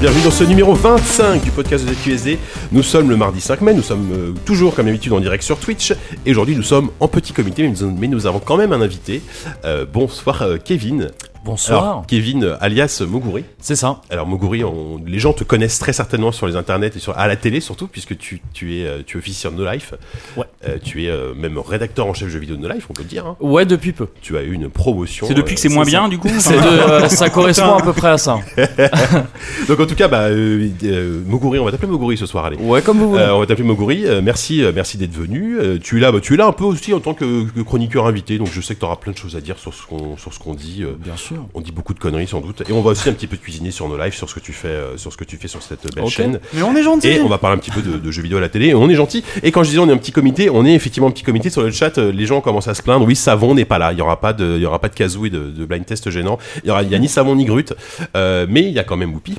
bienvenue dans ce numéro 25 du podcast de ZQSD. Nous sommes le mardi 5 mai, nous sommes euh, toujours comme d'habitude en direct sur Twitch et aujourd'hui nous sommes en petit comité mais nous, mais nous avons quand même un invité. Euh, bonsoir euh, Kevin. Bonsoir. Alors, Kevin alias Moguri. C'est ça. Alors Moguri, on- les gens te connaissent très certainement sur les internets et sur, à la télé surtout puisque tu, tu es euh, tu officies sur No Life. Ouais. Euh, tu es euh, même rédacteur en chef jeux vidéo de No Life, on peut le dire. hein. Ouais, depuis peu. Tu as eu une promotion. C'est depuis euh, que c'est moins ça. bien, du coup de- ça correspond à peu près à ça. Donc en tout cas, bah, Moguri, on va t'appeler Moguri ce soir, allez. Ouais, comme vous voulez. On va t'appeler Moguri. Merci, merci d'être venu. Tu es là, bah, tu es là un peu aussi en tant que, que chroniqueur invité, donc je sais que tu auras plein de choses à dire sur ce qu'on sur ce qu'on dit. Bien sûr. On dit beaucoup de conneries sans doute, et on va aussi un petit peu cuisiner sur nos lives, sur ce que tu fais, euh, sur ce que tu fais sur cette belle chaîne. Mais on est gentil. Et on va parler un petit peu de, de jeux vidéo à la télé. Et on est gentil. Et quand je disais on est un petit comité, on est effectivement un petit comité sur le chat. euh, Les gens commencent à se plaindre. Oui, Savon n'est pas là. Il y aura pas de, il y aura pas de kazoo et de, de blind test gênant. Il y aura, il y a ni Savon ni Grut. Euh, mais il y a quand même Whoopi.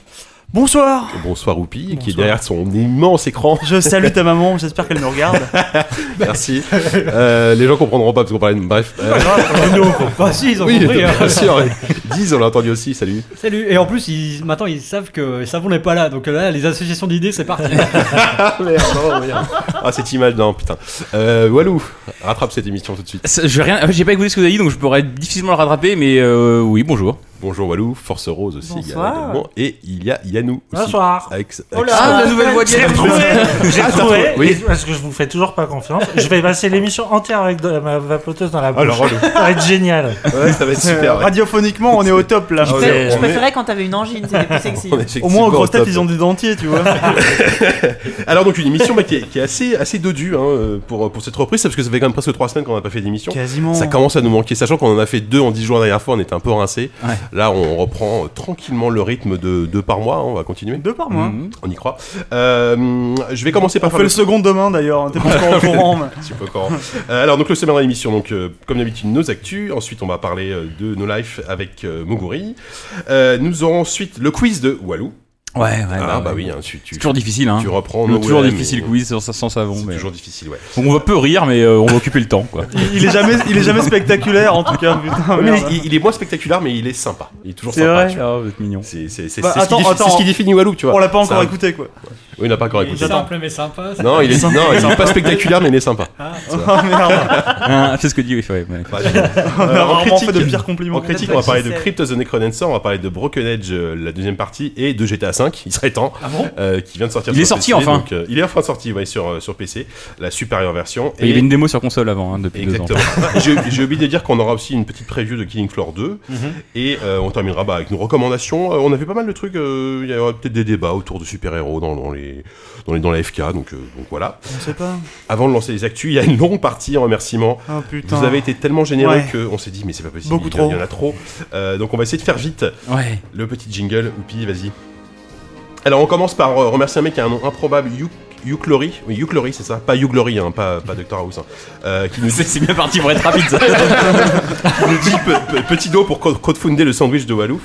Bonsoir. Bonsoir Whoopi, qui est Bonsoir. derrière son immense écran. Je salue ta maman, j'espère qu'elle me regarde. Merci. Euh, les gens comprendront pas parce qu'on parlait de... Bref. Euh, Bah si, ils ont oui, compris. hein. bien sûr. Diz, on l'a entendu aussi. Salut. Salut. Et en plus, ils, maintenant, ils savent que Savon n'est pas là. Donc là, les associations d'idées, c'est parti. Ah merde, non, merde. Ah, cette image, non, putain. Euh, Walou, rattrape cette émission tout de suite. Je rien, j'ai pas écouté ce que vous avez dit, donc je pourrais difficilement le rattraper, mais euh, oui, bonjour. Bonjour Walou, Force Rose aussi Bonsoir. également. Et il y a Yanou aussi. Bonsoir. Avec, Oh là. Ah, la nouvelle voix de J'ai retrouvé, j'ai Ah, retrouvé, oui. parce que je vous fais toujours pas confiance. Je vais passer l'émission entière avec de- ma vapoteuse dans la bouche. Alors, ça va être génial. Ouais, ça va être super. ouais. Radiophoniquement, on est au top là. Ah, Je, ouais, pré- je on est- préférais quand t'avais une angine, c'était plus sexy. Au moins, grosses têtes, top. ils ont des dentiers, tu vois. Alors donc une émission bah, qui, est, qui est assez assez dodue hein, pour pour cette reprise parce que ça fait quand même presque trois semaines qu'on n'a pas fait d'émission. Quasiment. Ça commence à nous manquer, sachant qu'on en a fait deux en dix jours la dernière fois, on était un peu rincé. Là, on reprend tranquillement le rythme de deux par mois. hein, on va continuer. Deux par mois. Mhm. On y croit. Euh, je vais commencer On par fait faire le second demain d'ailleurs. T'es pas encore au courant. mais- courant. Euh, alors donc le semaine dans l'émission, donc euh, comme d'habitude nos actus. Ensuite on va parler de nos lives avec Moguri. Nous aurons ensuite le quiz de Walou. Ouais, ouais, ah bah, ouais. oui, hein, tu, tu, C'est toujours difficile, hein. tu reprends. Le toujours ouais, difficile quiz sans, sans savon. C'est Mais... toujours difficile, ouais. Donc on va peu rire, mais euh, on va occuper le temps, quoi. Il, est jamais, il est jamais spectaculaire en tout cas. Putain, mais il, il est moins spectaculaire, mais il est sympa. Il est toujours C'est sympa. vrai. tu vois. Ah, vous êtes mignon. C'est c'est- c'est- Bah, c'est ce qui attends, défi- attends. c'est ce qui définit Walou, tu vois. On l'a pas encore Ça- écouté quoi. Oui, il n'a pas encore écouté. Simple mais sympa. ça. Non, il est, non, il est pas spectaculaire, mais il est sympa. Oh merde. Ah, c'est ce que dit, oui, ouais. ouais. Bah, On euh, a en critique, fait de pires compliments. En critique, on va parler de Crypt of the Necrodancer, on va parler de Broken Edge, euh, la deuxième partie, et de GTA V, il serait temps, Ah bon euh, qui vient de sortir Il sur est sorti PC, enfin. donc, euh, il est enfin sorti ouais, sur, euh, sur PC, la supérieure version. Il y avait une démo sur console avant, hein, depuis deux ans. Exactement. J'ai j'ai oublié de dire qu'on aura aussi une petite preview de Killing Floor 2 et euh, on terminera bah, avec nos recommandations. Euh, on a vu pas mal de trucs. euh, Il y aura peut-être des débats autour de super-héros dans, dans les dans les dans la FK. Donc, euh, donc voilà. On sait pas. Avant de lancer les actus, il y a une longue partie en remerciements. Oh. Vous avez été tellement généreux Ouais. qu'on s'est dit mais c'est pas possible. Beaucoup il y en- trop. Il y en a trop. Euh, donc on va essayer de faire vite. Ouais. Le petit jingle. Oupi, vas-y. Alors on commence par euh, remercier un mec qui a un nom improbable. You Youclory, oui Youclory c'est ça, pas Youglory, hein, pas, pas Dr House, hein. Euh, qui nous dit C'est bien parti pour être rapide, ça. Nous dit pe- pe- petit dos pour crowdfunder le sandwich de Walou.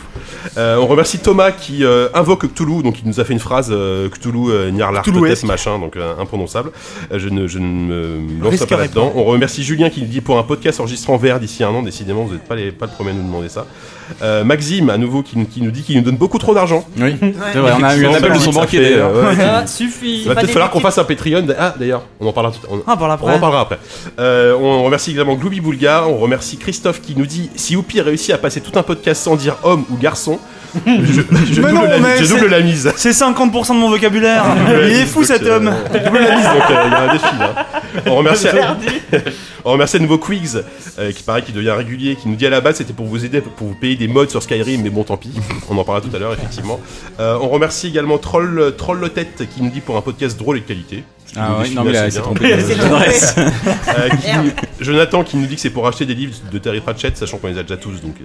Euh, on remercie Thomas qui euh, invoque Cthulhu, donc il nous a fait une phrase euh, Cthulhu euh, Nyarlathotep Cthulhuesque. machin, donc euh, imprononçable. Euh, je ne, je ne me lance pas là-dedans. On remercie Julien qui nous dit pour un podcast enregistré en VR d'ici un an, décidément vous n'êtes pas, les, pas le premier à nous demander ça. Euh, Maxime à nouveau qui, nous- qui nous dit qu'il nous donne beaucoup trop d'argent. Oui, c'est vrai, on a eu un appel de son Ça banquier fait, d'ailleurs. euh, ouais, Ah, suffit. Il va peut-être falloir qu'on fasse un Patreon. Ah d'ailleurs, on en parlera tout on- Ah, on en parlera après. Euh, on remercie également Glooby Boulga, on remercie Christophe qui nous dit si Oupi réussit à passer tout un podcast sans dire homme ou garçon, je, je Mais double, non, la, mais je c'est- double la mise. C'est 50% de mon vocabulaire. Il est fou cet homme. je double la mise, donc euh, il y a un défi. hein. On remercie, on remercie à nouveau Quigs, euh, qui paraît qui devient régulier, qui nous dit à la base c'était pour vous aider, pour vous payer des mods sur Skyrim, mais bon tant pis. On en parlera tout à l'heure effectivement. Euh, on remercie également Troll Troll Lotette qui nous dit pour un podcast drôle et de qualité. Ah ouais, non mais là, c'est trompé. Euh, qui-. Jonathan qui nous dit que c'est pour acheter des livres de Terry Pratchett, sachant qu'on les a déjà tous, donc euh,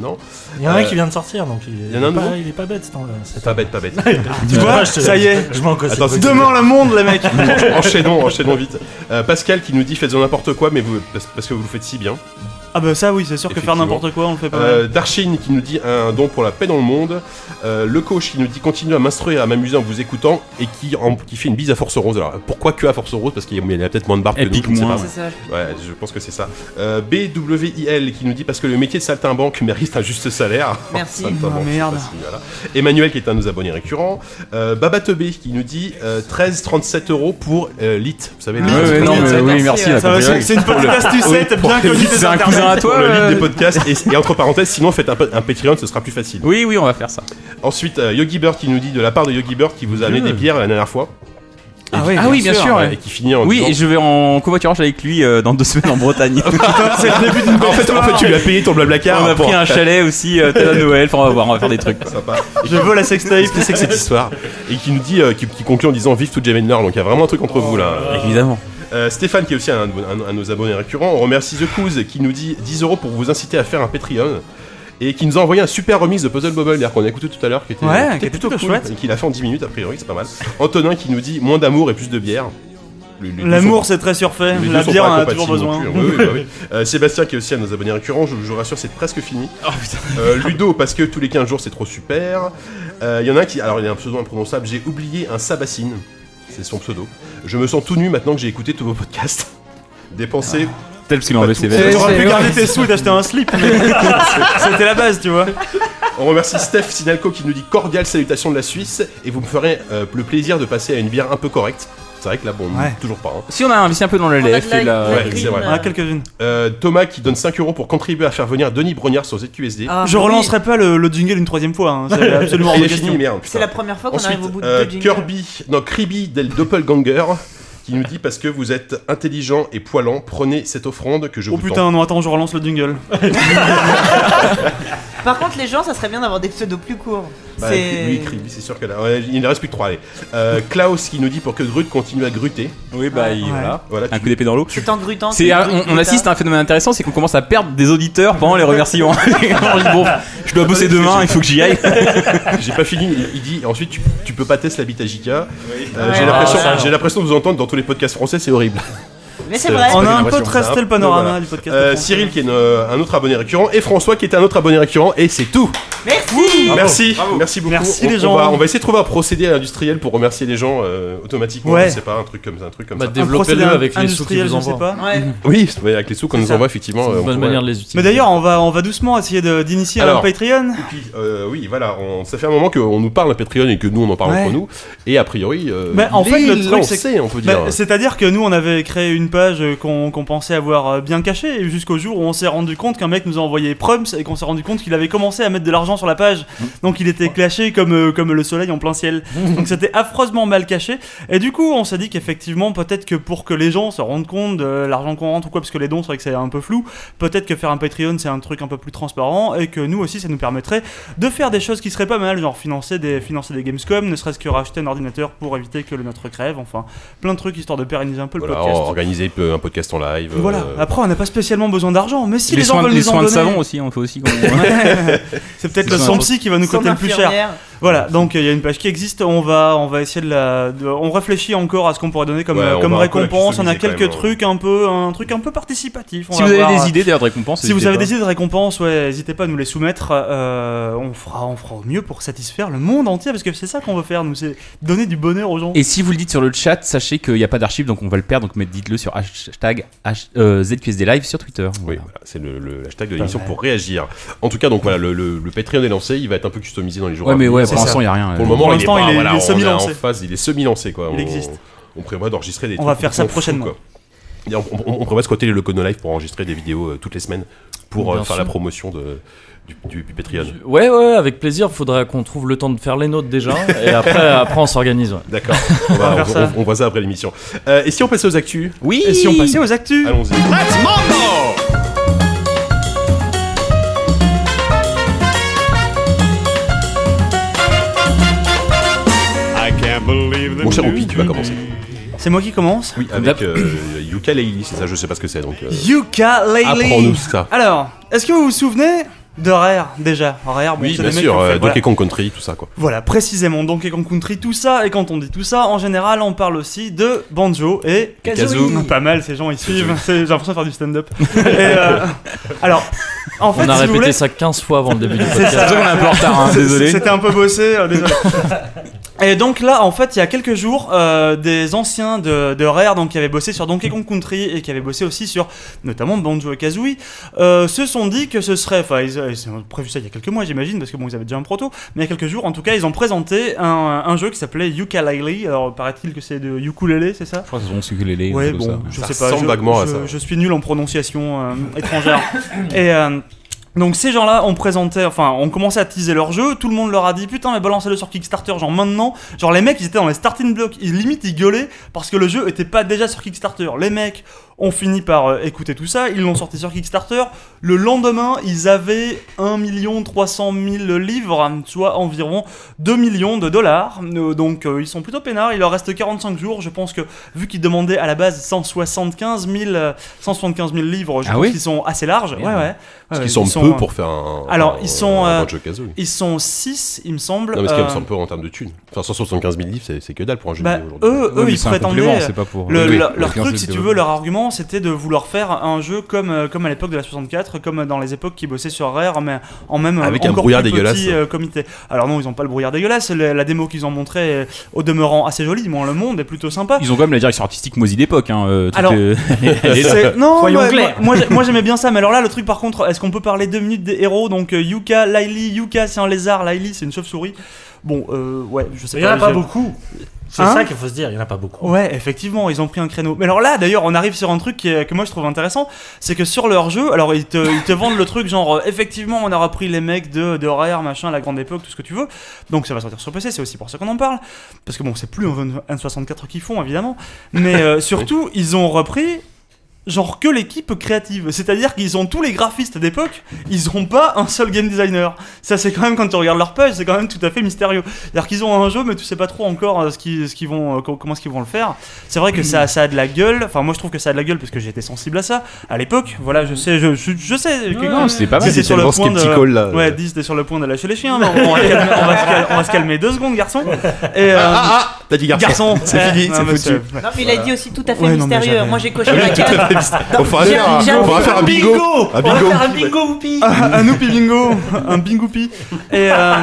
non. Il y en a un Euh, qui vient de sortir, donc il, il y en a un est, pas, nouveau il est pas bête. cet Pas bête, pas bête. Tu vois, ça y est. Je m'en c'est- Demain le monde, les mecs. enchaînons, enchaînons vite. Euh, Pascal qui nous dit faites-en n'importe quoi, mais vous, parce, parce que vous le faites si bien. Ah bah ça oui, c'est sûr que faire n'importe quoi, on le fait pas. Euh, Darshin qui nous dit un don pour la paix dans le monde. Euh, le coach qui nous dit continue à m'instruire, à m'amuser en vous écoutant et qui, en- qui fait une bise à Force Rose. Alors pourquoi que à Force Rose? Parce qu'il y a, a peut-être moins de barbe que nous, je moins. pas. Ça. Ouais, je pense que c'est ça. Euh, BWIL qui nous dit parce que le métier de saltimbanque mérite un juste salaire. Merci. Ah, merde. si, voilà. Emmanuel qui est un de nos abonnés récurrents. Euh, Baba qui nous dit euh, 13,37 euros pour euh, Lit. Vous savez, Ouais, Lit, ouais, c'est non, pour mais le- oui, Merci, c'est une petite astucette bien connue des cousin internets. à toi pour le lead euh, des podcasts et, et entre parenthèses sinon faites un, Patreon ce sera plus facile Oui, oui, on va faire ça. ensuite euh, Yogi Bird qui nous dit de la part de Yogi Bird qui vous a amené des bières la dernière fois Ah oui, Ah oui, bien sûr. Ouais. et qui finit en Oui, disant- et je vais en covoiturage avec lui euh, dans deux semaines en Bretagne. C'est le début d'une en fait, en fait tu lui as payé ton blablacar on a pris un chalet aussi, euh, tel à Noël. Enfin, on va voir, on va faire des trucs. sympa Je veux la sextape. Qu'est-ce que c'est que cette histoire Et qui nous dit, euh, qui, qui conclut en disant Vive tout Jamender, donc il y a vraiment un truc entre vous là. Évidemment. Euh, Stéphane, qui est aussi un, un- un de nos abonnés récurrents, on remercie The Couz qui nous dit 10 euros pour vous inciter à faire un Patreon. Et qui nous a envoyé un super remix de Puzzle Bubble, d'ailleurs qu'on a écouté tout à l'heure, qui était, Ouais, qui qui était plutôt chouette. et qu'il a fait en 10 minutes a priori, c'est pas mal. Antonin qui nous dit moins d'amour et plus de bière. L'amour c'est très surfait, la bière en a toujours besoin. plus, hein. Oui, oui, bah oui. Euh, Sébastien qui est aussi un de nos abonnés récurrents, je, vous rassure, c'est presque fini. Oh putain. Euh, Ludo, parce que tous les 15 jours c'est trop super. Euh, Il y en a un qui. Alors il y a un pseudo imprononçable, j'ai oublié un Sabacine. C'est son pseudo. Je me sens tout nu maintenant que j'ai écouté tous vos podcasts. Dépenser. Tel parce qu'il a enlevé ses vêtements. T'aurais pu ouais. garder tes sous et t'acheter un slip, c'était la base, tu vois. On remercie Steph Sinalco qui nous dit cordiale salutation de la Suisse et vous me ferez euh, le plaisir de passer à une bière un peu correcte. C'est vrai que là, bon, Ouais. toujours pas. hein. Si on a investi un peu dans le On a LF de la- et la. de la Ouais, green, c'est vrai. On a quelques-unes. Euh, Thomas qui donne 5 euros pour contribuer à faire venir Denis Brognard sur ZQSD. ah, Je oui. relancerai pas le, le jingle une troisième fois, hein, c'est absolument hors Et de il est fini, question. merde. C'est putain. la première fois qu'on Ensuite, arrive au bout de euh, deux jingles. Kirby, non, Kribi del Doppelganger, qui nous dit parce que vous êtes intelligent et poilant, prenez cette offrande que je Oh vous putain, non, attends, je relance le jingle. Par contre, les gens, ça serait bien d'avoir des pseudos plus courts. Bah, c'est. oui, c'est sûr que là, ouais, il ne reste plus que 3. Allez. Euh, Klaus qui nous dit pour que Grut continue à gruter. Oui, bah, il- Ouais. voilà. Voilà, Un coup d'épée dans l'eau. C'est en grutant. C'est un- on, on assiste à un phénomène intéressant, c'est qu'on commence à perdre des auditeurs pendant les remerciements. Bon, je dois bosser demain, il faut que j'y aille. J'ai pas fini. Il, dit ensuite tu, tu peux pas tester l'habitat JK. Euh, Ouais. j'ai Ah, l'impression, j'ai l'impression de vous entendre dans tous les podcasts français, c'est horrible. Mais c'est vrai. On a un peu ça. le panorama Voilà. du podcast. Euh. Cyril qui est une- un autre abonné récurrent et François qui est un autre abonné récurrent et c'est tout. Merci. Merci, merci beaucoup. Merci on, les on gens. va, on va essayer de trouver un procédé industriel pour remercier les gens euh, automatiquement. Ouais. Je sais pas un truc comme ça, un truc comme Bah, ça. Un développez-le avec les sous qu'ils sais envoient. pas. Ouais. Oui, avec les sous qu'on nous envoie effectivement. C'est euh, une on bonne manière de les utiliser. Mais d'ailleurs, on va, on va doucement essayer de- d'initier un. Patreon. Et puis, euh, oui, voilà, on- ça fait un moment qu'on nous parle à Patreon et que nous on en parle entre nous. Et a priori, euh, Mais en fait, le truc, c'est on peut Bah, dire. C'est-à-dire que nous, on avait créé une qu'on pensait avoir euh, bien cachée, et jusqu'au jour où on s'est rendu compte qu'un mec nous a envoyé Prums et qu'on s'est rendu compte qu'il avait commencé à mettre de l'argent sur la page. Donc il était caché comme, euh, comme le soleil en plein ciel. Donc c'était affreusement mal caché. Et du coup, on s'est dit qu'effectivement, peut-être que pour que les gens se rendent compte de l'argent qu'on rentre ou quoi, parce que les dons, c'est vrai que c'est un peu flou, peut-être que faire un Patreon, c'est un truc un peu plus transparent, et que nous aussi, ça nous permettrait de faire des choses qui seraient pas mal, genre financer des, financer des Gamescom, ne serait-ce que racheter un ordinateur pour éviter que le nôtre crève, enfin, plein de trucs histoire de pérenniser un peu le Voilà, podcast. organiser peu- un podcast en live. Voilà, euh, après on n'a pas spécialement besoin d'argent, mais si les, les gens soins, veulent les nous en soins de donner... savon aussi, on fait aussi. c'est peut-être le un- psy qui va nous coûter le plus cher. Voilà, donc il y a une page qui existe, on va, on va essayer de la... de- on réfléchit encore à ce qu'on pourrait donner comme, Ouais, euh, on comme va un peu la récompense, on a customiser quand quelques même, hein. trucs un peu, un truc un peu participatif. on Si va vous avez voir. des idées d'ailleurs de récompenses, Si vous n'hésitez avez pas. des idées de récompenses, ouais, n'hésitez pas à nous les soumettre. euh, on, fera, on fera au mieux pour satisfaire le monde entier, parce que c'est ça qu'on veut faire, nous, c'est donner du bonheur aux gens. Et si vous le dites sur le chat, sachez qu'il n'y a pas d'archives, donc on va le perdre. Donc mais dites-le sur hashtag H- euh, ZQSD Live sur Twitter. Oui, Voilà. voilà, c'est le, le hashtag de l'émission pour réagir. En tout cas, donc voilà, le, le- le Patreon est lancé, il va être un peu customisé dans les jours Ouais, à mais venir. ouais, pour l'instant, il n'y a rien. Pour le moment, Pour il est pas, il est- voilà, semi-lancé. en phase, il est semi-lancé quoi. Il On- existe. On prévoit d'enregistrer des On trucs va faire ça fous, prochainement. on, on- on prévoit ce côté le Cono Live pour enregistrer des vidéos euh, toutes les semaines pour euh, faire la promotion de, du, du- du Patreon. Ouais, ouais, avec plaisir. Faudrait qu'on trouve le temps de faire les nôtres déjà. et après, après on s'organise. ouais. D'accord, on, va- faire on- ça. on- on voit ça après l'émission. Euh, et si on passait aux actus? Oui Et si on passait aux actus? Allons-y. Mon cher Oupi, tu vas commencer. C'est moi qui commence Oui, avec euh, Yuka Leili, c'est ça, je sais pas ce que c'est donc. euh, Yuka Laylee Apprends-nous ça. Alors, est-ce que vous vous souvenez de Rare déjà? Rare, bon, Oui, c'est bien des mecs sûr, euh, fait- voilà. Donkey Kong Country, tout ça quoi. Voilà, précisément Donkey Kong Country, tout ça. Et quand on dit tout ça, en général, on parle aussi de Banjo et Kazooie. Pas mal, ces gens ils suivent. C'est- J'ai l'impression de faire du stand-up. Et, euh, alors, en fait, On a si vous répété voulez, ça 15 fois avant le début du C'est podcast. ça. C'est pour ça qu'on est un peu en retard, hein, désolé. C'était un peu bossé, euh, désolé. Et donc là, en fait, il y a quelques jours, euh, des anciens de, de Rare, donc qui avaient bossé sur Donkey Kong Country et qui avaient bossé aussi sur notamment Banjo et Kazooie, euh, se sont dit que ce serait, enfin, ils, ils ont prévu ça il y a quelques mois, j'imagine, parce que bon, ils avaient déjà un proto, mais il y a quelques jours, en tout cas, ils ont présenté un, un jeu qui s'appelait Yooka-Laylee. Alors, paraît-il que c'est de ukulélé, c'est ça? Je crois que c'est ukulélé. Ouais, bon, ça. je Ça sais pas. Je, je- je suis nul en prononciation euh, étrangère. Et euh, donc ces gens-là ont présenté, enfin, ont commencé à teaser leur jeu. Tout le monde leur a dit putain, mais balancez-le sur Kickstarter, genre maintenant. Genre les mecs, ils étaient dans les starting blocks. Ils limite ils gueulaient parce que le jeu était pas déjà sur Kickstarter. Les mecs ont fini par euh, écouter tout ça. Ils l'ont sorti sur Kickstarter. Le lendemain, ils avaient 1 300 000 livres, soit environ 2 millions de dollars. Euh, donc euh, ils sont plutôt peinards. Il leur reste 45 jours. Je pense que vu qu'ils demandaient à la base 175 000, euh, 175 000 livres, je Ah pense oui qu'ils sont assez larges. Ouais, Merde. ouais. Parce Ouais, qu'ils sont ils peu euh, pour faire un. Alors, un- ils sont, un euh. Ils sont 6, il me semble. Non, parce qu'ils Euh, sont peu en termes de thunes. Enfin, 175 000 livres, c'est- que dalle pour un jeu bah, vidéo aujourd'hui. eux, Ouais, eux mais ils prétendaient. pas pour. Le- Oui, leur truc, si tu veux, leur argument, c'était de vouloir faire un jeu comme, euh, comme à l'époque de la 64, comme dans les époques qui bossaient sur Rare, mais en même Avec euh, un encore brouillard plus dégueulasse. petit euh, comité. Alors non, ils ont pas le brouillard dégueulasse. La, la démo qu'ils ont montrée est au demeurant assez jolie. Bon, le monde est plutôt sympa. Ils ont quand même la direction artistique moisi d'époque. Hein, euh, Alors, est- elle est là. C'est- non, Soyons moi, clairs. moi, moi, j'ai- moi, j'aimais bien ça, mais alors là le truc par contre, est-ce qu'on peut parler deux minutes des héros? Donc euh, Yuka, Laili, Yuka c'est un lézard, Laili c'est une chauve-souris. Bon, euh, ouais, je sais Il y en a pas. pas beaucoup. C'est Hein ça qu'il faut se dire, il y en a pas beaucoup. Ouais, effectivement, ils ont pris un créneau. Mais alors là, d'ailleurs, on arrive sur un truc qui est- que moi je trouve intéressant, c'est que sur leur jeu, alors ils te, ils te vendent le truc genre, euh, effectivement, on a repris les mecs de, de Rare, machin, la grande époque, tout ce que tu veux. Donc ça va sortir sur PC, c'est aussi pour ça qu'on en parle. Parce que bon, c'est plus un N64 qu'ils font, évidemment. Mais euh, surtout, ils ont repris. Genre que l'équipe créative, c'est-à-dire qu'ils ont tous les graphistes d'époque, ils ont pas un seul game designer. Ça c'est quand même quand tu regardes leur page, c'est quand même tout à fait mystérieux. C'est-à-dire qu'ils ont un jeu, mais tu sais pas trop encore euh, ce qu'ils, ce qu'ils vont, euh, co- comment est-ce qu'ils vont le faire. C'est vrai que ça, ça a de la gueule. Enfin, moi je trouve que ça a de la gueule parce que été sensible à ça à l'époque. Voilà, je sais, je, je, je sais. Non, c'était pas mal. C'était sur le point de. là. Ouais, 10 c'était sur le point de lâcher les chiens. mais on, on va se calmer, on va se cal- on va se calmer deux secondes, garçon. Et, euh, Ah, ah, t'as dit garçon. garçon, C'est ouais, fini, c'est foutu. Non, mais il a dit aussi tout à fait mystérieux. Moi, j'ai coché la case. On fera J'ai- faire un- on va faire un bingo. Un On va bingo. faire un bingo un oupi bingo, un bingoupi. Et euh,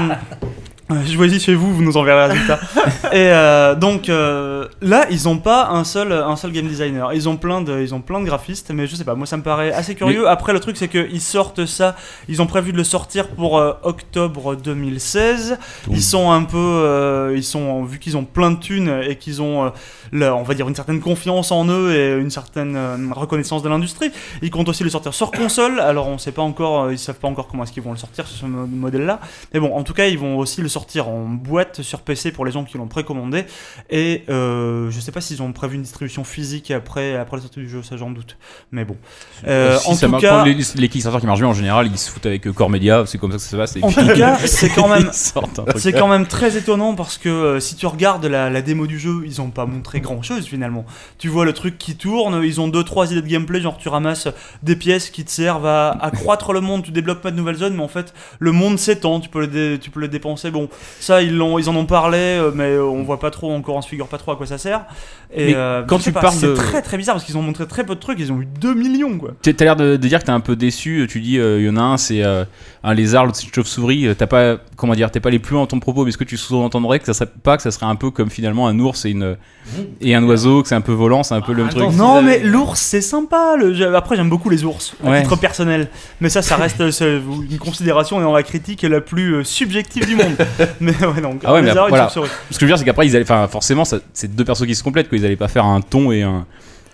je vois chez vous, vous nous enverrez le résultat. Et euh, donc euh, là, ils ont pas un seul, un seul game designer. Ils ont plein de, ils ont plein de graphistes, mais je sais pas. Moi, ça me paraît assez curieux. Après, le truc, c'est qu'ils sortent ça. Ils ont prévu de le sortir pour euh, octobre 2016. Ils sont un peu, euh, ils sont vu qu'ils ont plein de thunes et qu'ils ont, la- on va dire une certaine confiance en eux et une certaine reconnaissance de l'industrie. Ils comptent aussi le sortir sur console. Alors on sait pas encore, ils savent pas encore comment est-ce qu'ils vont le sortir sur ce mo- modèle-là. Mais bon, en tout cas, ils vont aussi le sortir en boîte sur PC pour les gens qui l'ont précommandé. Et euh, je sais pas s'ils ont prévu une distribution physique après après la sortie du jeu, ça j'en doute. Mais bon. Euh, Si en ça tout cas, les, les Kickstarter qui marchent bien en général, ils se foutent avec euh, Core Media, c'est comme ça que ça se passe. en tout cas, c'est quand même. C'est quand même très étonnant parce que euh, si tu regardes la, la démo du jeu, ils ont pas montré grand chose finalement. Tu vois le truc qui tourne, ils ont deux trois idées de gameplay, genre tu ramasses des pièces qui te servent à accroître le monde, tu débloques pas de nouvelles zones, mais en fait le monde s'étend, tu peux le dé- tu peux le dépenser. Bon, ça ils l'ont, ils en ont parlé, euh, mais euh, on voit pas trop encore, on se figure pas trop à quoi ça sert. Et Mais euh, quand tu pas, parles c'est de- très très bizarre parce qu'ils ont montré très peu de trucs, ils ont eu 2 millions quoi. Tu as l'air de, de dire que t'es un peu déçu. Tu dis, euh, il y en a un, c'est euh, un lézard, l'autre c'est une chauve-souris. T'as pas, comment dire, t'es pas les plus dans ton propos. Mais est-ce que tu sous-entendrais que ça serait pas que ça serait un peu comme finalement un ours et une et un oiseau, que c'est un peu volant, c'est un peu le Attends, truc. Non, mais l'ours, c'est sympa. Le... Après, j'aime beaucoup les ours, à Ouais. titre personnel. Mais ça, ça reste une considération et dans la critique la plus subjective du monde. mais ouais, donc. Ah ouais, mais et voilà. Ce que je veux dire, c'est qu'après ils allaient, enfin forcément, c'est deux persos qui se complètent. Quoi. Ils allaient pas faire un ton et un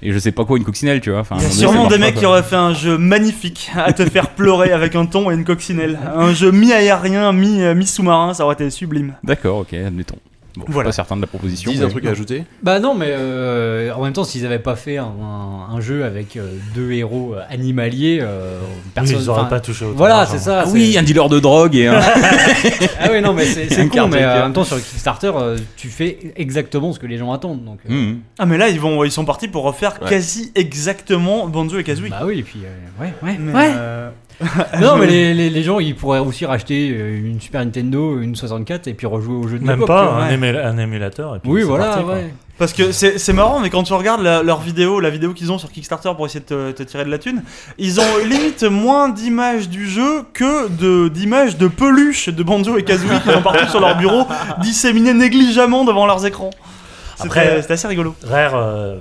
et je sais pas quoi une coccinelle, tu vois. Enfin, Il y a sûrement des mecs qui auraient fait un jeu magnifique à te faire pleurer avec un ton et une coccinelle. Un jeu mi-aérien, mi- euh, mi-sous-marin, ça aurait été sublime. D'accord, ok, admettons. Bon, je suis pas certain de la proposition. Dis mais- un truc à ajouter Bah non, mais euh, en même temps, s'ils avaient pas fait un, un- un jeu avec euh, deux héros euh, animaliers, euh, Oui, personne. ils auraient enfin, pas touché autant Voilà, c'est ça. Ah oui, un dealer de drogue et un. Ah oui, non, mais c'est con, mais euh, en même temps, sur le Kickstarter, euh, tu fais exactement ce que les gens attendent. Donc, euh, Mhm. Ah, mais là, ils, vont, ils sont partis pour refaire Ouais. quasi exactement Banjo et Kazooie. Bah oui, et puis. euh, ouais, ouais. Mais, ouais. Non, mais les, les, les gens, ils pourraient aussi racheter euh, une Super Nintendo, une 64 et puis rejouer au jeu de Même pas un, émul- un émulateur. Et puis Oui, voilà, parti, ouais. Parce que c'est c'est marrant, mais quand tu regardes la- leur vidéo, la vidéo qu'ils ont sur Kickstarter pour essayer de te, te tirer de la thune, ils ont limite moins d'images du jeu que de- d'images de, peluches de Banjo et Kazooie qui sont partout sur leur bureau, disséminées négligemment devant leurs écrans. C'était assez rigolo. Rare euh,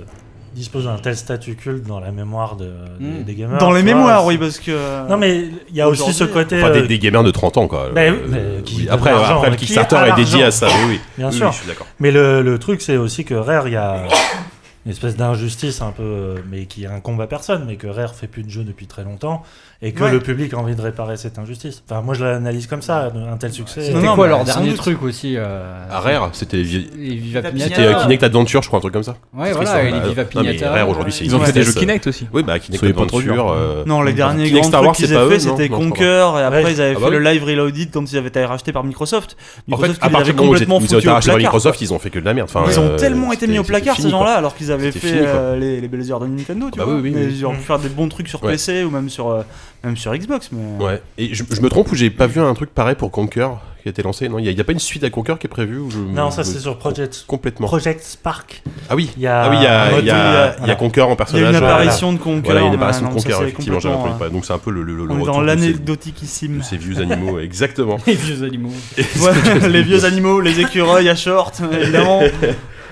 dispose d'un tel statut culte dans la mémoire de, des- Mm. des gamers. Dans les vois, mémoires, oui, parce que. Non, mais il y a aussi ce côté. Enfin, des, euh, des gamers de 30 ans, quoi. Mais- Euh, mais qui oui. Après, après, le qui Kickstarter est dédié à ça, oui, oui. Bien Oui, sûr. oui, je suis d'accord. Mais le, le truc, c'est aussi que Rare, il y a une espèce d'injustice un peu, euh, mais qui incombe à personne, mais que Rare fait plus de jeux depuis très longtemps et que Ouais. le public a envie de réparer cette injustice. Enfin, moi, je l'analyse comme ça, un tel succès. C'était Non, non, quoi leur dernier truc aussi euh, À Rare, c'était Viva Viva c'était euh, Kinect Adventure, je crois, un truc comme ça. Ouais, voilà, triste, et hein. les Viva Non, mais Pinata. Rare, aujourd'hui, c'est Ils ont fait des jeux. Kinect aussi. Oui, bah, Kinect Soyez pas trop Adventure. dur. euh, Non, les derniers grands trucs qu'ils avaient fait, c'était Conquer, et après ils avaient Ah fait bah le oui. Live Reloaded quand ils avaient été rachetés par Microsoft. En fait, Microsoft, à ils partir du moment où foutu au racheté par Microsoft, ils ont fait que de la merde. Ils ont euh, tellement été mis au placard ces gens-là alors qu'ils avaient fait euh, les, les belles heures de Nintendo, tu Bah vois. ils auraient pu Mm. faire des bons trucs sur. PC ou même sur, euh, même sur Xbox. Mais... Ouais. Et je, je me trompe ou j'ai pas vu un truc pareil pour Conquer qui a été lancé? Non, il y, a- pas une suite à Conquer qui est prévue ou je me- Non, ça, c'est sur Project, Complètement. Project Spark. Ah oui. Il y a Ah oui, il y a, y y voilà. Conquer en Il y a personnage. une euh, apparition de Conquer. Voilà, il y a une apparition de non, Conquer, effectivement, j'avais entendu parler. Donc c'est un peu le, le, le On est dans ces, l'anecdotiquissime. de ces vieux animaux, exactement. Les vieux animaux. Ouais, les vieux animaux, les écureuils à short, évidemment.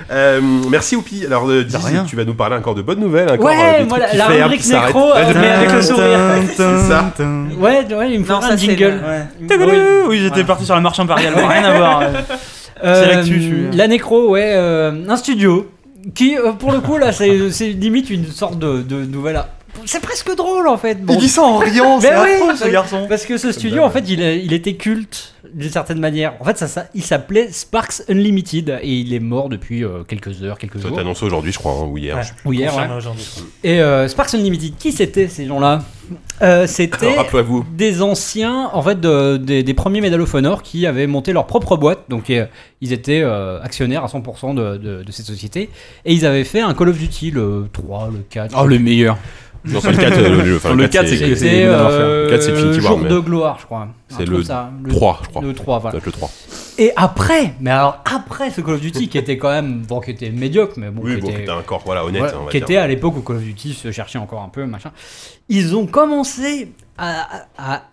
Euh, merci Oupi. Alors, euh, Diz, rien. tu vas nous parler encore de bonnes nouvelles. Encore, euh, Ouais, des moi, trucs la, qui la ferment, rubrique qui s'arrêtent. nécro, euh, mais avec le sourire. C'est ça. Ouais, ouais, il me faut Non, un ça, c'est jingle. le- Oui. Oui, j'étais parti sur la marche impériale, rien à voir. Euh, C'est l'actu, suis- La nécro, ouais, euh, un studio qui, euh, pour le coup, là, c'est c'est limite une sorte de, de nouvelle. C'est presque drôle en fait. Bon, Il dit ça en riant, c'est oui, affreux ce garçon. Parce que ce studio, en fait, il, a- il était culte d'une certaine manière. En fait, ça, ça- il s'appelait Sparks Unlimited et il est mort depuis euh, quelques heures, quelques Ça jours. annoncé aujourd'hui, je crois, hein, ou hier. Ouais. Ou hier, ouais. aujourd'hui. Et euh, Sparks Unlimited, qui c'était ces gens-là? Euh, C'était des anciens, en fait, de- des, des premiers Medal of Honor qui avaient monté leur propre boîte. Donc, euh, ils étaient euh, actionnaires à 100% de, de, de cette société. Et ils avaient fait un Call of Duty, le 3, le 4. Oh, le meilleur. Non, c'est le 4, euh, le, enfin, Le le 4, 4, c'est- c'est euh, Le 4, c'est Infinity War, Jour mais- de gloire, je crois. C'est le ça. Le 3, je crois. Le 3, voilà. Le 3. Et après, mais alors après ce Call of Duty qui était quand même, bon, qui était médiocre, mais bon, Oui, qui bon, était, corps, voilà, honnête, voilà, on va qui dire. était à l'époque où Call of Duty se cherchait encore un peu, machin. Ils ont commencé à,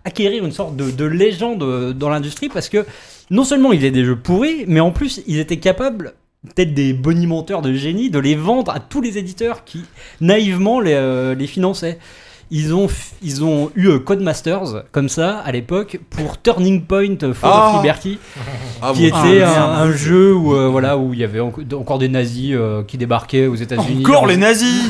acquérir une sorte de, de légende euh, dans l'industrie parce que non seulement ils avaient des jeux pourris, mais en plus ils étaient capables peut-être des bonimenteurs de génie de les vendre à tous les éditeurs qui naïvement les, euh, les finançaient. Ils ont, ils ont eu euh, Codemasters comme ça à l'époque pour Turning Point Fall Ah. of Liberty Ah, qui bon. était Ah, un, jeu où euh, voilà où il y avait enco- encore des nazis euh, qui débarquaient aux États-Unis. Encore les nazis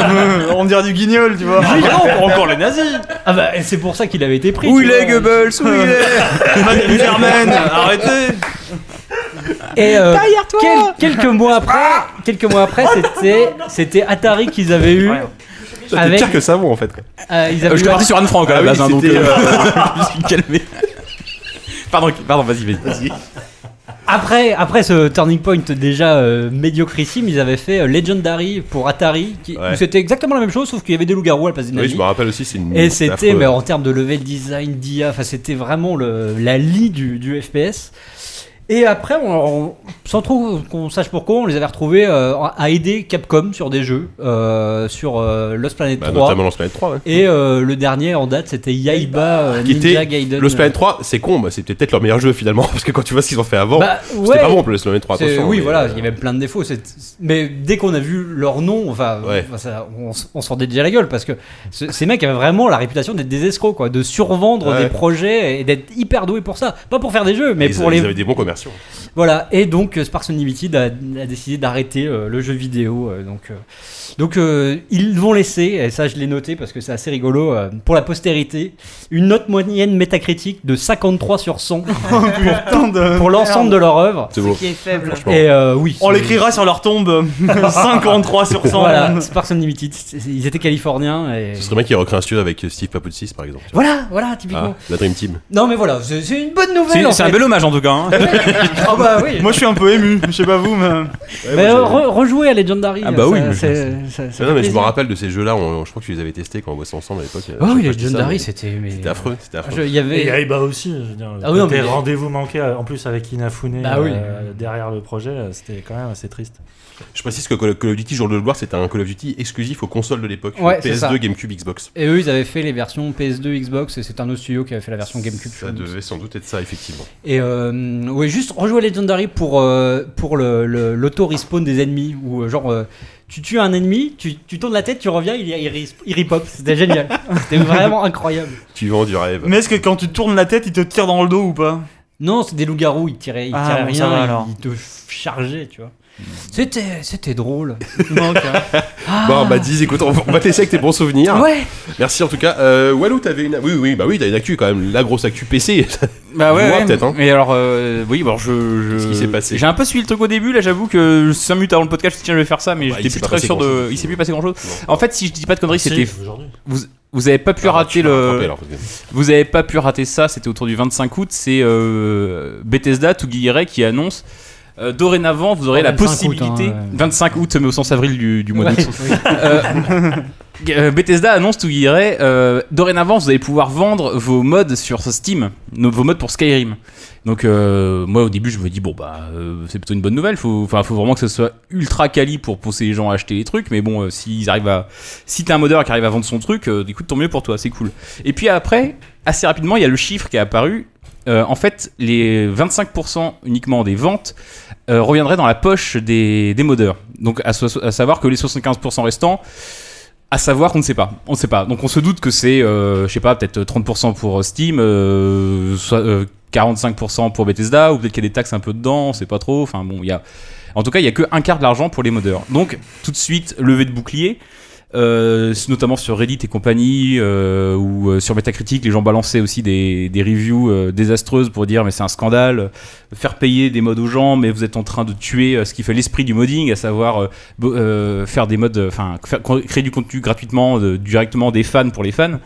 On dirait du guignol, tu vois. Non, encore les nazis Ah bah c'est pour ça qu'il avait été pris. Où il est. Goebbels? Où il est? Arrêtez Et euh, quel- quelques mois après, quelques mois après, c'était c'était Atari qu'ils avaient eu. T'es avec- pire que savon, en fait. euh, ils Euh, avaient Je eu partais sur Anne Frank à la Ah oui, base, hein, donc c'était, euh, je me suis calmé. Pardon, pardon, vas-y, vas-y. Après, après ce Turning Point déjà euh, médiocrissime, ils avaient fait euh, Legendary pour Atari, qui, Ouais. où c'était exactement la même chose, sauf qu'il y avait des loups-garous à la place des Oui, nazis. je me rappelle aussi, c'est une. Et c'était, affreux. mais en termes de level design, d'IA, enfin c'était vraiment le, la lie du, du FPS. Et après, on, on- sans trop qu'on sache pourquoi, on les avait retrouvés euh, à aider Capcom sur des jeux, euh, sur euh, Lost Planet Bah, 3. notamment Lost Planet 3, ouais. Et le dernier en date, c'était Yaiba Qui Ninja était Gaiden. Lost Planet 3, c'est con, bah, c'était peut-être leur meilleur jeu finalement, parce que quand tu vois ce qu'ils ont fait avant, Bah, c'était ouais, pas bon pour Lost Planet 3, c'est- attention. oui, voilà, il y avait plein de défauts. Mais dès qu'on a vu leur nom, enfin, Ouais. enfin, ça, on, on s'en déjà la gueule parce que ce- ces mecs avaient vraiment la réputation d'être des escrocs, quoi, de survendre des projets et d'être hyper doués pour ça. Pas pour faire des jeux, mais ils, pour ils les. avaient des bons Voilà. Et donc, euh, Sparks Unlimited a, a décidé d'arrêter euh, le jeu vidéo. euh, donc, euh, donc euh, ils vont laisser, et ça je l'ai noté parce que c'est assez rigolo, euh, pour la postérité, une note moyenne métacritique de 53 sur 100 Putain de. pour l'ensemble de leur œuvre. C'est beau. Qui est faible. Franchement. Et euh, oui. On c'est- l'écrira sur leur tombe 53 sur 100. Voilà, Sparks Unlimited. C'est- Ils étaient californiens et. Ce serait bien qu'ils recréent un studio avec Steve Papoutis par exemple. Voilà, voilà, typiquement. Ah, la Dream Team. Non, mais voilà, c'est c'est une bonne C'est nouvelle. en c'est un fait. bel hommage en tout cas. hein. Ah bah oui. Moi je suis un peu ému, je sais pas vous, mais. Ouais, Mais moi, re- rejouer à Legendary. Ah bah ça- oui, c'est- non, mais je me rappelle de ces jeux-là, je crois que tu les avais testés quand on bossait ensemble à l'époque. Oh oui, Legendary, c'était. mais- C'était affreux, c'était affreux. Il y Et avait. Aiba aussi, je veux dire. Ah oui, non, des mais- rendez-vous manqués, en plus avec Inafune Bah oui. euh, derrière le projet, c'était quand même assez triste. Je précise que Call of Duty Jour de gloire, c'était un Call of Duty exclusif aux consoles de l'époque. Ouais, c'est ça. PS2, GameCube, Xbox. Et eux, ils avaient fait les versions PS2, Xbox, et c'est un autre studio qui avait fait la version GameCube. Ça devait sans doute être ça, effectivement. Et euh, ouais, juste rejouer à Legendary pour, euh, pour le- le- l'auto-respawn des ennemis. Où, euh, genre, euh, tu tues un ennemi, tu, tu tournes la tête, tu reviens, il, il, res- il repop. C'était génial. C'était vraiment incroyable. Tu vends du rêve. Mais est-ce que quand tu tournes la tête, il te tire dans le dos ou pas? Non, c'est des loups-garous, ils tiraient, ils Ah, tiraient bon, rien, va alors. ils te chargeaient, tu vois. C'était, c'était drôle. Bon, bah, dis, écoute, on va, on va te laisser avec tes bons souvenirs. Ouais. Merci en tout cas. Euh, Walou, t'avais une. Oui, oui, bah oui, t'as une actu quand même. La grosse actu PC. Bah ouais, peut-être, hein. Mais alors, euh, oui, bon, je. je- Qu'est-ce qui s'est passé J'ai un peu suivi le truc au début, là, j'avoue que 5 minutes avant le podcast, je me suis dit, tiens, je vais faire ça, mais Bah, j'étais plus pas très sûr de. Il s'est plus passé grand chose. Non. En fait, si je dis pas de conneries, c'était. Vous, vous avez pas pu Ah, bah, rater le. alors, Vous avez pas pu rater ça, c'était autour du 25 août, c'est euh, Bethesda, Tugirai qui annonce euh, dorénavant vous aurez Oh, la 25 août, possibilité hein, ouais. 25 août mais au sens avril du, du mois Ouais, d'août. oui. Euh, euh, Bethesda annonce Tugirai euh, dorénavant vous allez pouvoir vendre vos mods sur Steam, vos mods pour Skyrim. Donc euh, moi au début je me dis bon bah euh, c'est plutôt une bonne nouvelle, faut enfin faut vraiment que ce soit ultra quali pour pousser les gens à acheter les trucs mais bon s'ils arrivent à si t'es un modeur qui arrive à vendre son truc, euh, écoute tant mieux pour toi, c'est cool. Et puis après assez rapidement il y a le chiffre qui est apparu Euh, en fait, les 25% uniquement des ventes euh, reviendraient dans la poche des, des modeurs. Donc, à, savoir que les 75% restants, à savoir qu'on ne sait pas. On ne sait pas. Donc, on se doute que c'est, euh, je sais pas, peut-être 30% pour Steam, euh, euh, 45% pour Bethesda, ou peut-être qu'il y a des taxes un peu dedans, on sait pas trop. Enfin, bon, il. En tout cas, il y a que un quart de l'argent pour les modeurs. Donc, tout de suite, levée de bouclier. Euh, notamment sur Reddit et compagnie euh, ou euh, sur Metacritic les gens balançaient aussi des, des reviews euh, désastreuses pour dire mais c'est un scandale euh, faire payer des mods aux gens mais vous êtes en train de tuer euh, ce qui fait l'esprit du modding à savoir faire des mods enfin créer du contenu gratuitement directement des fans pour les fans.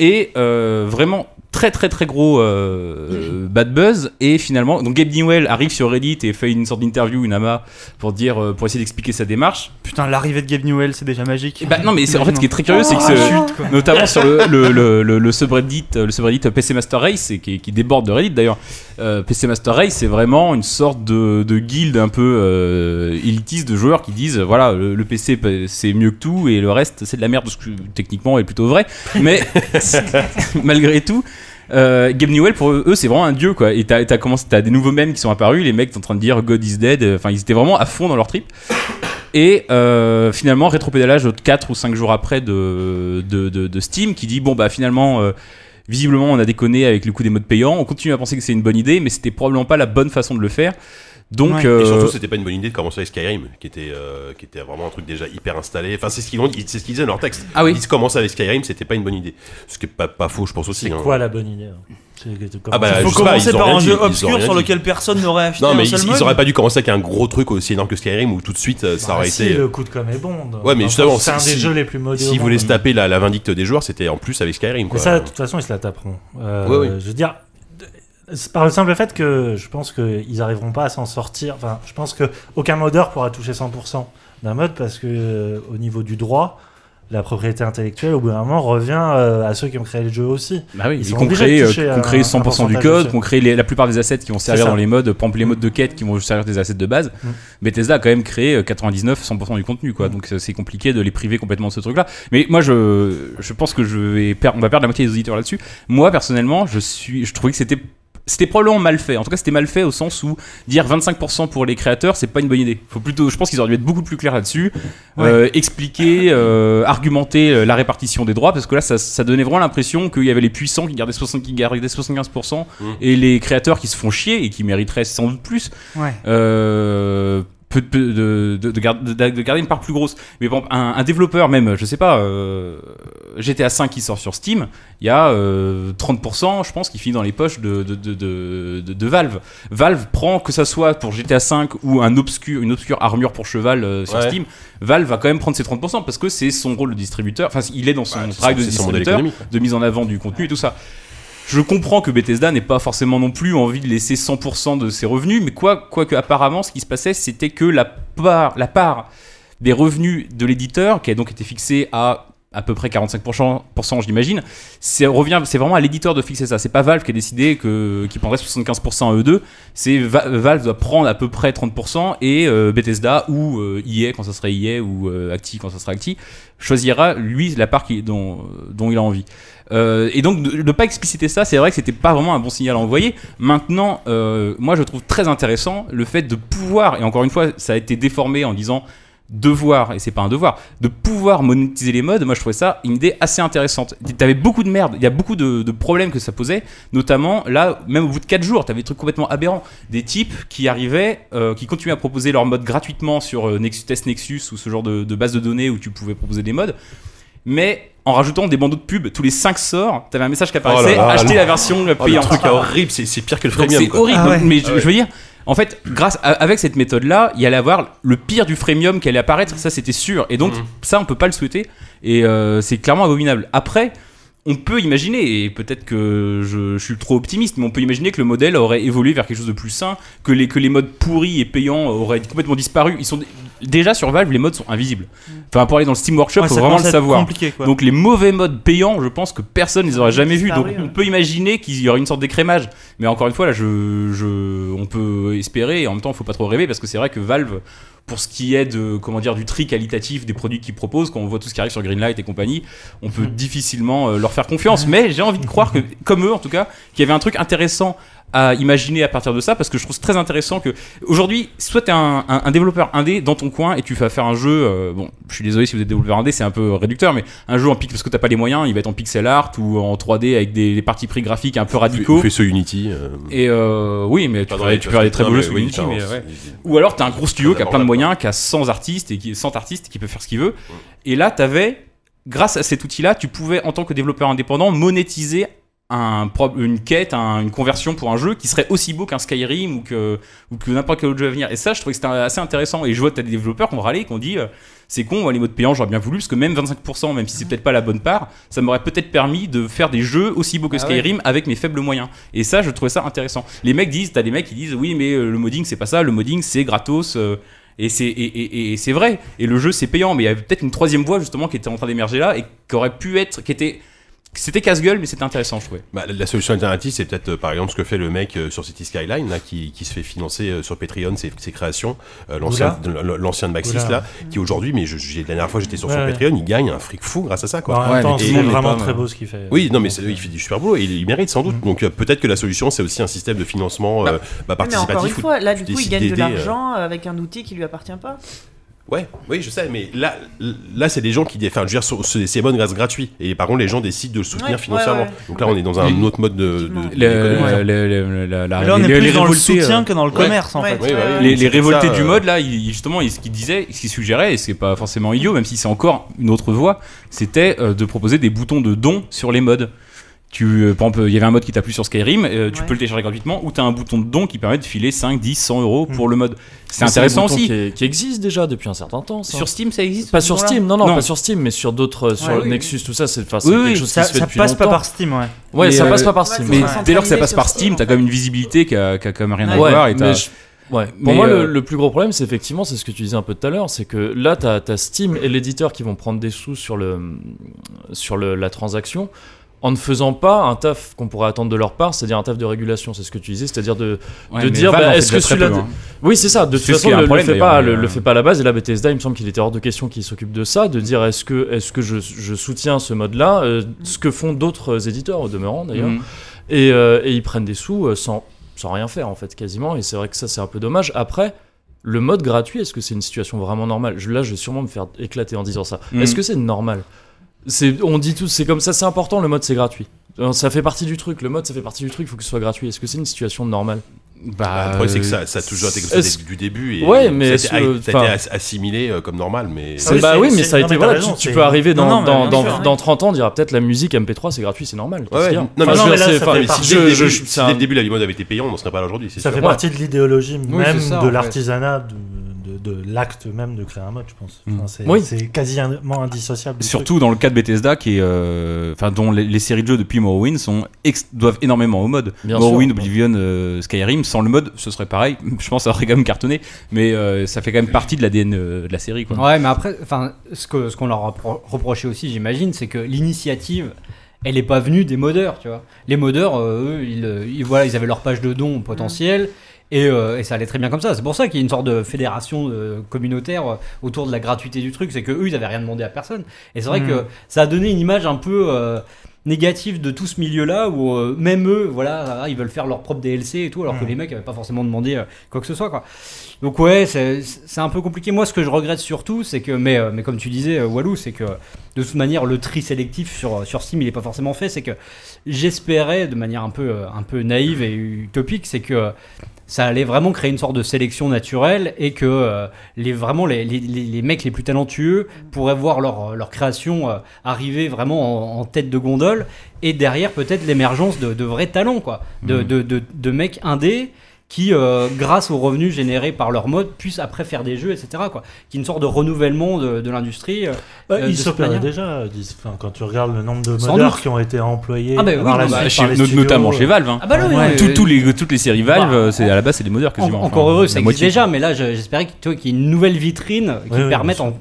Et vraiment très très très gros euh, bad buzz. Et finalement donc Gabe Newell arrive sur Reddit et fait une sorte d'interview une ama pour dire euh, pour essayer d'expliquer sa démarche. Putain, l'arrivée de Gabe Newell, c'est déjà magique. et bah, non mais c'est en fait ce qui est très curieux c'est que Oh, ce- chute, quoi. notamment sur le, le, le, le, le subreddit euh, le subreddit PC Master Race et qui, qui déborde de Reddit d'ailleurs. Euh, PC Master Race c'est vraiment une sorte de, de guilde un peu euh, élitiste de joueurs qui disent voilà le, le PC c'est mieux que tout et le reste c'est de la merde ce que techniquement est plutôt vrai. Mais malgré tout euh, Gabe Newell pour eux c'est vraiment un dieu quoi. Et t'as t'as commencé t'as des nouveaux mèmes qui sont apparus les mecs sont en train de dire God is dead enfin ils étaient vraiment à fond dans leur trip. Et euh, finalement, rétropédalage 4 ou 5 jours après de, de, de, de Steam qui dit bon bah finalement euh, visiblement on a déconné avec le coût des modes payants, on continue à penser que c'est une bonne idée mais c'était probablement pas la bonne façon de le faire. Donc Ouais. euh, Et surtout, c'était pas une bonne idée de commencer avec Skyrim, qui était, euh, qui était vraiment un truc déjà hyper installé. Enfin, c'est ce qu'ils ont dit- c'est ce qu'ils disaient dans leur texte. Ah oui. Ils commencer avec Skyrim, c'était pas une bonne idée. Ce qui est pas, pas faux, je pense aussi. C'est hein. quoi la bonne idée hein Ah bah, Il faut pas, commencer par un dit, jeu obscur sur dit. lequel personne n'aurait acheté Non, mais un ils, seul ils auraient pas dû commencer avec un gros truc aussi énorme que Skyrim où tout de suite euh, ça Bah, aurait si, été. le coup de com est bon. Ouais, mais justement, c'est un si- des jeux les plus modérés. S'ils voulaient se taper la, la vindicte des joueurs, c'était en plus avec Skyrim. Mais ça, de toute façon, ils se la taperont. Euh, Ouais, ouais. Je veux dire, par le simple fait que je pense qu'ils arriveront pas à s'en sortir. Enfin, je pense que aucun modeur pourra toucher 100% d'un mode parce que euh, au niveau du droit, la propriété intellectuelle, au bout d'un moment, revient euh, à ceux qui ont créé le jeu aussi. bah oui, ils euh, un- crée un 100% du code, qu'on crée les- la plupart des assets qui vont servir dans les modes, par exemple les modes de quête qui vont servir des assets de base. Mm. Bethesda a quand même créé euh, 99-100% du contenu quoi, donc euh, c'est compliqué de les priver complètement de ce truc là. Mais moi je, je pense que je vais perdre, on va perdre la moitié des auditeurs là-dessus. Moi personnellement, je suis, je trouvais que c'était c'était probablement mal fait. En tout cas, c'était mal fait au sens où dire 25% pour les créateurs, c'est pas une bonne idée. Faut plutôt, je pense qu'ils auraient dû être beaucoup plus clairs là-dessus, Euh, expliquer, euh, argumenter euh, la répartition des droits, parce que là, ça, ça donnait vraiment l'impression qu'il y avait les puissants qui gardaient, 60, qui gardaient 75% Mm. et les créateurs qui se font chier et qui mériteraient sans doute plus. Ouais. Euh, de, de, de, gar- de- de garder une part plus grosse. Mais bon, un, un développeur même, je sais pas, euh, GTA 5 qui sort sur Steam, il y a euh, 30%, je pense, qui finit dans les poches de, de, de, de, de- de Valve. Valve prend, que ça soit pour GTA 5 ou un obscur, une obscure armure pour cheval euh, sur Ouais. Steam, Valve va quand même prendre ses 30% parce que c'est son rôle de distributeur, enfin il est dans son Bah, c'est travail de distributeur, de mise en avant du contenu et tout ça. Je comprends que Bethesda n'ait pas forcément non plus envie de laisser 100% de ses revenus, mais quoi, quoi apparemment, ce qui se passait, c'était que la part, la part des revenus de l'éditeur, qui a donc été fixée à à peu près 45%, pourcent, j'imagine, c'est vraiment à l'éditeur de fixer ça. C'est pas Valve qui a décidé que qui prendrait 75% à eux deux. C'est Va- Valve doit prendre à peu près 30% et euh, Bethesda ou euh, EA quand ça serait EA ou euh, Acti quand ça sera Acti choisira lui la part dont, dont il a envie. Euh, et donc de ne pas expliciter ça, c'est vrai que c'était pas vraiment un bon signal à envoyer. Maintenant, euh, moi je trouve très intéressant le fait de pouvoir, et encore une fois, ça a été déformé en disant devoir, et c'est pas un devoir, de pouvoir monétiser les modes, moi je trouvais ça une idée assez intéressante. T'avais beaucoup de merde, il y a beaucoup de, de problèmes que ça posait, notamment là, même au bout de 4 jours, t'avais des trucs complètement aberrants. Des types qui arrivaient, euh, qui continuaient à proposer leurs modes gratuitement sur euh, Nexus, Test Nexus ou ce genre de, de base de données où tu pouvais proposer des modes, mais en rajoutant des bandeaux de pub tous les 5 sorts, t'avais un message qui apparaissait, Oh là là, achetez le- la version Oh, le payante. truc est horrible, c'est pire que le freemium. c'est horrible. Ah ouais. Mais je, Ah ouais. je veux dire, en fait, grâce à- avec cette méthode-là, il y allait avoir le pire du freemium qui allait apparaître. Ça, c'était sûr. Et donc, Mhm. ça, on peut pas le souhaiter. Et euh, c'est clairement abominable. Après. On peut imaginer, et peut-être que je, je suis trop optimiste, mais on peut imaginer que le modèle aurait évolué vers quelque chose de plus sain, que les, que les modes pourris et payants auraient complètement disparu. Ils sont déjà sur Valve, les modes sont invisibles. Enfin, pour aller dans le Steam Workshop, Ouais, faut vraiment le savoir. compliqué, quoi. Donc les mauvais modes payants, je pense que personne ne les aurait jamais vus. Donc on peut imaginer qu'il y aurait une sorte d'écrémage. Mais encore une fois, là, je, je, on peut espérer et en même temps, il faut pas trop rêver parce que c'est vrai que Valve, pour ce qui est de, comment dire, du tri qualitatif des produits qu'ils proposent, quand on voit tout ce qui arrive sur Greenlight et compagnie, on peut difficilement euh, leur faire confiance. Mais j'ai envie de croire que, comme eux en tout cas, qu'il y avait un truc intéressant à imaginer à partir de ça parce que je trouve très intéressant que aujourd'hui soit tu es un, un- un développeur indé dans ton coin et tu vas faire un jeu euh, bon je suis désolé si vous êtes développeur indé c'est un peu réducteur mais un jeu en pixel parce que t'as pas les moyens il va être en pixel art ou en 3D avec des, des parties pris graphiques un peu radicaux fait ce Unity. euh, et euh, oui mais tu peux, tu peux faire des très beaux jeux oui, Unity mais différence. ouais. Ou alors t'as un gros studio qui a plein de d'accord. Moyens, qui a 100 artistes et qui 100 artistes qui peut faire ce qu'il veut. Et là, t'avais, grâce à cet outil-là, tu pouvais en tant que développeur indépendant monétiser un une quête, un- une conversion pour un jeu qui serait aussi beau qu'un Skyrim ou que, ou que n'importe quel autre jeu à venir. Et ça, je trouvais que c'était assez intéressant. Et je vois que t'as des développeurs qui ont râlé, qui ont dit euh, c'est con, les modes payants, j'aurais bien voulu, parce que même 25%, même si c'est peut-être pas la bonne part, ça m'aurait peut-être permis de faire des jeux aussi beaux que Ah ouais. Skyrim avec mes faibles moyens. Et ça, je trouvais ça intéressant. Les mecs disent, t'as des mecs qui disent oui, mais euh, le modding, c'est pas ça, le modding, c'est gratos. euh, et c'est vrai. Et le jeu c'est payant, mais il y avait peut-être une troisième voie justement qui était en train d'émerger là et qui aurait pu être, qui était, c'était casse-gueule, mais c'était intéressant, je trouvais. Bah, la solution alternative, c'est peut-être euh, par exemple ce que fait le mec euh, sur City Skyline, là, qui, qui se fait financer euh, sur Patreon ses, ses créations. L'ancien, de- Maxis, Oula. là, qui aujourd'hui, mais je, j'ai- la dernière fois j'étais sur son Ouais, ouais. Patreon, il gagne un fric fou grâce à ça, quoi. Même Ouais, temps, vraiment pas, très beau ce qu'il fait. Oui, non, mais c'est- il fait du super boulot et il, il mérite sans doute. Donc peut-être que la solution, c'est aussi un système de financement euh, bah, Oui, mais encore une participatif. fois, là, du coup, il gagne de euh, l'argent avec un outil qui lui appartient pas. Ouais, oui, je sais, mais là, là, c'est des gens qui, enfin, je veux dire, c'est c'est modes grâce gratuit. Et par contre, les gens décident de le soutenir Ouais, financièrement. ouais, ouais. Donc là, on est dans un autre mode de. de- de- Le- d'économie. le- le- la- la- Mais là, on les- est les plus dans le révoltés, soutien euh, que dans le Ouais. commerce, en Ouais. fait. Oui, bah les, C'est les révoltés ça, du euh, mode là, il- justement, il- ce qu'ils disaient, ce qu'ils suggéraient, et ce qui est pas forcément idiot, même si c'est encore une autre voie, c'était euh, de proposer des boutons de dons sur les modes. Tu, euh, par exemple, il y avait un mode qui t'a plu sur Skyrim, euh, tu Ouais. peux le télécharger gratuitement, ou tu as un bouton de don qui permet de filer 5, 10, 100 euros pour le mode. C'est intéressant aussi. Qui, qui existent déjà depuis un certain temps. ça. Sur Steam, ça existe pas sur Steam, non, non, Non. pas sur Steam, mais sur d'autres, sur Ouais, oui. Nexus, tout ça, c'est Oui, quelque oui, chose Ça, qui se fait ça depuis passe pas longtemps. par Steam, ouais. Ouais, Mais, ça euh, passe pas par Steam. c'est Mais dès lors que ça passe par Steam, t'as quand même une visibilité qui a, qui a quand même rien à voir. Et ouais. Pour Mais, moi, euh, le, le plus gros problème, c'est effectivement, c'est ce que tu disais un peu tout à l'heure, c'est que là, tu as, Steam et l'éditeur qui vont prendre des sous sur, le, sur le, la transaction en ne faisant pas un taf qu'on pourrait attendre de leur part, c'est-à-dire un taf de régulation, c'est ce que tu disais, c'est-à-dire de, Ouais, de dire, bah, est-ce que celui-là... hein. Oui, c'est ça, de toute ce façon, le, fait pas, le, euh, le fait pas à la base, et là, Bethesda, il me semble qu'il était hors de question qu'il s'occupe de ça, de dire, est-ce que, est que je, je soutiens ce mode-là, euh, ce que font d'autres éditeurs, au demeurant, d'ailleurs, Mhm. et, euh, et ils prennent des sous euh, sans, sans rien faire en fait quasiment et c'est vrai que ça c'est un peu dommage après le mode gratuit est-ce que c'est une situation vraiment normale? Je- là je vais sûrement me faire éclater en disant ça Mhm. est-ce que c'est normal? On dit tout c'est comme ça c'est important le mode c'est gratuit ça fait partie du truc le mode ça fait partie du truc il faut que ce soit gratuit est-ce que c'est une situation normale? Bah, le problème, c'est que ça, ça a toujours été comme ça du début. Et Ouais, mais ça a été, assimilé euh, comme normal. Mais oui, bah oui, mais ça a été voilà, raison, tu, peux arriver dans, Non, non, mais dans, dans, sûr, dans ouais. 30 ans, on dira peut-être la musique MP3 c'est gratuit, c'est normal. non, mais Enfin, si- dès le début, la mode avait été payant, on n'en serait pas là aujourd'hui. Ça fait partie de l'idéologie même de l'artisanat de, l'acte même de créer un mode, je pense. Mm. Enfin, c'est Oui. c'est quasiment indissociable. Surtout dans le cas de Bethesda, qui est, euh, enfin, dont les, les séries de jeux depuis Morrowind sont ex- doivent énormément au mode. Bien Morrowind, sûr. Oblivion, euh, Skyrim, sans le mode, ce serait pareil. Je pense que ça aurait quand même cartonné, mais euh, ça fait quand même partie de l'ADN euh, de la série. Quoi. Ouais, mais après, enfin, ce que ce qu'on leur a repro- reproché aussi, j'imagine, c'est que l'initiative, elle est pas venue des modeurs, tu vois. Les modeurs, euh, eux, ils, ils- voilà, ils avaient leur page de dons potentiels. Et, euh, et ça allait très bien comme ça. C'est pour ça qu'il y a une sorte de fédération euh, communautaire euh, autour de la gratuité du truc. C'est que eux, ils avaient rien demandé à personne. Et c'est vrai Mm. que ça a donné une image un peu euh, négative de tout ce milieu-là où euh, même eux, voilà, ah, ils veulent faire leur propre DLC et tout, alors que Mm. les mecs n'avaient pas forcément demandé euh, quoi que ce soit, quoi. Donc ouais, c'est un peu compliqué. Moi, ce que je regrette surtout, c'est que, mais, euh, mais comme tu disais, euh, Walou, c'est que de toute manière, le tri sélectif sur, sur Steam, il n'est pas forcément fait. C'est que j'espérais, de manière un peu, euh, un peu naïve et utopique, c'est que euh, ça allait vraiment créer une sorte de sélection naturelle et que euh, les, vraiment les, les, les- mecs les plus talentueux pourraient voir leur, leur création euh, arriver vraiment en, en tête de gondole et derrière peut-être l'émergence de, de vrais talents, quoi. De, de, de, de mecs indés qui, euh, grâce aux revenus générés par leur mode, puissent après faire des jeux, etc. Quoi. Qui est une sorte de renouvellement de, de l'industrie. euh. Bah, Euh, de il cette s'opérait manière. déjà. dis- enfin, quand tu regardes le nombre de modeurs qui ont été employés Ah bah oui, par la bah, suite Chez- les notamment euh, chez Valve. hein. Ah bah non, Ouais. euh, tous les, toutes les séries Valve, bah, euh, c'est à la base c'est des modeurs en- quasiment. encore Enfin, heureux, ça existe moitié. déjà, mais là je- j'espérais que, tu vois, qu'il y ait une nouvelle vitrine qui Oui, permette en-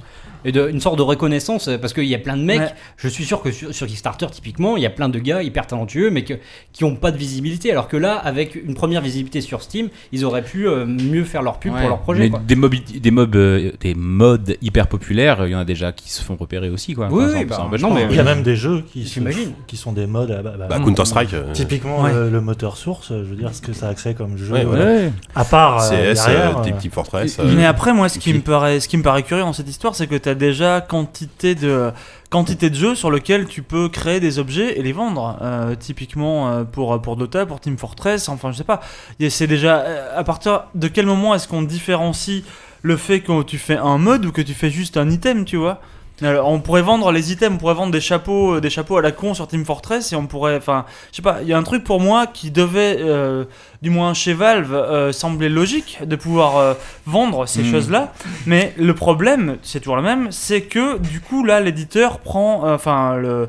et de- une sorte de reconnaissance euh, parce qu'il y a plein de mecs. Ouais. Je suis sûr que sur, sur Kickstarter, typiquement, il y a plein de gars hyper talentueux, mais que, qui n'ont pas de visibilité. Alors que là, avec une première visibilité sur Steam, ils auraient pu euh, mieux faire leur pub Ouais. pour leur projet. Mais quoi. des, mobs, des, mobs, euh, des modes hyper populaires, il y en a déjà qui se font repérer aussi. Quoi. Oui, bah, non, mais-. Il y a même des jeux qui, se- qui sont des modes. à- bah, bah, Bah, Counter-Strike. euh, Typiquement, Ouais. le, le moteur source, je veux dire, ce que ça accès comme jeu. Ouais, voilà. Ouais. À part euh, CS, derrière, euh, Team Fortress. Mais après, moi, ce qui, me paraît, ce qui me paraît curieux dans cette histoire, c'est que déjà quantité de, quantité de jeux sur lesquels tu peux créer des objets et les vendre. Euh, typiquement euh, pour, pour Dota, pour Team Fortress, enfin, je sais pas. C'est déjà. euh, À partir de quel moment est-ce qu'on différencie le fait que tu fais un mode ou que tu fais juste un item, tu vois? Alors, on pourrait vendre les items, on pourrait vendre des chapeaux, euh, des chapeaux à la con sur Team Fortress et on pourrait, enfin, je sais pas, il y a un truc pour moi qui devait, euh, du moins chez Valve, euh, sembler logique de pouvoir euh, vendre ces Mm. choses-là. Mais le problème, c'est toujours le même, c'est que du coup là, l'éditeur prend, enfin le,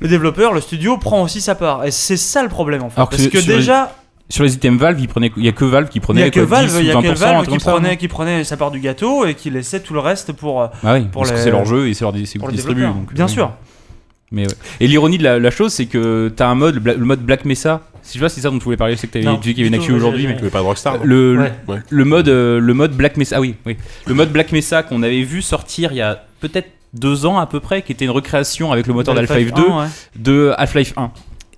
le développeur, le studio prend aussi sa part. Et c'est ça le problème en fait, Alors parce que déjà, Sur les items Valve, il prenait- il y a que Valve qui il prenait y a que quoi, Valve, 10 ou il y a 20%, que Valve truc qui prenait, qui prenait sa part du gâteau et qui laissait tout le reste pour. euh, Ah oui, pour parce que c'est leur jeu et c'est leur c'est pour donc, Bien oui. sûr. Mais ouais. Et l'ironie de la, la chose, c'est que t'as un mode, le, mode Black Mesa. Si je vois, c'est ça dont tu voulais parler, je sais que t'avais Non, dit qu'il y avait une actu aujourd'hui, mais Tu veux pas de Rockstar le, Ouais. Ouais. le mode euh, le mode Black Mesa ah oui oui le mode Black Mesa qu'on avait vu sortir il y a peut-être deux ans à peu près qui était une recréation avec le moteur d'Half-Life 2 1, ouais. de Half-Life 1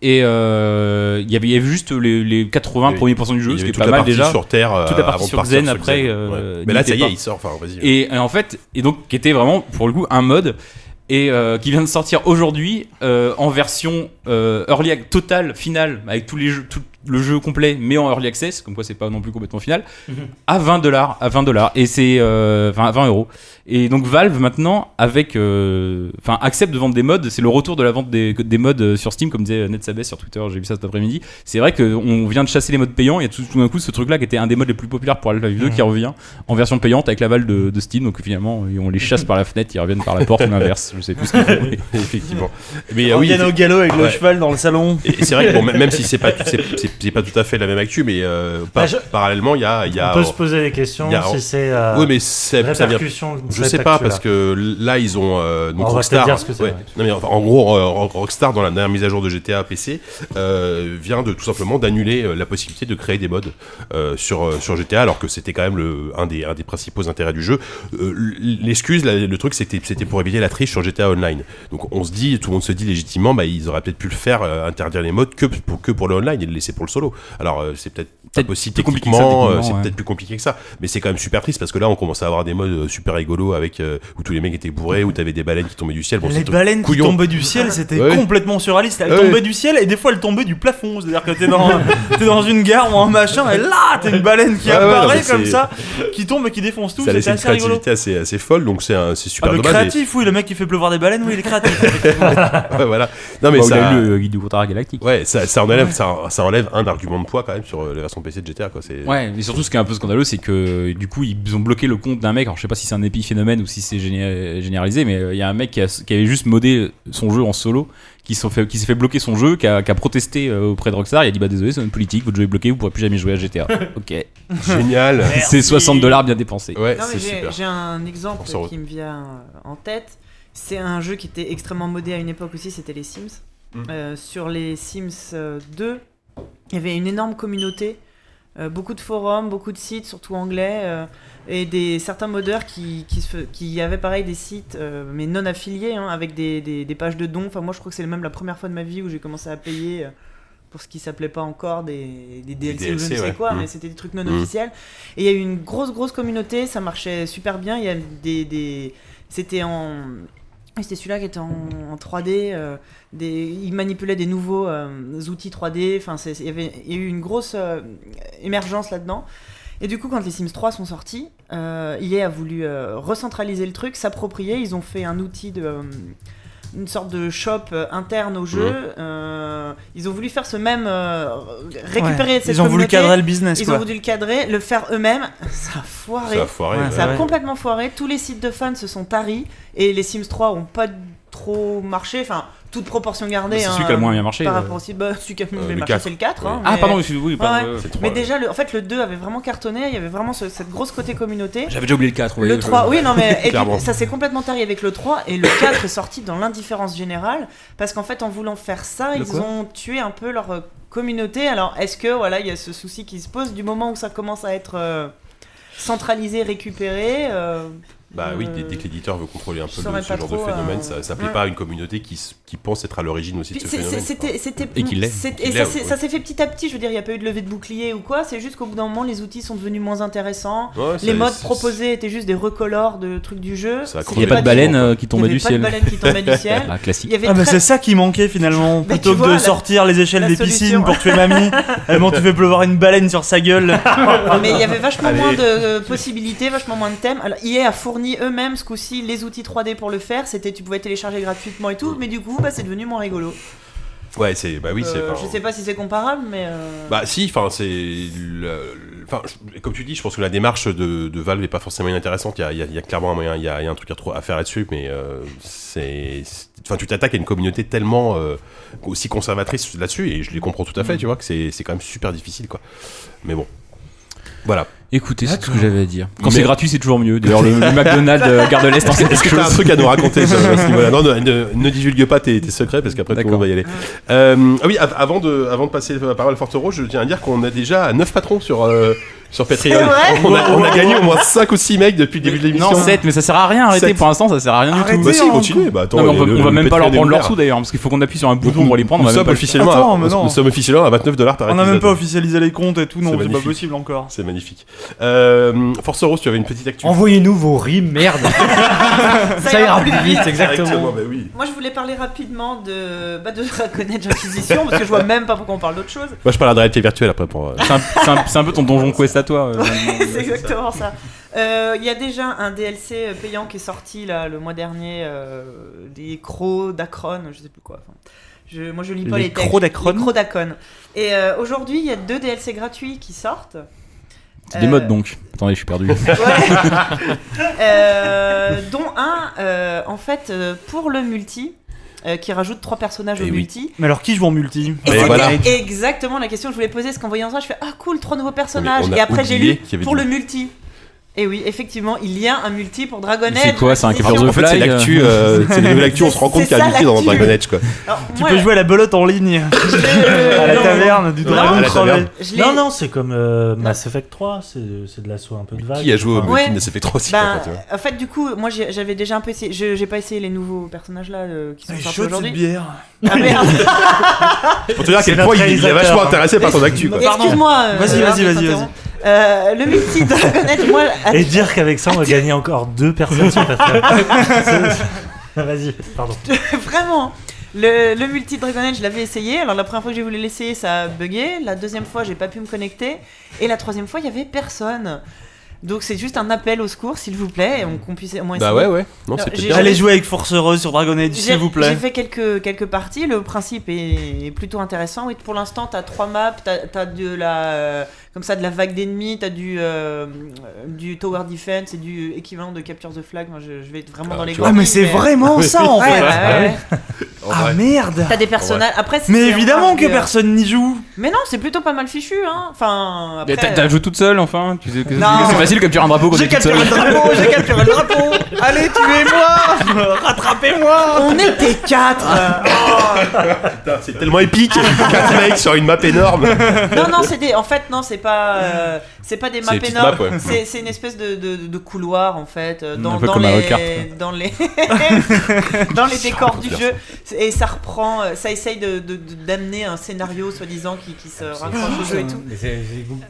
et euh, il y avait juste les, les 80 Il y premiers pourcents du jeu ce qui est pas mal déjà sur Terre. euh, Toute la partie avant de sur sur après, euh, Ouais. Mais là, ça y est, pas. il sort. Enfin, vas-y. et, et en fait et donc qui était vraiment pour le coup un mode et euh, qui vient de sortir aujourd'hui euh, en version euh, early totale finale avec tous les jeux tout le jeu complet mais en early access comme quoi c'est pas non plus complètement final à 20 dollars à 20 dollars et c'est euh, enfin à 20 euros et donc Valve maintenant avec euh, enfin accepte de vendre des modes c'est le retour de la vente des, des modes euh, sur Steam comme disait Ned Sabes sur Twitter j'ai vu ça cet après-midi c'est vrai qu'on vient de chasser les modes payants il y a tout, tout d'un coup ce truc là qui était un des modes les plus populaires pour Half-Life 2 qui revient en version payante avec l'aval de, de Steam donc finalement on les chasse par la fenêtre ils reviennent par la porte ou l'inverse je sais plus ce qu'ils font Effectivement. Mais euh, On oui, au galop avec le cheval dans le salon. Et c'est vrai que bon, même- si c'est pas, c'est, pas tout à fait la même actu, mais euh, par- Bah, je- parallèlement, il y a, il y a On peut se poser des questions il y a- si c'est euh, oui, mais c'est, ça vient. répercussion. Je sais pas parce que là ils ont euh, donc On Rockstar. peut-être dire ce que c'est, ouais. ouais. Non, mais enfin, en gros, euh, Rock- Rockstar dans la dernière mise à jour de GTA PC euh, vient de tout simplement d'annuler euh, la possibilité de créer des modes euh, sur sur GTA alors que c'était quand même le un des un des principaux intérêts du jeu. Euh, L'excuse, le truc, c'était c'était pour éviter la triche sur GTA Online. Donc on se dit, tout le monde se dit légitimement, bah ils auraient peut-être pu le faire, euh, interdire les modes que pour que pour le online et le laisser pour le solo. Alors euh, c'est peut-être Peut-être possible plus compliqué que ça, techniquement, euh, c'est ouais. peut-être plus compliqué que ça, mais c'est quand même super triste parce que là on commence à avoir des modes euh, super rigolos avec euh, où tous les mecs étaient bourrés, où t'avais des baleines qui tombaient du ciel. Bon, les baleines qui tombaient du ciel, c'était Ouais. complètement surréaliste. Elles Ouais. tombaient du ciel et des fois elles tombaient du plafond. C'est-à-dire que t'es dans, t'es dans une gare ou un machin et là t'as une baleine qui apparaît comme ça, qui tombe et qui défonce tout. Ça laisse C'était une assez rigolo. créativité assez, assez folle, donc c'est Ah, super le dommage. créatif, oui, le mec qui fait pleuvoir des baleines, oui, il est créatif. voilà. Non mais Bah, ça. a eu le guide du Contrat galactique. Ouais, ça, enlève, ça, enlève un argument de poids quand même sur la version PC de GTA quoi. C'est. Ouais, mais surtout ce qui est un peu scandaleux, c'est que du coup ils ont bloqué le compte d'un mec. Alors je sais pas si c'est un épiphénomène ou si c'est géné- généralisé, mais euh, il y a un mec qui, a- qui avait juste modé son jeu en solo, qui s'en fait, qui s'est fait bloquer son jeu, qui a, qui a protesté euh, auprès de Rockstar. Il a dit bah désolé, c'est une politique, votre jeu est bloqué, vous pourrez plus jamais jouer à GTA. ok, Génial. c'est 60 dollars bien dépensés. Ouais, Non, mais c'est j'ai super. j'ai un exemple qui me vient euh, en tête. C'est un jeu qui était extrêmement modé à une époque aussi, c'était les Sims. Mm. Euh, sur les Sims euh, 2, il y avait une énorme communauté, euh, beaucoup de forums, beaucoup de sites, surtout anglais, euh, et des, certains modeurs qui, qui, se, qui avaient pareil des sites, euh, mais non affiliés, hein, avec des, des, des pages de dons. Enfin, moi, je crois que c'est même la première fois de ma vie où j'ai commencé à payer. pour ce qui s'appelait pas encore des, des DLC, ou je DLC, ne sais ouais. quoi, mais c'était des trucs non Mm. officiels. Et il y a eu une grosse, grosse communauté, ça marchait super bien. Il y a des. des... C'était en. C'était celui-là qui était en, en 3D. euh, des... Il manipulait des nouveaux euh, outils 3D. Enfin, il y avait a eu une grosse euh, émergence là-dedans. Et du coup, quand les Sims 3 sont sortis, EA a voulu recentraliser le truc, s'approprier. Ils ont fait un outil de. Une sorte de shop euh, interne au jeu. Euh, ils ont voulu faire ce même. euh, récupérer Ouais, cette Ils ont voulu cadrer le business, Ils quoi. ont voulu le cadrer, le faire eux-mêmes. Ça a foiré. Ça a foiré. Ouais. Ça a complètement foiré. Tous les sites de fans se sont taris et les Sims 3 ont pas trop marché. Enfin, toute proportion gardée. C'est hein, celui qui a le moins bien marché, Par euh. rapport au site, bah, celui qui a le Euh, mieux le marché, 4. c'est le 4. hein, Ah mais- pardon, excuse- oui, pardon. Ouais. ouais. C'est trop, Mais ouais. déjà, le, en fait, le 2 avait vraiment cartonné. Il y avait vraiment ce- cette grosse côté communauté. J'avais déjà oublié le 4. Le 3, oui, non, mais et ça s'est complètement tari avec le 3 et le 4 est sorti dans l'indifférence générale parce qu'en fait, en voulant faire ça, Le ils ont tué un peu leur euh, communauté. Alors, est-ce que voilà, il y a ce souci qui se pose du moment où ça commence à être euh, centralisé, récupéré euh, Bah oui, euh, dès, dès que l'éditeur veut contrôler un peu le- ce pas genre trop, de phénomène, euh, ça, ça plaît ouais. pas à une communauté qui, pense être à l'origine aussi de ce phénomène. C'était, c'était, Et qu'il l'est. et ça, s'est- ouais. fait petit à petit. Je veux dire, il n'y a pas eu de levée de bouclier ou quoi. C'est juste qu'au bout d'un moment, les outils sont devenus moins intéressants. Ouais, Les modes proposés étaient juste des recolores de trucs du jeu. Il n'y a crevé pas de du- baleine euh, qui Il y tombait avait du pas ciel. de baleine qui tombait du ciel. La Il classique. avait Ah c'est ça qui manquait finalement. Plutôt que de sortir les échelles des piscines pour tuer mamie, eh bon tu fais pleuvoir une baleine sur sa gueule. Mais il y avait vachement moins de euh, possibilités, vachement moins de thèmes. Alors, EA a fourni eux-mêmes ce coup-ci les outils 3D pour le faire. C'était, tu pouvais télécharger gratuitement et tout, mais du coup, bah, c'est devenu moins rigolo. Ouais, c'est bah oui, c'est. Euh, je sais pas si c'est comparable, mais. euh, Bah si, enfin c'est, enfin comme tu dis, je pense que la démarche de, de Valve est pas forcément inintéressante. Il y a, il y a- il y a clairement un moyen, il y a, il y a un truc à, faire là-dessus, mais euh, c'est, enfin tu t'attaques à une communauté tellement aussi conservatrice là-dessus, et je les comprends tout à fait, tu vois, que c'est, c'est quand même super difficile, quoi. Mais bon, voilà. Écoutez, c'est tout ce que j'avais à dire. Quand Mais- c'est gratuit, c'est toujours mieux. D'ailleurs, le, le McDonald's euh, Gare de l'Est en sait Est-ce que tu as un truc à nous raconter sur- à ce niveau-là Non, ne, ne- ne divulgue pas tes, tes secrets parce qu'après tout le monde va y aller. Euh, ah oui, av- avant de, avant de passer la parole à Forte Rose, je tiens à dire qu'on a déjà 9 patrons sur, euh, sur Patreon. On, a, on a gagné au moins 5 ou 6 mecs depuis le début de l'émission. Non, 7, mais ça sert à rien. Arrêtez, Sept. pour l'instant, ça sert à rien du tout. Bah si, continuez. Bah, attends, Non, mais on va, le- on va le même pas leur prendre leurs ouvert. sous d'ailleurs, parce qu'il faut qu'on appuie sur un bouton pour les prendre. On Nous va même sommes officiellement, à, non. nous sommes officiellement à 29 dollars par On a même pas officialisé les comptes et tout, non, C'est pas possible encore. C'est magnifique. Euh, Force Rose, tu avais une petite actu. Envoyez-nous vos rimes, merde. ça ira plus vite, exactement. bah oui. Moi, je voulais parler rapidement de, bah, de Dragon Age Inquisition, parce que je vois même pas pourquoi on parle d'autre chose. Moi, je parle de réalité virtuelle après pour. euh, C'est un, peu ton donjon quest à toi. euh, c'est exactement ça. Euh, Il y a déjà un DLC payant qui est sorti là, le mois dernier, euh, des crocs d'Akron, je sais plus quoi. Enfin, je, moi, je lis pas Les les, textes. crocs d'Akron Les crocs d'Akron. Et euh, aujourd'hui, il y a deux DLC gratuits qui sortent. Des Euh, modes donc. Attendez, je suis perdu. Ouais. Euh, dont un, euh, en fait, euh, pour le multi, euh, qui rajoute trois personnages Eh au oui. multi. Mais alors qui joue en multi Et voilà. exactement la question que je voulais poser, parce qu'en voyant ça, je fais Ah cool, trois nouveaux personnages. Et après, j'ai lu pour du- le multi. Et oui, effectivement, il y a un multi pour Dragon Age. C'est quoi, c'est un. Capture En fait, c'est l'actu, euh, c'est la nouvelle actu, on se C'est- rend compte c'est qu'il y a un multi dans l'actu. Dragon Age, quoi. Alors, Tu moi, peux jouer à la belote en ligne à la taverne du dragon crevé. Non, non, c'est comme euh, Mass Effect 3, c'est c'est de l'assaut un peu de vague. Qui a joué au multi de s'est fait trop aussi, quoi, tu vois. en fait, du coup, moi j'avais déjà un peu essayé. je- J'ai pas essayé les nouveaux personnages là euh, qui sont C'est sortis chaud cette aujourd'hui. bière. Ah merde, Pour te dire à quel C'est point il est vachement intéressé par ton actu, excuse-moi. euh, Vas-y, Gérard, vas-y, vas-y. Euh, le multi Age, moi, Et dire qu'avec ça, on va gagner encore deux personnes sur Patreon. C'est- Vas-y, pardon. Vraiment. Le, le multi Dragon Age, je l'avais essayé. Alors la première fois que j'ai voulu l'essayer, ça a bugué. La deuxième fois, j'ai pas pu me connecter. Et la troisième fois, il y avait personne. Donc c'est juste un appel au secours, s'il vous plaît, et on qu'on puisse au moins Bah ouais, ouais. Non, Alors, j'ai-. Allez jouer avec Force Heureuse sur Dragon Age, J'ai s'il vous j'ai plaît. fait quelques, quelques parties, le principe est, est plutôt intéressant. Oui, pour l'instant, t'as trois maps, t'as as de la, euh, comme ça, de la vague d'ennemis, t'as du, euh, du tower defense et du équivalent de capture the flag. Moi, je, je vais être vraiment Ah, dans les tu vois. Ah, mais c'est vraiment ça en Ouais, fait. ouais, ouais. En Ah vrai. merde. T'as des personnages. Après, c'est- Mais c'est évidemment encore que personne n'y joue. Mais non, c'est plutôt pas mal fichu, hein. Enfin, Mais après. T'as t'as joué toute seule enfin Tu sais que Non. C'est facile capturer un drapeau quand J'ai t'es toute capturé seule. le drapeau, j'ai capturé le drapeau. Allez, tuez-moi Rattrapez-moi On était quatre. Putain, C'est tellement épique. Quatre mecs sur une map énorme. non, non, c'est des. En fait, non, c'est pas. euh, c'est pas des maps énormes. ouais. C'est c'est une espèce de, de, de couloir en fait euh, dans, Un peu dans comme Mario Kart, les dans les dans les décors du jeu et ça reprend, euh, ça essaye de d'amener un scénario soi-disant qui, qui se raccroche au jeu et tout. Mais c'est-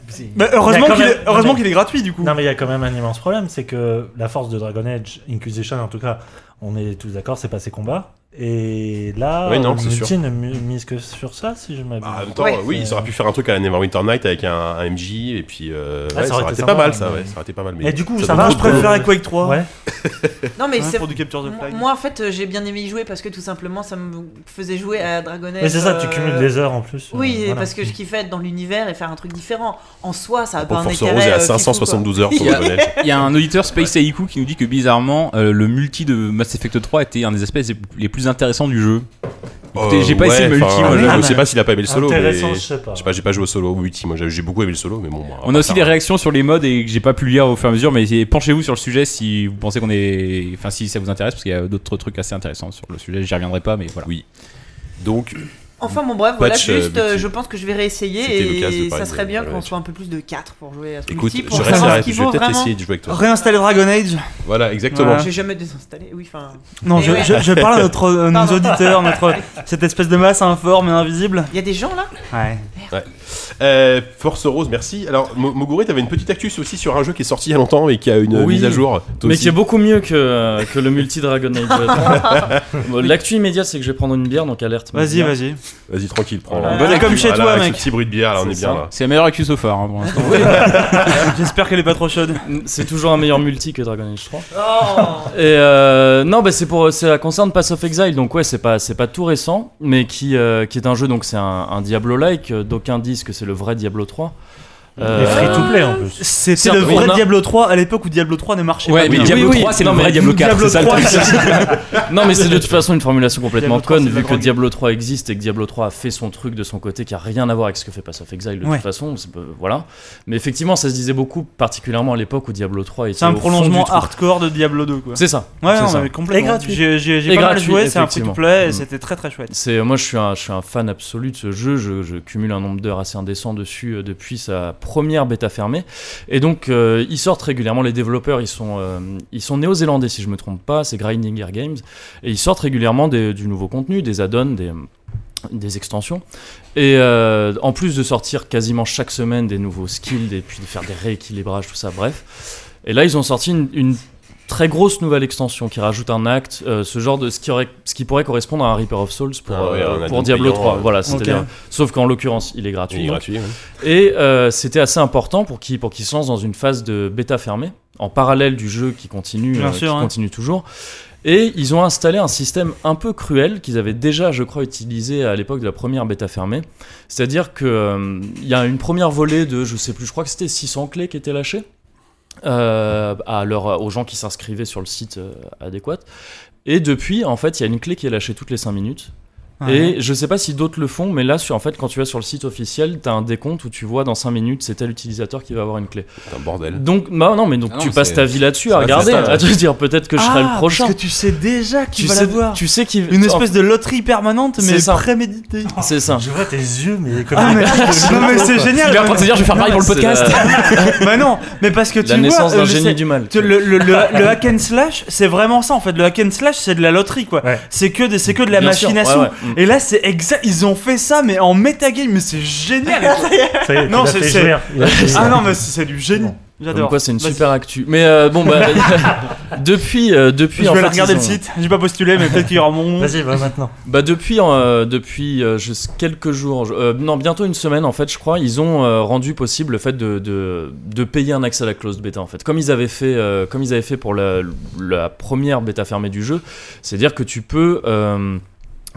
c'est- Bah, heureusement qu'il même- est, heureusement qu'il est gratuit du coup. Non, mais il y a quand même un immense problème, c'est que la force de Dragon Age Inquisition, en tout cas, on est tous d'accord, c'est pas ses combats. Et là, Oui, non, euh, c'est Multi ne mise que sur ça, si je m'abuse. Bah, en même temps, Ouais. euh, oui, ils auraient pu faire un truc à la Neverwinter Night avec un, un MJ et puis euh, Ouais, ouais, ça, aurait été pas sympa, mal ça, mais- ouais, ça aurait été pas mal. Et du coup, ça va, je préfère Quake 3. Ouais. Non, mais Ouais, c'est pour du capture de moi, flag. moi, en fait euh, j'ai bien aimé y jouer parce que tout simplement ça me faisait jouer à Dragon Age. Mais c'est ça, tu euh, cumules des heures en plus. euh, Oui, voilà. parce que je kiffais être dans l'univers et faire un truc différent. En soi, ça a pas un Force intérêt. Euh, fifou, 572 heures Il y a- Dragon Age. Il y a un auditeur Space Aiku qui nous dit que bizarrement euh, le multi de Mass Effect 3 était un des aspects les plus intéressants du jeu. Écoutez, j'ai pas essayé le multi, moi, je je- sais pas s'il a pas aimé le solo, mais Intéressant, je je sais pas. j'ai pas joué au solo ou multi. Moi, j'ai j'ai beaucoup aimé le solo, mais bon. On a aussi des réactions sur les modes et que j'ai pas pu lire au fur et à mesure, mais penchez-vous sur le sujet si vous pensez qu'on est. Enfin, si ça vous intéresse, parce qu'il y a d'autres trucs assez intéressants sur le sujet, j'y reviendrai pas, mais voilà. Oui. Donc, Enfin bon bref, voilà Patch, euh, juste, euh, je pense que je vais réessayer et ça serait bien qu'on soit un peu plus de 4 pour jouer à ce écoute, multi, pour je savoir ce vais vaut peut-être essayer de jouer avec toi. Réinstaller Dragon Age. Voilà, exactement. Voilà. J'ai jamais désinstallé, oui, enfin... Non, je, ouais. je, je parle à notre, euh, nos auditeurs, notre, cette espèce de masse informe et invisible. Il y a des gens là? Ouais. Euh, Force Rose, merci. Alors, Mo- Moguri, t'avais une petite actus aussi sur un jeu qui est sorti il y a longtemps et qui a une Oui, mise à jour. Mais aussi. qui est beaucoup mieux que, que le multi Dragon Age. Bon, L'actu immédiate, c'est que je vais prendre une bière, donc alerte. Vas-y, vas-y. Vas-y, tranquille, prends. Voilà. un Bonne comme chez Voilà, toi, mec. Petit bruit de bière, là, on est C'est bien là. C'est la meilleure actu so far hein, pour l'instant. J'espère qu'elle est pas trop chaude. C'est toujours un meilleur multi que Dragon Age 3. Et euh, non, bah c'est pour, ça concerne Pass of Exile, donc ouais, c'est pas, c'est pas tout récent, mais qui, euh, qui est un jeu, donc c'est un, un Diablo-like. euh, D'aucuns disent que c'est le vrai Diablo 3. Et Euh, free to play en plus. C'était le vrai a- Diablo 3 à l'époque où Diablo 3 ne marchait Ouais, pas mais bien. Diablo Oui, oui, 3, c'est le non, vrai mais Diablo 4, Diablo c'est ça le 3, truc. Non, mais c'est de toute façon une formulation complètement Diablo 3, conne, vu que. Diablo 3 existe et que Diablo 3 a fait son truc de son côté qui a rien à voir avec ce que fait Pass of Exile de Ouais. toute façon. Voilà. Mais effectivement, ça se disait beaucoup, particulièrement à l'époque où Diablo 3 était. C'est un au fond prolongement hardcore de Diablo 2 quoi. C'est ça. Ouais, non, ça. mais complètement. Et gratuit. J'ai pas mal joué, c'est un free to effectivement. play et Mm. c'était très très chouette. Moi je suis un fan absolu de ce jeu. Je, je cumule un nombre d'heures assez indécent dessus euh, depuis sa première bêta fermée. Et donc euh, ils sortent régulièrement. Les développeurs ils sont euh, sont néo-zélandais si je me trompe pas. C'est Grinding Gear Games et ils sortent régulièrement du nouveau contenu, des add-ons, des des extensions et euh, en plus de sortir quasiment chaque semaine des nouveaux skills et puis de faire des rééquilibrages tout ça bref et là ils ont sorti une très grosse nouvelle extension qui rajoute un acte, euh, ce genre de ce qui aurait, ce qui pourrait correspondre à un Reaper of Souls pour, Ah ouais, euh, pour Diablo payant, 3. euh, Voilà, c'est-à-dire, ok. sauf qu'en l'occurrence, il est gratuit. Il est donc. gratuit. ouais. Et euh, c'était assez important pour qu'il pour qu'il se lance dans une phase de bêta fermée, en parallèle du jeu qui continue, Bien euh, sûr, qui hein. continue toujours. Et ils ont installé un système un peu cruel qu'ils avaient déjà, je crois, utilisé à l'époque de la première bêta fermée. C'est-à-dire que euh, il y a une première volée de, je sais plus, je crois que c'était 600 clés qui étaient lâchées euh, aux gens qui s'inscrivaient sur le site euh, adéquat. Et depuis, en fait, il y a une clé qui est lâchée toutes les 5 minutes. Et je sais pas si d'autres le font, mais là, sur, en fait, quand tu vas sur le site officiel, tu as un décompte où tu vois dans 5 minutes, c'est tel utilisateur qui va avoir une clé. C'est un bordel. Donc, bah non, mais donc Ah tu passes ta vie là-dessus à regarder, c'est ça, ouais. à te dire peut-être que je serai le prochain. Ah, Parce que tu sais déjà qui Tu va sais, l'avoir. tu sais qui Une espèce de loterie permanente mais ça. préméditée. C'est ça. Je vois tes yeux, mais comme Ah mais, non, mais c'est génial. Il est en train de se dire, je vais faire pareil pour le podcast. la- bah non, mais parce que tu La vois, naissance euh, d'un je génie du mal. le, hack and slash, c'est vraiment ça en fait. Le hack and slash, c'est de la loterie quoi. C'est que, de- c'est que de la machination. Mm. Et là, c'est exact. Ils ont fait ça, mais en metagame, mais c'est génial. Ça y est, Non, c'est- fait c'est- fait ah non, mais c'est du génie. J'adore. quoi, c'est une Vas-y. super actu. Mais euh, bon, bah, depuis, euh, depuis, Je en vais fait, aller regarder le site. J'ai pas postulé, mais peut-être qu'il y aura mon. Vas-y, va maintenant. Bah depuis, euh, depuis euh, quelques jours, euh, non bientôt une semaine en fait, je crois, ils ont euh, rendu possible le fait de, de, de payer un accès à la closed bêta en fait, comme ils avaient fait, euh, comme ils avaient fait pour la, la première bêta fermée du jeu, c'est-à-dire que tu peux euh,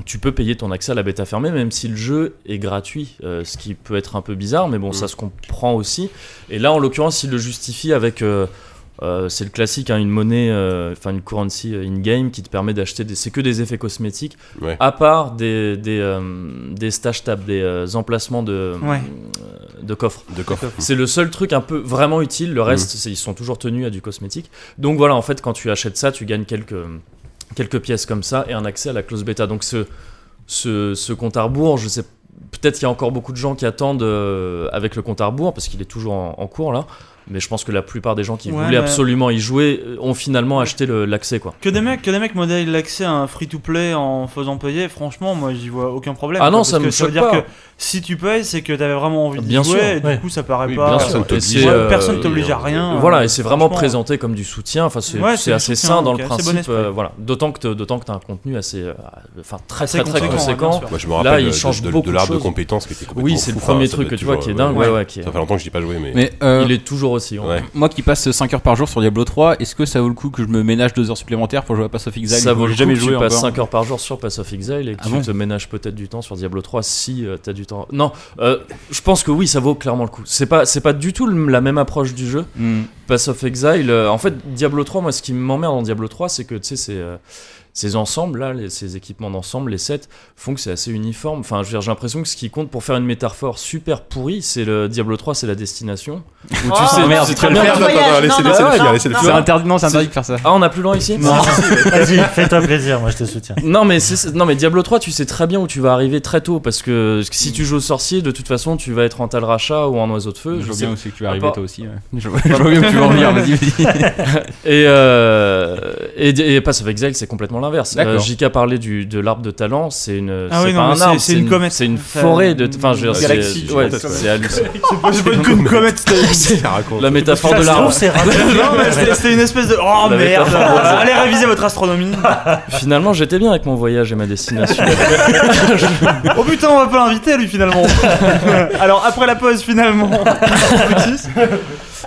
tu peux payer ton accès à la bêta fermée même si le jeu est gratuit, euh, ce qui peut être un peu bizarre, mais bon, ça se comprend aussi. Et là, en l'occurrence, il le justifie avec. euh, euh, c'est le classique, hein, une monnaie, euh, enfin une currency in-game qui te permet d'acheter des. C'est que des effets cosmétiques, Ouais. à part des, des, euh, des stash tabs, des euh, emplacements de, Ouais. euh, de coffres. De coffre. C'est le seul truc un peu vraiment utile. Le reste, c'est- ils sont toujours tenus à du cosmétique. Donc voilà, en fait, quand tu achètes ça, tu gagnes quelques, quelques pièces comme ça et un accès à la clause bêta. Donc ce, compte à rebours, je sais peut-être qu'il y a encore beaucoup de gens qui attendent euh, avec le compte à rebours parce qu'il est toujours en cours là. Mais je pense que la plupart des gens qui Ouais, voulaient mais- absolument y jouer euh, ont finalement acheté le- l'accès quoi. Que des mecs, que des mecs modèlent l'accès à un free-to-play en faisant payer, franchement, moi j'y vois aucun problème. Ah quoi, non, parce ça me que ça veut dire que si tu payes, c'est que t'avais vraiment envie de Bien jouer, sûr, et du ouais. coup ça paraît Oui, pas. bien sûr. Personne t'oblige. t'oblige, Ouais, euh, personne t'oblige à rien. Voilà, euh, et c'est vraiment présenté comme du soutien. Enfin, c'est Ouais, assez sain dans le bon principe. euh, voilà, d'autant que t'as- d'autant que t'as un contenu assez, euh, enfin très Assez très très conséquent. Moi, je me Là, il change de, de, beaucoup de l'arbre de compétences qui était complètement Oui, c'est le premier truc que tu vois qui est dingue. Ça fait longtemps que je ai pas joué, mais. Euh, Il est toujours aussi. hein. Ouais. moi qui passe 5 heures par jour sur Diablo 3, est-ce que ça vaut le coup que je me ménage 2 heures supplémentaires pour jouer à Pass of Exile? Ça vaut le J'ai coup jamais que joué tu passes encore. 5 heures par jour sur Pass of Exile et que Ah tu bon? te ménages peut-être du temps sur Diablo 3 si tu t'as du temps. Non, euh, je pense que oui, ça vaut clairement le coup. C'est pas, c'est pas du tout le- la même approche du jeu. Hmm. Pass of Exile, euh, en fait, Diablo 3, moi, ce qui m'emmerde dans Diablo 3, c'est que, tu sais, c'est. Ces ensembles là, les- ces équipements d'ensemble, les sets, font que c'est assez uniforme. Enfin, j'ai l'impression que ce qui compte pour faire une métaphore super pourrie, c'est le Diablo 3, c'est la destination. Où tu Oh, sais, merde, tu très bien. C'est interdit, non, c'est interdit de faire ça. Ah, on a plus loin ici Non, vas-y, fais-toi plaisir, moi je te soutiens. Non mais, c'est- c'est- non mais Diablo 3 tu sais très bien où tu vas arriver très tôt parce que si tu joues au sorcier de toute façon tu vas être en tal rachat ou en oiseau de feu Je vois bien aussi que tu vas à arriver part- toi aussi. Je vois bien que tu vas en venir, vas-y, vas-y. Et, euh, et Pass of Exile c'est complètement l'inverse. Euh, JK parlait du, de l'arbre de talent c'est une Ah c'est oui, pas non, un mais arbre c'est- une une- comète. c'est une forêt de enfin je veux dire, c'est- ouais, hallucinant. C'est pas une comète. La métaphore de l'arbre. c'était une espèce de. Oh merde. Allez réviser votre astronomie Finalement j'étais bien avec mon voyage et ma destination. Oh putain, on va pas l'inviter lui finalement Alors après la pause, finalement.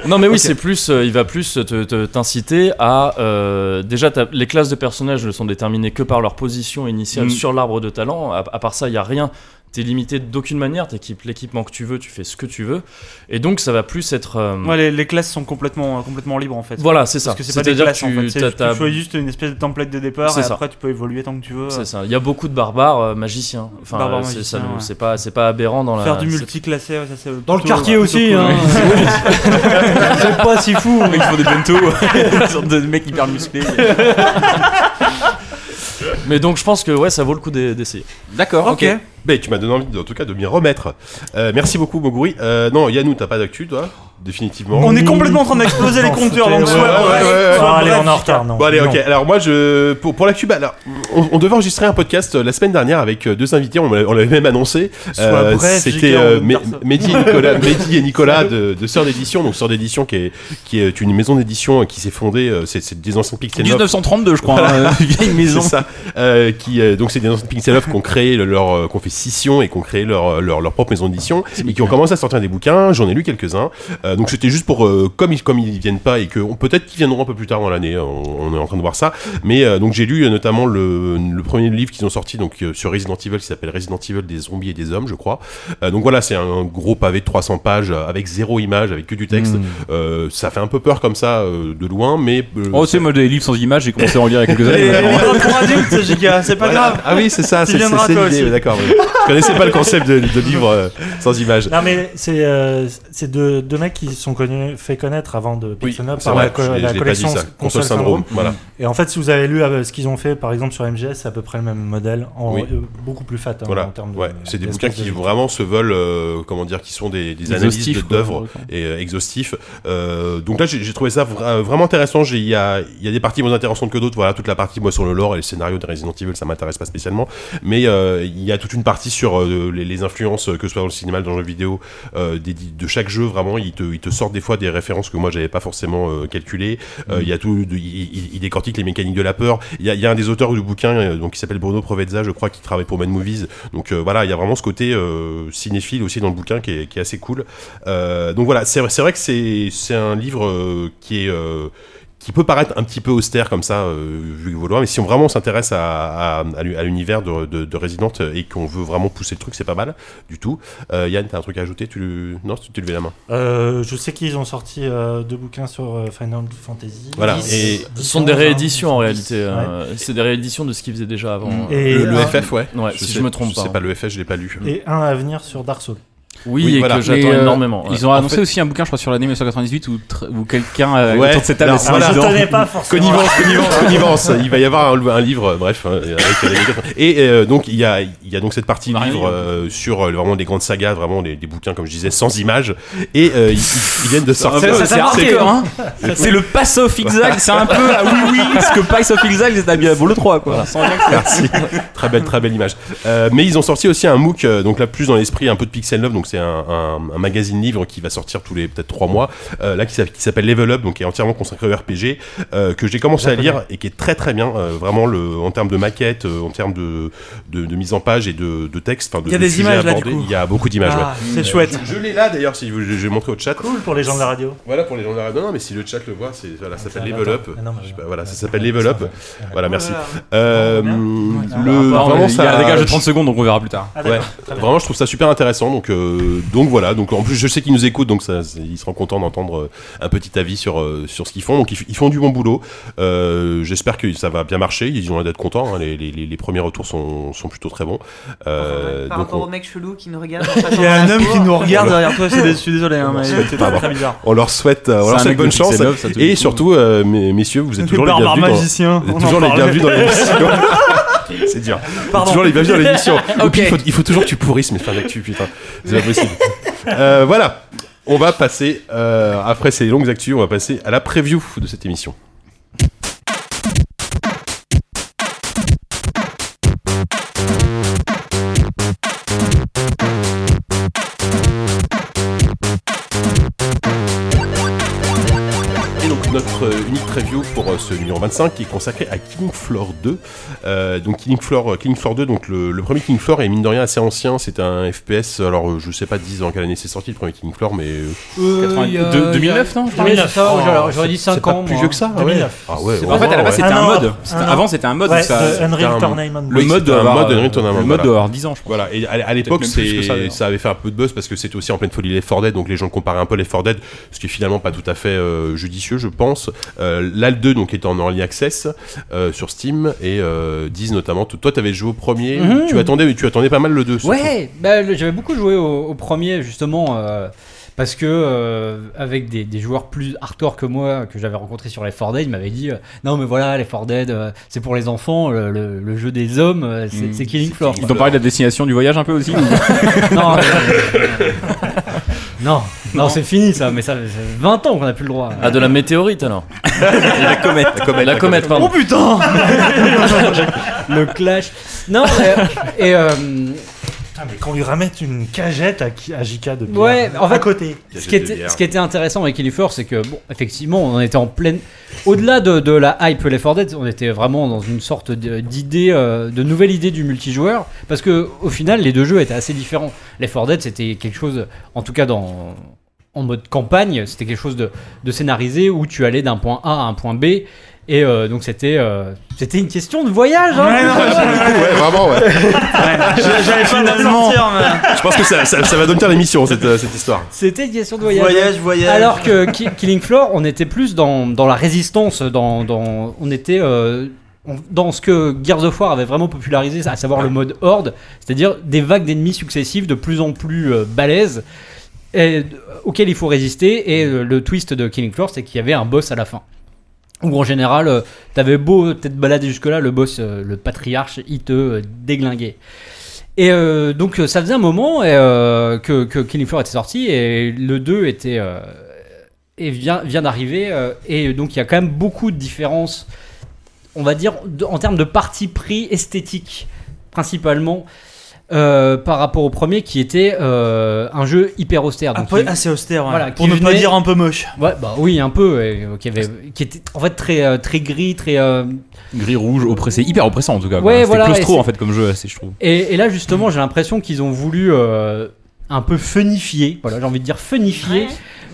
Non mais oui, c'est plus, euh, il va plus te- te- t'inciter à euh, déjà les classes de personnages ne sont déterminées que par leur position initiale Mm. sur l'arbre de talent. À, à part ça, il y a rien. T'es limité d'aucune manière. T'équipes l'équipement que tu veux, tu fais ce que tu veux. Et donc ça va plus être. euh, Ouais, les, les classes sont complètement, complètement libres en fait. Voilà, c'est ça. Parce que c'est pas des classes en fait. tu, C'est- t'as- Tu t'as- choisis juste une espèce de template de départ C'est et ça. après tu peux évoluer tant que tu veux. c'est ça. Il y a beaucoup de barbares euh, magiciens. Enfin, Barbares euh, c'est magiciens, ça, le- ouais. c'est pas, c'est pas aberrant dans la. Faire du multiclassé, ouais, ça c'est. Dans le plutôt- quartier plutôt aussi, cool. hein. c'est pas si fou. Ils font des bento, une sorte de mec hyper musclé. Mais donc je pense que ouais, ça vaut le coup d'e- d'essayer. D'accord, Ok. Tu m'as donné envie, en tout cas, de m'y remettre. Euh, merci beaucoup, Moguri. Euh, non, Yannou, t'as pas d'actu, toi? Définitivement. On est complètement en train d'exploser les compteurs, donc Ouais, ouais, ouais, allez, on est en retard, non. Bon allez Non. ok alors moi je pour, pour la Cuba alors on, on devait enregistrer un podcast euh, la semaine dernière avec euh, deux invités on, l'a- on l'avait même annoncé bref, c'était euh. Mehdi et Nicolas Mehdi et Nicolas de, de Sœur d'édition donc Sœur d'édition qui est qui est une maison d'édition qui s'est fondée euh, c'est des anciens Pixel 1932, je crois, Voilà. hein, vieille maison. c'est ça. Euh, qui euh, donc c'est des anciens Pixel Love qui ont créé le- leur, euh, qui ont fait scission et qui ont créé leur leur, leur propre maison d'édition et qui ont commencé à sortir des bouquins. J'en ai lu quelques uns. Euh, donc c'était juste pour euh, comme ils comme ils viennent pas et que peut-être qu'ils viendront un peu plus tard dans l'année. On, on est en train de voir ça. Mais euh, donc j'ai lu euh, notamment le, le premier livre qu'ils ont sorti donc euh, sur Resident Evil qui s'appelle Resident Evil des zombies et des hommes, je crois. Euh, donc voilà, c'est un, gros pavé de 300 pages euh, avec zéro image, avec que du texte. Mm. Euh, ça fait un peu peur comme ça euh, de loin, mais euh, Oh, sais, moi, des livres sans images, j'ai commencé à en lire il y a quelques années. c'est pas Voilà. grave. Ah oui, c'est ça, c'est c'est- c'est l'idée, d'accord. Je connaissais pas le concept de, de livre euh, sans image. Non mais c'est euh, c'est deux, deux mecs qui se sont connus, fait connaître avant de Oui, Pixel par vrai, la, co- la collection dit ça. Console Console Syndrome. syndrome, voilà. Et en fait, si vous avez lu euh, ce qu'ils ont fait, par exemple sur MGS, c'est à peu près le même modèle, en, Oui. euh, beaucoup plus fat hein, Voilà. en termes de. Ouais, c'est des bouquins qui de vraiment se veulent, euh, comment dire, qui sont des, des analyses d'œuvres et euh, exhaustifs. Euh, donc là, j'ai trouvé ça vra- vraiment intéressant. Il y a, il y a des parties moins intéressantes que d'autres. Voilà, toute la partie moi sur le lore et le scénario de Resident Evil, ça m'intéresse pas spécialement. Mais euh, il y a toute une partie sur euh, les, les influences, que ce soit dans le cinéma, dans le jeu vidéo, euh, des- de chaque jeu. Vraiment, il te, il te sortent des fois des références que moi j'avais pas forcément euh, calculées. Euh, Il y a tout, de- il, il- il décortique les mécaniques de la peur. Il y a, il y a un des auteurs du bouquin, euh, donc qui s'appelle Bruno Provezza, je crois, qui travaille pour Mad Movies. Donc voilà, il y a vraiment ce côté cinéphile aussi dans le bouquin qui est, qui est assez cool. Donc voilà, c'est vrai que c'est un livre qui est qui peut paraître un petit peu austère comme ça, euh, vu que loin, mais si on vraiment s'intéresse à, à, à l'u- à l'univers de, de, de Resident et qu'on veut vraiment pousser le truc, c'est pas mal du tout. Euh, Yann, t'as un truc à ajouter? Tu. Non, tu, tu levais la main. Euh, je sais qu'ils ont sorti euh, deux bouquins sur euh, Final Fantasy. Voilà, et- Ce sont des dix, rééditions en réalité. ouais. euh, C'est des rééditions de ce qu'ils faisaient déjà avant. Et le, FF, ouais. Ouais, si sais- je me trompe je pas. sais pas, le FF, je l'ai pas lu. Et un à venir sur Dark Souls. Oui, Oui, et voilà. que j'attends euh, énormément. ouais. Ils ont En annoncé fait- aussi un bouquin, je crois, sur l'année 1998 où, où quelqu'un euh, Ouais, autour de cette table est voilà. je tenais pas forcément. Connivence, connivence, connivence. Il va y avoir un, un livre, bref. euh, avec et euh, donc il y a, il y a donc cette partie livre euh, sur euh, vraiment des grandes sagas, vraiment des, des bouquins comme je disais sans images. Et euh, ils, ils viennent de sortir. C'est c'est hardcore, hein C'est le Pass of Exile, c'est un peu ah oui oui, parce que Pass of Exile c'était bien pour le 3 quoi. Sans Merci. très belle, très belle image. Euh, mais ils ont sorti aussi un MOOC, donc là plus dans l'esprit un peu de Pixel Love, donc c'est un, un- un magazine livre qui va sortir tous les peut-être trois mois, euh, là qui s'appelle- Level Up, donc qui est entièrement consacré au RPG, euh, que j'ai commencé à lire et qui est très très bien, euh, vraiment le, en termes de maquette, en termes de, de, de mise en page et de, de texte. Il y a de des images, là, du abordés. coup. Il y a beaucoup d'images. Ah, ouais. c'est chouette. Je, je l'ai là d'ailleurs, si je, je vais montrer au chat. Cool pour les gens de la radio. Voilà pour les gens de la radio. Non, mais si le chat le voit, c'est voilà, ça s'appelle Level Up. attends. Ah non, mais Je sais ouais. pas, voilà, ça s'appelle Level Up. Voilà, merci. Voilà. Bien. le, vraiment, mais il y a ça- un dégage de 30 secondes donc on verra plus tard. Ah, vraiment, je trouve ça super intéressant. Donc, donc voilà. Donc en plus, je sais qu'ils nous écoutent, donc ça, ils seront contents d'entendre euh, un petit avis sur euh, sur ce qu'ils font. Donc ils, font du bon boulot. Euh, J'espère que ça va bien marcher. Ils ont l'air d'être contents. hein. Les, les, les- les premiers retours sont, sont plutôt très bons. Euh, Par donc rapport on, au mec chelou qui nous regarde. Il y a un homme qui nous regarde derrière toi, je suis désolé, hein, mais c'est Pardon. très bizarre. on leur souhaite, euh, on leur bonne chance. Love, Et tout. surtout, euh, mes- messieurs, vous êtes toujours les bienvenus. dans- vous êtes toujours les bienvenus dans l'émission. C'est dur. Pardon. Toujours les bienvenus dans l'émission. Faut, il faut toujours que tu pourrisses mes fins d'actu, putain. C'est pas possible. Euh, voilà. On va passer, euh, après ces longues actus, on va passer à la preview de cette émission. Notre unique preview pour euh, ce numéro 25 qui est consacré à Killing Floor 2. Euh, donc Killing Floor, euh, Killing Floor 2, donc le, le premier Killing Floor est mine de rien assez ancien, c'est un FPS, alors euh, je sais pas 10 ans quelle année c'est sorti le premier Killing Floor, mais euh, Euh, il y a- de- 2009 non Oui, c'est ça, j'aurais- dit 5 c'est pas ans. plus vieux que ça ah ouais. 2009. Ah ouais, En fait à la base c'était Un mode. Un an. Avant c'était un mode. Ouais, ça- de Unreal. Tournament. Le mode euh, Unreal Tournament, Le mode voilà. doit avoir 10 ans je crois. Voilà, et à, à l'époque, ça, avait fait un peu de buzz parce que c'était aussi en pleine folie les 4 Dead, donc les gens comparaient un peu les 4 Dead, ce qui est finalement pas tout à fait judicieux, je pense. Euh, Là, le 2 donc, est en early access euh, sur Steam et euh, 10 notamment. Toi, t'avais joué au premier, Mhm. tu, attendais, tu attendais pas mal le 2. surtout. Ouais, bah, j'avais beaucoup joué au, au premier justement euh, parce que euh, avec des, des joueurs plus hardcore que moi que j'avais rencontrés sur les 4 Dead, ils m'avaient dit euh, non mais voilà les 4 Dead euh, c'est pour les enfants, le, le- le jeu des hommes euh, c'est Mm. c'est Killing Floor. Ils t'ont parlé de la destination du voyage un peu aussi ou- non, mais- non, non, c'est fini ça, mais ça fait 20 ans qu'on a plus le droit. Ah, de la météorite alors La comète. La comète, La comète, pardon. Oh putain le clash. Non, euh, et euh, Ah, mais qu'on lui ramette une cagette à, qui- à JK de bière. Ouais, en fait- à côté. ce qui, était, ce qui était intéressant avec Killing Floor, c'est que, bon, effectivement, on était en pleine. Au-delà de, de la hype Les 4 Dead, on était vraiment dans une sorte de- d'idée, euh, de nouvelle idée du multijoueur. Parce que, au final, les deux jeux étaient assez différents. Les 4 Dead, c'était quelque chose, en tout cas dans. En mode campagne, c'était quelque chose de, de scénarisé où tu allais d'un point A à un point B. Et euh, donc c'était euh, c'était une question de voyage. Hein Ouais, non, ouais, vraiment, ouais. J'avais finalement. Je pense que ça, ça, ça va devenir l'émission, cette, euh, cette histoire. C'était une question de voyage. Voyage, voyage. Alors que Ki- Killing Floor, on était plus dans, dans la résistance, dans, dans- on était euh, dans ce que Gears of War avait vraiment popularisé, à savoir le mode horde, c'est-à-dire des vagues d'ennemis successives de plus en plus euh, balèzes, et, auxquels il faut résister. Et euh, le twist de Killing Floor, c'est qu'il y avait un boss à la fin. Où en général, euh, t'avais beau peut-être balader jusque-là, le boss, euh, le patriarche, il te euh, déglinguait. Et donc ça faisait un moment que, que Killing Floor était sorti et le 2 était et vient, vient d'arriver et donc il y a quand même beaucoup de différences on va dire en termes de parti pris esthétique principalement euh, par rapport au premier qui était euh, un jeu hyper austère. Donc, Après, il- assez austère, ouais. Voilà, pour ne pas dire un peu moche. Ouais, bah oui, un peu. ouais, qui, avait, qui était en fait très, euh, très gris, très. euh, Gris rouge, oppressé, hyper oppressant en tout cas. Ouais, C'était voilà, claustro en fait comme jeu, assez, je trouve. Et, et là, justement, j'ai l'impression qu'ils ont voulu euh, un peu funifier, voilà, j'ai envie de dire funifier Ouais.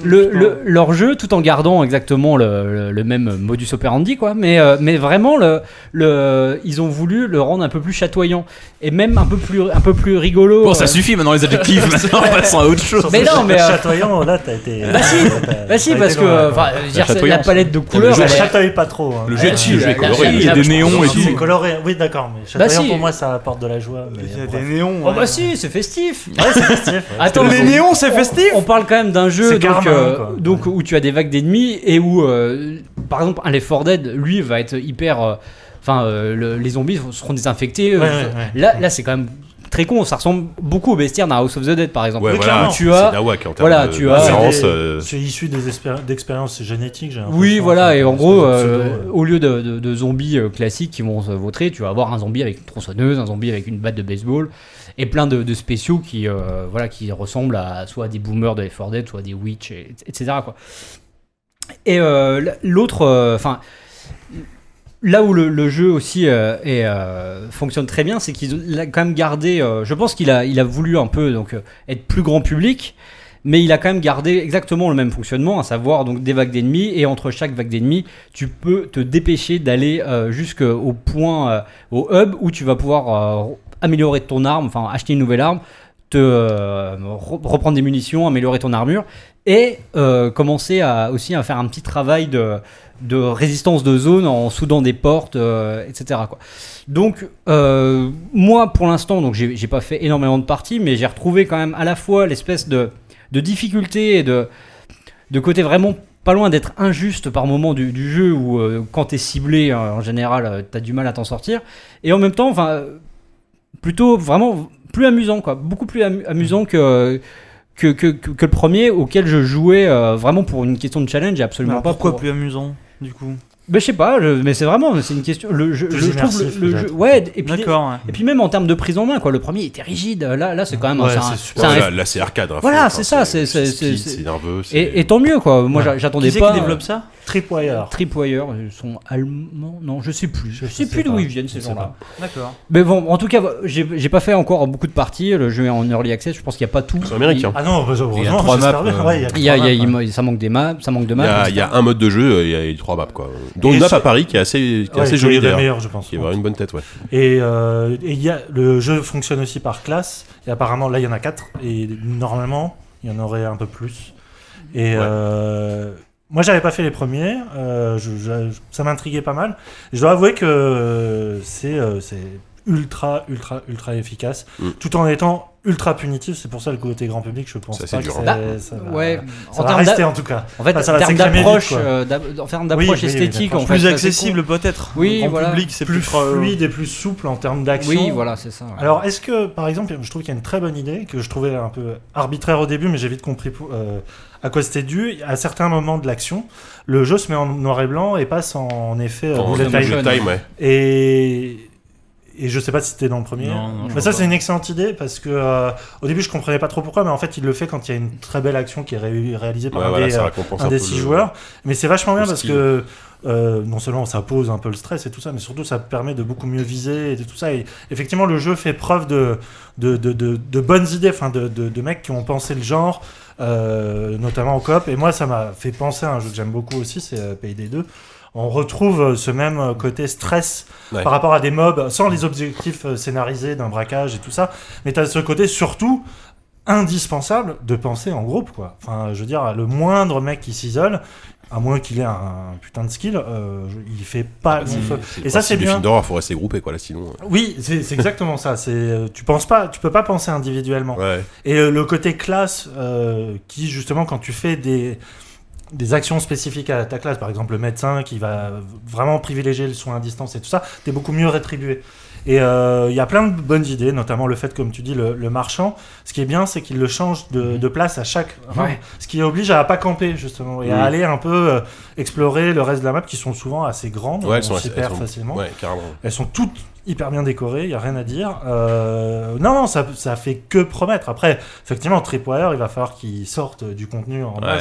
Le, le- leur jeu tout en gardant exactement le, le- le même modus operandi, quoi. Mais, euh, mais vraiment, le, le, ils ont voulu le rendre un peu plus chatoyant et même un peu plus, un peu plus rigolo. Bon, ça euh. suffit maintenant les adjectifs, maintenant passons à autre chose. Mais non, mais, euh, Chatoyant, là, t'as été. Bah si, t'as- Bah si, t'as parce que euh, la palette de le couleurs. Je chatoye pas trop. hein. Le jeu le jeu est coloré. Il y a des néons et Si, c'est tout. coloré. Oui, d'accord, mais Bah chatoyant pour moi, ça apporte de la joie. Il y a des néons. Oh bah si, c'est festif. Attends, Les on- néons, c'est festif On parle quand même d'un jeu donc, euh, donc où tu as des vagues d'ennemis et où, euh, par exemple, un Left 4 Dead, lui, va être hyper. euh, Enfin, le- les zombies seront désinfectés. Ouais, ouais, ouais. Là, là c'est quand même très con. Ça ressemble beaucoup au bestiaire d'un House of the Dead, par exemple. Ouais, voilà. Tu as- en voilà, de tu as- C'est euh, C'est issu d'expériences génétiques, j'ai Oui, voilà, et en gros, euh, au lieu de, de- de zombies euh, classiques qui vont se vautrer, tu vas avoir un zombie avec une tronçonneuse, un zombie avec une batte de baseball, et plein de, de spéciaux qui, euh, voilà, qui ressemblent à soit à des boomers de Left 4 Dead, soit à des witch, et- etc. Quoi. Et euh, l'autre, euh, enfin, là où le, jeu aussi euh, euh, fonctionne très bien, c'est qu'il a quand même gardé, euh, je pense qu'il a, voulu un peu donc, être plus grand public, mais il a quand même gardé exactement le même fonctionnement, à savoir des vagues d'ennemis, et entre chaque vague d'ennemis, tu peux te dépêcher d'aller jusqu'au point, au hub, où tu vas pouvoir améliorer ton arme, enfin acheter une nouvelle arme, te re- reprendre des munitions, améliorer ton armure, et commencer aussi à faire un petit travail de, de résistance de zone en soudant des portes, euh, etc. Quoi. Donc, euh, moi, pour l'instant, donc j'ai pas fait énormément de parties, mais j'ai retrouvé quand même à la fois l'espèce de, de difficulté et de, de côté vraiment pas loin d'être injuste par moment du, jeu où euh, quand t'es ciblé, en général, t'as du mal à t'en sortir. Et en même temps, enfin, plutôt vraiment plus amusant, quoi. Beaucoup plus amu- amusant que. Que, que, que- que le premier auquel je jouais euh, vraiment pour une question de challenge et absolument Alors, pas pourquoi pour- plus amusant, du coup? Ben, je sais pas, je- mais c'est vraiment, c'est une question. Le, jeu- je, trouve le, jeu, ouais, et puis, ouais. et puis même en termes de prise en main, quoi. Le premier était rigide, là, là c'est quand même, Ouais, c'est un- c'est c'est super. un là c'est arcade. fond, Voilà, enfin, c'est ça, c'est- nerveux. et, et tant mieux, quoi. Moi, Ouais. j'attendais pas. qui développe ça? Tripwire. Tripwire, ils sont allemands Non, je sais plus. Je, Je sais sais plus d'où ils viennent ces gens-là. D'accord. Mais bon, en tout cas, j'ai pas fait encore beaucoup de parties. Le jeu est en early access. Je pense qu'il n'y a pas tout. C'est américain. Ah non, heureusement, Il y a trois j'espère maps, euh, Ouais, il y a Il y a, trois il y a- maps, il- ça manque des maps, ça manque de maps. il y a un mode de jeu, euh, il y a trois maps quoi. Dont une map à Paris qui est assez, qui est Ouais, assez jolie d'ailleurs. meilleure, je pense. Qui a vraiment une bonne tête, ouais. Et euh, et il y a, le jeu fonctionne aussi par classe. Et apparemment, là, il y en a 4. Et normalement, il y en aurait un peu plus. Et Ouais. euh, moi, j'avais pas fait les premiers. euh, je- je- ça m'intriguait pas mal. Je dois avouer que c'est euh, c'est ultra, ultra, ultra efficace. Mm. Tout en étant ultra punitif. C'est pour ça le côté grand public, je pense Ça, c'est pas que dur, c'est- Bah, ça va, ouais, ça en va rester en tout cas. En fait, Enfin, ça en va termes d'approche, euh, en termes Oui, d'approche oui, oui, esthétique, d'approche en fait, Plus accessible peut-être. Oui, voilà. public, c'est plus plus euh, fluide et plus souple en termes d'action. Oui, voilà, c'est ça. ouais. Alors, est-ce que, par exemple, je trouve qu'il y a une très bonne idée que je trouvais un peu arbitraire au début, mais j'ai vite compris pour- euh, à quoi c'était dû. À certains moments de l'action, le jeu se met en noir et blanc et passe en effet euh, En bullet bullet time. time, ouais. Et et je sais pas si c'était dans le premier. Non, non, je mais ça, c'est une excellente idée parce que euh, au début, je comprenais pas trop pourquoi, mais en fait, il le fait quand il y a une très belle action qui est ré- réalisée par Ouais, un voilà, des, ça euh, un un des six le- joueurs. Mais c'est vachement bien parce que euh, non seulement ça pose un peu le stress et tout ça, mais surtout ça permet de beaucoup mieux viser et de tout ça. Et effectivement, le jeu fait preuve de, de, de, de- de bonnes idées, enfin de, de, de mecs qui ont pensé le genre, euh, notamment en coop. Et moi, ça m'a fait penser à un jeu que j'aime beaucoup aussi, c'est euh, Payday 2. On retrouve euh, ce même euh, côté stress Ouais. par rapport à des mobs, sans les objectifs scénarisés d'un braquage et tout ça. Mais tu as ce côté surtout indispensable de penser en groupe, quoi. Enfin, je veux dire, le moindre mec qui s'isole, à moins qu'il ait un, putain de skill, euh, il fait pas feu. C'est Et ça, c'est bien. d'horreur, faut rester groupé, quoi, là, sinon. euh, Oui, c'est exactement ça. C'est euh, tu penses pas, tu peux pas penser individuellement. Ouais. Et euh, le côté classe, euh, qui justement quand tu fais des des actions spécifiques à ta classe, par exemple le médecin qui va vraiment privilégier le soin à distance et tout ça, t'es beaucoup mieux rétribué. Et euh, il y a plein de bonnes idées, notamment le fait, comme tu dis, le, le marchand. Ce qui est bien, c'est qu'il le change de, de place à chaque. Ouais. Ce qui oblige à pas camper, justement, et Oui. à aller un peu euh, explorer le reste de la map, qui sont souvent assez grandes, Ouais, elles on sont s'y perd facilement. Ouais, carrément. Elles sont toutes hyper bien décoré, il y a rien à dire. Euh, non, non, ça, ça fait que promettre. Après, effectivement, Tripwire, il va falloir qu'il sorte du contenu en Ouais.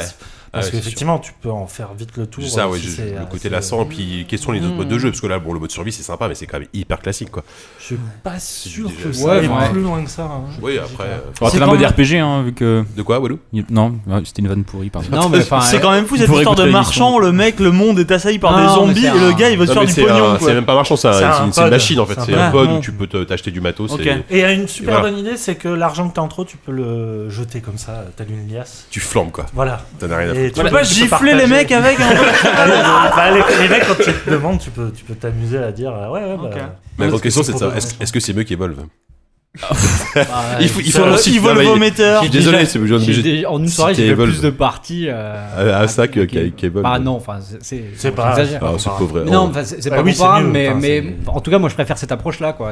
Masse. Parce Ouais, qu'effectivement, tu peux en faire vite le tour. C'est ça, euh, ouais, si je- c'est, le euh, côté lassant. Et puis, quels sont les autres Mm. modes de jeu Parce que là, bon, le mode survie, c'est sympa, mais c'est quand même hyper classique, quoi. Je suis pas sûr que ça. ça Ouais, aille ouais. plus loin que ça. hein. Oui, après. euh, C'est un mode RPG, hein, vu que. De quoi, Walou? Non, c'était une vanne pourrie, pardon. Non, mais. C'est euh, quand même fou cette histoire de marchand, le mec, le monde est assailli par des zombies et le gars il veut se Non, faire du c'est pognon c'est même pas marchand, c'est un- C'est c'est un une, machine en fait. C'est un pod. où tu peux te- t'acheter du matos. Et une super bonne idée, c'est que l'argent que t'as en trop, tu peux le jeter comme ça, t'as une liasse. Tu flambes, quoi. Voilà. T'en as rien à Tu peux pas gifler les mecs avec un Allez, bah, les, les mecs, quand tu te demandes, tu peux tu peux t'amuser à dire euh, ouais, ouais, bah. Ok. Mais la grande question, c'est c'est de savoir pour est-ce donner est-ce que c'est mieux qu'Evolve bah, Il faut il faut mais- vos metteurs. Je suis désolé, c'est déjà- En une soirée, j'ai fait Evolve. plus de parties. euh, à à ça qu'à- qu'Evolve. Bah non, enfin, c'est- pas-. Ah, c'est pauvre. Mais non, enfin, c'est Bah pas comparable, mais, mais en tout cas, moi je préfère cette approche-là. quoi.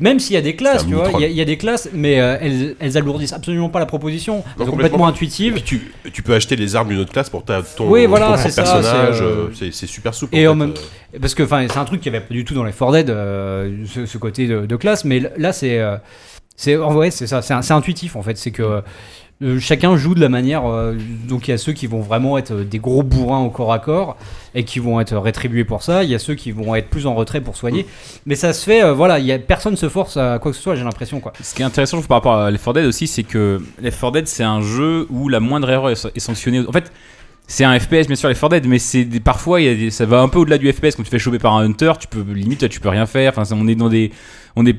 Même s'il y a des classes, tu vois, il y, a- il des classes, mais euh, elles, elles alourdissent absolument pas la proposition. Elles sont complètement. intuitives. tu, tu peux acheter les armes d'une autre classe pour ta, ton, Oui, voilà, ton c'est propre ça, personnage. c'est, super souple. et en même- euh. Parce que c'est un truc qu'il n'y avait pas du tout dans les 4 Dead, euh, ce, côté de, classe, mais là c'est euh, c'est en vrai c'est ça, c'est intuitif en fait, c'est que euh, chacun joue de la manière. donc il y a ceux qui vont vraiment être des gros bourrins au corps à corps et qui vont être rétribués pour ça. Il y a ceux qui vont être plus en retrait pour soigner. Mais ça se fait, voilà, il y a personne se force à quoi que ce soit. J'ai l'impression quoi. Ce qui est intéressant par rapport à Left 4 Dead aussi, c'est que Left 4 Dead, c'est un jeu où la moindre erreur est sanctionnée. En fait, c'est un FPS, bien sûr, Left 4 Dead, mais c'est parfois, y a des- ça va un peu au-delà du FPS. Quand tu fais choper par un hunter, tu peux limite, tu peux rien faire. Enfin, on est dans des, on est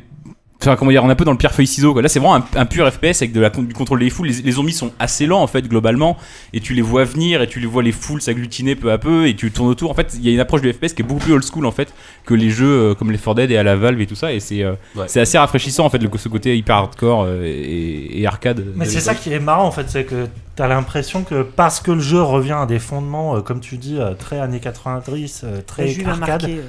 Enfin, comment dire, on est un peu dans le pierre feuille ciseau. Quoi. Là, c'est vraiment un, un pur FPS avec de la, con- du contrôle des foules. Les, les zombies sont assez lents en fait globalement, et tu les vois venir et tu les vois les foules s'agglutiner peu à peu et tu tournes autour. En fait, il y a une approche du FPS qui est beaucoup plus old school en fait que les jeux euh, comme les 4 Dead et à la Valve et tout ça. Et c'est euh, Ouais. c'est assez rafraîchissant en fait le, ce côté hyper hardcore euh, et, et arcade. Mais c'est ça qui est marrant en fait, c'est que t'as l'impression que parce que le jeu revient à des fondements, euh, comme tu dis, euh, très années 90, euh, très arcade, marqué.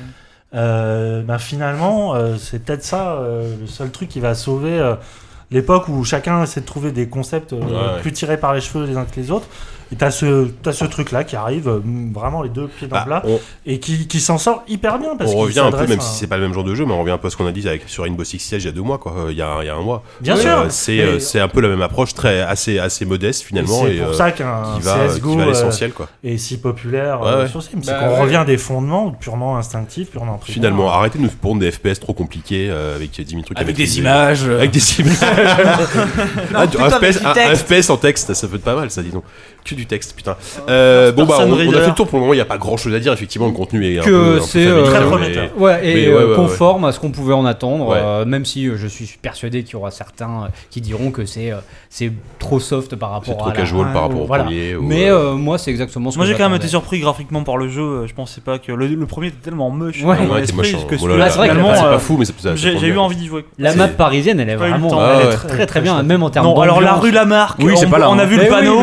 Euh. bah, finalement, euh, c'est peut-être ça euh, le seul truc qui va sauver euh, l'époque où chacun essaie de trouver des concepts euh, Ouais, ouais. plus tirés par les cheveux les uns que les autres. Et t'as ce, t'as ce truc-là qui arrive, euh, vraiment les deux pieds dans Bah, le plat, on, et qui, qui s'en sort hyper bien. Parce on revient un peu, même à- si c'est pas le même genre de jeu, mais on revient un peu à ce qu'on a dit avec, sur Rainbow Six Siege il y a deux mois, quoi. euh, Il y, a, il y a un mois. Bien Euh, sûr, c'est mais- euh, c'est un peu la même approche, très assez assez modeste finalement, c'est et, pour euh, ça qu'un qui va, CSGO qui va à l'essentiel, quoi. est si populaire Ouais, ouais. sur Steam. C'est Bah, qu'on ouais. revient des fondements purement instinctifs, purement primaires. Finalement, arrêtez de nous prendre des FPS trop compliqués euh, avec 10 000 trucs à avec des images. Avec des images. Ah, un. FPS en texte, ça peut être pas mal, ça, dis donc. Du texte, putain. Euh, bon, bah, on, on a fait le tour pour le moment, il n'y a pas grand chose à dire, effectivement, le contenu est Que c'est, euh, Très mais- prometteur. Ouais, et Mais ouais, euh, ouais, conforme à ce qu'on pouvait en attendre, Ouais. euh, même si je suis persuadé qu'il y aura certains qui diront que c'est euh, c'est trop soft par C'est rapport trop à la- casual par rapport au voilà. premier. Mais moi, c'est exactement ce Moi que j'ai quand même été surpris graphiquement par le jeu, je pensais pas que le, le premier était tellement moche Ouais. hein. c'est vrai que finalement, c'est pas fou, mais c'est j'ai eu envie d'y jouer. La C'est- map parisienne, elle est vraiment ouais. très très bien, même en termes Non, alors la rue Lamarck, Oui, c'est on, on a hein. vu le oui, panneau,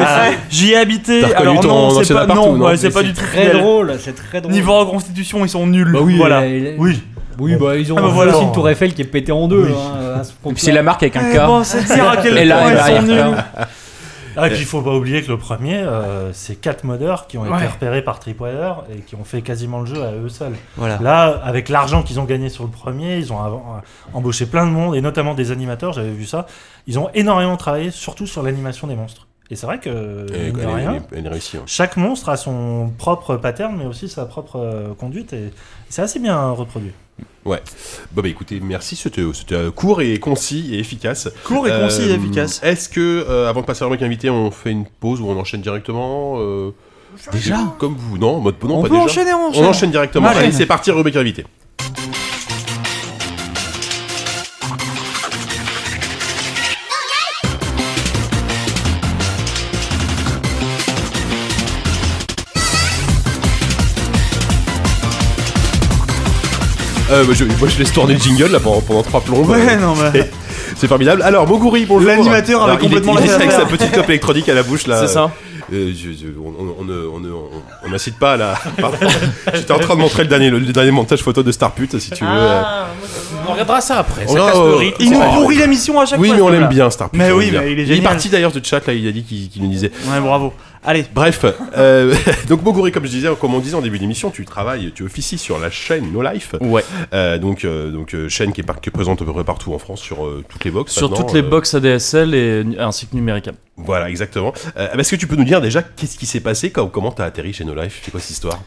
j'y ai habité, alors non, c'est pas, appart non, ou non ouais, c'est Mais pas du tout très drôle, c'est très drôle. Niveau reconstitution, ils sont nuls. bah oui, voilà. bah ils ont Ah, bah, aussi une tour Eiffel qui est pétée en deux. Oui. hein, Et puis c'est la marque avec un Eh K. bon, c'est dire à quel Et là, ils sont nuls. Ah, et puis il faut pas oublier que le premier, euh, c'est quatre modeurs qui ont Ouais. été repérés par Tripwire et qui ont fait quasiment le jeu à eux seuls. Voilà. Là, avec l'argent qu'ils ont gagné sur le premier, ils ont euh, embauché plein de monde et notamment des animateurs, j'avais vu ça. Ils ont énormément travaillé, surtout sur l'animation des monstres. Et c'est vrai que, elle, rien, elle elle hein. chaque monstre a son propre pattern, mais aussi sa propre euh, conduite et c'est assez bien reproduit. Bon, bah écoutez, merci, c'était euh, court et concis et efficace. Court et concis et Euh, efficace. Est-ce que, euh, avant de passer à rubrique invité, on fait une pause ou on enchaîne directement euh, Déjà? Comme vous, non, en mode non, On pas peut déjà. enchaîner, on On enchaîne. enchaîne directement. Allez. Allez, c'est parti, rubrique invité. Euh, bah, je, moi je laisse tourner le jingle là pendant, pendant trois plombes. Ouais, Euh, non, mais. c'est- C'est formidable. Alors, Moguri, bonjour. L'animateur avait Alors, il est- complètement il est laissé avec sa petite clope électronique à la bouche là. C'est ça. Euh, je- je- on, on, on, ne- on, ne- on- on n'incite pas à la. Pardon. J'étais en train de montrer le dernier, le, dernier montage photo de Starput si tu veux. Ah, On regardera ça après. On Ça verra, casse le rythme. Il nous Oh. pourrit l'émission à chaque Oui, fois. mais on ce l'aime gars-là. bien, Star. Mais on oui, l'aime bien. mais il est Il est génial. parti d'ailleurs de chat, là, il a dit qu'il qu'il nous disait. Ouais, bravo. Allez. Bref, euh, donc Moguri, comme je disais, comme on disait en début d'émission, tu travailles, tu officies sur la chaîne No Life. Ouais. Euh, donc, euh, donc euh, chaîne qui est, par- qui est présente à peu près partout en France sur euh, toutes les box. Sur toutes les euh, box ADSL et ainsi que numéricable. Voilà, exactement. Euh, Est-ce que tu peux nous dire déjà qu'est-ce qui s'est passé quand, Comment t'as atterri chez No Life? C'est quoi cette histoire?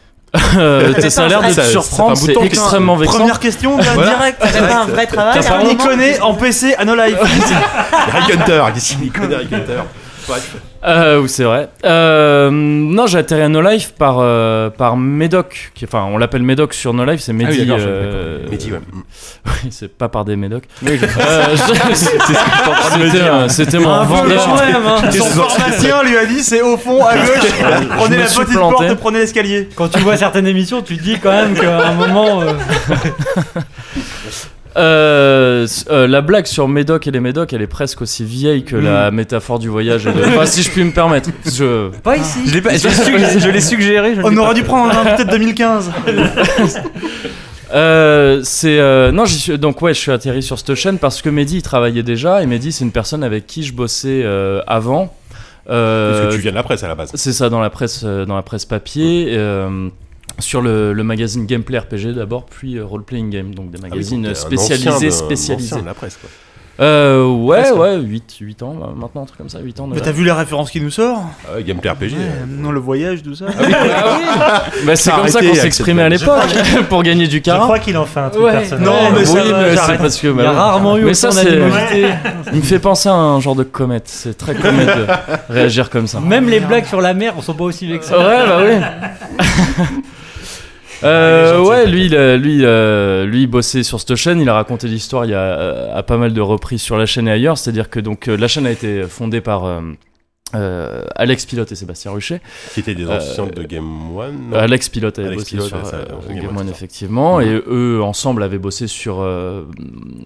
Euh, ça a l'air de te surprendre, c'est extrêmement vexant. Première question, bien Voilà. direct. T'as pas un vrai travail T'as pas en PC à No Life. Rick Hunter, qu'est-ce qu'il connaît Rick Hunter Bref. Euh, oui, c'est vrai. Euh, non, j'ai atterri à No Life par, euh, par Médoc. Qui, enfin, on l'appelle Médoc sur No Life, c'est Mehdi. oui, d'accord, je- euh, Mehdi, ouais. Oui, c'est pas par des Médocs. Oui, Euh, C'était mon vendeur. hein. Son pharmacien lui a dit c'est au fond à gauche. Prenez la petite planté. porte, prenez l'escalier. Quand tu vois certaines émissions, tu te dis quand même qu'à un moment. euh, Euh, la blague sur Médoc et les Médocs, elle est presque aussi vieille que la métaphore du voyage. et de- Enfin, si je puis me permettre. Je... Pas ici. Je l'ai pas- je l'ai su- je l'ai suggéré. je On l'ai aurait pas dû prendre un de 2015. Euh, c'est euh, non, j'y suis donc ouais, je suis atterri sur cette chaîne parce que Mehdi il travaillait déjà et Mehdi c'est une personne avec qui je bossais euh, avant. Euh, Parce que tu viens de la presse à la base. C'est ça dans la presse, dans la presse papier. euh, sur le, le magazine Gameplay RPG d'abord, puis euh, Role Playing Game, donc des Ah oui, magazines t'es un spécialisés, de- spécialisés. de la presse, quoi. Euh, ouais, Presque. ouais, 8, 8 ans euh, maintenant, un truc comme ça, 8 ans. Mais t'as vu les références qui nous sort? Ah ouais, Gameplay RPG. Ouais, Non, le voyage, tout ça. Bah, c'est T'as comme ça qu'on s'exprimait à l'époque pour gagner du Je carat. crois qu'il en fait un truc Ouais. personnel. Non, mais oui, mais c'est parce que Il y a rarement eu Mais ça, c'est-. Il me fait penser à un genre de comète. C'est très comète de réagir comme ça. Même les blagues sur la mer, on sont pas aussi vexés. Ouais, bah oui. Euh, ouais, lui, il, a- lui, euh, lui, il bossait sur cette chaîne. Il a raconté l'histoire il y a euh, à pas mal de reprises sur la chaîne et ailleurs. C'est-à-dire que donc euh, la chaîne a été fondée par euh, Alex Pilote et Sébastien Ruchet. Qui était des Euh, anciens de Game One. Alex Pilote avait Alex bossé Pilote, sur ouais, ça, euh, Game Game One, effectivement, et eux ensemble avaient bossé sur euh,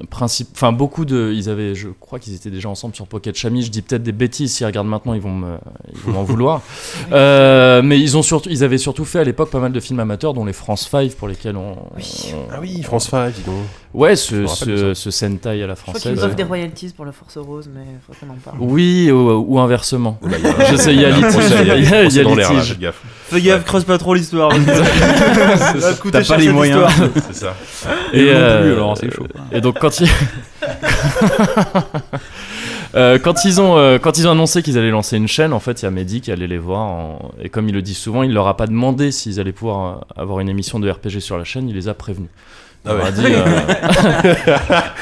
principe, enfin beaucoup de, ils avaient, je crois qu'ils étaient déjà ensemble sur Pocket Chami. Je dis peut-être des bêtises, s'ils regardent maintenant, ils vont me, m'en vouloir. Euh, mais ils ont surtout, ils avaient surtout fait à l'époque pas mal de films amateurs, dont les France 5 pour lesquels on, on- Ah oui, France 5, dis donc. ouais, ce, me ce, ce Sentai à la Je crois qu'ils française. offrent des royalties pour le Force Rose, mais faut qu'on en parle. Oui, ou, ou inversement. Oh, il y a- Je sais, il y a il y a- dans l'air, gaffe. Fais gaffe, creuse pas trop l'histoire. Ça va te coûter T'as pas les moyens. histoire. C'est ça. Et eux non plus, alors c'est chaud. Et donc quand ils Euh, quand ils ont euh, quand ils ont annoncé qu'ils allaient lancer une chaîne, en fait, il y a Mehdi qui allait les voir en- et comme il le dit souvent, il leur a pas demandé s'ils allaient pouvoir euh, avoir une émission de RPG sur la chaîne, il les a prévenus. Il Ah leur ouais. a dit euh,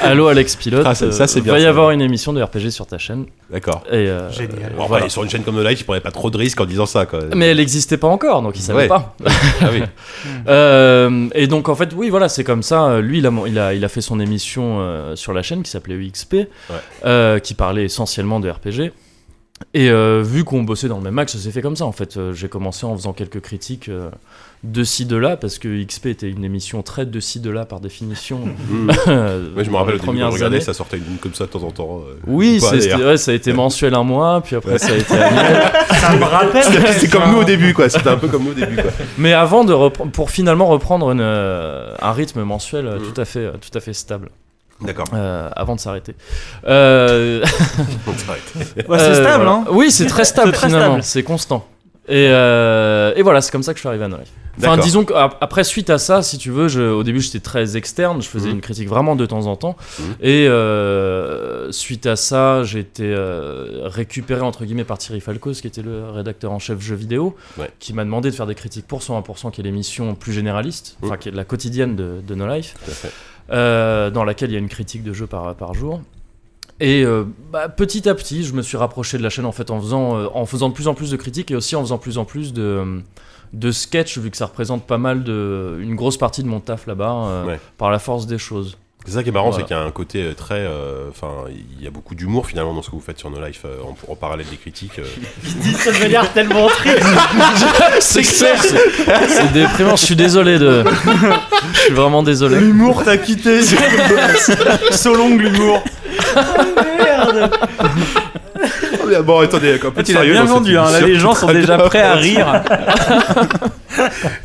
Allô Alex Pilote, Ah, ça- ça, c'est euh, bien, va y ça. avoir une émission de RPG sur ta chaîne. D'accord. Et euh, Génial. euh, Bon, voilà. après, sur une chaîne comme The Life, il prenait pas trop de risques en disant ça, quoi. Mais elle n'existait pas encore, donc il savait Ouais. pas. Ah oui. Euh, et donc en fait, oui, voilà, c'est comme ça. Lui, il a, mon- il a, il a fait son émission euh, sur la chaîne qui s'appelait UXP, euh, qui parlait essentiellement de RPG. Et euh, vu qu'on bossait dans le même axe, ça s'est fait comme ça en fait. J'ai commencé en faisant quelques critiques euh, de ci de là parce que XP était une émission très de ci de là par définition. Mmh. Ouais, je me rappelle au début ça sortait une comme ça de temps en temps. euh, Oui, ouais, ça a été mensuel un mois, puis après ça a été annuel. Ça me rappelle. C'est comme nous au début, quoi. C'était un peu comme nous au début, quoi. Mais avant de pour finalement reprendre une, euh, un rythme mensuel euh, tout à fait, euh, tout à fait stable, D'accord. euh, avant de s'arrêter. Euh. Ouais, c'est stable, hein. Oui, c'est très stable finalement, c'est constant. Et, euh, et voilà, c'est comme ça que je suis arrivé à No Life. Enfin, disons qu'après, suite à ça, si tu veux, je, au début j'étais très externe, je faisais Mhm. une critique vraiment de temps en temps. Mhm. Et euh, suite à ça, j'ai été euh, récupéré entre guillemets par Thierry Falcos, qui était le rédacteur en chef jeux vidéo, Ouais. qui m'a demandé de faire des critiques pour 101%, qui est l'émission plus généraliste, enfin Mhm. qui est la quotidienne de, de No Life, dans laquelle il y a une critique de jeu par, par jour. Et euh, bah, petit à petit, je me suis rapproché de la chaîne en fait en faisant, euh, en faisant de plus en plus de critiques et aussi en faisant plus en plus de, de sketchs, vu que ça représente pas mal de, une grosse partie de mon taf là-bas, euh, Ouais. par la force des choses. C'est ça qui est marrant, Voilà. c'est qu'il y a un côté très. euh, Enfin, il y a beaucoup d'humour finalement dans ce que vous faites sur No Life euh, en, en parallèle des critiques. euh. dit ça de manière tellement triste. c'est clair, c'est c'est déprimant. Je suis désolé de, je suis vraiment désolé. L'humour t'a quitté. So long l'humour. Oh, mais bon, attendez, un peu de Il a sérieux bien vendu, hein. là les gens sont déjà prêts à rire.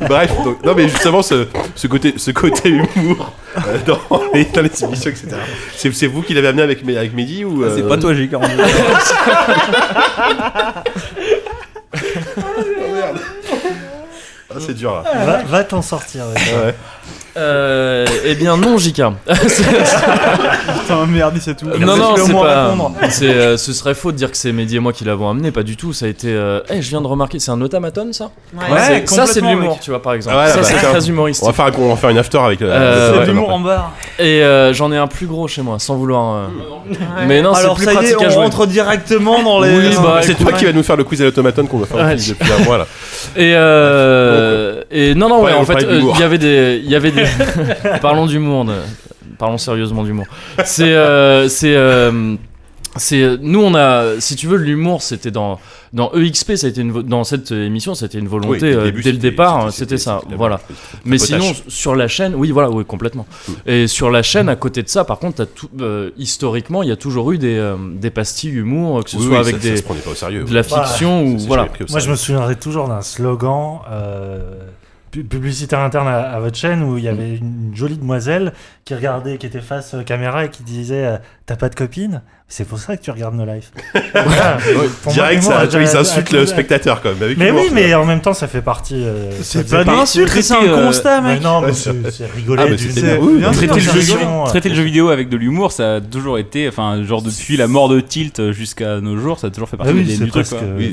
Bref, donc, non mais justement ce, ce côté, ce côté humour euh, dans, les, dans les émissions, etc. C'est, c'est vous qui l'avez amené avec, avec Mehdi ou C'est euh, pas toi, j'ai 42. Ah, c'est dur là. Va, va t'en sortir. ouais. Ouais. Euh, eh bien non, Jika. Putain, merde, c'est tout. non, non, c'est pas. c'est, euh, ce serait faux de dire que c'est Mehdi et moi qui l'avons amené, pas du tout. Ça a été. euh, eh, je viens de remarquer, c'est un automaton ça Ouais. Ouais, Ça, c'est de l'humour, mec. tu vois, par exemple. Ah ouais, ça, bah, c'est très On humoristique. va faire, on va faire une after avec. Euh. C'est de l'humour en barre. Et euh, j'en ai un plus gros chez moi, sans vouloir. euh, Ouais. Mais non, c'est Alors plus ça y est, pratique à on rentre directement dans les. Oui, bah, C'est toi qui vas nous faire le quiz à l'automaton qu'on va faire Ouais. depuis un mois là. Et, et non, non, ouais, on en fait, il y avait des. Parlons d'humour. Parlons sérieusement d'humour. C'est. euh, c'est. euh, c'est nous on a si tu veux l'humour c'était dans dans EXP ça a été une vo- dans cette émission c'était une volonté Oui, dès le euh, début, dès le c'était- départ c'était- c'était ça c'était- voilà c'était- mais potache. sinon sur la chaîne oui voilà oui complètement Mm. et sur la chaîne à côté de ça par contre t'as tout euh, historiquement il y a toujours eu des euh, des pastilles humour que ce Oui, soit oui, avec ça, ça des se prenait pas au sérieux. de la Voilà. fiction ou voilà Moi, je me souviendrai toujours d'un slogan euh, publicitaire interne à, à votre chaîne où il y avait une jolie demoiselle qui regardait, qui était face euh, caméra et qui disait euh, T'as pas de copine? C'est pour ça que tu regardes nos lives. Voilà. Pour moi, Direct, l'humour ça, vois, ils insultent le spectateur quand même. avec Mais humour, oui, mais en même temps, ça fait partie. euh, C'est pas de partie- l'insulte, c'est un euh, constat, Mais mec. non, mais Ouais, c'est Ah, rigoler mais oui, sûr, Traiter le, jeu, rigolo. traiter le jeu vidéo avec de l'humour, ça a toujours été, enfin, genre depuis la mort de Tilt jusqu'à nos jours, ça a toujours fait Ah partie oui, des c'est du truc. euh.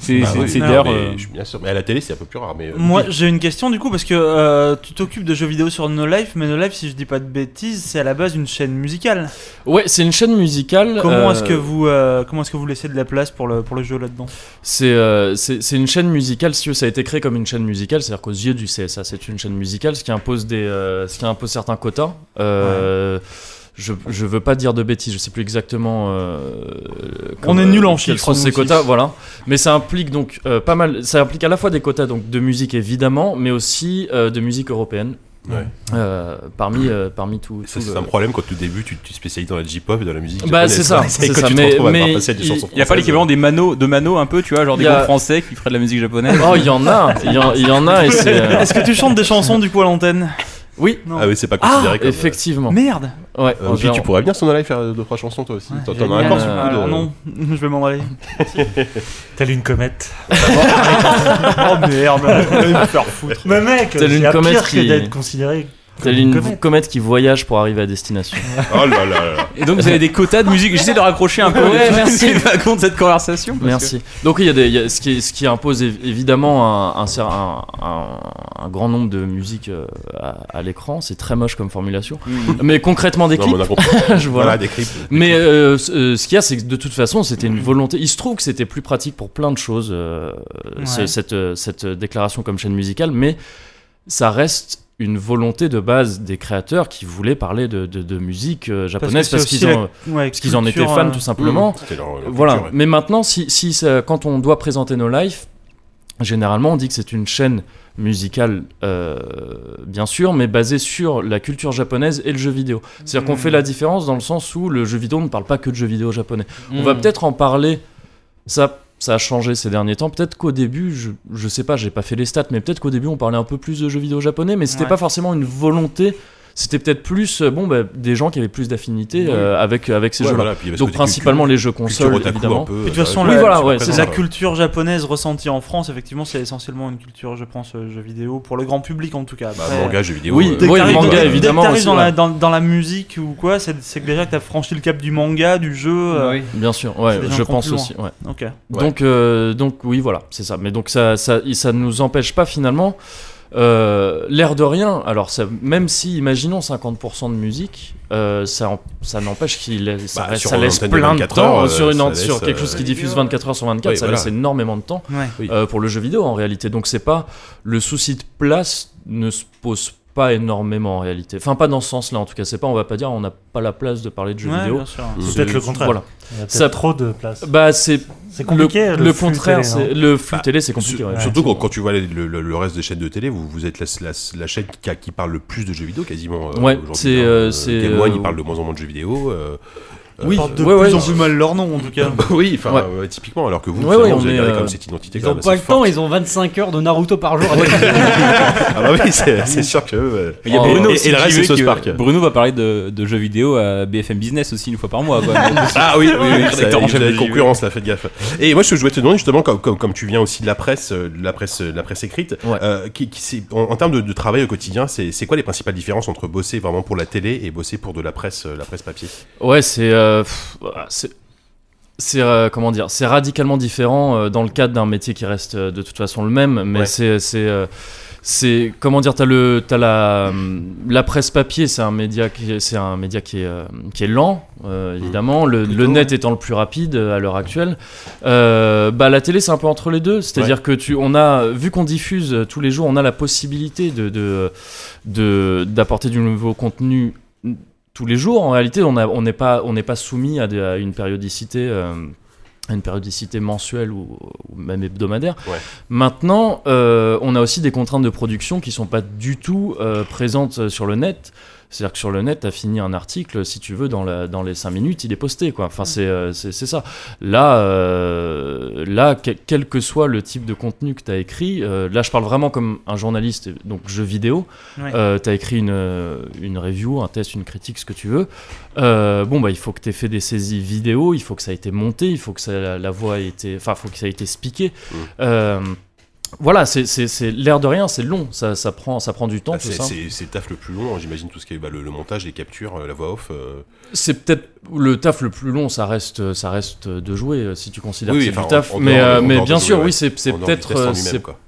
C'est d'ailleurs. mais euh, bien sûr, mais à la télé c'est un peu plus rare. Mais euh, Moi, j'ai une question du coup parce que euh, tu t'occupes de jeux vidéo sur No Life, mais No Life, si je dis pas de bêtises, c'est à la base une chaîne musicale. ouais c'est une chaîne musicale Comment euh, est-ce que vous euh, comment est-ce que vous laissez de la place pour le pour le jeu là-dedans C'est euh, c'est une chaîne musicale, si ça a été créé comme une chaîne musicale, c'est-à-dire qu'aux yeux du CSA, c'est une chaîne musicale, ce qui impose, des, ce qui impose certains quotas. Je, je veux pas dire de bêtises, je sais plus exactement. euh, On est nul en quels chiffres, sont ces quotas, voilà. Mais ça implique donc euh, pas mal. Ça implique à la fois des quotas donc de musique évidemment, mais aussi euh, de musique européenne. Ouais. Euh, parmi euh, parmi tout. C'est le- un problème quand au début tu tu spécialises dans la J-pop et dans la musique. Bah, japonaise. c'est ça, c'est ça, tu mais- mais passer à des il- chansons Il n'y a pas l'équivalent des manos, de manos un peu, tu vois, genre des groupes français qui feraient de la musique japonaise. Oh, il y en a, il y en, il y en a et c'est. euh, Est-ce que tu chantes des chansons du coup à l'antenne? Oui, Non. Ah oui, c'est pas considéré comme. effectivement. Merde. Ouais, Euh, puis tu pourrais venir sur nos live faire deux trois chansons toi aussi. T'en t'en as encore sur le coup de- non, je vais m'en aller. Telle une comète. oh merde, me faire foutre. Mais mec, Telle une c'est comète pire que qui- d'être considéré Telle une comète. comète qui voyage pour arriver à destination. Oh là là là. Et donc vous avez des quotas de musique. J'essaie de raccrocher un peu Ouais, merci. de cette conversation. parce Merci. Donc il y a des, il y a- ce, qui, ce qui impose év- évidemment un, un, grand nombre de musiques euh, à, à l'écran. C'est très moche comme formulation. que- Mais concrètement des Non, mais clips. on a compris. je vois. Voilà, des clips. Mais euh, ce euh, ce qu'il y a, c'est que de toute façon, c'était une volonté. Il se trouve que c'était plus pratique pour plein de choses, euh, Ouais. cette, cette déclaration comme chaîne musicale, mais ça reste une volonté de base des créateurs qui voulaient parler de, de- de musique euh, japonaise parce, qu'ils aussi en, ouais, parce qu'ils en étaient fans euh, tout simplement. Leur- leur Voilà. culture, ouais. Mais maintenant, si, si ça- quand on doit présenter nos lives, généralement on dit que c'est une chaîne musicale, euh, bien sûr, mais basée sur la culture japonaise et le jeu vidéo. C'est-à-dire qu'on Mm. fait la différence dans le sens où le jeu vidéo ne parle pas que de jeux vidéo japonais. On Mm. va peut-être en parler. Ça, ça a changé ces derniers temps. Peut-être qu'au début, je, je sais pas, j'ai pas fait les stats, mais peut-être qu'au début on parlait un peu plus de jeux vidéo japonais, mais c'était Ouais. pas forcément une volonté. C'était peut-être plus, euh, bon, bah, des gens qui avaient plus d'affinité euh, avec, avec ces Ouais, jeux-là. voilà, Donc principalement culture- les jeux consoles, évidemment. un peu, Et de toute façon, Oui, la, voilà, c'est ouais, la culture japonaise ressentie en France, effectivement, c'est essentiellement une culture, je pense, euh, jeux vidéo, pour le grand public en tout cas. Bah, Après, manga, jeux vidéo. Oui, euh, Oui, manga, dès- évidemment, Dès que aussi, dans, la, ouais. dans, dans la musique ou quoi, c'est déjà que t'as franchi le cap du manga, du jeu. euh, Oui. Bien sûr, ouais, je pense aussi. Ouais. Donc, euh, donc oui, voilà, c'est ça. Mais donc ça, ça, ça nous empêche pas finalement. Euh, L'air de rien, alors ça, même si, imaginons 50% de musique, euh, ça, ça n'empêche qu'il laisse- ça, Bah, ça laisse plein de 24 temps heures, euh, sur, une, laisse, sur quelque chose euh, qui diffuse 24 heures sur 24, oui, ça voilà. laisse énormément de temps Ouais. Euh, pour le jeu vidéo en réalité. Donc c'est pas le souci de place ne se pose pas énormément en réalité. Enfin pas dans ce sens-là en tout cas. C'est pas on va pas dire on n'a pas la place de parler de jeux Ouais, vidéo. C'est peut-être le contraire. Voilà. Il y a Ça- trop de place. Bah c'est C'est compliqué. le, Le, le flux contraire, télé, c'est non le flux Bah, télé, c'est compliqué. Sur- ouais. Surtout quand, quand tu vois les- le, le- le reste des chaînes de télé, vous, vous êtes la, la- la chaîne qui, a- qui parle le plus de jeux vidéo quasiment. euh, Ouais, aujourd'hui, c'est, hein. euh, Euh, c'est, Game One, euh, il parle de moins en moins de jeux vidéo. Euh, Euh, Oui, portent de ouais, plus ouais, en plus mal leur nom en tout cas. oui, enfin, Ouais. euh, typiquement, alors que vous, finalement, vous avez gardé euh, comme cette identité Ils quand ont même pas le temps, ils ont 25 heures de Naruto par jour. Ah bah oui, c'est c'est sûr que. euh, Il y a Oh, Bruno et- le reste, c'est Park. Bruno va parler de, de jeux vidéo à BFM Business aussi une fois par mois. Quoi. Ah oui, oui, oui, chef de concurrence là, faites gaffe. Et moi, je voulais te demander justement, comme, comme, comme tu viens aussi de la presse, euh, de la presse, de la presse écrite, euh, qui, qui, en, en termes de, de travail au quotidien, c'est quoi les principales différences entre bosser vraiment pour la télé et bosser pour de la presse, euh, la presse papier? Ouais, c'est. euh, pff, c'est. C'est euh, comment dire, c'est radicalement différent euh, dans le cadre d'un métier qui reste euh, de toute façon le même, mais Ouais. c'est c'est euh, c'est comment dire, t'as le t'as la hum, la presse papier, c'est un média qui est- c'est un média qui est euh, qui est lent euh, évidemment, le, le net étant le plus rapide euh, à l'heure actuelle. Euh, bah la télé c'est un peu entre les deux, c'est-à-dire que tu on a vu qu'on diffuse euh, tous les jours, on a la possibilité de de de d'apporter du nouveau contenu tous les jours. En réalité, on n'est pas, on n'est pas soumis à, des- à une périodicité. euh, à une périodicité mensuelle ou, ou même hebdomadaire. Ouais. Maintenant, euh, on a aussi des contraintes de production qui sont pas du tout euh, présentes sur le net. C'est-à-dire que sur le net, tu as fini un article, si tu veux, dans, la, dans les 5 minutes, il est posté. Quoi. Enfin, c'est euh, c'est ça. Là, euh, là que- quel que soit le type de contenu que tu as écrit, euh, là, je parle vraiment comme un journaliste, donc jeu vidéo. Ouais. Euh, tu as écrit une, une review, un test, une critique, ce que tu veux. Euh, bon, bah, il faut que tu aies fait des saisies vidéo, il faut que ça ait été monté, il faut que ça, la, la voix ait été. Enfin, il faut que ça ait été. Mm. Voilà, c'est- l'air de rien, c'est long, ça, ça, prend, ça prend du temps, tout C'est ça. c'est- c'est le taf le plus long, j'imagine, tout ce qui est bah, le, le montage, les captures, euh, la voix off. euh, C'est peut-être le taf le plus long, ça reste, ça reste de jouer euh, si tu considères Oui, que c'est enfin, du taf. en- en mais dehors- euh, mais bien sûr, oui, c'est peut-être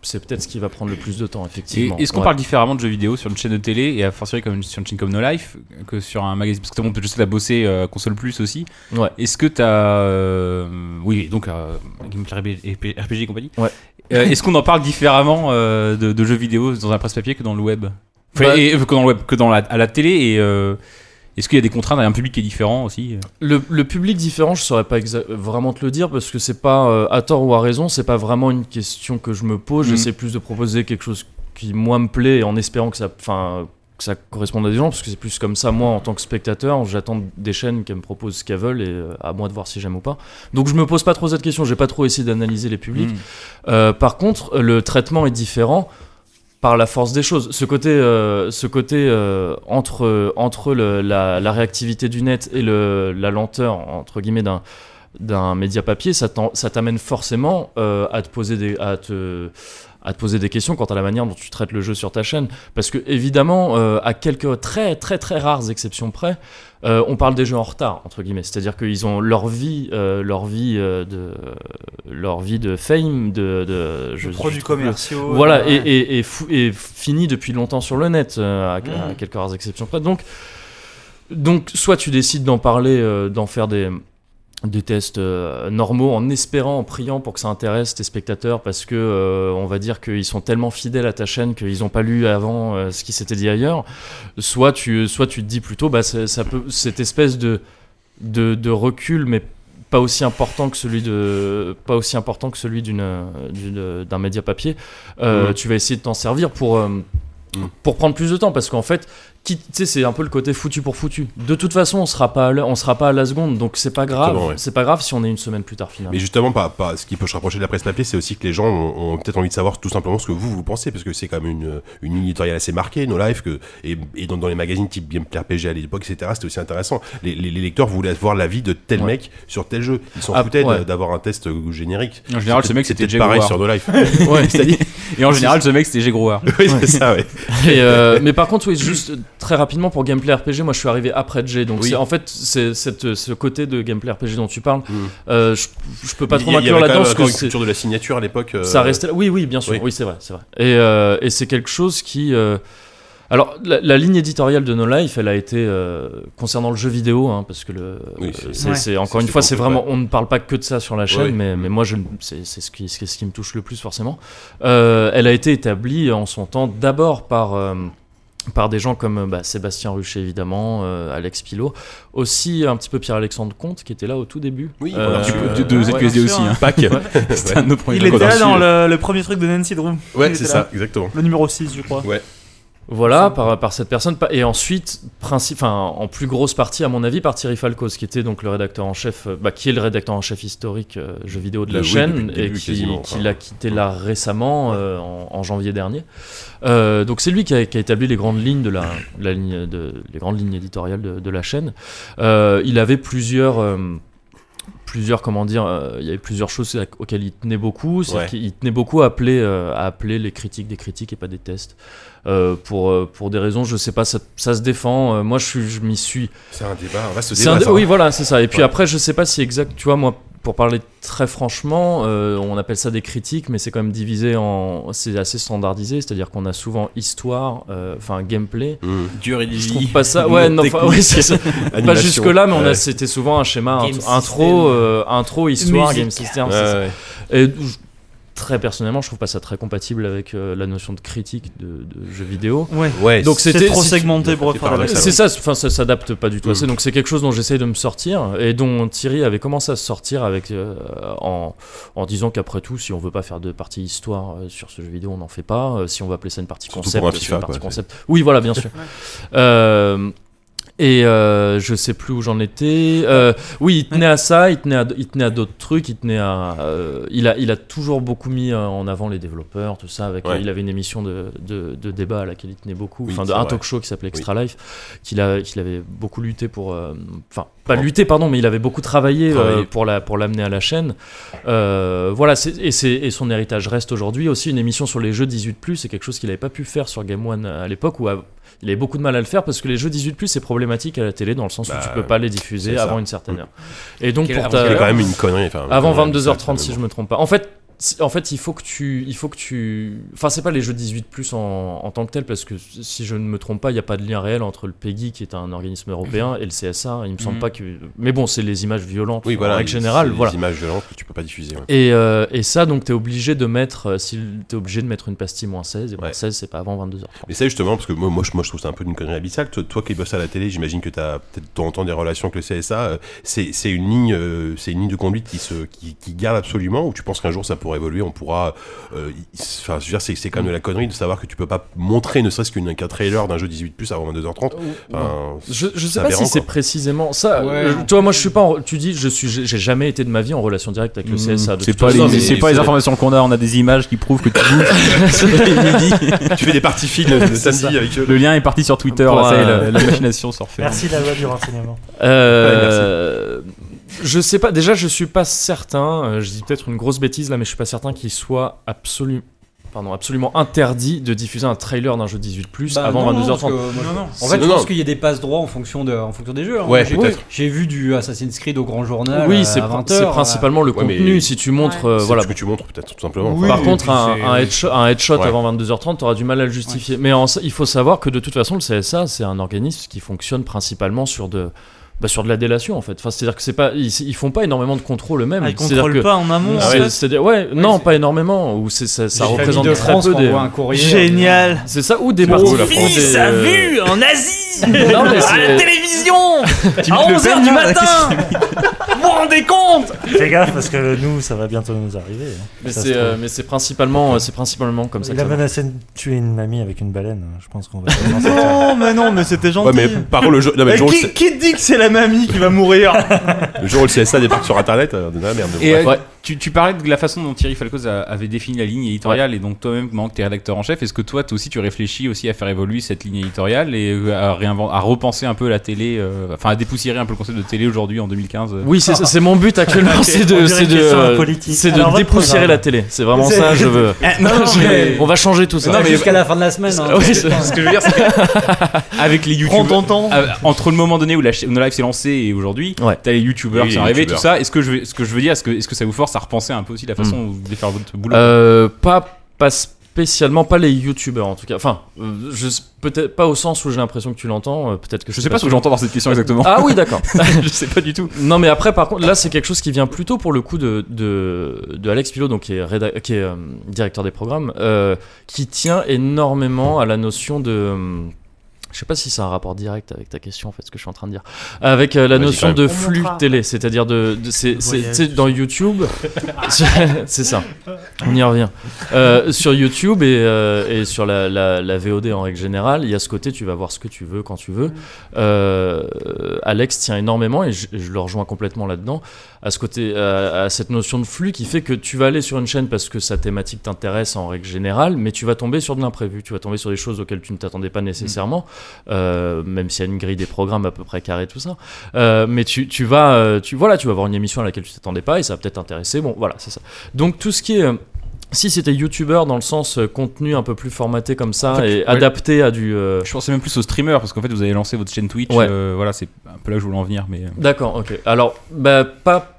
c'est peut-être ce qui va prendre le plus de temps, effectivement. Est-ce qu'on Ouais. parle différemment de jeux vidéo sur une chaîne de télé et à fortiori comme sur une chaîne comme No Life que sur un magazine? Parce que je sais que tu as bossé euh, console plus aussi. Ouais. Est-ce que tu as. oui, donc euh, Gameplay RPG, RPG et compagnie. Ouais. Euh, Est-ce qu'on en parle différemment euh, de, de jeux vidéo dans un presse-papier que dans le web? Enfin, Bah- et, euh, Que dans le web, que dans la, à la télé et. euh, est-ce qu'il y a des contraintes, un public qui est différent aussi Le, le public différent, je saurais pas vraiment te le dire parce que c'est pas à tort ou à raison, c'est pas vraiment une question que je me pose. Mhm. J'essaie plus de proposer quelque chose qui moi me plaît en espérant que ça, enfin, que ça corresponde à des gens parce que c'est plus comme ça moi en tant que spectateur. J'attends des chaînes qui me proposent ce qu'elles veulent et euh, à moi de voir si j'aime ou pas. Donc je me pose pas trop cette question. J'ai pas trop essayé d'analyser les publics. Mm. Euh, par contre, le traitement est différent par la force des choses. Ce côté, euh, ce côté entre, entre le- la, la réactivité du net et le, la lenteur, entre guillemets, d'un d'un média papier, ça t'amène forcément euh, à te poser des à te à te poser des questions quant à la manière dont tu traites le jeu sur ta chaîne parce que évidemment euh, à quelques très très très rares exceptions près euh, on parle des jeux en retard entre guillemets c'est-à-dire qu'ils ont leur vie euh, leur vie de leur vie de fame de, de produits commerciaux. voilà, ouais. et, et, et, fou- et fini depuis longtemps sur le net, à, à Mhm. quelques rares exceptions près. Donc, donc soit tu décides d'en parler, d'en faire des, des tests euh, normaux en espérant, en priant pour que ça intéresse tes spectateurs parce que euh, on va dire qu'ils sont tellement fidèles à ta chaîne qu'ils n'ont pas lu avant euh, ce qui s'était dit ailleurs. Soit tu, soit tu te dis plutôt, bah, ça peut, cette espèce de, de, de recul, mais pas aussi important que celui de pas aussi important que celui d'une d'un média papier tu vas essayer de t'en servir pour Mhm. pour prendre plus de temps parce qu'en fait c'est un peu le côté foutu pour foutu de toute façon on sera pas à on sera pas à la seconde donc c'est pas grave ouais. c'est pas grave si on est une semaine plus tard finalement Mais justement, pas, pas, ce qui peut se rapprocher de la presse papier, c'est aussi que les gens ont, ont peut-être envie de savoir tout simplement ce que vous, vous pensez, parce que c'est quand même une, une éditoriale assez marquée, No Life, que, et, et dans, dans les magazines type Gameplay RPG à l'époque, etc., c'était aussi intéressant. Les, les- les lecteurs voulaient voir l'avis de tel Ouais. mec sur tel jeu. Ils s'en Ah, foutaient ouais. d'avoir un test euh, générique. En général, ce mec, c'était pareil sur No Life. Ouais. C'est-à-dire Et en général, ce mec, c'était Jay Grower. Oui, c'est ça, ouais. Et, euh, mais par contre, oui, juste très rapidement pour gameplay RPG, moi je suis arrivé après G, donc Oui. en fait c'est ce côté de gameplay RPG dont tu parles. Mm. euh, je, je peux pas trop m'inclure là-dedans parce que une c'est- culture de la signature à l'époque. euh, ça restait là. Oui, oui, bien sûr. oui. Oui, c'est vrai, c'est vrai. Et, euh, et c'est quelque chose qui. euh, Alors, la, la ligne éditoriale de No Life, elle a été euh, concernant le jeu vidéo, hein, parce que le, Oui, c'est- Ouais. encore une fois, c'est vraiment, on ne parle pas que de ça sur la chaîne, Ouais. mais, mais moi, je, c'est, ce qui, ce qui me touche le plus forcément. Euh, elle a été établie en son temps d'abord par euh, par des gens comme bah, Sébastien Ruchet évidemment, euh, Alex Pilot, aussi un petit peu Pierre-Alexandre Comte qui était là au tout début. Oui, Euh, De, de ouais, ZQSD aussi. Hein. Pack. C'était un de nos premiers Il était là dans le, le premier truc de Nancy Drew. Ouais, c'est ça, là. exactement. Le numéro 6, je crois. Ouais. Voilà, par, par cette personne. Et ensuite, princi- enfin, en plus grosse partie, à mon avis, par Thierry Falcos, qui était donc le rédacteur en chef, euh, bah, qui est le rédacteur en chef historique euh, jeux vidéo de la Euh, oui, chaîne, et début, qui, qui l'a quitté là récemment, euh, en, en janvier dernier. Euh, donc c'est lui qui a, qui a établi les grandes lignes de la, la ligne de, les grandes lignes éditoriales de, de la chaîne. Euh, il avait plusieurs. Plusieurs comment dire euh, il y avait plusieurs choses auxquelles il tenait beaucoup c'est Ouais. qu'il tenait beaucoup à appeler euh, à appeler les critiques des critiques et pas des tests Euh, pour pour des raisons je sais pas ça, ça se défend moi je suis je m'y suis C'est un débat, on va se c'est un débat. dé- oui voilà c'est ça et puis Ouais. après je sais pas si exact tu vois moi pour parler très franchement euh, on appelle ça des critiques mais c'est quand même divisé en c'est assez standardisé c'est-à-dire qu'on a souvent histoire euh, enfin gameplay. Dur et je trouve pas ça ouais non ça. pas jusque là mais on a c'était souvent un schéma intro euh, intro histoire Musique. game system Ouais, ouais. et très personnellement je trouve pas ça très compatible avec euh, la notion de critique de, de jeux vidéo Ouais. Ouais, Donc c'est- c'était- trop si- segmenté pour faire la c'est ça, enfin ça s'adapte pas du tout à ça. Mm. Donc c'est quelque chose dont j'essaye de me sortir et dont Thierry avait commencé à se sortir avec euh, en, en disant qu'après tout, si on veut pas faire de partie histoire euh, sur ce jeu vidéo, on n'en fait pas. Euh, si on veut appeler ça une partie Surtout concept, pour un FIFA, une partie quoi, concept. Oui, voilà, bien sûr. Euh, et euh, je sais plus où j'en étais. Euh, oui, il tenait à ça, il tenait à, il tenait à d'autres trucs, il tenait à. euh, il, a, il a toujours beaucoup mis euh, en avant les développeurs, tout ça. Avec, Ouais. il avait une émission de, de, de débat à laquelle il tenait beaucoup, Oui, enfin de un vrai. talk show qui s'appelait Extra Life, qu'il a, qu'il avait beaucoup lutté pour. euh, Enfin, pas Oh. lutté, pardon, mais il avait beaucoup travaillé, euh, Travaillé. pour la pour l'amener à la chaîne. Euh, voilà, et, c'est- et son héritage reste aujourd'hui aussi une émission sur les jeux 18+, c'est quelque chose qu'il n'avait pas pu faire sur Game One à l'époque où à- il avait beaucoup de mal à le faire parce que les jeux 18+, c'est problématique à la télé dans le sens Bah, où tu peux pas les diffuser avant une certaine heure. Et donc pour ta- quand même une connerie. enfin, avant une connerie, 22h30 si je me trompe pas. En fait, en fait, il faut que tu, il faut que tu, enfin, c'est pas les jeux 18 plus en, en tant que tel parce que si je ne me trompe pas, il n'y a pas de lien réel entre le PEGI qui est un organisme européen et le CSA. Il me semble Mhm. pas que, mais bon, c'est les images violentes. Oui, voilà. en règle générale, c'est voilà. Des images violentes que tu peux pas diffuser. ouais. Et, euh, et ça, donc, t'es obligé de mettre, euh, si t'es obligé de mettre une pastille moins 16, et moins Ouais. 16, c'est pas avant 22h30. Mais ça justement, parce que moi, moi, je, moi, je trouve ça un peu une connerie abyssale. Toi, toi qui bosses à la télé, j'imagine que tu as peut-être de temps des relations avec le CSA. euh, C'est c'est une ligne, c'est une ligne de conduite qui se, qui, qui garde absolument. Ou tu penses qu'un jour ça pourra évoluer, on pourra. euh, Enfin, je veux dire, c'est c'est quand même de la connerie de savoir que tu peux pas montrer, ne serait-ce qu'un qu'un trailer d'un jeu 18 plus avant 22h30. Enfin, Je, je sais pas si c'est précisément ça. Ouais. Euh, toi, moi, je suis pas. en- tu dis, je suis, j'ai jamais été de ma vie en relation directe avec le CSA. de C'est pas, les, mais- pas les informations qu'on a, on a des images qui prouvent que tu tu fais des parties fines le C'est samedi avec eux. Le lien est parti sur Twitter, Pour, là, ça euh, la, la machination sort. Merci la loi du renseignement. Euh, je sais pas. Déjà, je suis pas certain. euh, je dis peut-être une grosse bêtise là, mais je suis pas certain qu'il soit absolu, pardon, absolument interdit de diffuser un trailer d'un jeu 18 plus Bah, avant non, non, 22h30. parce que moi, je- Non, non. En fait, je pense qu'il y a des passes droits en fonction, de, en fonction des jeux. hein. Ouais, J'ai- peut-être. J'ai vu du Assassin's Creed au grand journal. oui, euh, c'est à pr- 20 c'est heures, principalement le Ouais, contenu. Si tu montres, Ouais. euh, voilà. ce que tu montres peut-être tout simplement. Oui. Par contre, un, headshot, un headshot Ouais. avant 22h30, tu auras du mal à le justifier. Mais en- il faut savoir que de toute façon, le CSA, c'est un organisme qui fonctionne principalement sur de, bah, sur de la délation en fait. Enfin, c'est-à-dire que c'est pas, ils, ils font pas énormément de contrôle eux-mêmes. Ah, ils contrôlent que- pas en amont. C'est- en fait. C'est-à-dire, ouais, non, pas énormément. Ou c'est ça, ça représente de très France peu des. un courrier. Génial. C'est ça ou des Mon parties. la France. des, a euh, vu en Asie Non, mais à c'est- la télévision à me le 11h fais, du matin Vous vous rendez compte Fais gaffe parce que nous, ça va bientôt nous arriver. hein. Mais c'est, euh, mais c'est principalement, euh, c'est principalement comme ça. Il que a ça marche. menacé de tuer une mamie avec une baleine. Je pense qu'on va vraiment s'en sortir. Non, mais non, mais c'était gentil. Ouais, mais par contre, le jour, non, mais le Eh, jour où le qui, qui te dit que c'est la mamie qui va mourir le jour où le CSA débarque sur internet, euh, de la merde. Et Bref. euh, tu, tu parlais de la façon dont Thierry Falcoz a- avait défini la ligne éditoriale et donc toi-même, comment tu es rédacteur en chef, est-ce que toi, toi aussi, tu réfléchis aussi à faire évoluer cette ligne éditoriale et euh, à, repenser un peu la télé, euh, enfin à dépoussiérer un peu le concept de télé aujourd'hui en 2015 euh. Oui, c'est, c'est mon but actuellement, c'est de, de, euh, de dépoussiérer programme. la télé. C'est vraiment C'est- ça, je veux. non, non, mais- On va changer tout ça. Non, mais- Jusqu'à la fin de la semaine. hein. Oui, ce que je veux dire, c'est que avec les Prends youtubeurs, ton temps. euh, entre le moment donné où la chaîne- No Life s'est lancé et aujourd'hui, Ouais. t'as les youtubeurs Oui, qui sont arrivés, tout ça. Est-ce que je, veux- ce que je veux dire, est-ce que, est-ce que ça vous force à repenser un peu aussi la façon Hmm. de faire votre boulot? Euh, pas, pas spécialement, pas les youtubeurs en tout cas. Enfin, euh, je, peut-être pas au sens où j'ai l'impression que tu l'entends. euh, peut-être que Je sais pas ce que j'entends dans cette question exactement. Ah oui, d'accord. je sais pas du tout. Non, mais après, par contre, là, c'est quelque chose qui vient plutôt pour le coup de, de, de Alex Pilot, donc qui est, réda- qui est euh, directeur des programmes, qui tient énormément à la notion de. Je sais pas si c'est un rapport direct avec ta question, en fait, ce que je suis en train de dire. Avec euh, la notion de flux télé, c'est-à-dire de. de c'est, dans YouTube, c'est ça. On y revient. Euh, sur YouTube et, euh, et sur la, la- la VOD en règle générale, il y a ce côté, tu vas voir ce que tu veux quand tu veux. Euh, Alex tient énormément, et je, je le rejoins complètement là-dedans, à, ce côté, à, à cette notion de flux qui fait que tu vas aller sur une chaîne parce que sa thématique t'intéresse en règle générale, mais tu vas tomber sur de l'imprévu, tu vas tomber sur des choses auxquelles tu ne t'attendais pas nécessairement, euh, même s'il y a une grille des programmes à peu près carrée, tout ça. Euh, mais tu, tu vas, euh, tu, voilà, tu vas avoir une émission à laquelle tu t'attendais pas et ça va peut-être t'intéresser. Bon, voilà, c'est ça. Donc tout ce qui est si c'était youtubeur dans le sens euh, contenu un peu plus formaté comme ça En fait, et ouais. adapté à du. euh, Je pensais même plus aux streamers parce qu'en fait vous avez lancé votre chaîne Twitch. Ouais. euh, voilà, c'est un peu là que je voulais en venir. Mais euh, D'accord, ok. Alors, bah, pas.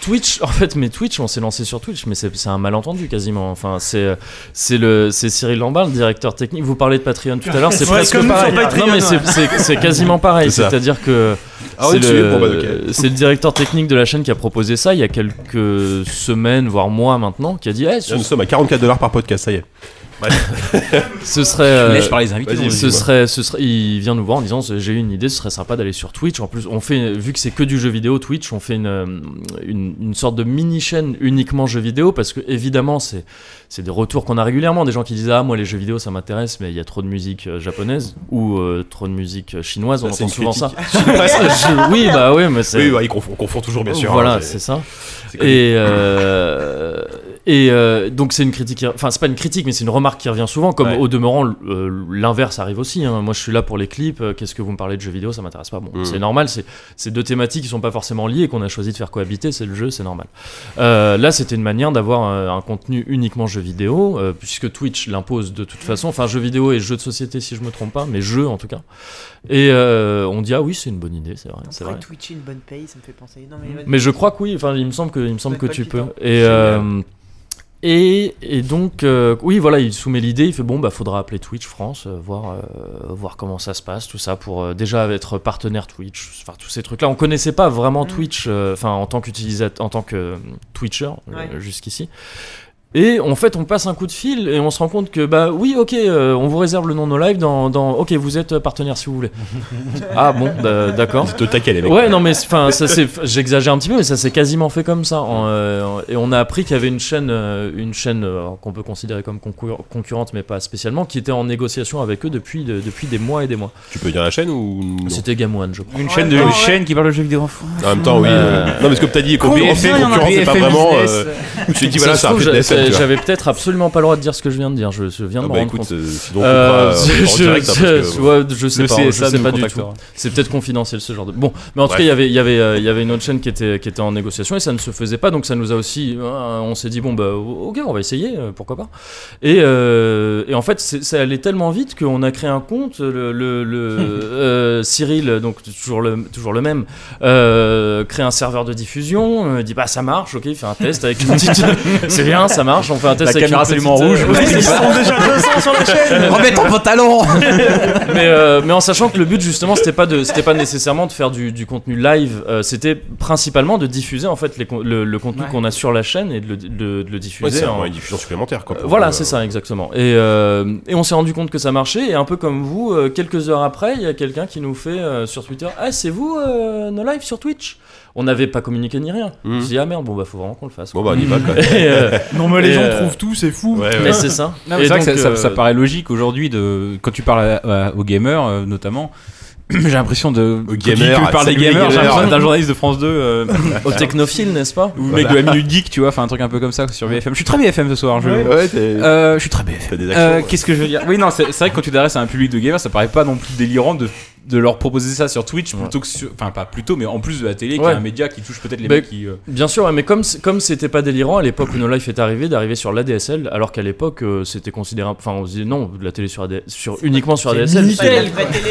Twitch, en fait, mais Twitch, on s'est lancé sur Twitch, mais c'est un malentendu quasiment. Enfin, c'est c'est le c'est Cyril Lambert, le directeur technique. Vous parlez de Patreon tout à l'heure, c'est Ouais, presque pareil. sur Patreon, non, mais c'est- ouais. c'est c'est quasiment pareil. C'est-à-dire que Ah, c'est le, bon, bah, le directeur technique de la chaîne qui a proposé ça il y a quelques semaines, voire mois maintenant, qui a dit, eh, ce, Là, nous sommes à 44 dollars par podcast, ça y est. ce serait. euh, laisse parler les invités. donc. ce serait, ce serait, il vient nous voir en disant j'ai eu une idée, ce serait sympa d'aller sur Twitch. En plus, on fait, vu que c'est que du jeu vidéo, Twitch, on fait une, euh, une, une sorte de mini chaîne uniquement jeux vidéo parce que évidemment c'est, c'est des retours qu'on a régulièrement, des gens qui disent ah moi les jeux vidéo ça m'intéresse, mais il y a trop de musique euh, japonaise ou euh, trop de musique chinoise, on Ça, c'est entend une souvent critique. ça. Je- oui bah oui mais c'est Oui, ouais, ils confondent, on confond toujours, bien sûr. voilà hein, c'est ça. c'est connu. Et, euh, et euh, donc c'est une critique, qui- enfin c'est pas une critique, mais c'est une remarque qui revient souvent. Comme Ouais. au demeurant, euh, l'inverse arrive aussi. hein. Moi je suis là pour les clips. euh, Qu'est-ce que vous me parlez de jeux vidéo Ça m'intéresse pas. Bon, Mm. c'est normal. C'est c'est deux thématiques qui sont pas forcément liées et qu'on a choisi de faire cohabiter. C'est le jeu, c'est normal. Euh, là c'était une manière d'avoir euh, un contenu uniquement jeux vidéo, euh, puisque Twitch l'impose de toute façon. Enfin jeux vidéo et jeux de société si je me trompe pas, mais jeux en tout cas. Et euh, on dit ah oui c'est une bonne idée, c'est vrai. C'est vrai. Twitcher une bonne paye, ça me fait penser. Non, mais, Mais je crois que oui, enfin il me semble que, il me semble que tu peux. Et, et, et donc, euh, oui, voilà, il soumet l'idée, il fait bon, bah faudra appeler Twitch France, euh, voir, euh, voir comment ça se passe, tout ça, pour euh, déjà être partenaire Twitch, enfin tous ces trucs-là. On connaissait pas vraiment Mm. Twitch, euh, enfin en tant qu'utilisateur, en tant que Twitcher euh, Ouais. jusqu'ici. Et en fait, on passe un coup de fil et on se rend compte que, bah oui, ok, euh, on vous réserve le nom de nos lives dans, dans. Ok, vous êtes partenaire si vous voulez. ah bon, bah, d'accord. C'est au taquet, les mecs. Ouais, non, mais enfin, ça c'est, j'exagère un petit peu, mais ça s'est quasiment fait comme ça. En, euh, et on a appris qu'il y avait une chaîne, euh, une chaîne qu'on peut considérer comme concur- concurrente, mais pas spécialement, qui était en négociation avec eux depuis, de- depuis des mois et des mois. Tu peux dire la chaîne ou C'était Game One, je crois. Une chaîne de ouais, une ouais. chaîne qui parle de jeux vidéo en France. En même temps, oui. Euh, Non, mais ce que t'as dit, concurrence, c'est pas vraiment. Euh, Je t'ai dit, Ça J'avais peut-être absolument pas le droit de dire ce que je viens de dire. Je, je viens de Ah me bah rendre écoute, compte. euh, sinon Euh, je, euh, hein, je- sais pas, CSA je sais pas du tout. C'est peut-être confidentiel ce genre de. Bon, mais en tout cas, il y avait, il y avait, il y avait une autre chaîne qui était, qui était en négociation et ça ne se faisait pas, donc ça nous a aussi. on s'est dit bon bah ok, on va essayer, pourquoi pas. Et, euh, et en fait, ça allait tellement vite qu'on a créé un compte. Le, le- le, euh, Cyril, donc toujours le, toujours le même, crée un serveur de diffusion. dit bah ça marche, ok, il fait un test avec une petite. c'est bien, ça marche. On fait un test La avec caméra une en rouge. euh, Ils sont déjà 200 sur la chaîne Remets ton pantalon mais, euh, mais en sachant que le but justement c'était pas de c'était pas nécessairement de faire du, du contenu live euh, c'était principalement de diffuser en fait les le, le contenu Ouais. qu'on a sur la chaîne et de le, de- de le Ouais, diffuser c'est en- une diffusion supplémentaire, quoi. Voilà euh, c'est ça exactement et, euh, et on s'est rendu compte que ça marchait et un peu comme vous euh, quelques heures après il y a quelqu'un qui nous fait euh, sur Twitter ah c'est vous euh, nos lives sur Twitch? On n'avait pas communiqué ni rien Hmm. on s'est dit ah merde bon bah faut vraiment qu'on le fasse Bon, bah, on y va, quoi. et, euh, Non, mais les gens euh, trouvent tout, c'est fou. Ouais, mais ouais. c'est ça Non, mais Et c'est vrai que donc, ça, ça- euh, ça paraît logique aujourd'hui de quand tu parles à- à- aux gamers euh, notamment. J'ai l'impression de Aux quand tu- parles des gamers, j'ai l'impression d'un journaliste de France 2 euh, au technophile n'est-ce pas ou le mec de la minute geek, tu vois, enfin un truc un peu comme ça sur BFM. Je suis très BFM ce soir. Je... Ouais, t'es- Euh, je suis très BFM. Euh, ouais. Qu'est-ce que je veux dire? Oui, non, c'est c'est vrai que quand tu t'adresses à un public de gamers, ça paraît pas non plus délirant de, de leur proposer ça sur Twitch Ouais. plutôt que sur. Enfin, pas plutôt, mais en plus de la télé, qui est un média qui touche peut-être les Bah, mecs qui. euh, Bien sûr, ouais, mais comme comme c'était pas délirant à l'époque où No Life est arrivé, d'arriver sur l'ADSL, alors qu'à l'époque euh, c'était considéré, enfin on se disait non, de la télé sur, AD sur uniquement sur ADSL. Télé.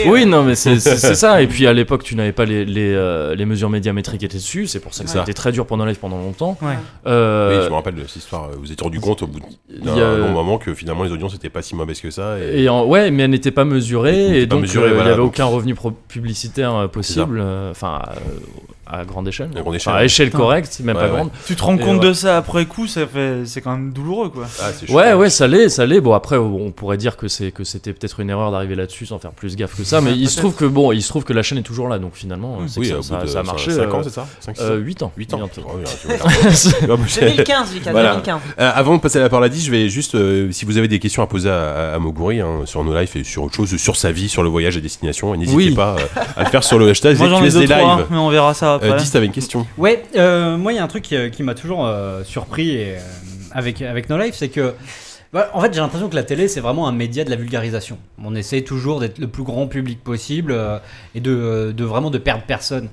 Oui, non, mais c'est ça. Et puis à l'époque, tu n'avais pas les, les, euh, les mesures médiamétriques étaient dessus. C'est pour ça que ça a été très dur pour No Life pendant longtemps. Ouais. Euh, Oui, je me rappelle de cette histoire. Vous vous êtes rendu compte au bout d'un long moment que finalement les audiences n'étaient pas si mauvaises que ça. Et... Et en- ouais, mais elle n'était pas mesurée Elle n'était et donc il n'y avait aucun revenu pro- publicitaire euh, possible. euh, Enfin, euh, à grande échelle. À grande Enfin, échelle. à échelle correcte, même Ouais, pas ouais. grande. Tu te rends Et compte ouais. de ça après coup, ça fait, c'est quand même douloureux quoi. Ah, Ouais, ouais, ça l'est, ça l'est. Bon, après, on pourrait dire que c'est que c'était peut-être une erreur d'arriver là-dessus sans faire plus gaffe que ça, mais il se trouve que bon, il se trouve que la chaîne est toujours là, donc finalement, Oui, ça, de ça a marché. 5 ans, euh, c'est ça 5, euh, 8 ans. 8 ans. bientôt. Oh, oui, tu vois. 2015, Vika, Voilà. 2015. Euh, avant de passer à la parole à 10, je vais juste, euh, si vous avez des questions à poser à, à, à Moguri hein, sur nos lives et sur autre chose, sur sa vie, sur le voyage à destination, n'hésitez Oui. pas euh, à le faire sur le hashtag Moi j'en ai ZQSD deux trois, Live. mais on verra ça après. Euh, 10, t'avais une question Ouais, euh, moi il y a un truc qui, qui m'a toujours euh, surpris et, euh, avec, avec No Life, c'est que bah, en fait j'ai l'impression que la télé c'est vraiment un média de la vulgarisation. On essaie toujours d'être le plus grand public possible euh, et de, euh, de vraiment de perdre personne.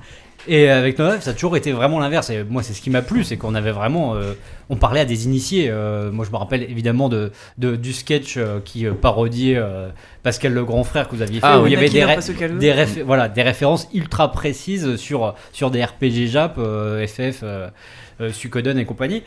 Et avec No Life ça a toujours été vraiment l'inverse. Et moi c'est ce qui m'a plu, c'est qu'on avait vraiment, euh, on parlait à des initiés. Euh, moi je me rappelle évidemment de, de- du sketch euh, qui euh, parodiait euh, Pascal le grand frère que vous aviez fait, Ah où oui. il y avait des, ré- voilà, des références ultra précises sur, sur des RPG Jap, euh, FF, euh, euh, Suikoden et compagnie.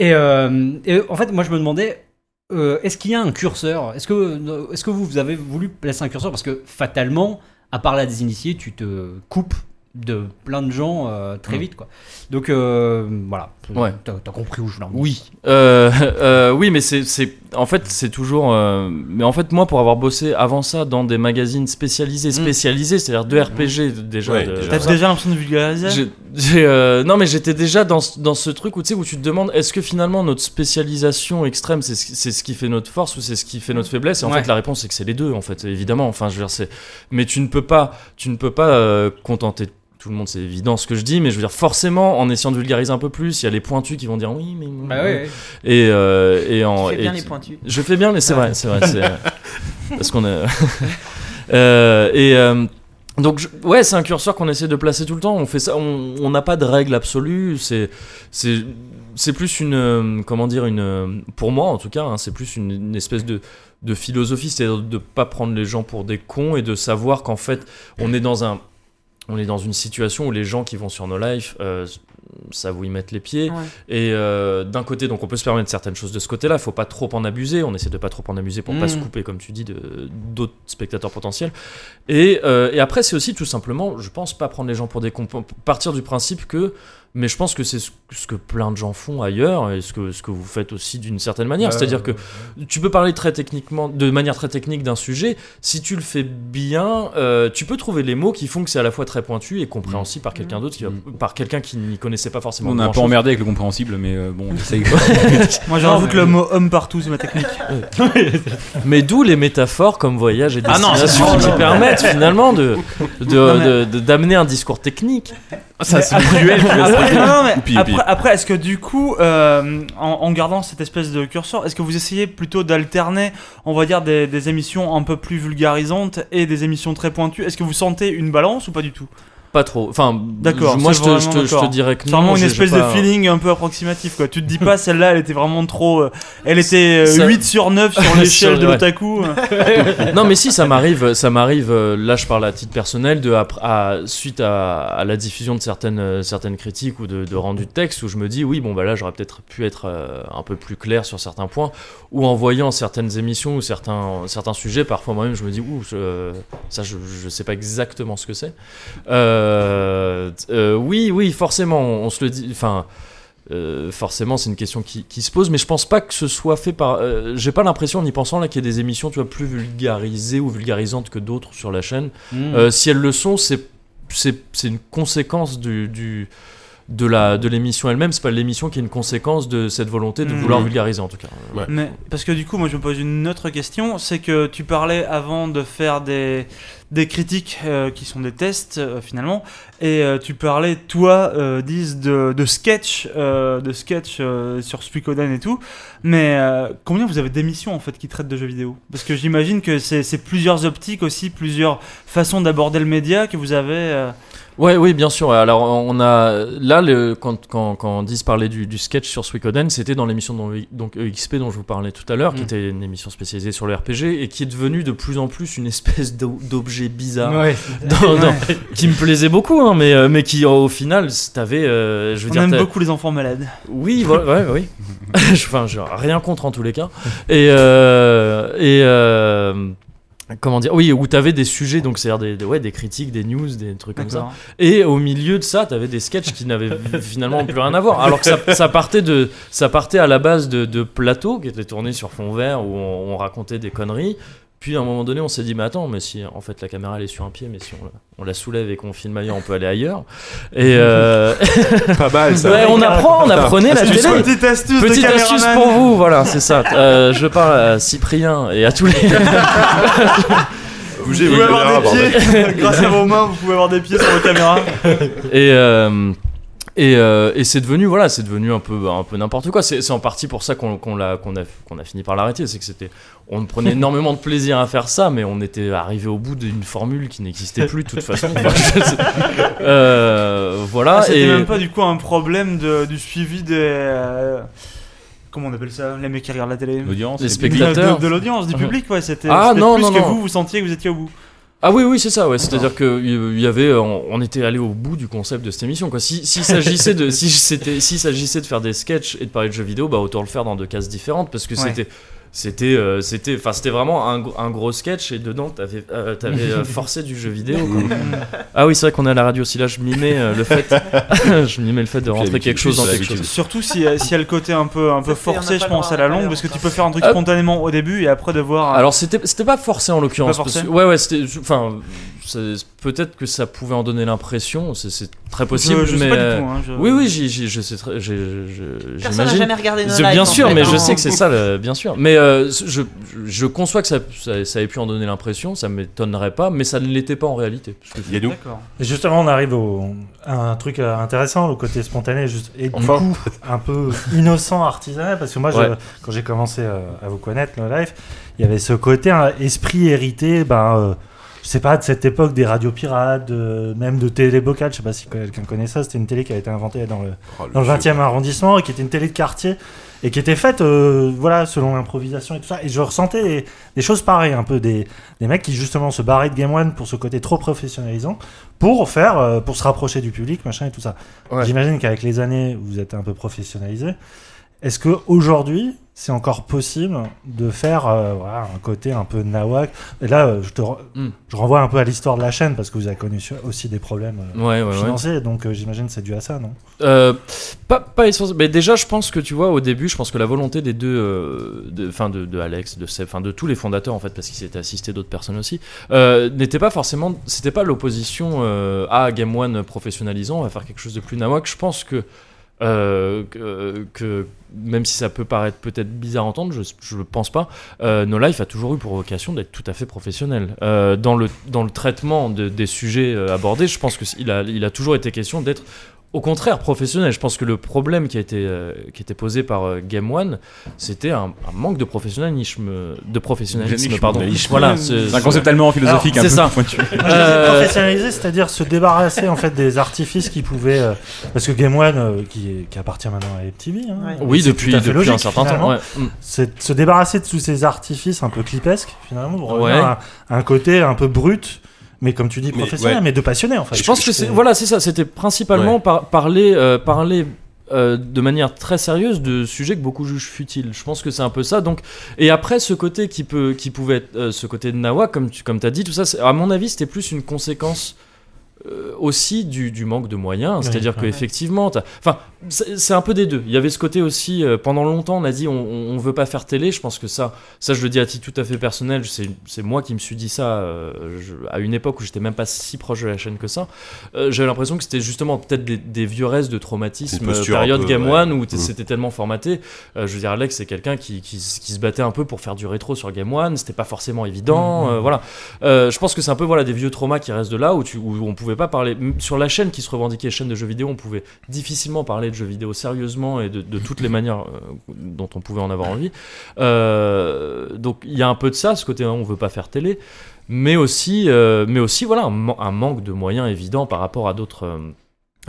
Et, euh, et en fait, moi je me demandais, euh, est-ce qu'il y a un curseur? Est-ce que, est que vous, vous avez voulu placer un curseur? Parce que fatalement, à part la des initiés, tu te coupes de plein de gens euh, très Mm. vite. Quoi. Donc euh, voilà, Ouais. t'as compris où je voulais en. Oui, euh, euh, oui, mais c'est, c'est, en fait, c'est toujours. euh, mais en fait, moi, pour avoir bossé avant ça dans des magazines spécialisés, spécialisés, c'est-à-dire de RPG déjà. Ouais, de- déjà. T'as déjà l'impression de vulgariser? Euh, non mais j'étais déjà dans, ce- dans ce truc où tu sais où tu te demandes est-ce que finalement notre spécialisation extrême c'est ce, qui- c'est ce qui fait notre force ou c'est ce qui fait notre faiblesse? Et en Ouais. fait la réponse c'est que c'est les deux en fait évidemment enfin je veux dire c'est mais tu ne peux pas tu ne peux pas euh, contenter tout le monde c'est évident ce que je dis mais je veux dire forcément en essayant de vulgariser un peu plus il y a les pointus qui vont dire oui mais Bah ouais, ouais. et euh, et en Tu fais bien et- les pointus. je fais bien, mais c'est vrai, c'est vrai, c'est parce qu'on est. Euh, et euh, donc je- ouais, c'est un curseur qu'on essaie de placer tout le temps. On fait ça, on n'a pas de règle absolue. C'est c'est c'est plus une euh, comment dire une euh, pour moi en tout cas, hein, c'est plus une, une espèce de de philosophie, c'est-à-dire de pas prendre les gens pour des cons et de savoir qu'en fait on est dans un on est dans une situation où les gens qui vont sur nos lives euh, savent où ils mettent les pieds. Ouais. Et euh, d'un côté, donc on peut se permettre certaines choses de ce côté-là, il faut pas trop en abuser, on essaie de pas trop en abuser pour pas Mm. se couper, comme tu dis, de- d'autres spectateurs potentiels. Et, euh, et après, c'est aussi tout simplement, je pense, pas prendre les gens pour des cons, partir du principe que, mais je pense que c'est ce, que plein de gens font ailleurs, et ce que, ce que vous faites aussi d'une certaine manière. C'est-à-dire que tu peux parler très techniquement, de manière très technique d'un sujet, si tu le fais bien, euh, tu peux trouver les mots qui font que c'est à la fois très pointu et compréhensible par quelqu'un d'autre, va- par quelqu'un qui n'y connaissait pas forcément. On a un peu emmerdé avec le compréhensible, mais euh, bon, on essaye. Moi je rajoute le mot homme partout, c'est ma technique. Mais d'où les métaphores comme voyage et Ah non, destination ça, qui non. permettent finalement de de- de- de- d'amener un discours technique. ça, c'est duel. Après, non, est-ce que du coup, euh, en, en gardant cette espèce de curseur, est-ce que vous essayez plutôt d'alterner, on va dire, des, des émissions un peu plus vulgarisantes et des émissions très pointues? Est-ce que vous sentez une balance ou pas du tout? Pas trop. Enfin, D'accord, Moi, c'est je te, je, vraiment te, je te d'accord. dirais que C'est non. vraiment une espèce pas- de feeling un peu approximatif quoi. Tu te dis pas celle-là elle était vraiment trop. euh, elle était euh, Ça- 8 sur 9 sur l'échelle de l'otaku. non mais si ça m'arrive ça m'arrive euh, là je parle à titre personnel de après- à- suite à, à la diffusion de certaines euh, certaines critiques ou de, de rendu de texte où je me dis oui bon bah là j'aurais peut-être pu être euh, un peu plus clair sur certains points ou en voyant certaines émissions ou certains certains sujets parfois moi-même je me dis ouh je- ça je, je sais pas exactement ce que c'est Euh, euh, oui oui forcément on, se le dit enfin euh, forcément, c'est une question qui, qui se pose, mais je pense pas que ce soit fait par. euh, J'ai pas l'impression, en y pensant, là, qu'il y ait des émissions, tu vois, plus vulgarisées ou vulgarisantes que d'autres sur la chaîne. Mm. Euh, si elles le sont, c'est c'est c'est une conséquence du, du de la de l'émission elle-même. C'est pas l'émission qui est une conséquence de cette volonté de vouloir vulgariser, en tout cas. Ouais. Mais parce que du coup, moi je me pose une autre question, c'est que tu parlais avant de faire des, des critiques euh, qui sont des tests euh, finalement, et euh, tu parlais toi, euh, dis de, de sketch, euh, de sketch euh, sur Suikoden et tout. Mais euh, combien vous avez d'émissions en fait qui traitent de jeux vidéo? Parce que j'imagine que c'est c'est plusieurs optiques aussi, plusieurs façons d'aborder le média que vous avez. Ouais, oui, bien sûr. Alors, on a là, le, quand, quand, quand Diz parlait du, du sketch sur Suikoden, c'était dans l'émission dont- donc EXP dont je vous parlais tout à l'heure, qui Mm. était une émission spécialisée sur le RPG et qui est devenue de plus en plus une espèce d'o- d'objet bizarre. Ouais. dans- dans- qui me plaisait beaucoup, hein, mais, euh, mais qui au final, t'avais, euh, je veux On dire, aime beaucoup les enfants malades. oui, voilà, ouais, oui. Enfin, rien contre en tous les cas. Et, euh, et, euh, comment dire oui où t'avais des sujets donc c'est à dire des, des- ouais des critiques des news des trucs comme ça. Et au milieu de ça t'avais des sketchs qui n'avaient finalement plus rien à voir. Alors que ça, ça partait de ça partait à la base de, de plateaux qui étaient tournés sur fond vert où on, on racontait des conneries puis à un moment donné on s'est dit mais attends mais si en fait la caméra elle est sur un pied mais si on la, on la soulève et qu'on filme ailleurs on peut aller ailleurs et euh, Pas mal ça. ouais, on apprend on apprenait la Astuce, télé quoi. Petite astuce de Petite astuce pour vous, voilà, c'est ça. Euh, je parle à Cyprien et à tous les. Bougez Vous pouvez avoir des bordel. pieds, grâce à vos mains, vous pouvez avoir des pieds sur vos caméras. Et, euh, et, euh, et c'est devenu, voilà, c'est devenu un peu, un peu n'importe quoi. C'est en partie pour ça qu'on l'a- qu'on a, qu'on a fini par l'arrêter. C'est que c'était, on prenait énormément de plaisir à faire ça, mais on était arrivé au bout d'une formule qui n'existait plus de toute façon. Euh, voilà. Ah, C'était et même pas du coup un problème de, du suivi des. euh, comment on appelle ça Les mecs qui regardent la télé L'audience. Les spectateurs. De, de l'audience, du public, ouais. C'était Ah, plus non, que non. vous, vous sentiez que vous étiez au bout. Ah oui, oui, c'est ça, ouais. C'est-à-dire que il y avait, on, on était allé au bout du concept de cette émission, quoi. Si, s'il s'agissait de, si c'était, s'il s'agissait de faire des sketchs et de parler de jeux vidéo, bah autant le faire dans deux cases différentes, parce que Ouais. c'était, c'était, euh, c'était, enfin, c'était vraiment un, gros- un gros sketch et dedans t'avais, euh, t'avais euh, forcé du jeu vidéo. quoi. ah oui, c'est vrai qu'on est à la radio aussi là. Je mimais euh, le fait, je mimais le fait de rentrer quelque chose dans quelque chose. Surtout si, euh, s'il y a le côté un peu, un peu forcé, je pense, à la longue, parce que tu peux faire un truc Hop. spontanément au début et après devoir. Alors c'était c'était pas forcé en l'occurrence. Ouais ouais c'était enfin peut-être que ça pouvait en donner l'impression. C'est très possible. je, je sais mais pas euh, du tout. Hein, je- Oui oui je sais très Personne n'a jamais regardé nos lives, Bien en sûr, fait, mais je hein. sais que c'est ça, le- bien sûr. Mais euh, je, je conçois que ça, ça, ça ait pu en donner l'impression, ça m'étonnerait pas, mais ça ne l'était pas en réalité. Parce que- justement, on arrive au, à un truc euh, intéressant, le côté spontané, juste, et du Enfin. coup, un peu innocent, artisanal, parce que moi, Ouais. quand j'ai commencé euh, à vous connaître, le live, il y avait ce côté un esprit hérité, ben, euh, je sais pas, de cette époque des radios pirates, de- même de télé locale, je sais pas si quelqu'un connaît ça, c'était une télé qui a été inventée dans le, Oh, dans le 20e arrondissement et qui était une télé de quartier et qui était faite euh, voilà selon l'improvisation et tout ça. Et je ressentais des, des choses pareilles un peu des, des mecs qui justement se barraient de Game One pour ce côté trop professionnalisant pour faire euh, pour se rapprocher du public machin et tout ça. Ouais. j'imagine qu'avec les années vous êtes un peu professionnalisé est-ce que aujourd'hui c'est encore possible de faire euh, voilà, un côté un peu nawak? Et là euh, je te re- Mm. je renvoie un peu à l'histoire de la chaîne parce que vous avez connu aussi des problèmes euh, Ouais, ouais, ouais. financiers donc j'imagine que c'est dû à ça non? Pas, pas essentiellement. Mais déjà, je pense que tu vois, au début, je pense que la volonté des deux, de, enfin de, de Alex, de Seb, enfin de tous les fondateurs en fait, parce qu'ils s'étaient assistés d'autres personnes aussi, n'était pas forcément, c'était pas l'opposition à Game One professionnalisant, on va faire quelque chose de plus nawak. Je pense que euh, que, même si ça peut paraître peut-être bizarre à entendre, je, je pense pas. Euh, No Life a toujours eu pour vocation d'être tout à fait professionnel Euh, dans le dans le traitement de- des sujets euh, abordés. Je pense que c- il a il a toujours été question d'être au contraire professionnel. Je pense que le problème qui a été euh, qui était posé par euh, Game One, c'était un, un manque de professionnalisme de professionnalisme pardon. Voilà, c'est un concept tellement philosophique Alors, un c'est peu ça. pointu. Euh, professionnaliser, c'est-à-dire se débarrasser en fait des artifices qui pouvaient, euh, parce que Game One, euh, qui, qui appartient maintenant à MTV, hein, Ouais. oui, depuis, depuis logique, un certain temps. ouais. Mm. c'est se débarrasser de tous ces artifices un peu clipesques finalement, pour Ouais. à, un côté un peu brut, mais comme tu dis Mais, professionnel, ouais. mais de passionné en fait. Je pense que c'est voilà, c'est ça. C'était principalement par- parler, euh, parler euh, de manière très sérieuse de sujets que beaucoup jugent futiles. Je pense que c'est un peu ça. Donc, et après, ce côté qui peut, qui pouvait être, euh, ce côté de Nawa, comme tu, comme as dit, tout ça, à mon avis, c'était plus une conséquence. aussi du, du manque de moyens, Oui, c'est-à-dire que ouais. effectivement, t'as- enfin, c'est un peu des deux. Il y avait ce côté aussi, euh, pendant longtemps, on a dit on, on veut pas faire télé. Je pense que ça, ça je le dis à titre tout à fait personnel. C'est moi qui me suis dit ça euh, je- à une époque où j'étais même pas si proche de la chaîne que ça. Euh, J'avais l'impression que c'était justement peut-être des, des vieux restes de traumatisme, période peu, Game ouais. One où t- Mm. c'était tellement formaté. Je veux dire, Alex, c'est quelqu'un qui, qui, s- qui se battait un peu pour faire du rétro sur Game One. C'était pas forcément évident. Mm, mm. euh, voilà. Je pense que c'est un peu voilà des vieux traumas qui restent de là où, tu, où on pouvait pas parler sur la chaîne qui se revendiquait chaîne de jeux vidéo. On pouvait difficilement parler de jeux vidéo sérieusement et de, toutes les manières euh, dont on pouvait en avoir envie. Euh, donc il y a un peu de ça, ce côté hein, on veut pas faire télé, mais aussi, euh, voilà un, un manque de moyens évident par rapport à d'autres.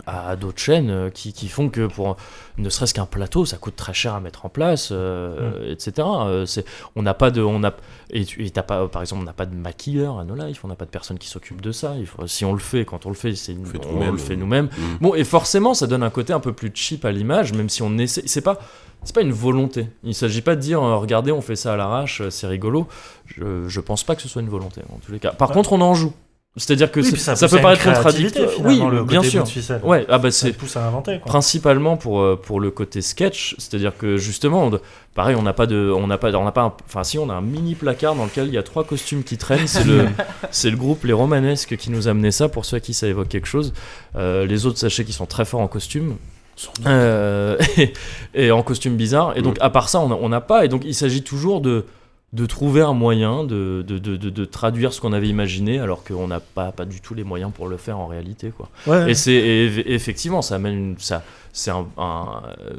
À d'autres chaînes euh, qui, qui font que pour ne serait-ce qu'un plateau ça coûte très cher à mettre en place euh, etc Euh, c'est on n'a pas de on a et et pas par exemple on n'a pas de maquilleur à No Life on n'a pas de personne qui s'occupe de ça il faut, si on le fait quand on le fait c'est On on, le fait nous-mêmes Mm. Bon, et forcément, ça donne un côté un peu plus cheap à l'image, même si on essaie. C'est pas. c'est pas une volonté. Il s'agit pas de dire regardez, on fait ça à l'arrache, c'est rigolo. Je, je pense pas que ce soit une volonté en tous les cas. Par Ouais. contre, on en joue. C'est-à-dire que Oui, ça, pousse peut paraître contradictoire. Oui, le bien sûr. Ouais, ah bah Ça c'est pousse à inventer. Quoi. principalement pour euh, pour le côté sketch, c'est-à-dire que justement, on- pareil, on n'a pas de, on n'a pas, on n'a pas, un- enfin si, on a un mini placard dans lequel il y a trois costumes qui traînent. C'est le, c'est le groupe Les Romanesques qui nous a amené ça. Pour ceux à qui ça évoque quelque chose, Euh, les autres sachez qu'ils sont très forts en costume. Euh, et, et en costume bizarre. Et donc, à part ça, on n'a pas. Et donc, il s'agit toujours de, de trouver un moyen de, de, de, de- traduire ce qu'on avait imaginé, alors qu'on n'a pas, pas du tout les moyens pour le faire en réalité. Quoi. Ouais. Et c'est effectivement, ça amène une, ça, c'est un, un- euh,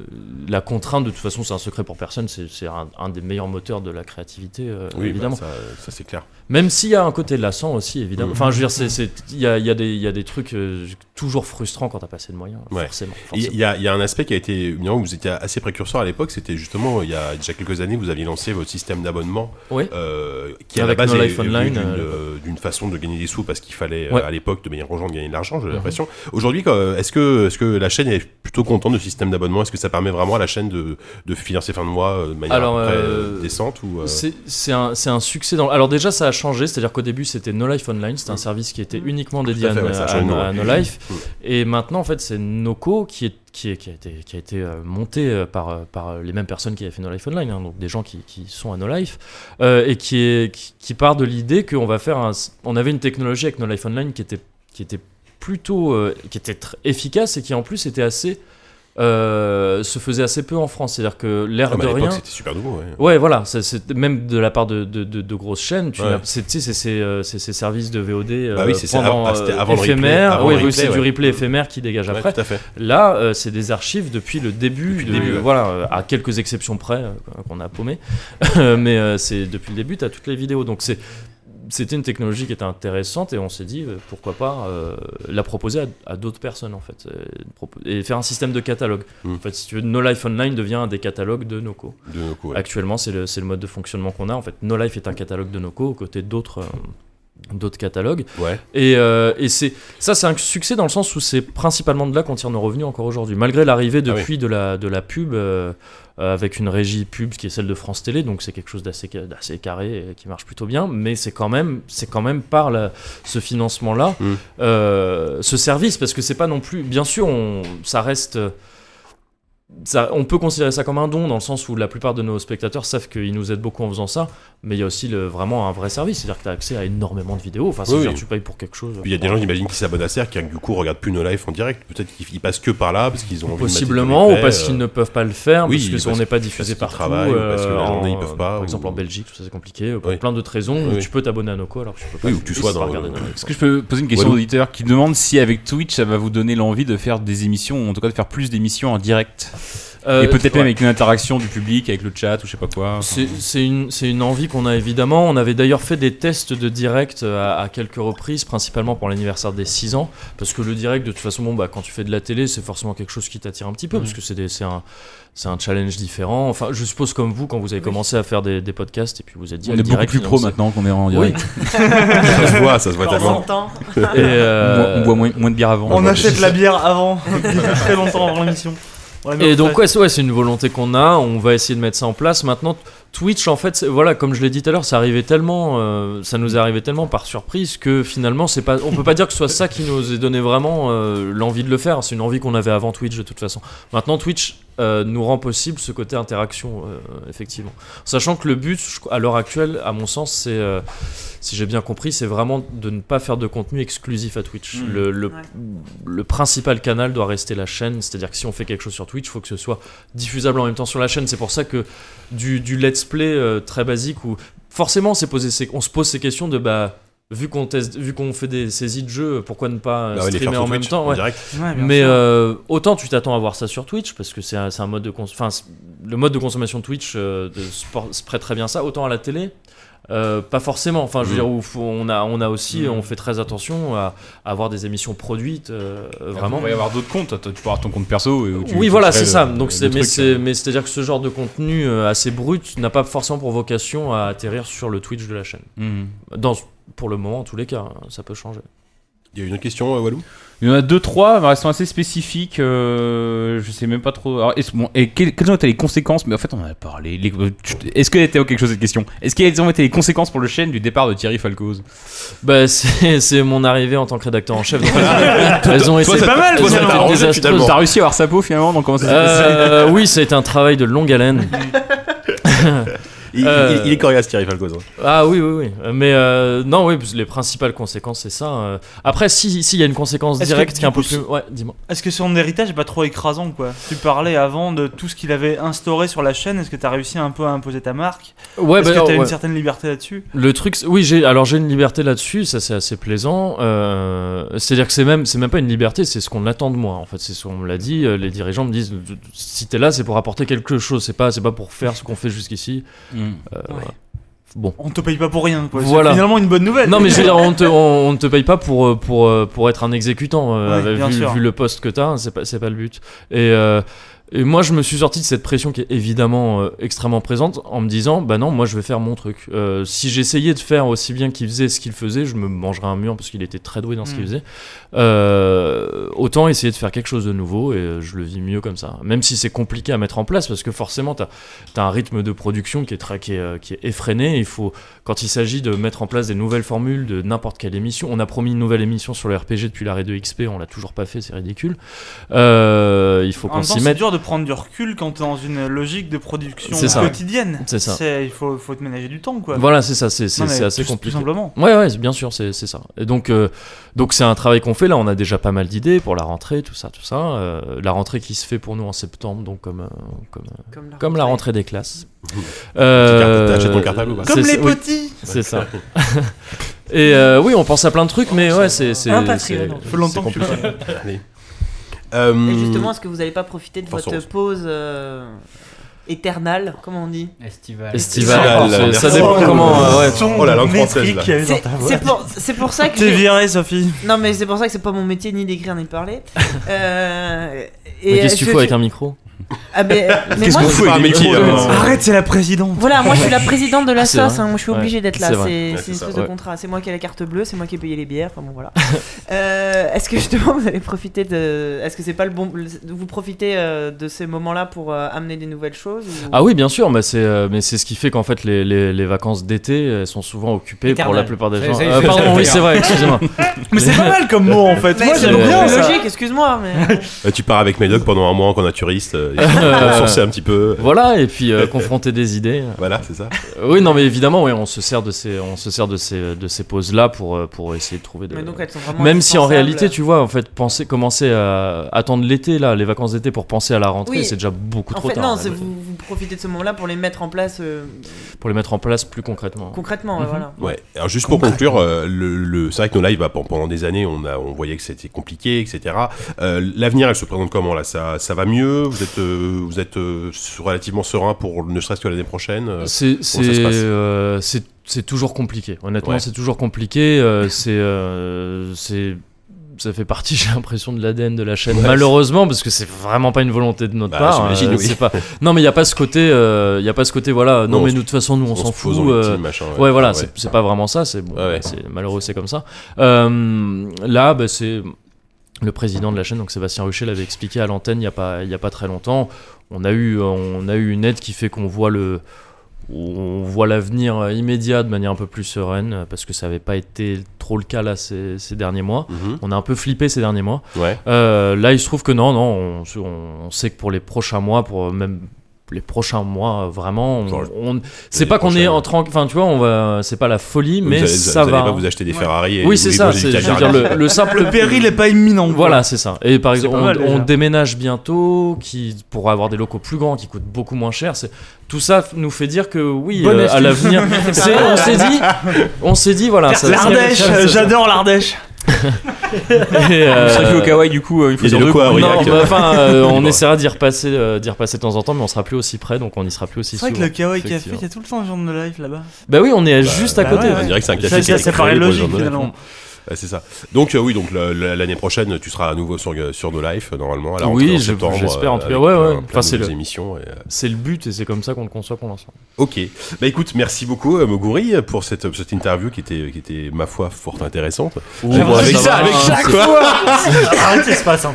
la contrainte de toute façon, c'est un secret pour personne. C'est un, un des meilleurs moteurs de la créativité, euh, Oui, bah, évidemment. ça, ça, c'est clair. Même s'il y a un côté lassant aussi, évidemment. Mhm. Enfin, je veux dire, c'est- c'est- il y a, y, a y a des trucs euh, toujours frustrants quand t'as pas assez de moyens, Ouais. forcément. Il y, y a un aspect qui a été, évidemment, vous étiez assez précurseur à l'époque, c'était justement, il y a déjà quelques années, vous aviez lancé votre système d'abonnement, Oui. euh, qui à Avec la base est- est d'une, euh, euh, d'une façon de gagner des sous parce qu'il fallait, Ouais. à l'époque, de manière de gagner de l'argent, j'ai Mhm. l'impression. Aujourd'hui, quoi, est-ce que, est-ce que la chaîne est plutôt contente de ce système d'abonnement Est-ce que ça permet vraiment à la chaîne de, de finir ses fins de mois euh, de manière Alors, à peu près, euh, euh, décente ou, euh, C'est un, succès. Dans... Alors déjà, ça a changé. C'est-à-dire qu'au début, c'était No Life Online. C'était un service qui était uniquement dédié à fait, à, ouais, à- changé à. No Life. Mm. Et maintenant, en fait, c'est Noco qui, est, qui, est, qui a été, qui a été monté par, par les mêmes personnes qui avaient fait No Life Online, hein, donc des gens qui, qui sont à No Life, euh, et qui, est, qui, qui part de l'idée qu'on va faire un... On avait une technologie avec No Life Online qui était, qui était plutôt... euh, qui était efficace et qui en plus était assez... euh, se faisait assez peu en France. C'est-à-dire que l'air ah, de rien... c'était super nouveau. Ouais. Ouais, voilà, c'est même de la part de, de, de- de grosses chaînes. Tu Ouais. c'est ces euh, c'est ces services de VOD euh, Bah oui, c'est ça, pendant, ah, avant le replay, éphémère. oui, c'est du replay éphémère qui dégage après. tout à fait. Là, euh, c'est des archives depuis le début, Depuis le début, voilà, à quelques exceptions près qu'on a paumé, mais c'est depuis le début, tu as toutes les vidéos. Donc c'est c'était une technologie qui était intéressante et on s'est dit euh, pourquoi pas euh, la proposer à, à d'autres personnes en fait euh, et faire un système de catalogue. Mm. En fait, si tu veux, No Life Online devient un des catalogues de Noco. De ouais. Actuellement, c'est le, le mode de fonctionnement qu'on a. En fait, No Life est un catalogue de Noco aux côtés d'autres euh, d'autres catalogues. Ouais. Et, euh, et c'est ça, c'est un succès dans le sens où c'est principalement de là qu'on tire nos revenus encore aujourd'hui. Malgré l'arrivée Ah oui. depuis de, la, de la pub, euh, avec une régie pub qui est celle de France Télé, donc c'est quelque chose d'assez ca- d'assez carré et qui marche plutôt bien, mais c'est quand même, c'est quand même par la- ce financement-là, Mm. euh, ce service, parce que c'est pas non plus, bien sûr, on, ça reste. Ça, on peut considérer ça comme un don dans le sens où la plupart de nos spectateurs savent qu'ils nous aident beaucoup en faisant ça, mais il y a aussi le, vraiment un vrai service, c'est-à-dire que tu as accès à énormément de vidéos. Enfin, Oui, c'est-à-dire oui. tu payes pour quelque chose. Il y a des gens, j'imagine, qui s'abonnent à ça, qui du coup regardent plus nos lives en direct. Peut-être qu'ils ils passent que par là parce qu'ils ont envie Possiblement, ou parce qu'ils euh, ne peuvent pas le faire, oui, parce que parce- on n'est pas diffusé partout. ou parce que la euh, journée, ils en- peuvent pas, Par ou- exemple, en Belgique, tout ça c'est compliqué. Pour Oui. plein d'autres raisons, Oui. tu peux t'abonner à Noco alors que tu peux pas. Oui, ou que tu sois dans. Est-ce que je peux poser une question Walou. d'auditeur qui demande si avec Twitch ça va vous donner l'envie de faire des émissions, ou en tout cas de faire plus d'émissions en direct? Euh, Et peut-être ouais. même avec une interaction du public, avec le chat ou je sais pas quoi. C'est une, envie qu'on a évidemment. On avait d'ailleurs fait des tests de direct à, à quelques reprises, principalement pour l'anniversaire des 6 ans. Parce que le direct, de toute façon, bon, bah, quand tu fais de la télé, c'est forcément quelque chose qui t'attire un petit peu, parce que c'est un, c'est un challenge différent. Enfin, je suppose comme vous, quand vous avez commencé à faire des, des podcasts, et puis vous êtes dit, On est beaucoup plus pro maintenant qu'on est en Oui. direct. Ça se voit, ça se voit on tellement. Et, euh, On boit moins, moins de bière avant. On achète la bière avant, très longtemps avant l'émission. Ouais, Et on donc ouais, c'est ouais, une volonté qu'on a, on va essayer de mettre ça en place. Maintenant, Twitch, en fait, voilà, comme je l'ai dit tout à l'heure, ça arrivait tellement, euh, ça nous est arrivé tellement par surprise que finalement, c'est pas, on peut pas dire que ce soit ça qui nous ait donné vraiment euh, l'envie de le faire. C'est une envie qu'on avait avant Twitch de toute façon. Maintenant, Twitch euh, nous rend possible ce côté interaction, effectivement. Sachant que le but, à l'heure actuelle, à mon sens, c'est, si j'ai bien compris, c'est vraiment de ne pas faire de contenu exclusif à Twitch. Mhm. Le, le, Ouais. le principal canal doit rester la chaîne, c'est-à-dire que si on fait quelque chose sur Twitch, il faut que ce soit diffusable en même temps sur la chaîne. C'est pour ça que du, du let's play euh, très basique où forcément on, s'est posé on se pose ces questions de bah vu qu'on teste, vu qu'on fait des saisies de jeux, pourquoi ne pas Bah ouais, streamer en même Twitch, temps ouais. Ouais, Mais euh, autant tu t'attends à voir ça sur Twitch parce que c'est un, mode de cons- enfin c'est- le mode de consommation Twitch euh, de sport- se prête très bien ça. Autant à la télé. Euh, pas forcément. Enfin, je veux Mm. dire, on a, on a aussi, Mm. on fait très attention à, à avoir des émissions produites, euh, vraiment. Il va y avoir d'autres comptes. Tu peux avoir ton compte perso. et où tu- oui, tu voilà, c'est ça. le- Donc, c'est, mais c'est, euh. mais c'est-à-dire que ce genre de contenu assez brut n'a pas forcément pour vocation à atterrir sur le Twitch de la chaîne. Mhm. Dans, pour le moment, en tous les cas, hein, ça peut changer. Il y a une autre question, euh, Walou? Il y en a deux, trois, mais elles sont assez spécifiques. euh, je sais même pas trop. Alors, est-ce- bon, et quelles, quelles ont été les conséquences? Mais en fait, on en a parlé. Les- Est-ce qu'elle était quelque chose cette question? Est-ce quelles ont été les conséquences pour le chêne du départ de Thierry Falcoz? Bah, c'est c'est mon arrivée en tant que rédacteur en chef. donc elles- elles ont été, Toi, ça- pas mal. T'as réussi à avoir sa peau finalement Donc comment ça s'est Euh, oui, ça a été un travail de longue haleine. il, Euh, il- il est coriace, Thierry Falcoz. hein. Ah oui, oui, oui. Mais euh, non, oui, les principales conséquences, c'est ça. euh. Après, si, si, il y a une conséquence directe qui est un peu plus. Ouais, dis-moi. Est-ce que son héritage est pas trop écrasant quoi? Tu parlais avant de tout ce qu'il avait instauré sur la chaîne, est-ce que tu as réussi un peu à imposer ta marque? Ouais, Est-ce bah, que tu as ouais. une certaine liberté là-dessus? Le truc, oui, j'ai alors j'ai une liberté là-dessus, ça c'est assez plaisant. Euh, C'est-à-dire que c'est même c'est même pas une liberté, c'est ce qu'on attend de moi. En fait, c'est ce qu'on me l'a dit. Les dirigeants me disent si t'es là, c'est pour apporter quelque chose. C'est pas c'est pas pour faire ce qu'on fait jusqu'ici. Hmm. Euh, Bon. On te paye pas pour rien quoi. C'est Voilà. finalement une bonne nouvelle. Non mais je veux dire, on te, on, on ne te paye pas pour, euh, pour, euh, pour être un exécutant, euh, Ouais, bien vu, sûr. vu le poste que t'as, c'est pas, c'est pas le but. Et, euh, et moi je me suis sorti de cette pression qui est évidemment euh, extrêmement présente en me disant, bah non, moi je vais faire mon truc. Euh, si j'essayais de faire aussi bien qu'il faisait ce qu'il faisait, je me mangerais un mur parce qu'il était très doué dans ce qu'il Mm. faisait. Euh, autant essayer de faire quelque chose de nouveau et euh, je le vis mieux comme ça. Même si c'est compliqué à mettre en place parce que forcément t'as as un rythme de production qui est, très, qui est, euh, qui est effréné. Il faut, quand il s'agit de mettre en place des nouvelles formules de n'importe quelle émission, on a promis une nouvelle émission sur le RPG depuis l'arrêt de XP, on l'a toujours pas fait, c'est ridicule. Euh, il faut qu'on s'y mette. De prendre du recul quand t'es dans une logique de production ça. quotidienne. C'est ça. Il faut, faut te ménager du temps quoi. Voilà, c'est ça, c'est c'est- Non, mais c'est assez tout- Tout compliqué. simplement. Ouais, ouais, bien sûr, c'est c'est ça. Et donc, euh, donc c'est un travail qu'on fait. Là, on a déjà pas mal d'idées pour la rentrée, tout ça, tout ça. Euh, la rentrée qui se fait pour nous en septembre, donc comme euh, comme, euh, Comme la, comme la rentrée. des classes. carte- t'achètes ton cartable ou pas c'est- Comme les oui, petits c'est ça. Et euh, oui, on pense à plein de trucs, mais ouais, c'est c'est Un c'est- Patreon. c'est Faut longtemps que tu le compliqué. Allez. Euh, Et justement, est-ce que vous n'allez pas profiter de votre pause euh, éternelle, comment on dit Estival. Estival, Estival, c'est- ça dépend comment. euh, ouais. Oh, la langue française, là. C'est c'est pour, c'est pour ça que T'es j'ai- viré Sophie. non mais c'est pour ça que c'est pas mon métier ni d'écrire ni de parler. Euh, et Mais qu'est-ce que tu je- fais avec un micro? Ah ben, mais Qu'est-ce moi, qu'on je- fout avec des micros, hein Arrête, c'est la présidente. Voilà, moi je suis la présidente de la C'est SOS, vrai. hein, moi je suis Ouais, obligée d'être là, c'est vrai. c'est Ouais, c'est c'est une ça, espèce de ouais. contrat, c'est moi qui ai la carte bleue, c'est moi qui ai payé les bières, enfin bon voilà. Euh, Est-ce que justement vous allez profiter de... Est-ce que c'est pas le bon... Vous profitez euh, de ces moments-là pour euh, amener des nouvelles choses ou- Ah oui, bien sûr, mais c'est euh, mais c'est ce qui fait qu'en fait les, les, les vacances d'été elles sont souvent occupées pour la plupart des gens. c'est- Euh, pardon, oui, c'est vrai, excusez-moi. Mais c'est pas mal comme mot en fait. Mais Moi c'est j'aime beaucoup bien ça. logique, excuse-moi, mais... Euh, tu pars avec Médoc pendant un mois en naturiste, et Euh, sourcer un petit peu. Voilà, et puis euh, confronter des idées. Voilà, c'est ça. Euh, oui, non, mais évidemment, oui, on se sert de ces, on se sert de ces, de ces pauses là pour, euh, pour essayer de trouver des. mais donc elles sont vraiment Même si en réalité, tu vois, en fait, penser, commencer à attendre l'été là, les vacances d'été pour penser à la rentrée, Oui. c'est déjà beaucoup En trop fait, tard. non, hein, vous, vous profitez de ce moment-là pour les mettre en place euh, pour les mettre en place plus concrètement. concrètement, Mhm. voilà. Ouais. Alors juste pour conclure, euh, le, le- c'est vrai que nos lives, bah, pen- pendant des années, on a, on voyait que c'était compliqué, etc. Euh, L'avenir, elle se présente comment là? Ça, ça va mieux? Vous êtes, euh, vous êtes euh, relativement serein pour ne serait-ce que l'année prochaine euh, C'est toujours compliqué. Honnêtement, Ouais. c'est toujours compliqué. euh, c'est euh, c'est ça fait partie, j'ai l'impression, de l'ADN de la chaîne. Ouais. Malheureusement, parce que c'est vraiment pas une volonté de notre Bah, part. euh, oui. pas. Non, mais il y a pas ce côté. Il y a pas ce côté. Voilà. Non, Non, mais nous, de toute façon, nous, on, se s'en fout. machin, Ouais, voilà, Ouais. c'est c'est pas vraiment ça. C'est bon, malheureux, c'est comme ça. Là, bah, c'est le président de la chaîne, donc Sébastien Ruchet, l'avait expliqué à l'antenne il y a pas il y a pas très longtemps. On a eu on a eu une aide qui fait qu'on voit le on voit l'avenir immédiat de manière un peu plus sereine parce que ça n'avait pas été trop le cas là ces, ces derniers mois. Mhm. On a un peu flippé ces derniers mois. Ouais. Euh, là, il se trouve que non, non, on, on sait que pour les prochains mois, pour même les prochains mois, vraiment, on, Genre, on- c'est pas qu'on est en train, enfin, tu vois, on va, c'est pas la folie, mais vous allez, ça vous va. allez pas vous acheter des Ferrari. Et oui, c'est ça. C'est, le, le simple Le péril est pas imminent. voilà, c'est ça. Et par exemple, on, mal, déjà. on déménage bientôt, qui pour avoir des locaux plus grands, qui coûtent beaucoup moins cher. C'est tout ça nous fait dire que oui, euh, à l'avenir, on s'est dit, on s'est dit voilà. ça- L'Ardèche, j'adore l'Ardèche. Euh, On plus au kawaii du coup, une fois sur deux. quoi. Non, bah, enfin, euh, on essaiera d'y repasser, euh, d'y repasser de temps en temps, mais on sera plus aussi près, donc on y sera plus aussi C'est vrai que le Kawaii Café, il y a tout le temps un genre de live là-bas. Bah oui, on est juste à bah côté. ouais, On ouais. dirait que c'est un Ça, café ça, été ça paraît logique finalement. Ouais, c'est ça. Donc euh, oui, donc la- la- l'année prochaine, tu seras à nouveau sur sur No Life euh, normalement. À la Oui, j'espère, en euh, tout cas. Ouais, euh, ouais. Enfin, c'est le- émissions. et, euh, C'est le but et c'est comme ça qu'on le conçoit pour l'instant. Ok. Bah écoute, merci beaucoup euh, Moguri pour cette, cette interview qui était, qui était ma foi fort intéressante. C'est bon, avec ça avec hein, ça c'est- quoi. Arrêtez ce passe.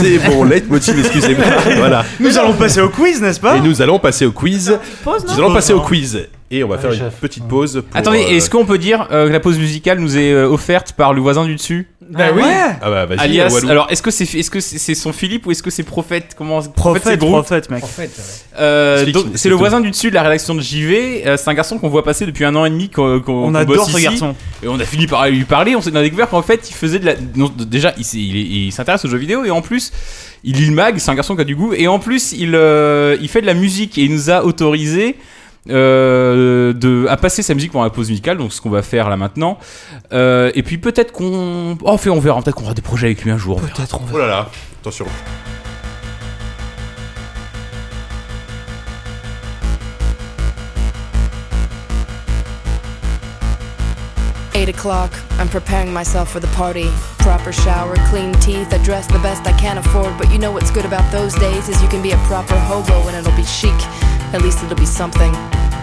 C'est bon, leitmotiv, excusez-moi. voilà. Nous allons passer au quiz, n'est-ce pas? Et nous allons passer au quiz. Pause, non Nous allons passer au quiz. Et on va Allez, faire une chef. petite pause. Pour, Attendez, euh, est-ce qu'on peut dire euh, que la pause musicale nous est euh, offerte par le voisin du dessus Bah oui. Ah bah vas-y, Alias, Walou. alors est-ce que c'est est-ce que c'est c'est son Philippe ou est-ce que c'est Prophète? Comment c'est Prophète, gros prophète, mec. En fait, Euh, Explique, donc, explique c'est le tout. voisin du dessus de la rédaction de JV. euh, c'est un garçon qu'on voit passer depuis un an et demi. Qu'on, qu'on- On qu'on adore bosse ce ici. garçon. Et on a fini par lui parler. On s'est on a découvert qu'en fait, il faisait de la. non, déjà, il, s'est- il est- il s'intéresse aux jeux vidéo et en plus, il lit le mag. C'est un garçon qui a du goût. Et en plus, il, euh, il fait de la musique et il nous a autorisé. Euh, de, à passer sa musique pendant la pause musicale, donc ce qu'on va faire là maintenant. Euh, et puis peut-être qu'on. Oh, fait, on verra. Peut-être qu'on aura des projets avec lui un jour. on verra. Peut-être on Oh là là, attention. Eight o'clock, I'm preparing myself for the party. Proper shower, clean teeth, I dress the best I can afford. But you know what's good about those days is you can be a proper hobo and it'll be chic. At least it'll be something.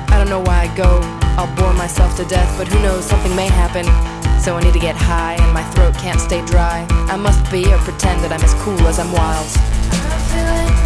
I don't know why I go. I'll bore myself to death, but who knows, something may happen. So I need to get high and my throat can't stay dry. I must be or pretend that I'm as cool as I'm wild.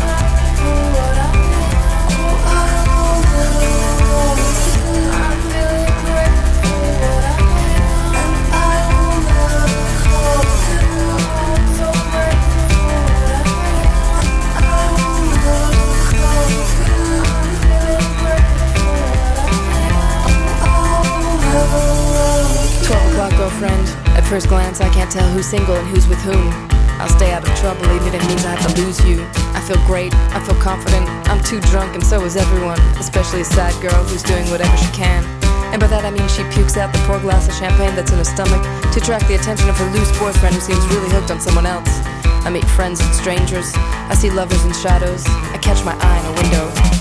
Twelve o'clock, girlfriend. At first glance, I can't tell who's single and who's with whom. I'll stay out of trouble, even if it means I have to lose you. I feel great, I feel confident. I'm too drunk, and so is everyone, especially a sad girl who's doing whatever she can. And by that I mean she pukes out the poor glass of champagne that's in her stomach to attract the attention of her loose boyfriend who seems really hooked on someone else. I meet friends and strangers. I see lovers in shadows. I catch my eye in a window.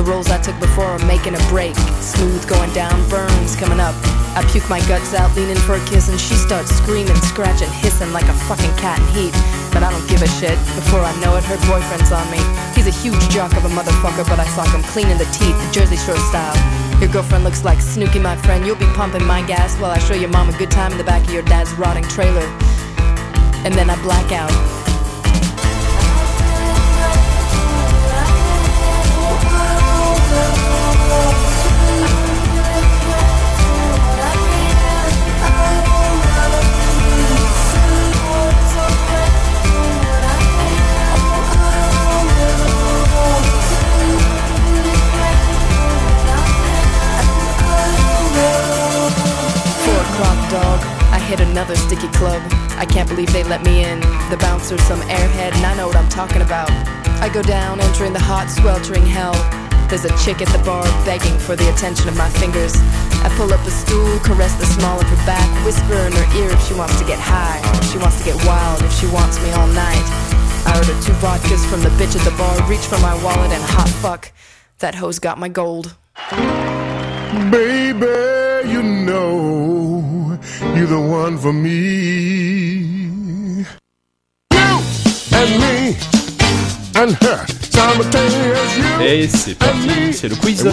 The roles I took before are making a break. Smooth going down, burns coming up. I puke my guts out, leaning for a kiss, and she starts screaming, scratching, hissing like a fucking cat in heat. But I don't give a shit. Before I know it, her boyfriend's on me. He's a huge jock of a motherfucker, but I sock him clean in the teeth, Jersey Shore style. Your girlfriend looks like Snooky, my friend. You'll be pumping my gas while I show your mom a good time in the back of your dad's rotting trailer. And then I black out. I go down, entering the hot, sweltering hell. There's a chick at the bar begging for the attention of my fingers. I pull up a stool, caress the small of her back, whisper in her ear if she wants to get high, if she wants to get wild, if she wants me all night. I order two vodkas from the bitch at the bar, reach for my wallet, and hot fuck. That hoe's got my gold. Baby, you know you're the one for me. You and me Et c'est parti, c'est le quiz.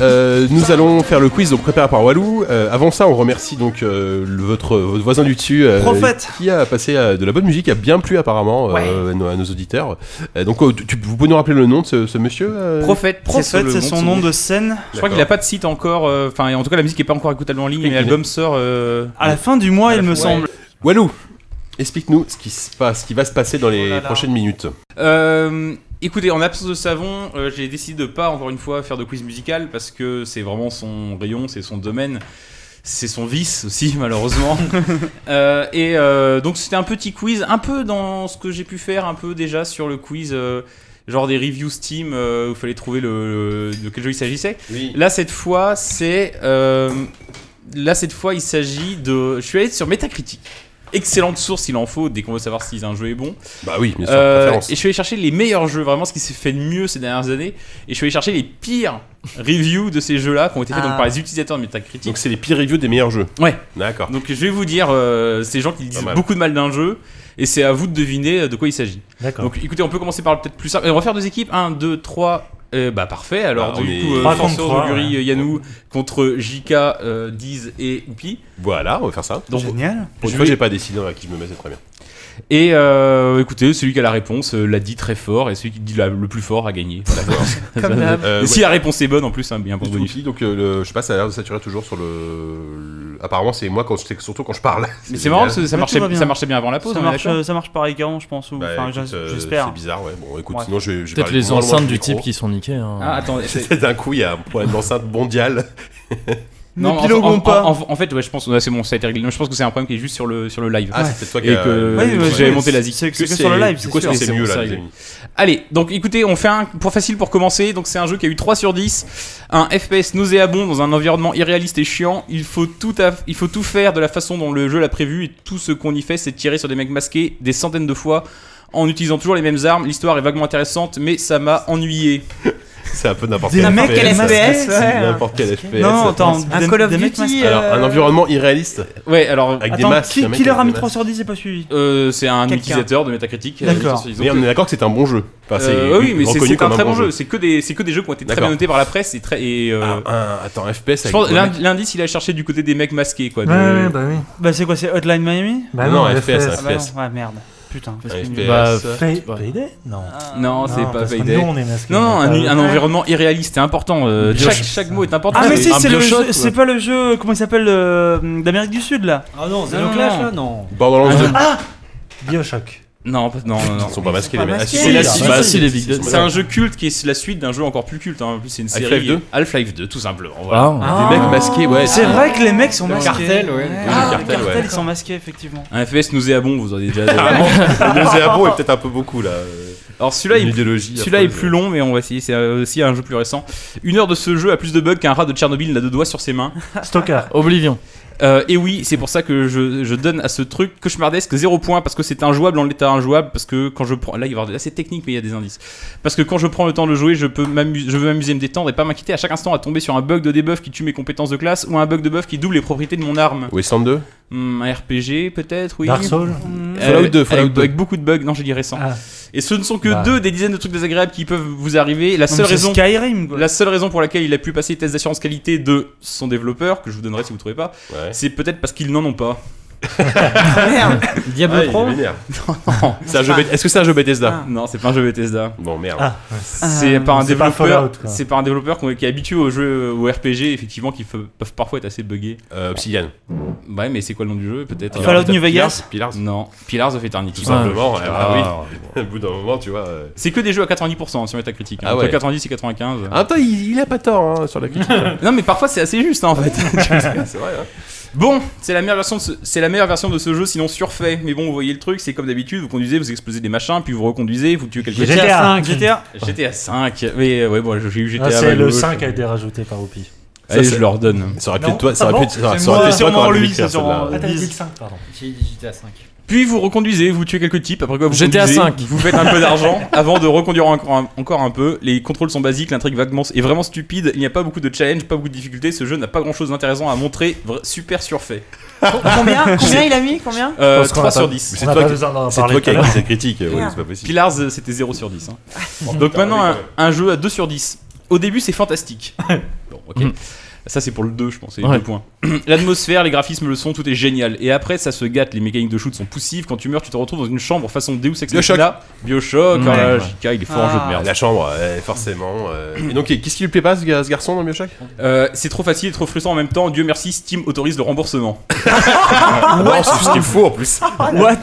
Euh, nous allons faire le quiz donc préparé par Walou. Euh, avant ça, on remercie donc euh, le- votre, votre voisin du dessus euh, Prophète. qui a passé euh, de la bonne musique, qui a bien plu apparemment euh, à, nos, à nos auditeurs. Euh, donc, euh, tu, vous pouvez nous rappeler le nom de ce, ce monsieur euh Prophète. Prophète, c'est son nom de scène. Je crois qu'il a pas de site encore. euh, Enfin, en tout cas, la musique est pas encore écoutable en ligne. Mais Ok. l'album sort. euh, À la fin du mois, il me semble. Walou, explique-nous ce qui se passe, ce qui va se passer dans les Oh là là. prochaines minutes. Euh, Écoutez, en absence de savon, euh, j'ai décidé de pas encore une fois faire de quiz musical parce que c'est vraiment son rayon, c'est son domaine. C'est son vice aussi, malheureusement. Euh, et donc, c'était un petit quiz, un peu dans ce que j'ai pu faire, un peu déjà sur le quiz, genre des reviews Steam euh, où il fallait trouver le, le- de quel jeu il s'agissait. Oui. Là, cette fois, c'est. euh, là, cette fois, il s'agit de. Je suis allé sur Metacritic. Excellente source, il en faut, dès qu'on veut savoir si un jeu est bon. Bah oui, bien sûr. Euh, et je suis allé chercher les meilleurs jeux, vraiment ce qui s'est fait de mieux ces dernières années. Et je suis allé chercher les pires reviews de ces jeux-là qui ont été faits donc, Ah. par les utilisateurs de Metacritic. Donc c'est les pires reviews des meilleurs jeux. Ouais. D'accord. Donc je vais vous dire euh, ces gens qui disent beaucoup de mal d'un jeu. Et c'est à vous de deviner euh, de quoi il s'agit. D'accord. Donc écoutez, on peut commencer par le peut-être plus simple. On va faire deux équipes. 1, 2, 3. Bah parfait. Alors Bah, du coup, euh, trois, Augury, ouais. euh, Yanou contre JK, euh, Diz et Oupi. Voilà, on va faire ça. Donc, Génial. Pour une fois, j'ai pas décidé à qui je me mets, c'est très bien. Et euh, écoutez, celui qui a la réponse euh, l'a dit très fort et celui qui dit la- le plus fort a gagné. Comme d'hab. Euh, Et si la réponse est bonne en plus, hein, bien pour Tout bonus. petit, donc euh, le- je sais pas, ça a l'air de saturer toujours sur le. le- Apparemment, c'est moi quand c'est surtout quand je parle. Mais c'est marrant ça Ouais, marchait, tout va bien. ça marchait bien avant la pause. Ça on est marche, d'accord ça marche pareil qu'avant, je pense. Ou, Bah, enfin, écoute, j'as- euh, j'espère. C'est bizarre, ouais. Bon, écoute, Ouais. sinon je vais. je vais Peut-être parler les loin enceintes du du type qui sont niquées. hein. Ah attends, c'est- D'un coup, il y a un problème d'enceinte mondial. non, en, piloguons en- pas. en- en fait, ouais, je pense, ouais, c'est bon, ça a été réglé. Non, Je pense que c'est un problème qui est juste sur le sur le live. Ah, c'est peut-être toi qui que Ouais, ouais, j'avais ouais, monté la. C'est que sur le live, Du c'est coup, sûr. c'est mieux là. Allez, donc écoutez, on fait un pour facile pour commencer. Donc c'est un jeu qui a eu 3 sur 10, un FPS nauséabond dans un environnement irréaliste et chiant. Il faut tout à- il faut tout faire de la façon dont le jeu l'a prévu et tout ce qu'on y fait, c'est tirer sur des mecs masqués des centaines de fois en utilisant toujours les mêmes armes. L'histoire est vaguement intéressante, mais ça m'a ennuyé. C'est un peu n'importe quel mecs quel FPS. FPS, C'est ouais. N'importe quel FPS. Non, attends, Un Call of Duty. Alors, un euh, environnement irréaliste Ouais, alors avec des masques. qui, qui leur a mis des 3 masques. sur 10 J'ai pas suivi. euh, c'est un utilisateur de Metacritic. D'accord. Ils ont Mais on est d'accord que c'est un bon jeu. Euh, oui, mais c'est un très bon jeu. jeu. C'est que des, c'est que des jeux qui ont été très D'accord. bien notés par la presse et très. Et, euh, Ah, un- Attends, FPS l'indice, il a cherché du côté des mecs masqués, quoi. de- Ouais, bah oui. Bah, c'est quoi, c'est Hotline Miami? Bah Non, FPS, FPS. Ah bah FPS. ouais, merde. Putain. parce FPS. Bah, Pay-. Payday Non. Non, c'est pas parce que Payday. Nous, on est masqués. Non, non, un, pas- un environnement irréaliste, c'est important. euh, Bioshock. chaque, chaque mot est important. Ah, mais si, un c'est le Bioshock, jeu- quoi. c'est pas le jeu, comment il s'appelle, euh, d'Amérique du Sud là? Ah non, Non, Xenoclash non. là, non. Borderlands 2. Bioshock. Non, pas- non, non, non. Ils sont pas masqués les mecs. Ah, C'est la suite. Bah, si, les Big Dead. C'est un jeu culte qui est la suite d'un jeu encore plus culte. hein. En plus, c'est une série. Half-Life 2. Half-Life 2, tout simplement. Voilà. Ah. Des mecs masqués, ouais. C'est vrai que les mecs sont masqués. cartel, ouais. Ah, cartel, cartel, ouais. ils sont masqués, effectivement. Un FPS nauséabond, vous en avez déjà. Carrément. Le Zéabo est peut-être un peu beaucoup là. Alors celui-là, est affreuse. plus long, mais on va essayer. C'est euh, aussi un jeu plus récent. Une heure de ce jeu a plus de bugs qu'un rat de Tchernobyl n'a de doigts sur ses mains. Stalker. Oblivion. Euh, et oui, c'est pour ça que je, je donne à ce truc cauchemardesque 0 points parce que c'est injouable en l'état injouable. Parce que quand je prends. Là, il va y avoir assez technique, mais il y a des indices. Parce que quand je prends le temps de jouer, je, peux m'amuser, je veux m'amuser, me détendre et pas m'inquiéter à chaque instant à tomber sur un bug de debuff qui tue mes compétences de classe ou un bug de buff qui double les propriétés de mon arme. Wasteland 2 Hmm, un RPG, peut-être, oui. Dark Souls. Euh, Fallout 2, Fallout avec, 2. avec beaucoup de bugs, non, j'ai dit récent. Ah. Et ce ne sont que Bah. deux des dizaines de trucs désagréables qui peuvent vous arriver. La seule raison. Skyrim, quoi. La seule raison pour laquelle il a pu passer les tests d'assurance qualité de son développeur, que je vous donnerai si vous ne trouvez pas, Ouais. c'est peut-être parce qu'ils n'en ont pas. Merde. Diablo Ah, il est 3 vénère. C'est un jeu Beth- Est-ce que c'est un jeu Bethesda Non, c'est pas un jeu Bethesda. Bon, merde. Ah, C'est Euh, par un développeur. C'est par un développeur qui est habitué aux jeux, aux RPG, effectivement, qui peuvent parfois être assez buggés. Euh, Obsidian. Ouais, mais c'est quoi le nom du jeu Peut-être. Fallout New Vegas Pillars. Non, Pillars of Eternity. Tout simplement. Ah. Au bout d'un moment, tu vois. euh. C'est que des jeux à 90% sur Metacritic. hein. Ah Entre ouais. 90 et 95. En même temps, il, il a pas tort hein, sur la critique. Non, mais parfois c'est assez juste hein, en fait. c'est vrai. Bon, c'est la meilleure version de ce, c'est la meilleure version de ce jeu, sinon surfait. Mais bon, vous voyez le truc, c'est comme d'habitude, vous conduisez, vous explosez des machins, puis vous reconduisez, vous tuez quelqu'un. GTA. GTA 5. GTA. GTA 5. Mais euh, ouais, bon, j'ai eu GTA. Ah, c'est le gauche. 5 a été rajouté par Opi. Allez, Ça, je leur donne. Ça aurait pu être toi. Ça Ah aurait pu être ça C'est aurait moi, pu être toi sûrement lui. Ah, t'as dit Dix. le 5, pardon. J'ai dit GTA 5. Puis vous reconduisez, vous tuez quelques types, après quoi vous GTA conduisez, 5. vous faites un peu d'argent avant de reconduire encore un, encore un peu. Les contrôles sont basiques, l'intrigue vaguement est vraiment stupide, il n'y a pas beaucoup de challenge, pas beaucoup de difficultés, ce jeu n'a pas grand chose d'intéressant à montrer, super surfait. Combien Combien il a mis Combien Euh, Parce qu'on 3 a sur pas- 10. C'est toi qui- qui as critique. ouais. C'est pas possible. Pillars, euh, c'était 0 sur 10. hein. Donc maintenant, un, jeu à 2 sur 10. Au début, c'est fantastique. bon, ok. Ça, c'est pour le 2, je pense, c'est les Ouais. deux points. L'atmosphère, les graphismes, le son, tout est génial. Et après, ça se gâte, les mécaniques de shoot sont poussives. Quand tu meurs, tu te retrouves dans une chambre façon Deus Ex Bioshock. Machina. Bioshock, Ouais. ah. JK, il est fort en Ah. jeu de merde. La chambre, forcément. euh. Et donc, qu'est-ce qui lui plaît pas, ce ga- ce garçon dans Bioshock? Euh, c'est trop facile et trop frustrant en même temps. Dieu merci, Steam autorise le remboursement. Ah non, c'est ce qu'il faut en plus. What?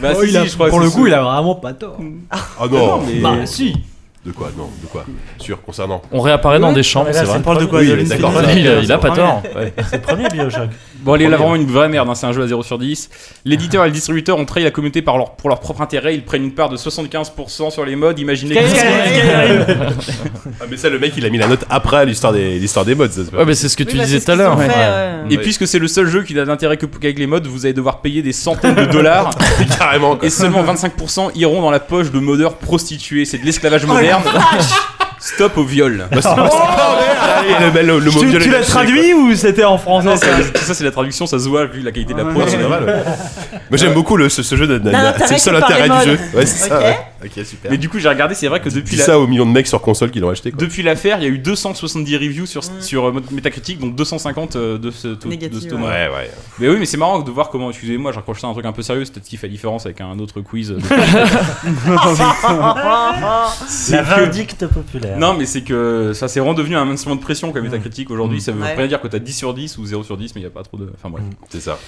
Bah, Oh, si, il a- si, je crois pour le coup, il a vraiment pas tort. Ah non, mais- Bah, si. De quoi Non, de quoi Sûr, concernant. On réapparaît dans des champs, c'est vrai. le premier- de quoi Oui, de Lynn d'accord. Phoenix Il, a- il a pas tort. C'est le premier Bioshock. Bon, allez, là, Premier. vraiment une vraie merde, hein, c'est un jeu à 0 sur 10. L'éditeur et le distributeur ont trahi la communauté par leur, pour leur propre intérêt, ils prennent une part de 75% sur les modes, imaginez Ah, mais ça, le mec, il a mis la note après l'histoire des, l'histoire des mods. ça, c'est pas Ouais, mais c'est ce que tu Oui, bah, disais tout à l'heure. Et puisque c'est le seul jeu qui n'a d'intérêt que qu'avec les modes, vous allez devoir payer des centaines de dollars Carrément, quoi. et seulement 25% iront dans la poche de modeurs prostitués. C'est de l'esclavage Oh moderne. Stop au viol. Bah, c'est- Allez, le, le, le mot Tu, viol tu est l'as lâché, traduit ou c'était en français Non, ça ça, ça, c'est la traduction, ça se voit vu la qualité de la quoi. prod. Ouais, c'est normal. ouais. Moi j'aime beaucoup le, ce, ce jeu, de- de- N'a c'est le seul par intérêt du jeu. Ouais, c'est ça. Ok. ouais. Ok, super. Mais du coup, j'ai regardé, c'est vrai que Dis depuis la, ça aux millions de mecs sur console qui l'ont acheté. Quoi. Depuis l'affaire, il y a eu 270 reviews sur, Mm. sur euh, Metacritic, donc 250 euh, de ce, taux- de ce taux. ouais. Ouais, ouais. Mais oui, mais c'est marrant de voir comment, excusez-moi, j'ai raccroché un truc un peu sérieux, c'est peut-être ce qui fait la différence avec un autre quiz. de- C'est La que- populaire. Non, mais c'est que ça s'est vraiment devenu un instrument de pression comme Metacritic aujourd'hui. Ça veut Ouais. rien dire que t'as 10 sur 10 ou 0 sur 10, mais il y a pas trop de. Enfin bref. C'est ça.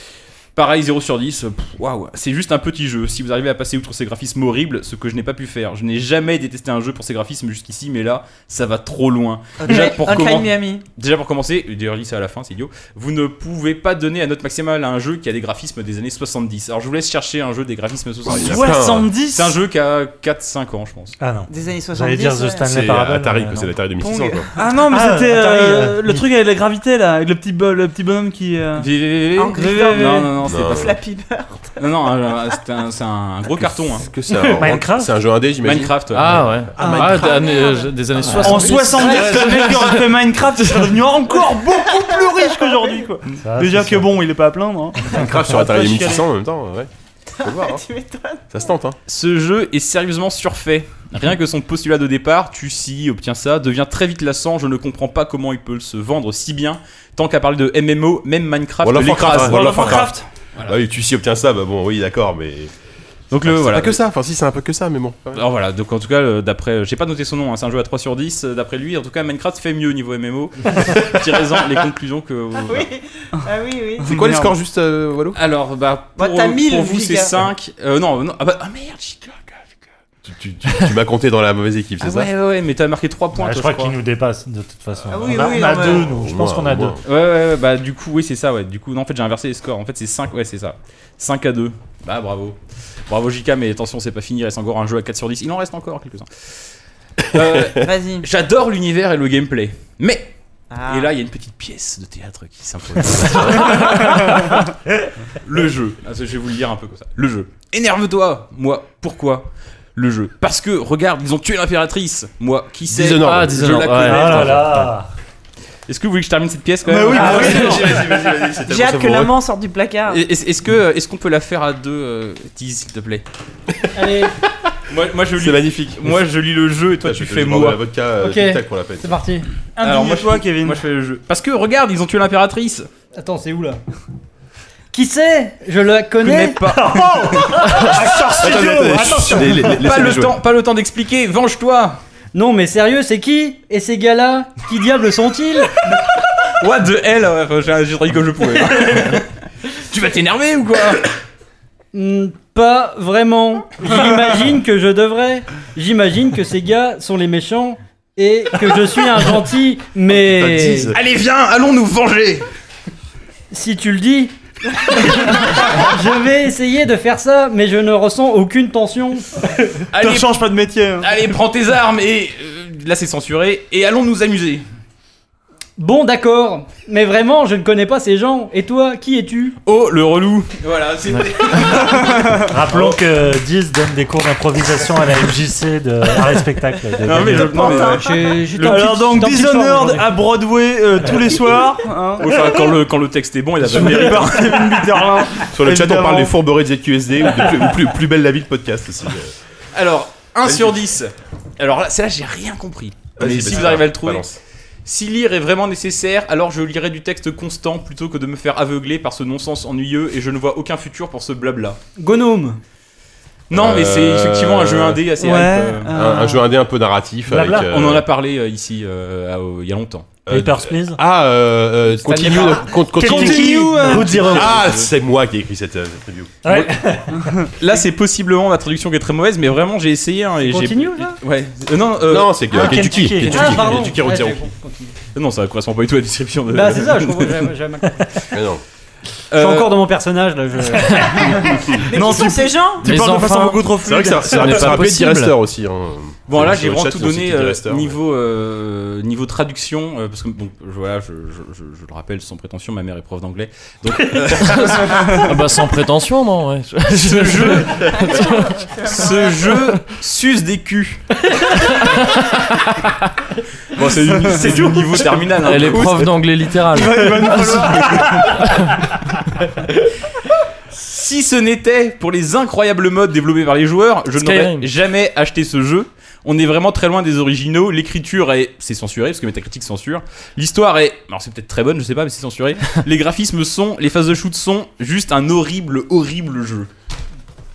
Pareil, 0 sur 10, euh, pff, waouh, c'est juste un petit jeu. Si vous arrivez à passer outre ces graphismes horribles, ce que je n'ai pas pu faire, je n'ai jamais détesté un jeu pour ses graphismes jusqu'ici, mais là, ça va trop loin. Déjà, pour Hotline comment- Miami. Déjà pour commencer, et d'ailleurs dit ça à la fin, c'est idiot, vous ne pouvez pas donner à note maximale à un jeu qui a des graphismes des années 70. Alors je vous laisse chercher un jeu des graphismes il y 70. a plein. 70 C'est un jeu qui a 4-5 ans, je pense. Ah non. Des années 70. J'allais dire The ouais. Stanley C'est Parable. Atari, non. c'est l'Atari 2600 quoi. Ah non, mais Ah, c'était euh, euh, le truc avec la gravité là, avec le petit, bo- le petit bonhomme qui. euh, Non, Bird. non, non, c'est Non. pas. Flappy Bird. Non, non, un- c'est un, c'est un gros carton. hein. Est-ce que c'est un, Minecraft c'est un jeu indé, j'imagine Minecraft. ouais. Ah ouais. Ah, des années, euh, des années 60. En 70, le mec qui aurait fait Minecraft, serait devenu encore beaucoup plus riche qu'aujourd'hui quoi. Ça, Déjà c'est que bon, il est pas à plaindre. hein. Minecraft sur Ah, Atari pas 2600 en même temps, ouais. Faut voir, hein. Tu m'étonnes. Ça se tente, hein. Ce jeu est sérieusement surfait. Rien que son postulat de départ, tu si obtiens ça, devient très vite lassant. Je ne comprends pas comment il peut se vendre si bien. Tant qu'à parler de MMO, même Minecraft World of l'écrase. Warcraft, World of Warcraft. Voilà. Ah oui, tu s'y obtiens ça, bah bon, oui, d'accord, mais. Donc le c'est voilà. pas que ça, enfin si, c'est un peu que ça, mais bon. Alors voilà, donc en tout cas, d'après, j'ai pas noté son nom, hein, c'est un jeu à 3 sur 10, euh, d'après lui, en tout cas Minecraft fait mieux niveau MMO. Tirez-en les conclusions que... vous- voilà. Oui. Ah oui, oui. C'est quoi les scores juste, euh, Wallo? Alors, bah, Bah, pour, t'as 1000, pour vous c'est giga. 5, euh, non, non, ah bah, ah merde, giga, Tu, tu, tu- tu m'as compté dans la mauvaise équipe, c'est Ah ça ouais, ouais, ouais, mais t'as marqué 3 points, Ah, je crois qu'il nous dépasse de toute façon. Ah oui, on a, oui, on a non, deux, nous. Je pense qu'on a deux. Ouais, ouais, ouais, bah du coup, oui, c'est ça, ouais. Du coup, non, en fait, j'ai inversé les scores. En fait, c'est 5, ouais, c'est ça. 5 à 2. Bah, bravo. Bravo, JK, mais attention, c'est pas fini, il reste encore un jeu à 4 sur 10. Il en reste encore quelques-uns. Euh, Vas-y. J'adore l'univers et le gameplay. Mais, Ah. et là, il y a une petite pièce de théâtre qui s'impose. le jeu. Ah, je vais vous le dire un peu comme ça. Le jeu. Énerve-toi Moi, pourquoi? Le jeu Parce que, regarde, ils ont tué l'impératrice. Moi, qui sait Dishonored. Ah, Je Dishonored, la ouais. connais. Ah là là. Est-ce que vous voulez que je termine cette pièce quand Bah même oui, Ah bah oui, oui. vas-y, vas-y, vas-y, c'est J'ai hâte que l'amant sorte du placard. Est-ce que est-ce qu'on peut la faire à deux, euh, Tease, s'il te plaît? Allez, moi, moi je C'est lis, magnifique. moi je lis le jeu et toi Ouais, tu je fais de la moi. vodka euh, Ok. Pour la c'est parti. Alors moi je, Indigne-toi, Kevin. moi je fais le jeu. Parce que regarde, ils ont tué l'impératrice. Attends, c'est où là? Qui c'est? Je la connais connais. pas. Attends, attends, attention. Les- les- pas le jouer. temps, pas le temps d'expliquer. Venge-toi. Non, mais sérieux, c'est qui? Et ces gars-là Qui diable sont-ils? What the hell enfin, J'ai j'ai trahi comme je pouvais. tu vas t'énerver ou quoi? Hmm, Pas vraiment. J'imagine que je devrais. J'imagine que ces gars sont les méchants et que je suis un gentil, mais Putain, tease. Allez viens, allons nous venger. si tu le dis. Je vais essayer de faire ça, mais je ne ressens aucune tension. Allez, Ne change pas de métier. hein. allez, prends tes armes et euh, là c'est censuré et allons nous amuser. Bon, d'accord, mais vraiment, je ne connais pas ces gens. Et toi, qui es-tu? Oh le relou. Voilà, c'est Rappelons que Diz donne des cours d'improvisation à la MJC de art et spectacle. de Non, mais je- Gabriel. non, mais, ouais. J'ai- j'étais en Alors petite- donc j'étais en petite forme Dishonored aujourd'hui. à Broadway euh, tous les soirs. hein. Enfin, quand le, quand le texte est bon, il a pas de mérite. Par Kevin Bitterlin. Sur le chat, on Évidemment. parle des fourberies de ZQSD ou de plus, ou plus, plus belle la vie de podcast aussi. Alors, 1 Vas-y. sur 10. Alors là, celle-là, j'ai rien compris. Vas-y, Mais vas-y, si vous arrivez à le trouver, balance. Si lire est vraiment nécessaire, alors je lirai du texte constant plutôt que de me faire aveugler par ce non-sens ennuyeux et je ne vois aucun futur pour ce blabla. Gnome. Non, mais c'est Euh, effectivement un jeu indé assez Ouais. hype. euh. Un, un jeu indé un peu narratif. Blabla. avec, euh, On en a parlé euh, ici euh, à- au- il y a longtemps. Euh, Papers, Please Ah, euh, euh, continue. Continue. Continue, euh, Route Zero. Ah, c'est moi qui ai écrit cette, euh, cette review. Ouais. Là, c'est possiblement ma traduction qui est très mauvaise, mais vraiment, j'ai essayé. Hein, et j'ai- Continue, là Ouais. Euh, non, euh, non, c'est que ah, Kentucky. Kentucky. Kentucky. Ah, pardon. Kentucky Route Zero. non, ça correspond pas du tout à la description de. Bah, c'est ça, je comprends. j'avais mal compris. Mais non. Je suis Euh, encore dans mon personnage, là. Je... Mais Non, qui sont ces gens Tu Mais parles de façon beaucoup trop C'est vrai fluide. que ça, possible. Direster aussi. Hein. Bon là j'ai vraiment tout donné euh, niveau euh, niveau traduction euh, parce que bon voilà je, je, je, je le rappelle sans prétention ma mère est prof d'anglais donc euh, Ah bah sans prétention, non, ouais. ce jeu ce jeu suce des culs bon c'est du, niveau terminal hein, Elle est prof d'anglais littéral. Si ce n'était pour les incroyables modes développés par les joueurs, je n'aurais jamais acheté ce jeu. On est vraiment très loin des originaux. L'écriture est, c'est censuré parce que Metacritic censure. L'histoire est, alors c'est peut-être très bonne, je sais pas, mais c'est censuré. les graphismes sont, les phases de shoot sont juste un horrible, horrible jeu.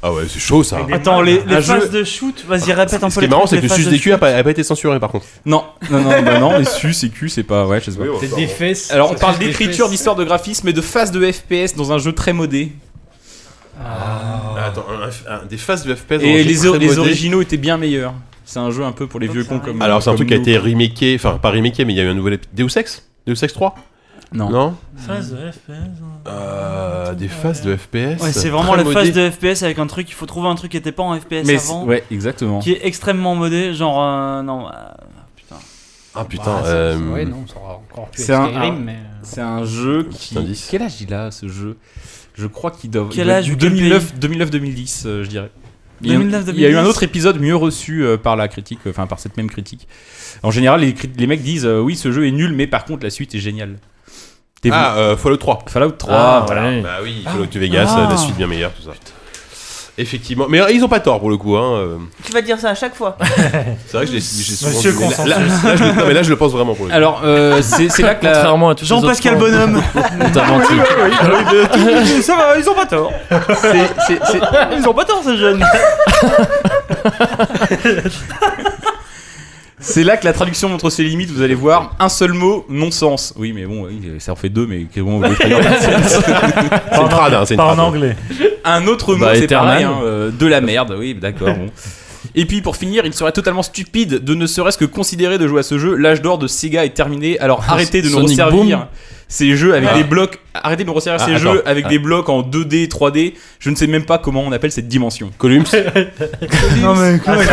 Ah ouais, c'est chaud ça. Attends, les, les phases jeu- de shoot, vas-y, répète un Ce peu qui est les marrant, c'est que le sus de des culs a pas, a pas été censuré par contre. Non, non, non, bah non, les sus et Q, c'est pas, ouais, je sais pas. C'est des fesses. Alors on parle d'écriture, d'histoire de graphisme et de phases de FPS dans un jeu très modé. Ah, Attends, un- un- des phases de FPS. dans un Et jeu les, les originaux étaient bien meilleurs. C'est un jeu un peu pour les Donc vieux cons comme Alors c'est un truc qui a été remaké, enfin pas remaké, mais il y a eu un nouvel épisode. Deus Ex? Deus Ex 3 Non. Non Phase de FPS. Euh, Des phases de FPS. Ouais, c'est vraiment la phase modé. de FPS avec un truc, il faut trouver un truc qui était pas en FPS Mais avant, ouais, exactement. qui est extrêmement modé, genre euh, non, euh, putain. Ah putain, Bah, euh, Ouais, non, ça aura encore pu c'est un- un- mais. C'est un jeu qui. Quel âge il a ce jeu? Je crois qu'il doit. Quel âge, du quel 2009, 2009-2010, euh, je dirais. Il y, a, 2009, il y a eu un 2010. autre épisode mieux reçu euh, par la critique, euh, enfin par cette même critique. En général, les, mecs disent euh, oui, ce jeu est nul, mais par contre, la suite est géniale. Ah, euh, Fallout 3. Fallout 3, Ah, voilà. ouais. Bah oui, Fallout New Vegas, Ah. la suite bien meilleure, tout ça. Effectivement, mais euh, ils ont pas tort pour le coup. Hein. euh. Tu vas dire ça à chaque fois. C'est vrai que je l'ai j'ai souvent Monsieur dit, mais là- consensus. là, là, je le, non, mais là je le pense vraiment pour le coup. Alors, euh, c'est c'est là que la. Contrairement à tous les autres Jean-Pascal Bonhomme. menti. ça va, ils ont pas tort. c'est- c'est- c'est- Ils ont pas tort ces jeunes. C'est là que la traduction montre ses limites. Vous allez voir un seul mot, non-sens. Oui, mais bon, oui, ça en fait deux, mais comment vous voulez traduire C'est une trad, hein, c'est une Pas en trad. anglais. Un autre mot, Bah, c'est Eternal. pareil, hein, euh, de la merde. Oui, d'accord. bon. Et puis pour finir, il serait totalement stupide de ne serait-ce que considérer de jouer à ce jeu. L'âge d'or de Sega est terminé. Alors arrêtez de nous Sonic resservir Boom. Ces jeux avec Ah. des blocs. Arrêtez de nous resservir Ah, ces attends. jeux avec Ah. des blocs en 2D, 3D. Je ne sais même pas comment on appelle cette dimension. Columns. Non mais Ah,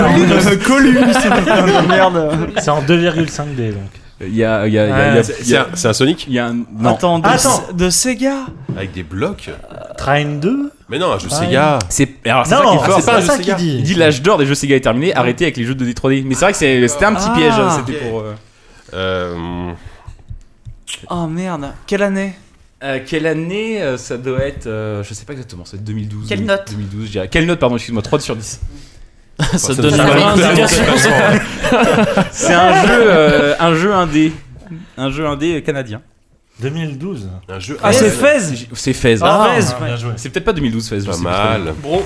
c'est merde. C'est en 2,5D donc. Il y a, il y a, il y a- il y a- Ouais, C'est un, Sonic il y a un. Non. Attends, de, Attends. de Sega avec des blocs. Train 2 Mais non, un jeu Ah, Sega. C'est alors, c'est ça qui est pas ça un qu'il Sega. dit. Il dit l'âge d'or des jeux Sega est terminé, arrêtez avec les jeux de 2D 3D. Mais c'est vrai que c'était un petit Ah, piège, hein, c'était pour. euh, Euh, Oh merde, quelle année Euh, quelle année euh, ça doit être euh, Je sais pas exactement, c'est 2012. Quelle 2000- note 2012, je dirais. Quelle note, pardon, excuse-moi, 3 sur 10. Ça ça te donne une indication. C'est un jeu euh, un jeu indé. Un jeu indé canadien. 2012. un jeu. Ah, c'est Fez C'est Fez. Ah, Ah, Fez, Ah, bien joué. C'est peut-être pas 2012 Fez, je Pas mal. Bro.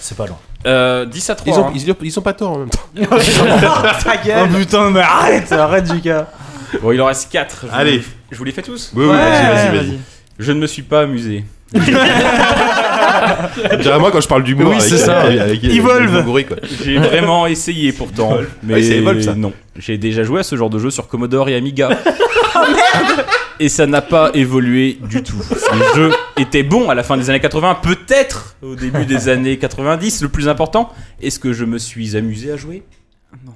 C'est pas loin. Euh, 10 à 3. Ils ont, hein. ils, ils sont pas tort en même temps. Ta Oh gueule. putain, mais arrête, arrête JK. Bon, il en reste 4. Allez. Je vous les fais tous Oui, oui, vas-y, vas-y, vas-y. Je ne me suis pas amusé. Dirais moi quand je parle d'humour Oui, avec, c'est ça. avec, avec, avec Evolve. le Moguri, quoi. J'ai vraiment essayé pourtant, mais Ouais, c'est Evolve, ça. non. J'ai déjà joué à ce genre de jeu sur Commodore et Amiga. et ça n'a pas évolué du tout. Le jeu était bon à la fin des années 80, peut-être au début des années 90. Le plus important, est-ce que je me suis amusé à jouer?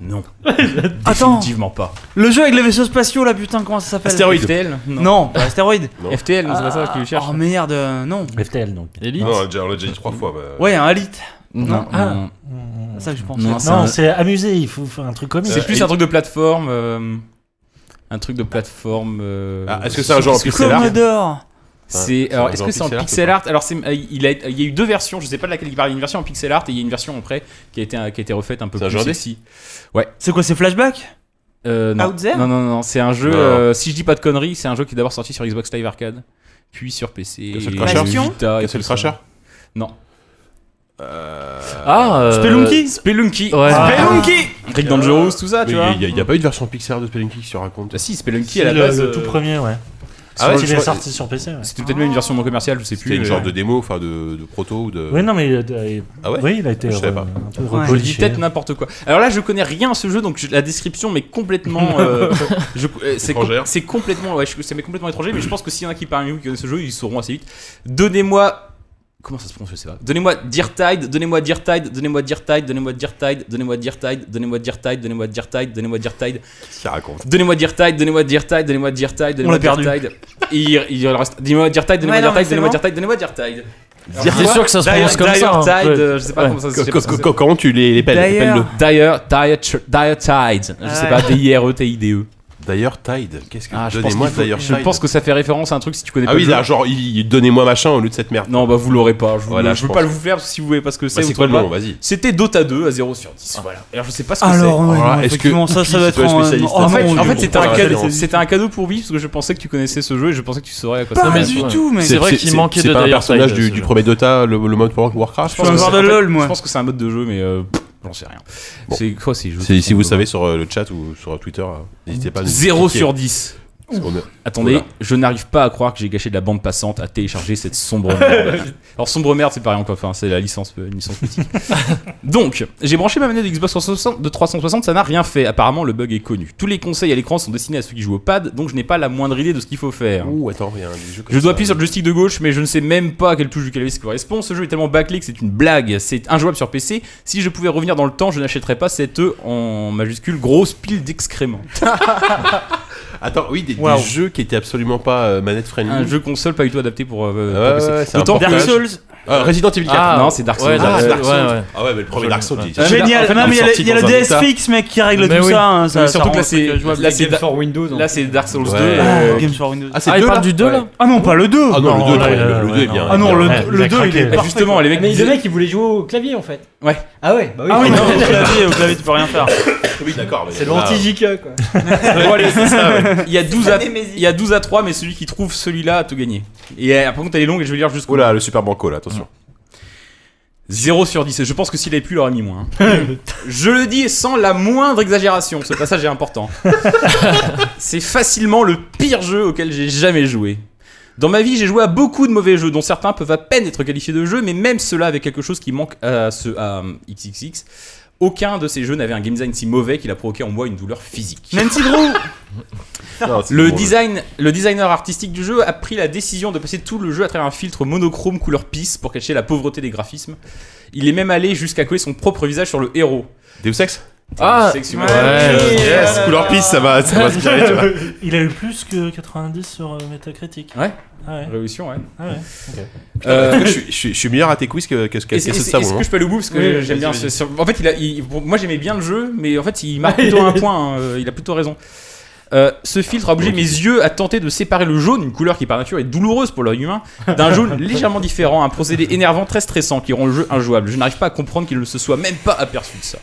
Non. Attends. Définitivement pas. Le jeu avec les vaisseaux spatiaux là, putain, comment ça s'appelle Astéroïde. FTL Non, pas astéroïde. FTL, c'est pas ça que tu cherches Oh merde, euh, non. FTL donc. Elite Non, on l'a déjà- on l'a déjà dit trois fois. bah. Ouais, un Elite. Non, Ah. non. C'est ça que je pense. Non, c'est Non, un- c'est amusé, il faut faire un truc comique. C'est Euh, plus et- un truc de plateforme. euh, Un truc de plateforme. euh, Ah, est-ce que c'est un genre en pixel art Commodore. C'est c'est alors est-ce que c'est en pixel art, pixel art Alors c'est euh, il a il y a eu deux versions, je sais pas de laquelle il parle, il y a une version en pixel art et il y a une version après qui a été qui a été refaite un peu C'est plus sexy. C'est quoi, c'est Flashback Euh, non. Out there non non non, non, c'est un jeu euh, si je dis pas de conneries, c'est un jeu qui est d'abord sorti sur Xbox Live Arcade, puis sur PC, Castle et Crasher. Crasher Non. Ah, euh, Spelunky Spelunky. Ouais. Spelunky. Rick Dangerous, tout ça, tu Mais vois. il n'y a, pas eu de version Pixar de Spelunky qui se raconte. Ah si, Spelunky C'est à la le, base. le euh, tout premier, ouais. Ah ouais, il est sorti sur PC. Ouais. C'était peut-être même une version non commerciale, je sais plus. C'était une mais- genre de démo, enfin de, de proto ou de. Oui, non, mais euh, euh, Ah ouais oui, il a été Je savais euh, pas. un peu Ouais. Je dis peut-être n'importe quoi. Alors là, je connais rien à ce jeu, donc je- la description m'est complètement. euh, je- euh, c'est com- Étrangère. c'est complètement. Ouais, je- ça m'est complètement étranger, mais je pense que s'il y en a qui parmi vous qui connaissent ce jeu, ils sauront assez vite. Donnez-moi. Comment ça se prononce Je sais pas. Donnez-moi Dear Tide, donnez-moi Dear Tide, donnez-moi Dear Tide, donnez-moi Dear Tide, donnez-moi Dear Tide, donnez-moi Dear Tide, donnez-moi Dear Tide, donnez-moi Dear Tide, Qu'est-ce raconte donnez-moi Dear Tide, donnez-moi Dear Tide, donnez-moi Dear Tide, donnez-moi Dear. Tide. Il, il reste. Donnez-moi Dear Tide, donnez-moi Dear Tide, donnez-moi c'est Dear Tide, donnez-moi Dear Tide. T'es sûr que ça se Dire- prononce comme ça Dire hein Tide, euh, je sais pas comment ça se comment tu les, les pelles. Dire, Tide. Je sais pas, D-I-R-E-T-I-D-E. D'ailleurs, Tide. Qu'est-ce que. Ah, je pense Donnez-moi d'ailleurs Je pense que ça fait référence à un truc si tu connais Ah pas oui, le jeu. là, genre, il- il- donnez-moi machin au lieu de cette merde. Non, bah vous l'aurez pas. Je, vous- Voilà, je je veux pense. pas le vous faire parce si vous voyez pas ce que c'est. Bah, c'est quoi le nom. Vas-y. C'était Dota 2 à 0 sur 10. Voilà. Alors je sais pas ce que Alors, ouais, Alors là, non, est-ce que ça, ça être c'est spécialiste oh, c'est. En Ah, fait, en c'était un, cadeau, référence. c'était un cadeau pour Vive parce que je pensais que tu connaissais ce jeu et je pensais que tu saurais à quoi ça Pas mais du ouais. tout, mec. C'est vrai qu'il manquait c'est de pas un personnage du, premier Dota, le, mode pour Warcraft. Je pense que c'est- voir de en fait, LOL, moi. Je pense que c'est un mode de jeu, mais euh, j'en sais rien. Bon. C'est quoi ces jeux Si, si vous savez sur euh, le chat ou sur Twitter, euh, n'hésitez pas à nous 0 expliquer. sur 10. Attendez, Oula. je n'arrive pas à croire que j'ai gâché de la bande passante à télécharger cette sombre merde. Alors sombre merde, c'est pareil encore, enfin c'est la licence, euh, une licence mythique. Donc, j'ai branché ma manette de Xbox 360, de 360, ça n'a rien fait. Apparemment, le bug est connu. Tous les conseils à l'écran sont destinés à ceux qui jouent au pad, donc je n'ai pas la moindre idée de ce qu'il faut faire. Ouh, attends, il y a un des jeux comme Je dois ça. appuyer sur le joystick de gauche, mais je ne sais même pas à quelle touche du clavier ça correspond. Ce jeu est tellement bâclé que c'est une blague. C'est injouable sur PC. Si je pouvais revenir dans le temps, je n'achèterais pas cette E en majuscule grosse pile d'excréments. Attends, oui, des, des Waouh. jeux qui étaient absolument pas euh, manette friendly. Un jeu console pas du tout adapté pour, euh, Ouais, ouais, Dark Souls. Ah, Resident Evil 4. Ah, non, c'est Dark Souls. Ouais, Ah, Dark Souls, Souls. ouais, ouais. Ah ouais, mais le premier Dark Souls. Génial. en fait, Non, mais il y a le- DS. Fix, mec, qui règle Mais tout oui. ça. hein, ça- surtout que là, c'est- euh, jouable. là, c'est Game for Windows. Là, c'est Dark Souls 2. Ouais. euh, Ah, Games for Windows. Ah, c'est Ah, le il 2 parle là du 2 là Ah non, pas le 2. Ah non, le 2, là, le, là, le ouais, 2 est bien. Ah non, le, Ouais, le il a 2 il est justement, les mecs Mais le mec, il voulait jouer au clavier en fait. Ouais. Ah ouais, bah oui. Ah oui, non, au clavier, au clavier, tu peux rien faire. Oui, d'accord. mais C'est l'anti-JK quoi. Bon, allez, c'est ça, ouais. Il y a 12 à il y a 12 à 3 mais celui qui trouve celui-là a tout gagné. Et euh, par contre elle est longue et je vais lire jusqu'au Oh là, le super banco là, attention. 0 sur 10. Je pense que s'il avait pu, il aurait mis moins. hein. je le dis sans la moindre exagération. Ce passage est important. C'est facilement le pire jeu auquel j'ai jamais joué. Dans ma vie, j'ai joué à beaucoup de mauvais jeux, dont certains peuvent à peine être qualifiés de jeux, mais même ceux-là avec quelque chose qui manque à ce à euh, XXX. Aucun de ces jeux n'avait un game design si mauvais qu'il a provoqué en moi une douleur physique. Nancy Drew. Non, Le, design, le designer artistique du jeu a pris la décision de passer tout le jeu à travers un filtre monochrome couleur pisse pour cacher la pauvreté des graphismes. Il est même allé jusqu'à coller son propre visage sur le héros. Deus Ex? Ah, Section- ouais. Yes, couleur pisse, ça va, ça va inspirer, tu vois. Il a eu plus que 90 sur euh, Metacritic. Ouais. Ah ouais. Révolution, ouais. Ah ouais. Euh, je, suis, je, suis, je suis meilleur à tes quiz que, que ce qu'à Est-ce ce est-ce- hein. que je peux aller au bout parce que Oui, j'aime bien ce- ce- En fait, il a, il- bon, moi j'aimais bien le jeu, mais en fait il marque plutôt un point. hein, euh, il a plutôt raison. Euh, ce filtre a obligé mes yeux à tenter de séparer le jaune, une couleur qui par nature est douloureuse pour l'œil humain, d'un jaune légèrement différent, un procédé énervant très stressant qui rend le jeu injouable. Je n'arrive pas à comprendre qu'il ne se soit même pas aperçu de ça.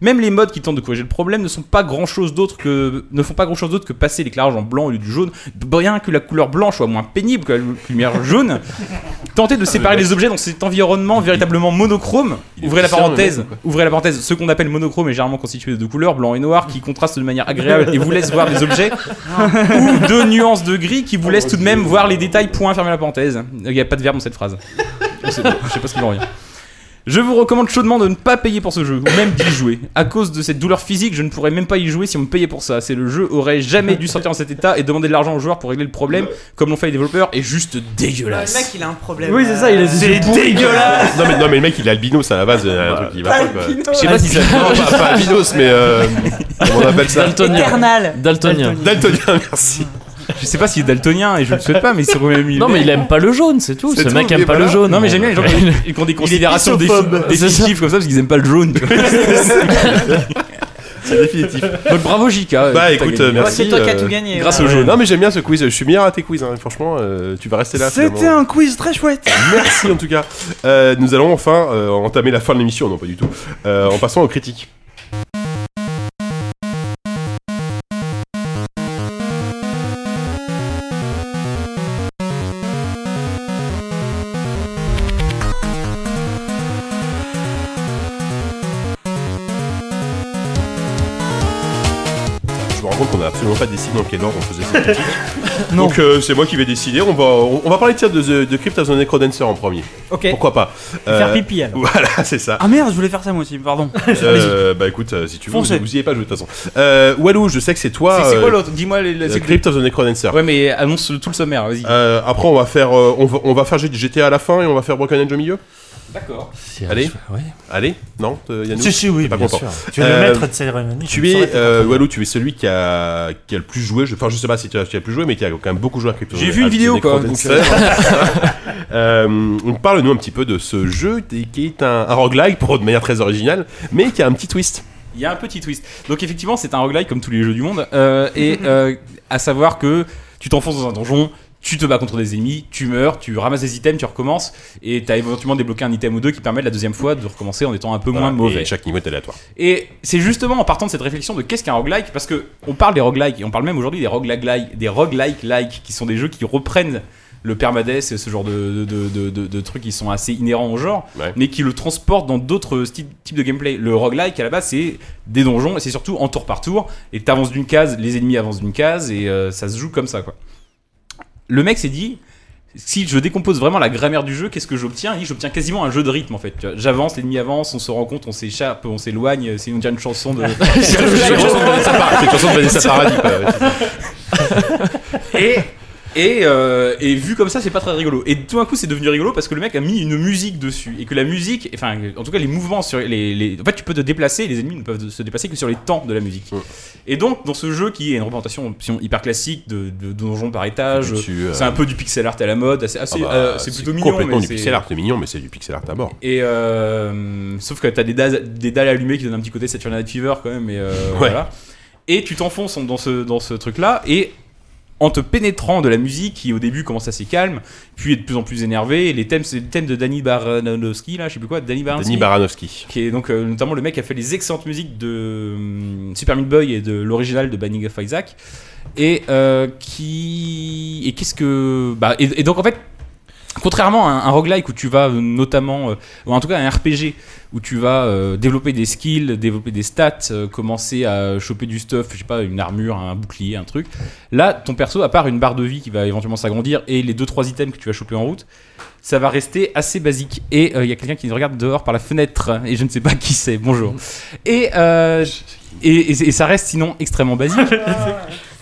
Même les modes qui tentent de corriger le problème ne sont pas grand chose d'autre que ne font pas grand chose d'autre que passer l'éclairage en blanc au lieu du jaune, bien que la couleur blanche soit moins pénible que la lumière jaune. Tenter de séparer les objets dans cet environnement véritablement monochrome. Ouvrez la parenthèse. Ouvrez la parenthèse. Ce qu'on appelle monochrome est généralement constitué de deux couleurs, blanc et noir, qui contrastent de manière agréable et vous laissent voir des objets, ou deux nuances de gris qui vous laissent tout de même voir les détails. Point. Fermez la parenthèse. Il n'y a pas de verbe dans cette phrase. Je sais pas ce qu'il en revient. Je vous recommande chaudement de ne pas payer pour ce jeu, ou même d'y jouer. À cause de cette douleur physique, je ne pourrais même pas y jouer si on me payait pour ça. C'est le jeu aurait jamais dû sortir en cet état et demander de l'argent aux joueurs pour régler le problème, comme l'ont fait les développeurs, est juste Le dégueulasse. mec, il a un problème. Oui, c'est ça, il a des C'est dégueulasse. Non mais, non mais le mec il est albinos à la base, il y a un truc qui va pas quoi. Je sais pas si ça. Non, pas, pas albinos mais euh, comment on appelle ça Daltonien. Éternal. Daltonien. Daltonien, merci. Je sais pas s'il est daltonien et je le souhaite pas, mais c'est quand même. Non, mais il aime pas le jaune, c'est tout. Ce tout, mec aime pas voilà. le jaune. Non, mais j'aime bien les gens qui, qui ont des considérations définitives comme ça parce qu'ils aiment pas le jaune. C'est définitif. Donc bravo JK. Bah écoute, gagné. euh, Ouais, merci. c'est toi qui as euh, tout gagné. grâce ouais. au jaune. Non mais j'aime bien ce quiz, je suis meilleur à tes quiz, hein. franchement, euh, tu vas rester là. C'était finalement. un quiz très chouette. Merci en tout cas. Euh, nous allons enfin euh, entamer la fin de l'émission, non pas du tout, euh, en passant aux critiques. Quel ordre on faisait cette critique. Non. Donc euh, c'est moi qui vais décider. On va, on, on va parler tiens, de, The- de Crypt of the Necrodancer en premier. Ok. Pourquoi pas Faire Euh, pipi alors. Voilà, c'est ça. Ah merde, je voulais faire ça moi aussi, pardon. Euh, bah écoute, euh, si tu veux, Foncez. vous, vous y avez pas joué de toute façon. Euh, Walou, je sais que c'est toi. C'est c'est quoi euh, l'autre? Dis-moi les. les- euh, c'est- Crypt of the Necrodancer. Ouais, mais annonce tout le sommaire, vas-y. Euh, après, on va faire, euh, on va, on va faire GTA à la fin et on va faire Broken Age au milieu? D'accord. Si, Allez. Oui. Allez, non, euh, Yannou Si, si, oui, Pas bien content. sûr. Tu es Euh, le maître de cérémonie. Tu es, euh. Walou, tu es celui qui a, qui a le plus joué. Je, enfin, je sais pas si tu as, tu as le plus joué, mais qui a quand même beaucoup joué à Crypt of J'ai vu une vidéo, quoi, donc, Euh, parle-nous un petit peu de ce jeu qui est un, un roguelike pour de manière très originale, mais qui a un petit twist. Il y a un petit twist. Donc effectivement, c'est un roguelike comme tous les jeux du monde. euh, et euh, à savoir que tu t'enfonces dans un donjon, tu te bats contre des ennemis, tu meurs, tu ramasses des items, tu recommences, et tu as éventuellement débloqué un item ou deux qui permet la deuxième fois de recommencer en étant un peu moins mauvais. Et chaque niveau est aléatoire. Et c'est justement en partant de cette réflexion de qu'est-ce qu'un roguelike, parce que on parle des roguelikes, et on parle même aujourd'hui des roguelike des roguelike-like, qui sont des jeux qui reprennent le permadeath et ce genre de, de, de, de- de trucs qui sont assez inhérents au genre, Ouais. mais qui le transportent dans d'autres types de gameplay. Le roguelike, à la base, c'est des donjons, et c'est surtout en tour par tour, et tu avances d'une case, les ennemis avancent d'une case, et euh, ça se joue comme ça, quoi. Le mec s'est dit, si je décompose vraiment la grammaire du jeu, qu'est-ce que j'obtiens? Il dit, J'obtiens quasiment un jeu de rythme en fait. J'avance, l'ennemi avance, on se rencontre, on s'échappe, on s'éloigne. C'est une, une chanson de. C'est une chanson de Vanessa Paradis. Quoi. Ouais, et et, euh, et vu comme ça, c'est pas très rigolo. Et tout d'un coup, c'est devenu rigolo parce que le mec a mis une musique dessus et que la musique, enfin, en tout cas, les mouvements sur les, les- en fait, tu peux te déplacer. Les ennemis ne peuvent se déplacer que sur les temps de la musique. Ouais. Et donc, dans ce jeu qui est une représentation hyper classique de, de, de donjon par étage, euh, c'est un peu du pixel art à la mode, assez, ah bah, euh, c'est plutôt mignon. complètement mais du c'est- pixel art. C'est mignon, mais c'est du pixel art à mort. Et euh, sauf que t'as des dalles, des dalles allumées qui donnent un petit côté Saturday Night Fever quand même. Et Ouais. voilà. Et tu t'enfonces dans ce, dans ce truc-là et en te pénétrant de la musique qui au début commence assez calme, puis est de plus en plus énervé. Les thèmes, c'est le thème de Danny Baranowski là, je sais plus quoi, Danny Baranowski. Denis Baranowski. qui est donc euh, notamment le mec qui a fait les excellentes musiques de hum, Super Meat Boy et de l'original de Binding of Isaac et euh, qui et qu'est-ce que bah et, et donc en fait contrairement à un, un roguelike où tu vas euh, notamment euh, ou en tout cas un RPG où tu vas euh, développer des skills développer des stats euh, commencer à choper du stuff je sais pas une armure un bouclier un truc là ton perso à part une barre de vie qui va éventuellement s'agrandir et les deux trois items que tu vas choper en route ça va rester assez basique. Et euh, il y a quelqu'un qui nous regarde dehors par la fenêtre, et je ne sais pas qui c'est, bonjour. Et, euh, et, et- et ça reste sinon extrêmement basique.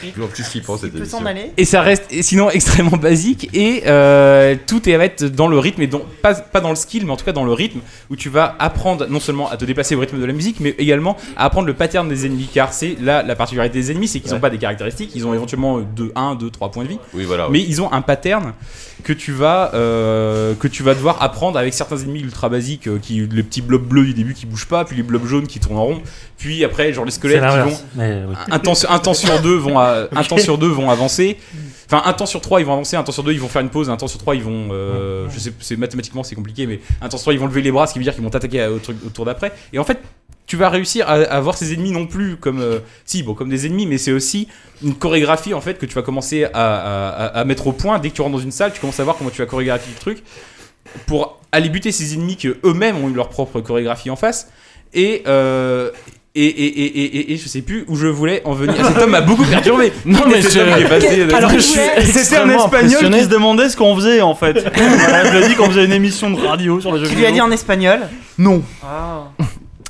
Plus, pense cette émission. aller. Et ça reste et sinon extrêmement basique. Et euh, tout est à mettre dans le rythme, et dans, pas, pas dans le skill, mais en tout cas dans le rythme, où tu vas apprendre non seulement à te déplacer au rythme de la musique, mais également à apprendre le pattern des ennemis. Car c'est là la particularité des ennemis, c'est qu'ils n'ont Ouais. pas des caractéristiques, ils ont éventuellement 2, 1, 2, 3 points de vie. Oui, voilà. Mais ils ont un pattern que tu vas euh, que tu vas devoir apprendre avec certains ennemis ultra basiques euh, qui les petits blobs bleus du début qui bougent pas puis les blobs jaunes qui tournent en rond puis après genre les squelettes qui vont l'inverse. Mais oui. un temps, sur- un temps sur deux vont à- un temps sur deux vont avancer enfin un temps sur trois ils vont avancer un temps sur deux ils vont faire une pause un temps sur trois ils vont euh, je sais c'est mathématiquement c'est compliqué mais un temps sur trois ils vont lever les bras ce qui veut dire qu'ils vont t'attaquer au, truc- au tour d'après et en fait tu vas réussir à, à voir ces ennemis non plus comme euh, si bon comme des ennemis mais c'est aussi une chorégraphie en fait que tu vas commencer à, à- à- à mettre au point dès que tu rentres dans une salle tu commences à voir comment tu vas chorégraphier le truc pour aller buter ces ennemis que eux-mêmes ont eu leur propre chorégraphie en face et euh, et, et, et, et, et- et je sais plus où je voulais en venir. Cet homme m'a beaucoup perturbé. Non, mais je- homme qui est passé de- Alors, je suis C'était un espagnol qui se demandait ce qu'on faisait en fait. voilà, je lui ai dit qu'on faisait une émission de radio sur le jeu Tu lui as dit en espagnol? Non.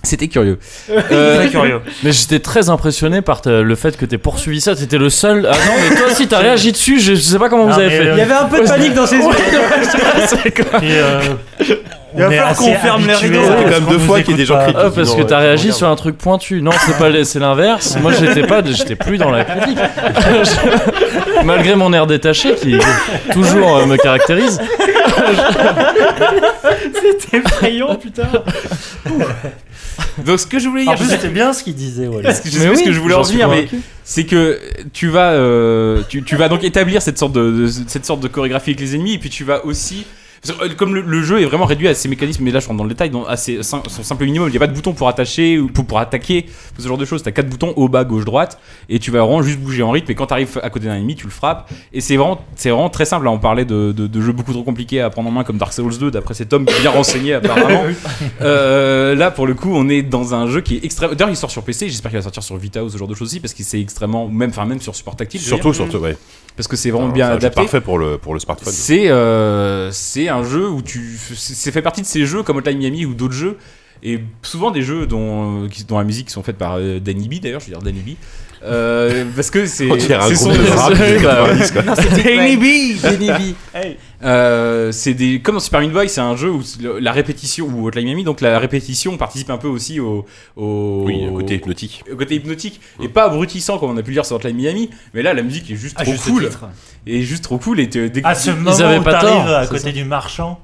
C'était curieux. Très curieux. Mais j'étais très impressionné par le fait que t'aies poursuivi ça. T'étais le seul. Ah non, mais toi aussi t'as réagi dessus. Je, je sais pas comment Non, vous avez fait. euh, Il y avait un peu de panique dans ses yeux. Euh, Il va falloir qu'on ferme les rideaux. Ça fait quand même deux fois qu'il y a des gens pas. Ah, parce que t'as réagi sur un truc pointu. Non, c'est pas, c'est l'inverse. Moi, j'étais pas, j'étais plus dans la critique. Malgré mon air détaché qui toujours euh, me caractérise. C'est effrayant, putain. Donc ce que je voulais En dire, plus, c'était bien ce qu'il disait. Walid. parce que je sais Mais pas ce oui, que je voulais en venir, mais c'est que tu vas, euh, tu, tu vas donc établir cette sorte de, de- cette sorte de chorégraphie avec les ennemis, et puis tu vas aussi euh, comme le, le jeu est vraiment réduit à ses mécanismes, mais là je rentre dans le détail, dans, à ses- son simple minimum, il n'y a pas de bouton pour attacher ou pour, pour attaquer, ce genre de choses. T'as quatre boutons haut, bas, gauche, droite, et tu vas vraiment juste bouger en rythme. Et quand t'arrives à côté d'un ennemi, tu le frappes. Et c'est vraiment, c'est vraiment très simple. Là, on parlait de, de- de jeux beaucoup trop compliqués à prendre en main comme Dark Souls 2, d'après cet homme bien renseigné apparemment. Euh, là, pour le coup, on est dans un jeu qui est extrêmement. D'ailleurs, il sort sur PC. J'espère qu'il va sortir sur Vita ou ce genre de choses aussi, parce que c'est extrêmement, même, enfin même sur support tactile. Surtout, surtout, ouais. Parce que c'est vraiment C'est bien adapté. parfait pour le, pour le smartphone. C'est euh, c'est un jeu où tu c'est c'est fait partie de ces jeux comme Hotline Miami ou d'autres jeux et souvent des jeux dont, euh, dont la musique sont faites par euh, Danny B d'ailleurs je veux dire Danny B Euh, parce que c'est c'est son- de rap des années 90, quoi. Non, c'était Danny ouais. B Danny B. euh, c'est des comme dans Super Meat Boy c'est un jeu où la répétition ou Hotline Miami donc la répétition participe un peu aussi au, au Oui, un côté hypnotique. au côté hypnotique et pas abrutissant comme on a pu le dire sur Hotline Miami mais là la musique est juste À trop juste cool titre. et juste trop cool et dès que À ce tu- moment avaient où pas t'arrives tort, à côté ça. du marchand.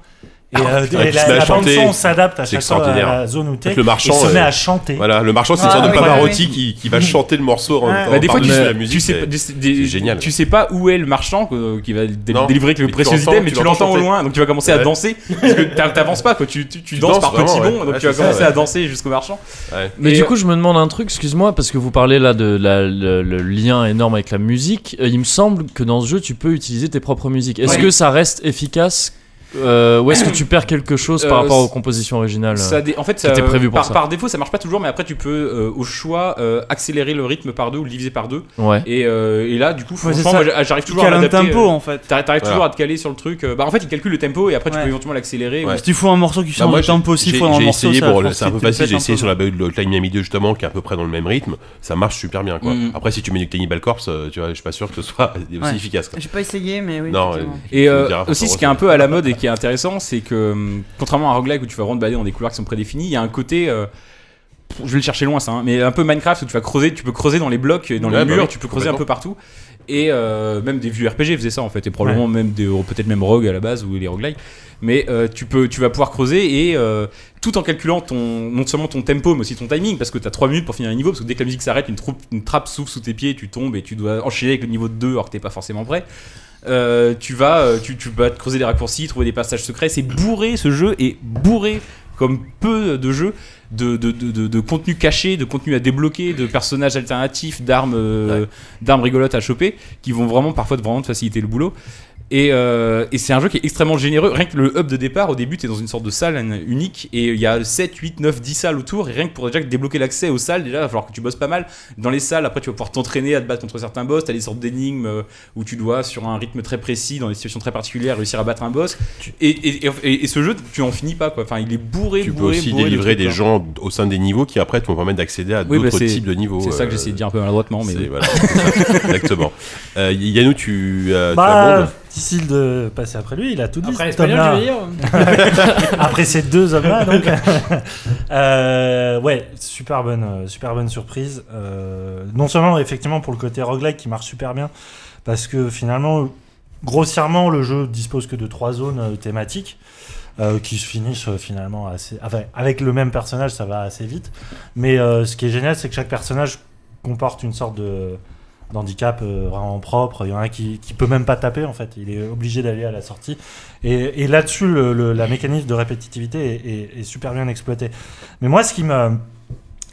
Et, Ah, euh, et la, la bande son s'adapte à C'est chaque fois à extraordinaire. la zone où t'es. Le marchand, il se met euh, à chanter. Voilà, le marchand, c'est une Ah, sorte de oui, Pavarotti ouais, qui, qui va chanter le morceau en, Ouais. en Bah, des fois, tu sais, la musique. tu sais, des- génial. Tu sais pas où est le marchand euh, qui va dé- Non, délivrer avec le précieux item, mais tu l'entends au loin, donc tu vas commencer à danser. Parce que t'a- t'avances pas, quoi. Tu, tu, tu Tu danses danses par petits bonds, donc tu vas commencer à danser jusqu'au marchand. Mais Et, du coup, je me demande un truc, excuse-moi, parce que vous parlez là de la- le, lien énorme avec la musique. Euh, il me semble que dans ce jeu, tu peux utiliser tes propres musiques. Est-ce que ça reste efficace euh, ou est-ce que tu perds quelque chose par Euh, rapport aux compositions originales Ça dé- en fait, ça, C'était prévu pour par, ça. par défaut, ça marche pas toujours, mais après, tu peux euh, au choix euh, accélérer le rythme par deux ou le diviser par deux. Ouais. Et, euh, et là, du coup, Ouais, franchement, j'arrive toujours à m'adapter. tempo euh, en fait. T'arrives Voilà. toujours à te caler sur le truc. euh, Bah, en fait, il calcule le tempo et après, tu peux éventuellement l'accélérer. Ouais. ou- Si tu fous un morceau qui Bah, change de tempo aussi j'ai essayé, c'est un peu facile, j'ai essayé sur la de Hotline Miami 2 justement, qui est à peu près dans le même rythme, ça marche super bien quoi. Mhm. Après, si tu mets du Cannibal Corpse, euh, tu vois, je suis pas sûr que ce soit aussi efficace. J'ai pas essayé, mais oui. Non. Et euh, aussi, ce qui est un peu à la mode et qui est intéressant, c'est que hum, contrairement à un roguelike où tu vas vraiment te balader dans des couloirs qui sont prédéfinis, il y a un côté. euh, je vais le chercher loin ça, hein, mais un peu Minecraft où tu vas creuser, tu peux creuser dans les blocs, dans Ouais, les bah murs, oui, tu peux creuser un peu partout. Et euh, même des vieux RPG faisaient ça en fait, et probablement même des peut-être même Rogue à la base ou les roguelikes. Mais euh, tu peux, tu vas pouvoir creuser et euh, tout en calculant ton non seulement ton tempo mais aussi ton timing parce que tu as 3 minutes pour finir un niveau parce que dès que la musique s'arrête, une, troupe- une trappe s'ouvre sous tes pieds, tu tombes et tu dois enchaîner avec le niveau de 2 alors que t'es pas forcément prêt. Euh, tu vas euh, tu, tu vas te creuser des raccourcis, trouver des passages secrets. C'est bourré, ce jeu est bourré comme peu de jeux de, de, de, de, contenu caché, de contenu à débloquer, de personnages alternatifs, d'armes euh, d'armes rigolotes à choper qui vont vraiment parfois vraiment te faciliter le boulot. Et, euh, et c'est un jeu qui est extrêmement généreux. Rien que le hub de départ, au début, tu es dans une sorte de salle unique et il y a 7, 8, 9, 10 salles autour. Et rien que pour déjà débloquer l'accès aux salles, déjà, il va falloir que tu bosses pas mal. Dans les salles, après, tu vas pouvoir t'entraîner à te battre contre certains boss. Tu as des sortes d'énigmes euh, où tu dois, sur un rythme très précis, dans des situations très particulières, réussir à battre un boss. Et, et, et- et- et ce jeu, tu en finis pas quoi. Enfin, il est bourré, Tu peux bourré, aussi bourré de délivrer trucs, des quoi. gens au sein des niveaux qui après te vont permettre d'accéder à Oui, bah, d'autres c'est- types de niveaux. C'est ça que euh, j'essaie de dire un peu maladroitement, mais voilà, exactement. Euh, Yannou, tu, euh, tu Bah, abondes difficile de passer après lui, il a tout dit. Après dire. Après ces deux hommes-là, donc. Euh, ouais, super bonne, euh, super bonne surprise. Euh, non seulement, effectivement, pour le côté roguelike qui marche super bien, parce que finalement, grossièrement, le jeu dispose que de trois zones thématiques. euh, qui se finissent euh, finalement assez. enfin, avec le même personnage, ça va assez vite. Mais euh, ce qui est génial, c'est que chaque personnage comporte une sorte de d'handicap euh, vraiment propre. Il y en a un qui, qui peut même pas taper en fait. Il est obligé d'aller à la sortie. Et, et là-dessus, le, le- la mécanisme de répétitivité est, est- est super bien exploité. Mais moi, ce qui m'a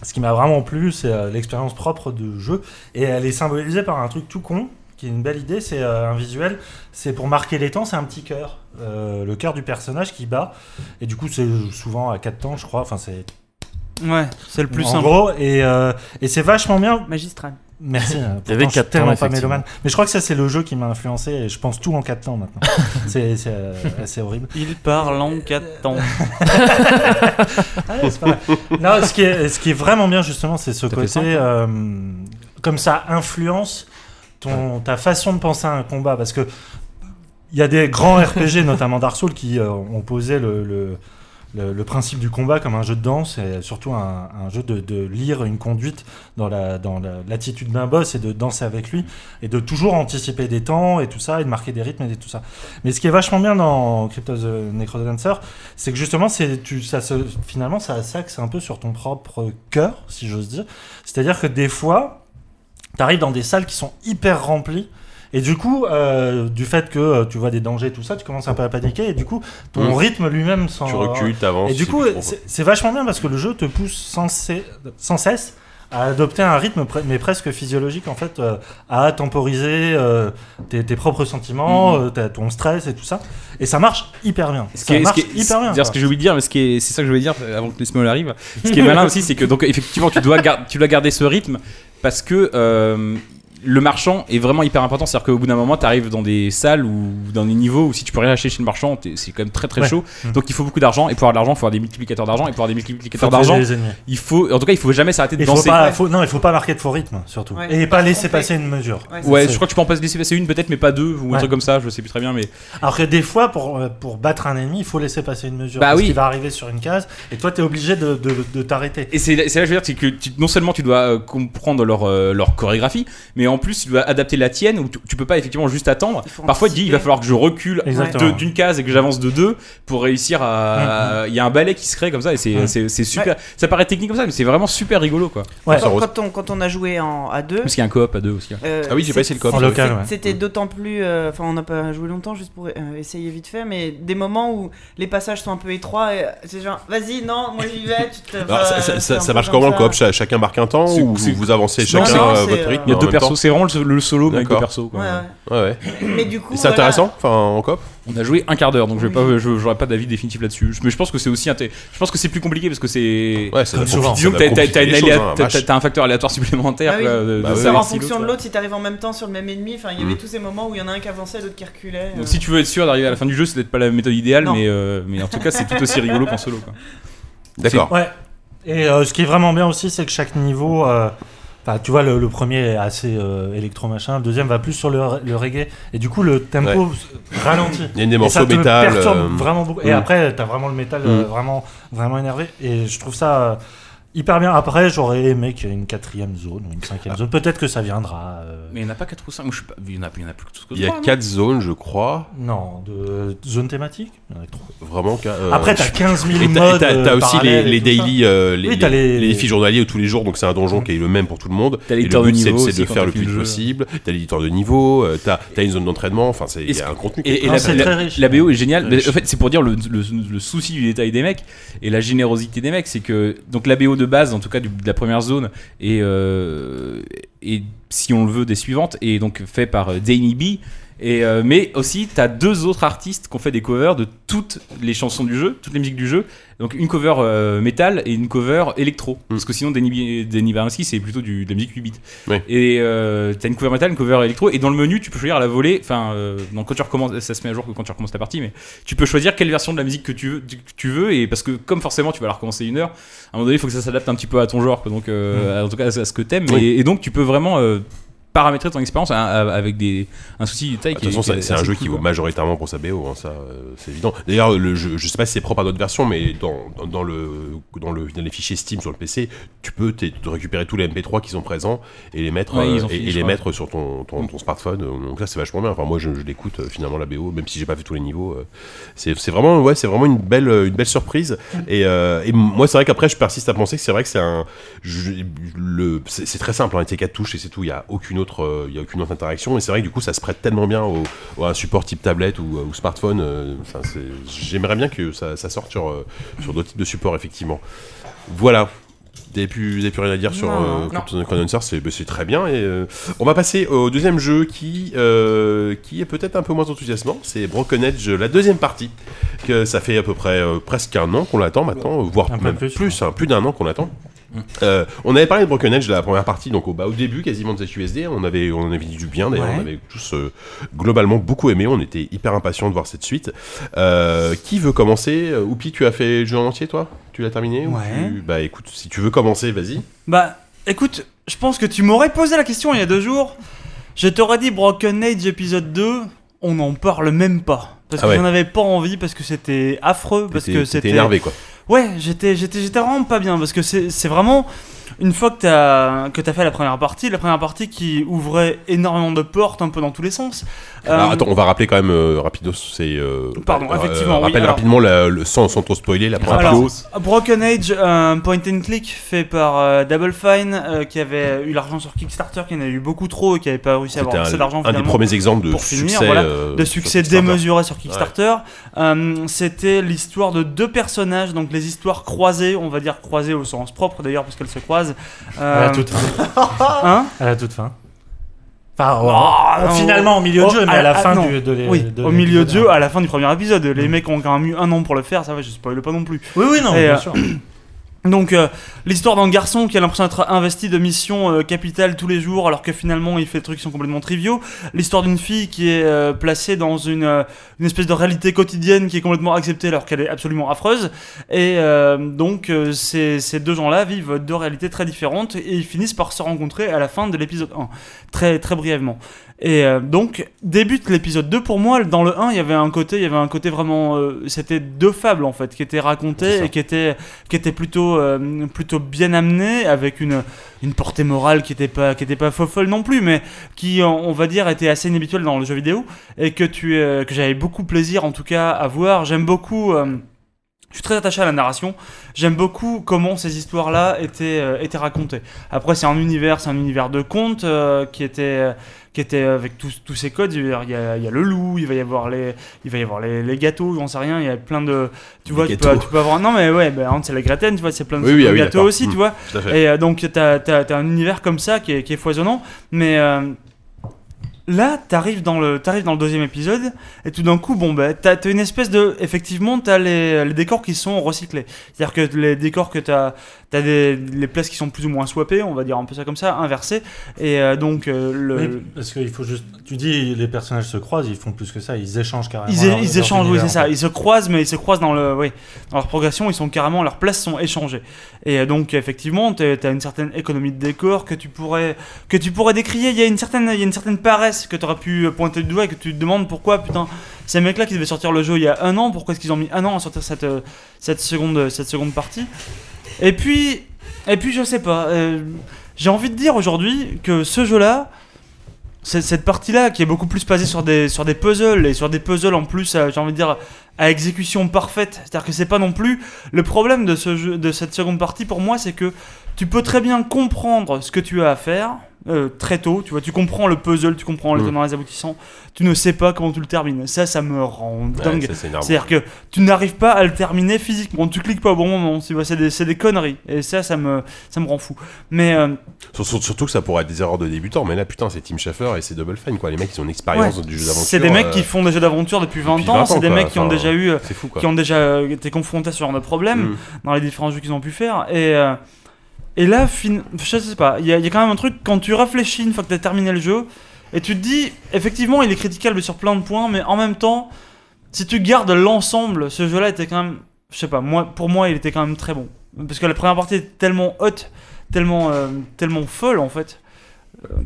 ce qui m'a vraiment plu, c'est euh, l'expérience propre de jeu. Et elle est symbolisée par un truc tout con, qui est une belle idée. C'est euh, un visuel. C'est pour marquer les temps, c'est un petit cœur. Euh, le cœur du personnage qui bat. Et du coup, c'est souvent à 4 temps, je crois. Enfin, c'est Ouais, c'est le plus en simple. gros. Et, euh, et c'est vachement bien. Magistral. Merci. euh, Il y avait pourtant, je suis quatre temps, tellement pas mélomane. Mais je crois que ça, c'est le jeu qui m'a influencé. Et je pense tout en 4 temps maintenant. c'est euh, assez horrible. Il parle en 4 temps. Ah pas mal. non, ce qui, est, ce qui est vraiment bien, justement, c'est ce côté. cinq, euh, comme ça influence ton, ta façon de penser à un combat. Parce que il y a des grands RPG, notamment Dark Souls, qui euh, ont posé le, le, le- principe du combat comme un jeu de danse et surtout un, jeu de, lire une conduite dans la dans la- l'attitude d'un boss et de danser avec lui et de toujours anticiper des temps et tout ça et de marquer des rythmes et tout ça. Mais ce qui est vachement bien dans Crypto the Necrodancer, c'est que justement c'est tu ça se finalement ça s'axe un peu sur ton propre cœur, si j'ose dire. C'est-à-dire que des fois, tu arrives dans des salles qui sont hyper remplies Et du coup, euh, du fait que euh, tu vois des dangers, tout ça, tu commences un peu à paniquer. Et du coup, ton Mm. rythme lui-même s'en. Tu recules, t'avances. Et du coup, c'est vachement bien parce que le jeu te pousse sans, cesse- sans cesse à adopter un rythme, mais presque physiologique en fait, euh, à temporiser euh, tes, tes propres sentiments, euh, ta- ton stress et tout ça. Et ça marche hyper bien. Ce ça est, ce marche qui est- hyper bien. dire ce que j'ai oublié de dire, mais ce qui est, c'est ça que je voulais dire avant que les small arrivent. Ce qui est malin aussi, c'est que donc effectivement, tu dois, tu dois garder ce rythme parce que le marchand est vraiment hyper important. C'est-à-dire qu'au bout d'un moment, tu arrives dans des salles ou dans des niveaux où si tu peux rien acheter chez le marchand, c'est quand même très très Ouais. chaud. Mm. Donc il faut beaucoup d'argent et pour avoir de l'argent, il faut avoir des multiplicateurs d'argent et pour avoir des multiplicateurs d'argent, il faut, en tout cas, il faut jamais s'arrêter de Il faut danser. pas, faut- non, il faut pas marquer de faux rythme surtout. Ouais. Et pas laisser passer une mesure. Ouais, je crois que tu peux en pas laisser passer une peut-être, mais pas deux ou un truc comme ça. Je sais plus très bien, mais Alors que des fois, pour, euh, pour battre un ennemi, il faut laisser passer une mesure. Bah parce oui. qu'il va arriver sur une case et toi, tu es obligé de, de, de t'arrêter. Et c'est c'est là que je veux dire, c'est que tu- non seulement tu dois euh, comprendre leur, euh, leur chorégraphie, mais en plus tu dois adapter la tienne où tu, tu peux pas effectivement juste attendre. Il Parfois tu dis il va falloir que je recule d'une case et que j'avance de deux pour réussir à. Il y a un balai qui se crée comme ça et c'est c'est- c'est super. Ça paraît technique comme ça, mais c'est vraiment super rigolo quoi. Ouais. Quand, on, quand on a joué en, à deux. Parce qu'il y a un coop à deux aussi. euh, Ah oui, j'ai pas essayé le coop. En ouais. C'était d'autant plus. euh, Enfin, on n'a pas joué longtemps juste pour euh, essayer vite fait, mais des moments où les passages sont un peu étroits, c'est genre, vas-y, non, moi j'y vais. Tu te, Alors, ça, marche comme comment le coop? Cha- Chacun marque un temps ou vous avancez chacun à votre rythme Il y a en deux persos, c'est vraiment le, le solo avec persos. quoi. Ouais, ouais. Mais du coup. C'est voilà. intéressant, enfin en coop On a joué un quart d'heure, donc je vais Oui. pas, je- j'aurais pas d'avis définitif là-dessus. Mais je pense que c'est aussi, inté- je pense que c'est plus compliqué parce que c'est. Ouais, ça Comme doit souvent. Disons que ça t'as- un facteur aléatoire supplémentaire. Ah oui. quoi, de- Bah de oui, C'est savoir en si fonction de l'autre- l'autre, si t'arrives en même temps sur le même ennemi, enfin il y avait Mm. tous ces moments où il y en a un qui avançait, l'autre qui reculait. Donc euh. si tu veux être sûr d'arriver à la fin du jeu, c'est peut-être pas la méthode idéale, Non. mais, euh, mais en tout cas c'est tout aussi rigolo qu'en solo. Quoi. D'accord. Ouais. Et euh, ce qui est vraiment bien aussi, c'est que chaque niveau. euh, Enfin, tu vois, le, le premier est assez euh, électro machin, le deuxième va plus sur le, le reggae, et du coup le tempo ralentit. Il y a des morceaux métal. perturbe euh, vraiment beaucoup. Et mm. après, t'as vraiment le métal euh, Mm. vraiment, vraiment énervé. Et je trouve ça euh, hyper bien. Après, j'aurais aimé qu'il y ait une quatrième zone ou une cinquième zone. Peut-être que ça viendra. euh, Mais il n'y en a pas 4 ou 5, moi je suis pas... il y en a, il y en a plus que Il y a trois, non 4 zones, je crois. Non, de zone thématique. Il y en a trop. Vraiment. qu'à- euh, Après, t'as 15 000 Et t'as- modes. t'as- t'as euh, aussi les, parallèles et les tout ça. daily, euh, les, Oui, t'as les- les- les défis journaliers où tous les jours, donc c'est un donjon qui est le même pour tout le monde. T'as Et l'éditeur le de but, c'est niveau c'est aussi de quand faire t'as le fini plus le vite jeu. possible. T'as l'éditeur de niveau, euh, t'as as une zone d'entraînement. Enfin, c'est il y Est-ce a un contenu. qui Et, et est Non, la, c'est la- très riche. la BO est géniale. Mais en fait, c'est pour dire le, le- le souci du détail des mecs et la générosité des mecs. C'est que donc la BO de base, en tout cas de la première zone, euh, est, si on le veut, des suivantes, et donc fait par euh, Danny B. Et, euh, mais aussi, tu as deux autres artistes qui ont fait des covers de toutes les chansons du jeu, toutes les musiques du jeu. Donc une cover euh, métal et une cover électro. Parce que sinon, Danny, B- Danny Baranski, c'est plutôt du, de la musique 8 bits. Oui. Et euh, t'as une cover métal, une cover électro. Et dans le menu, tu peux choisir à la volée. Enfin, euh, quand tu recommences, ça se met à jour que quand tu recommences ta partie, mais tu peux choisir quelle version de la musique que tu veux. que tu veux et parce que, comme forcément, tu vas la recommencer une heure, à un moment donné, il faut que ça s'adapte un petit peu à ton genre. quoi. Donc, euh, en tout cas, à ce que t'aimes. Oui. Et, et donc, tu peux vraiment. Paramétrer ton expérience hein, avec des, un souci de taille De qui toute façon, c'est- un jeu cool, qui vaut majoritairement pour sa BO, hein, ça, euh, c'est évident. D'ailleurs, le jeu, je sais pas si c'est propre à d'autres versions, mais dans, dans, dans le, dans, le, dans les fichiers Steam sur le PC, tu peux te récupérer tous les MP3 qui sont présents et les mettre, Ouais, euh, et, fini, et les crois. mettre sur ton, ton, ton smartphone. Donc ça, c'est vachement bien. Enfin, moi, je, je l'écoute euh, finalement la BO, même si j'ai pas fait tous les niveaux. c'est vraiment, ouais, c'est vraiment une belle, une belle surprise. Et, euh, et moi, c'est vrai qu'après, je persiste à penser que c'est vrai que c'est un, c'est très simple. Hein, t'es quatre touches et c'est tout. Il y a aucune autre, euh, il y a aucune autre interaction. Et c'est vrai que du coup, ça se prête tellement bien au, au- à un support type tablette ou, ou smartphone. euh, j'aimerais bien que ça, ça sorte sur, euh, sur d'autres types de supports effectivement. Voilà. Vous n'avez plus, rien à dire sur euh, c'est bah, c'est très bien. Et, euh, on va passer au deuxième jeu qui, euh, qui est peut-être un peu moins enthousiasmant. C'est Broken Edge, la deuxième partie. Que ça fait à peu près euh, presque un an qu'on l'attend maintenant, voire Un même plus, plus, hein, plus d'un an qu'on l'attend. Euh, on avait parlé de Broken Edge la première partie, donc au, bah, au début quasiment de ZUSD, on avait, on avait dit du bien d'ailleurs, Ouais. on avait tous euh, globalement beaucoup aimé, on était hyper impatients de voir cette suite. Euh, qui veut commencer? Oupi, tu as fait le jeu en entier toi? Tu l'as terminé ou Ouais. tu- Bah écoute, si tu veux commencer, vas-y. Bah, écoute, je pense que tu m'aurais posé la question il y a deux jours. Je t'aurais dit Broken Age épisode 2, on n'en parle même pas. Parce Ah que ouais. j'en avais pas envie, parce que c'était affreux, parce que c'était. énervé quoi. Ouais, j'étais, j'étais, j'étais vraiment pas bien parce que c'est, vraiment une fois que t'as que t'as fait la première partie, la première partie qui ouvrait énormément de portes un peu dans tous les sens. Alors, euh, attends, on va rappeler quand même euh, rapidos, c'est. euh, Pardon, euh, effectivement, oui, Rappelle alors- rapidement la- le sans, sans trop spoiler la première Alors, partie. Broken Age, un point and click fait par euh, Double Fine, euh, qui avait eu l'argent sur Kickstarter, qui en a eu beaucoup trop et qui avait pas réussi à avoir assez d'argent un, des premiers exemples de pour finir, succès. voilà, euh, de succès Kickstarter. démesuré sur Kickstarter. Euh, C'était l'histoire de deux personnages, donc les histoires croisées, on va dire croisées au sens propre d'ailleurs, parce qu'elles se croisent. À Euh, la toute fin. hein À la toute fin. Enfin, Ah, oh, non, finalement, au milieu oh, de jeu, mais à- à la ah, fin non. du, de Oui, de au milieu de jeu, à la fin du premier épisode. Les Mm. mecs ont quand même eu un an pour le faire, ça va, je spoil pas non plus. Oui, oui, non, Et, bien euh, sûr. Donc euh, l'histoire d'un garçon qui a l'impression d'être investi de missions euh, capitales tous les jours alors que finalement il fait des trucs qui sont complètement triviaux. L'histoire d'une fille qui est euh, placée dans une, euh, une espèce de réalité quotidienne qui est complètement acceptée alors qu'elle est absolument affreuse. Et donc ces, ces deux gens-là vivent deux réalités très différentes et ils finissent par se rencontrer à la fin de l'épisode 1, très, très brièvement. Et donc débute l'épisode 2 pour moi dans le 1 il y avait un côté il y avait un côté vraiment c'était deux fables en fait qui étaient racontées et qui étaient qui était plutôt euh, plutôt bien amené avec une une portée morale qui était pas qui pas folle non plus mais qui on va dire était assez inhabituelle dans le jeu vidéo et que euh, que j'avais beaucoup plaisir en tout cas à voir j'aime beaucoup euh, je suis très attaché à la narration. J'aime beaucoup comment ces histoires-là étaient, étaient racontées. Après, c'est un univers, c'est un univers de contes qui était, qui était avec tous, tous ces codes. Il y, a, il y a le loup, il va y avoir les, il va y avoir les, les gâteaux, j'en sais rien. Il y a plein de, tu vois, tu peux, tu peux avoir. Non mais ouais, ben, c'est la Gretaine, tu vois, c'est plein de Oui, oui, de ah oui, gâteaux aussi, tu vois. À fait. Et euh, donc, t'as as, un univers comme ça qui est, qui est foisonnant. Mais euh, là, t'arrives dans, le, t'arrives dans le deuxième épisode, et tout d'un coup, bon, bah, t'as as une espèce de. Effectivement, t'as les, les décors qui sont recyclés. C'est-à-dire que les décors que t'as. T'as des, les places qui sont plus ou moins swappées, on va dire un peu ça comme ça, inversées. Et euh, donc, euh, le. Oui, parce qu'il faut juste. Tu dis, les personnages se croisent, ils font plus que ça, ils échangent carrément. Ils, leur- échangent, oui, c'est ça. Ils se croisent, mais ils se croisent dans, le, oui, dans leur progression. Ils sont carrément, leurs places sont échangées. Et euh, donc, effectivement, tu as une certaine économie de décor que tu pourrais, que tu pourrais décrier. Il y a une certaine, il y a une certaine paresse que tu aurais pu pointer du doigt et que tu te demandes pourquoi, putain, ces mecs-là qui devaient sortir le jeu il y a un an, pourquoi est-ce qu'ils ont mis un an à sortir cette, cette, seconde, cette seconde partie Et puis, et puis, je sais pas. euh, J'ai envie de dire aujourd'hui que ce jeu-là, cette partie-là qui est beaucoup plus basée sur des, sur des puzzles et sur des puzzles en plus, euh, j'ai envie de dire, à exécution parfaite. C'est-à-dire que c'est pas non plus. Le problème de, ce jeu, de cette seconde partie pour moi, c'est que tu peux très bien comprendre ce que tu as à faire. euh, très tôt, tu vois, tu comprends le puzzle, tu comprends les Mm. tenants les aboutissants, tu ne sais pas comment tu le termines. Ça, ça me rend dingue. C'est-à-dire que tu n'arrives pas à le terminer physiquement, tu cliques pas au bon moment, tu vois, c'est des, conneries. Et ça, ça me, ça me rend fou. Mais euh, Sur- sur- Surtout que ça pourrait être des erreurs de débutants, mais là putain c'est Tim Schafer et c'est Double Fine quoi. Les mecs ils ont une expérience Ouais. du jeu d'aventure. C'est des mecs euh, qui font des jeux d'aventure depuis 20 depuis ans, 20 c'est des quoi. mecs qui ont déjà eu, fou qui ont déjà été confrontés à ce genre de problème Mm. dans les différents jeux qu'ils ont pu faire. Et, et là, fin... je sais pas, il y, a- quand même un truc, quand tu réfléchis une fois que tu as terminé le jeu, et tu te dis, effectivement, il est critiquable sur plein de points, mais en même temps, si tu gardes l'ensemble, ce jeu-là était quand même, je sais pas, moi, pour moi, il était quand même très bon. Parce que la première partie est tellement haute, tellement, euh, tellement folle en fait,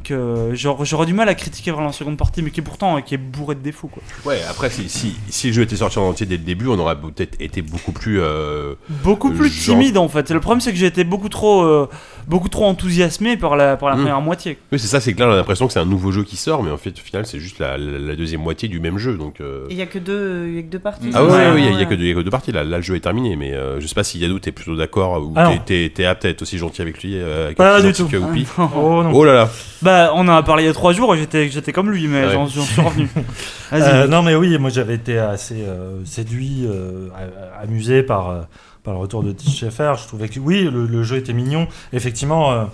que j'aurais du mal à critiquer vraiment la seconde partie, mais qui est pourtant qui est bourrée de défauts quoi. Ouais, après si, si, si le jeu était sorti en entier dès le début, on aurait peut-être été beaucoup plus. euh, beaucoup plus Genre- timide en fait. Le problème c'est que j'ai été beaucoup trop, euh, beaucoup trop enthousiasmé par la, par la Mm. première moitié. Oui, c'est ça, c'est que là on a l'impression que c'est un nouveau jeu qui sort, mais en fait au final c'est juste la, la- la deuxième moitié du même jeu. Donc. euh, Il y a que deux, il y a que deux parties. Ah ouais, Ouais, ouais, ouais, il y a- il y, ouais. a que deux- il y a que deux parties. Là, là, le jeu est terminé, mais euh, je sais pas si Yadou t'es plutôt d'accord ou Ah t'es- apte à être aussi gentil avec lui. Euh, avec Pas du tout. que Whoopi. Oh non. Oh là là. Bah on en a parlé il y a trois jours et j'étais, j'étais comme lui, mais Ouais. j'en, j'en suis revenu. Vas-y. Euh, non, mais oui, moi j'avais été assez euh, séduit, euh, a- amusé par, euh, par le retour de Tim Schafer. Je trouvais que oui, le, le jeu était mignon. Effectivement, euh,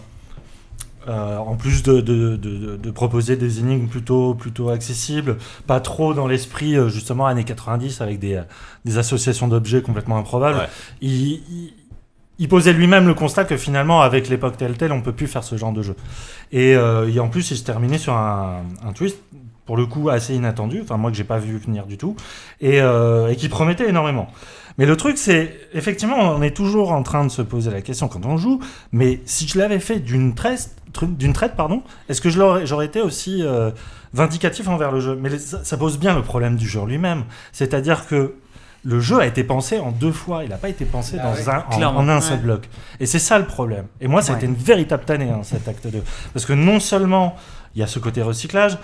euh, en plus de, de, de- de proposer des énigmes plutôt, plutôt accessibles, pas trop dans l'esprit justement années 90 avec des, des associations d'objets complètement improbables, Ouais. il, il- il posait lui-même le constat que finalement, avec l'époque Telltale, on peut plus faire ce genre de jeu. Et, euh, et en plus, il se terminait sur un, un twist, pour le coup, assez inattendu, enfin moi que j'ai pas vu venir du tout, et, euh, et qui promettait énormément. Mais le truc, c'est, effectivement, on est toujours en train de se poser la question quand on joue, mais si je l'avais fait d'une traite, d'une traite, pardon, est-ce que j'aurais été aussi euh, vindicatif envers le jeu? Mais ça, ça pose bien le problème du jeu lui-même. C'est-à-dire que le jeu a été pensé en deux fois. Il n'a pas été pensé Ah dans ouais, un, en, un seul Ouais. bloc. Et c'est ça le problème. Et moi, ça a Ouais. été une véritable tannée, hein, cet acte 2. Parce que non seulement il y a ce côté recyclage, euh,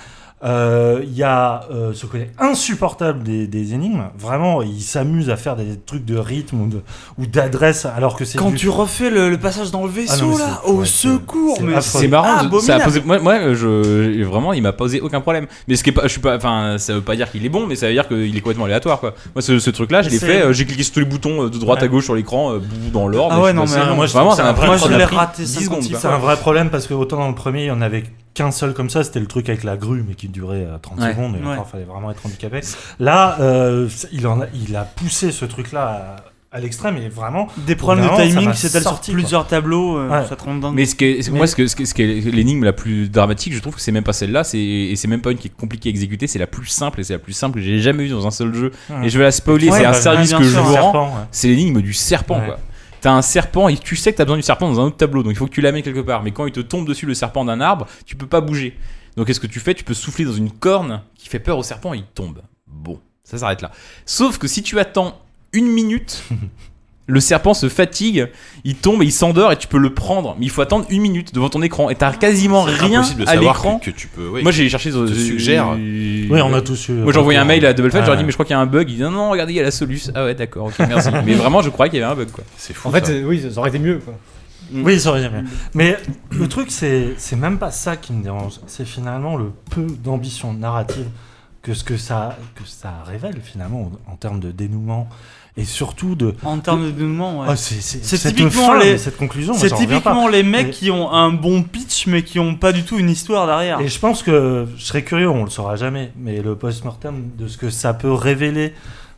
il y a euh, ce côté insupportable des, des énigmes. Vraiment, ils s'amusent à faire des trucs de rythme ou de- ou d'adresse alors que c'est Quand du- tu refais le, le passage dans le Ah non, vaisseau là, au ouais, secours, c'est mais affreux. C'est marrant, ça a posé, moi, moi, je, vraiment, il m'a posé aucun problème. Mais ce qui est pas, je suis pas, enfin, ça veut pas dire qu'il est bon, mais ça veut dire qu'il est complètement aléatoire, quoi. Moi, ce, ce truc-là, je l'ai fait, euh, j'ai cliqué sur tous les boutons euh, de droite Ouais. à gauche sur l'écran, euh, dans l'ordre. Ah ouais, non, mais moi, je vraiment, c'est un vrai ça je m'a l'ai pris raté 10 56 secondes. C'est un vrai problème parce que autant dans le premier, il y en avait qu'un seul comme ça, c'était le truc avec la grue, mais qui durait euh, 30 Ouais. secondes, et Ouais. encore, fallait vraiment être handicapé. Là, euh, il, en a, il a poussé ce truc-là à, à l'extrême, et vraiment, Des problèmes de timing s'étalent sur plusieurs tableaux, euh, Ouais. ça te rend dingue. Mais ce qui est, Mais- moi, ce que, ce que- ce qui est l'énigme la plus dramatique, je trouve que c'est même pas celle-là, c'est, et c'est même pas une qui est compliquée à exécuter, c'est la plus simple, et c'est la plus simple que j'ai jamais vue dans un seul jeu. Ouais. Et je vais la spoiler, Ouais, c'est un bah, service que je vous rends, c'est l'énigme du serpent, Ouais. quoi. T'as un serpent et tu sais que t'as besoin du serpent dans un autre tableau, donc il faut que tu l'amènes quelque part. Mais quand il te tombe dessus le serpent d'un arbre, tu peux pas bouger. Donc qu'est-ce que tu fais? Tu peux souffler dans une corne qui fait peur au serpent et il tombe. Bon, ça s'arrête là. Sauf que si tu attends une minute, le serpent se fatigue, il tombe et il s'endort et tu peux le prendre. Mais il faut attendre une minute devant ton écran et t'as quasiment rien impossible de à savoir l'écran. que, que tu peux. ouais, Moi j'ai cherché sur te suggère. Oui, Oui, on a tous eu. Moi j'ai envoyé un mail à Double Fat, je leur ai dit mais je crois qu'il y a un bug. Il dit non non regardez il y a la solution. Ah ouais d'accord ok merci. mais vraiment je croyais qu'il y avait un bug quoi. c'est fou. En fait, ça. euh, oui, ça aurait été mieux. Quoi. Oui, ça aurait été mieux. Mais le truc, c'est c'est même pas ça qui me dérange. C'est finalement le peu d'ambition narrative que ce que ça, que ça révèle finalement en, en termes de dénouement et surtout de. En termes de dénouement, ouais. Oh, c'est typiquement fin, les- cette conclusion. c'est typiquement les mecs Mais- qui ont un bon pitch mais qui ont pas du tout une histoire derrière. Et je pense que je serais curieux, on le saura jamais, mais le post-mortem de ce que ça peut révéler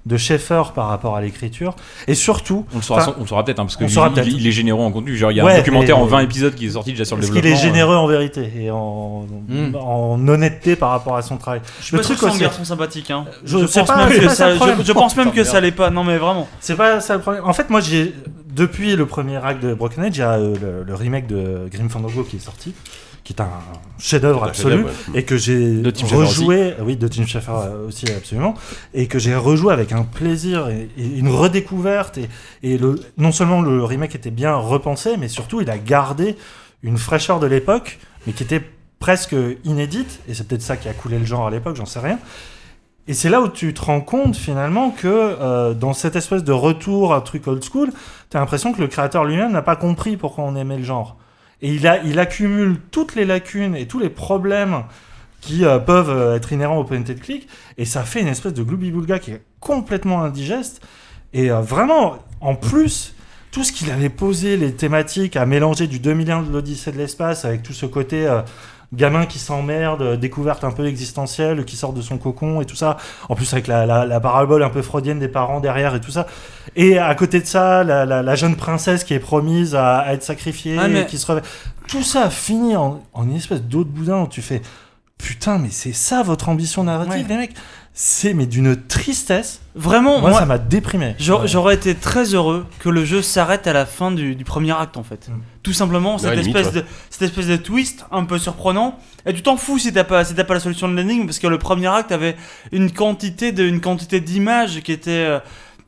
de Schaeffer par rapport à l'écriture, et surtout, On le saura, Enfin, peut-être hein, parce que on il, est généreux en contenu. Genre il y a Ouais, un documentaire en 20 épisodes qui est sorti déjà sur le parce qu'il développement. est généreux en vérité et en, Mm. en honnêteté par rapport à son travail. je suis le pas sûr truc que c'est un aussi- garçon sympathique. Hein. Je- Je, c'est pense pas- même que ça ça, le problème. je, je pense même Oh, que ça merde. l'est pas. Non mais vraiment. C'est pas ça le problème. En fait, moi, j'ai depuis le premier acte de Broken Age, il y a euh, le, le remake de Grim Fandango qui est sorti, qui est un chef-d'œuvre absolu et que j'ai rejoué, oui, de Tim Schafer euh, aussi absolument, et que j'ai rejoué avec un plaisir et, et une redécouverte et, et le, non seulement le remake était bien repensé, mais surtout il a gardé une fraîcheur de l'époque, mais qui était presque inédite, et c'est peut-être ça qui a coulé le genre à l'époque, j'en sais rien. Et c'est là où tu te rends compte finalement que euh, dans cette espèce de retour à truc old school, tu as l'impression que le créateur lui-même n'a pas compris pourquoi on aimait le genre. Et il, accumule toutes les lacunes et tous les problèmes qui euh, peuvent euh, être inhérents au point and click, et ça fait une espèce de gloubi-boulga qui est complètement indigeste. Et euh, vraiment, en plus, tout ce qu'il avait posé, les thématiques, à mélanger du 2001 de l'Odyssée de l'espace avec tout ce côté gamin qui s'emmerde, euh, découverte un peu existentielle, qui sort de son cocon et tout ça. En plus, avec la, la, la parabole un peu freudienne des parents derrière et tout ça. Et à côté de ça, la, jeune princesse qui est promise à, à être sacrifiée, Ah, mais- et qui se réveille. Tout ça finit en, en une espèce d'eau de boudin où tu fais Putain, mais c'est ça votre ambition narrative, Ouais. les mecs C'est mais d'une tristesse. Vraiment, Moi, moi, ça m'a déprimé. J'aurais été très heureux que le jeu s'arrête à la fin du, du premier acte en fait. Mm. Tout simplement, cette, Ouais, limite, espèce de, cette espèce de twist un peu surprenant. Et tu t'en fous si t'as pas, si t'as pas la solution de l'énigme, parce que le premier acte avait une quantité de, une quantité d'images qui était. euh,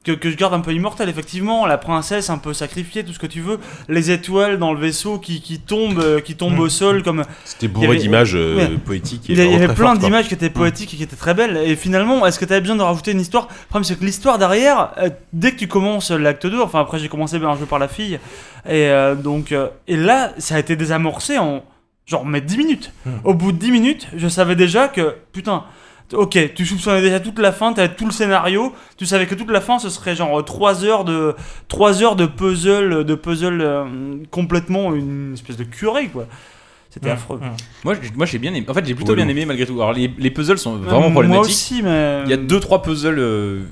que, que je garde un peu immortelle, effectivement. La princesse un peu sacrifiée, tout ce que tu veux. Les étoiles dans le vaisseau qui, qui tombent, euh, qui tombent Mm. au sol comme, C'était Il y bourré d'images euh, ouais. poétiques et il y, avait plein d'images qui étaient poétiques et qui étaient très belles. Et finalement, est-ce que tu avais besoin de rajouter une histoire? Le problème, c'est que l'histoire derrière, euh, dès que tu commences l'acte 2, enfin après j'ai commencé un jeu par la fille, et euh, donc, euh, et là, ça a été désamorcé en genre mais 10 minutes. Hmm. Au bout de 10 minutes, je savais déjà que, putain, ok, tu soupçonnais déjà toute la fin, tu avais tout le scénario, tu savais que toute la fin ce serait genre 3 heures de, 3 heures de puzzle, de puzzle euh, complètement une espèce de curée quoi. C'était affreux. Moi, j'ai- moi j'ai bien aimé. En fait, j'ai plutôt bien aimé malgré tout. Alors, les, les puzzles sont Euh, vraiment Moi problématiques. aussi, mais. Il y a deux trois puzzles euh,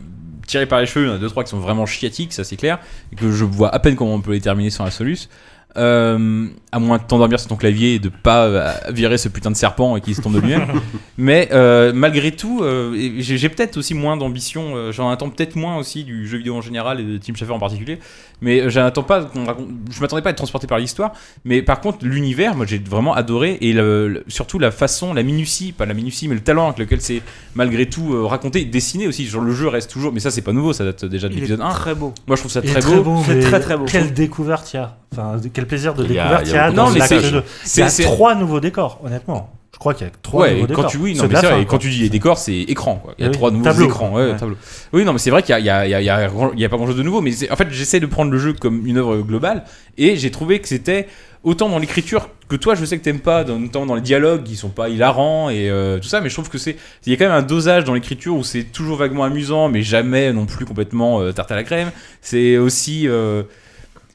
tirés par les cheveux, il y en a deux trois qui sont vraiment chiatiques, ça c'est clair, et que je vois à peine comment on peut les terminer sans la soluce. Euh, à moins de t'endormir sur ton clavier et de pas euh, virer ce putain de serpent et qu'il se tombe de lui-même. Mais euh, malgré tout, euh, j'ai j'ai peut-être aussi moins d'ambition. euh, J'en attends peut-être moins aussi du jeu vidéo en général et de Tim Schafer en particulier. Mais euh, j'attends pas qu'on raconte- Je m'attendais pas à être transporté par l'histoire. Mais par contre, l'univers, moi j'ai vraiment adoré et le- le- surtout la façon, la minutie, pas la minutie, mais le talent avec lequel c'est malgré tout euh, raconté, dessiné aussi. Genre le jeu reste toujours. Mais ça c'est pas nouveau, ça date déjà de l'épisode 1. très beau. Moi je trouve ça très beau. C'est très, très beau. Quelle découverte il y a. Enfin, quel plaisir de Il y a- découverte il y y a a beaucoup dans de l'acte messages. 2. Il y C'est- trois nouveaux décors, honnêtement. Je crois qu'il y a trois Ouais, nouveaux décors. quand tu, oui, non, mais vrai, quand tu dis les décors, c'est écran, quoi. Il y a oui, trois nouveaux tableau. écrans, ouais, Ouais. tableau. Oui, non, mais c'est vrai qu'il y a, il y a- y a- y pas grand chose de nouveau, mais en fait, j'essaie de prendre le jeu comme une œuvre globale, et j'ai trouvé que c'était autant dans l'écriture que toi, je sais que t'aimes pas, dans- notamment dans les dialogues qui sont pas hilarants et euh, tout ça, mais je trouve que c'est, il y a quand même un dosage dans l'écriture où c'est toujours vaguement amusant, mais jamais non plus complètement euh, tarte à la crème. C'est aussi, euh,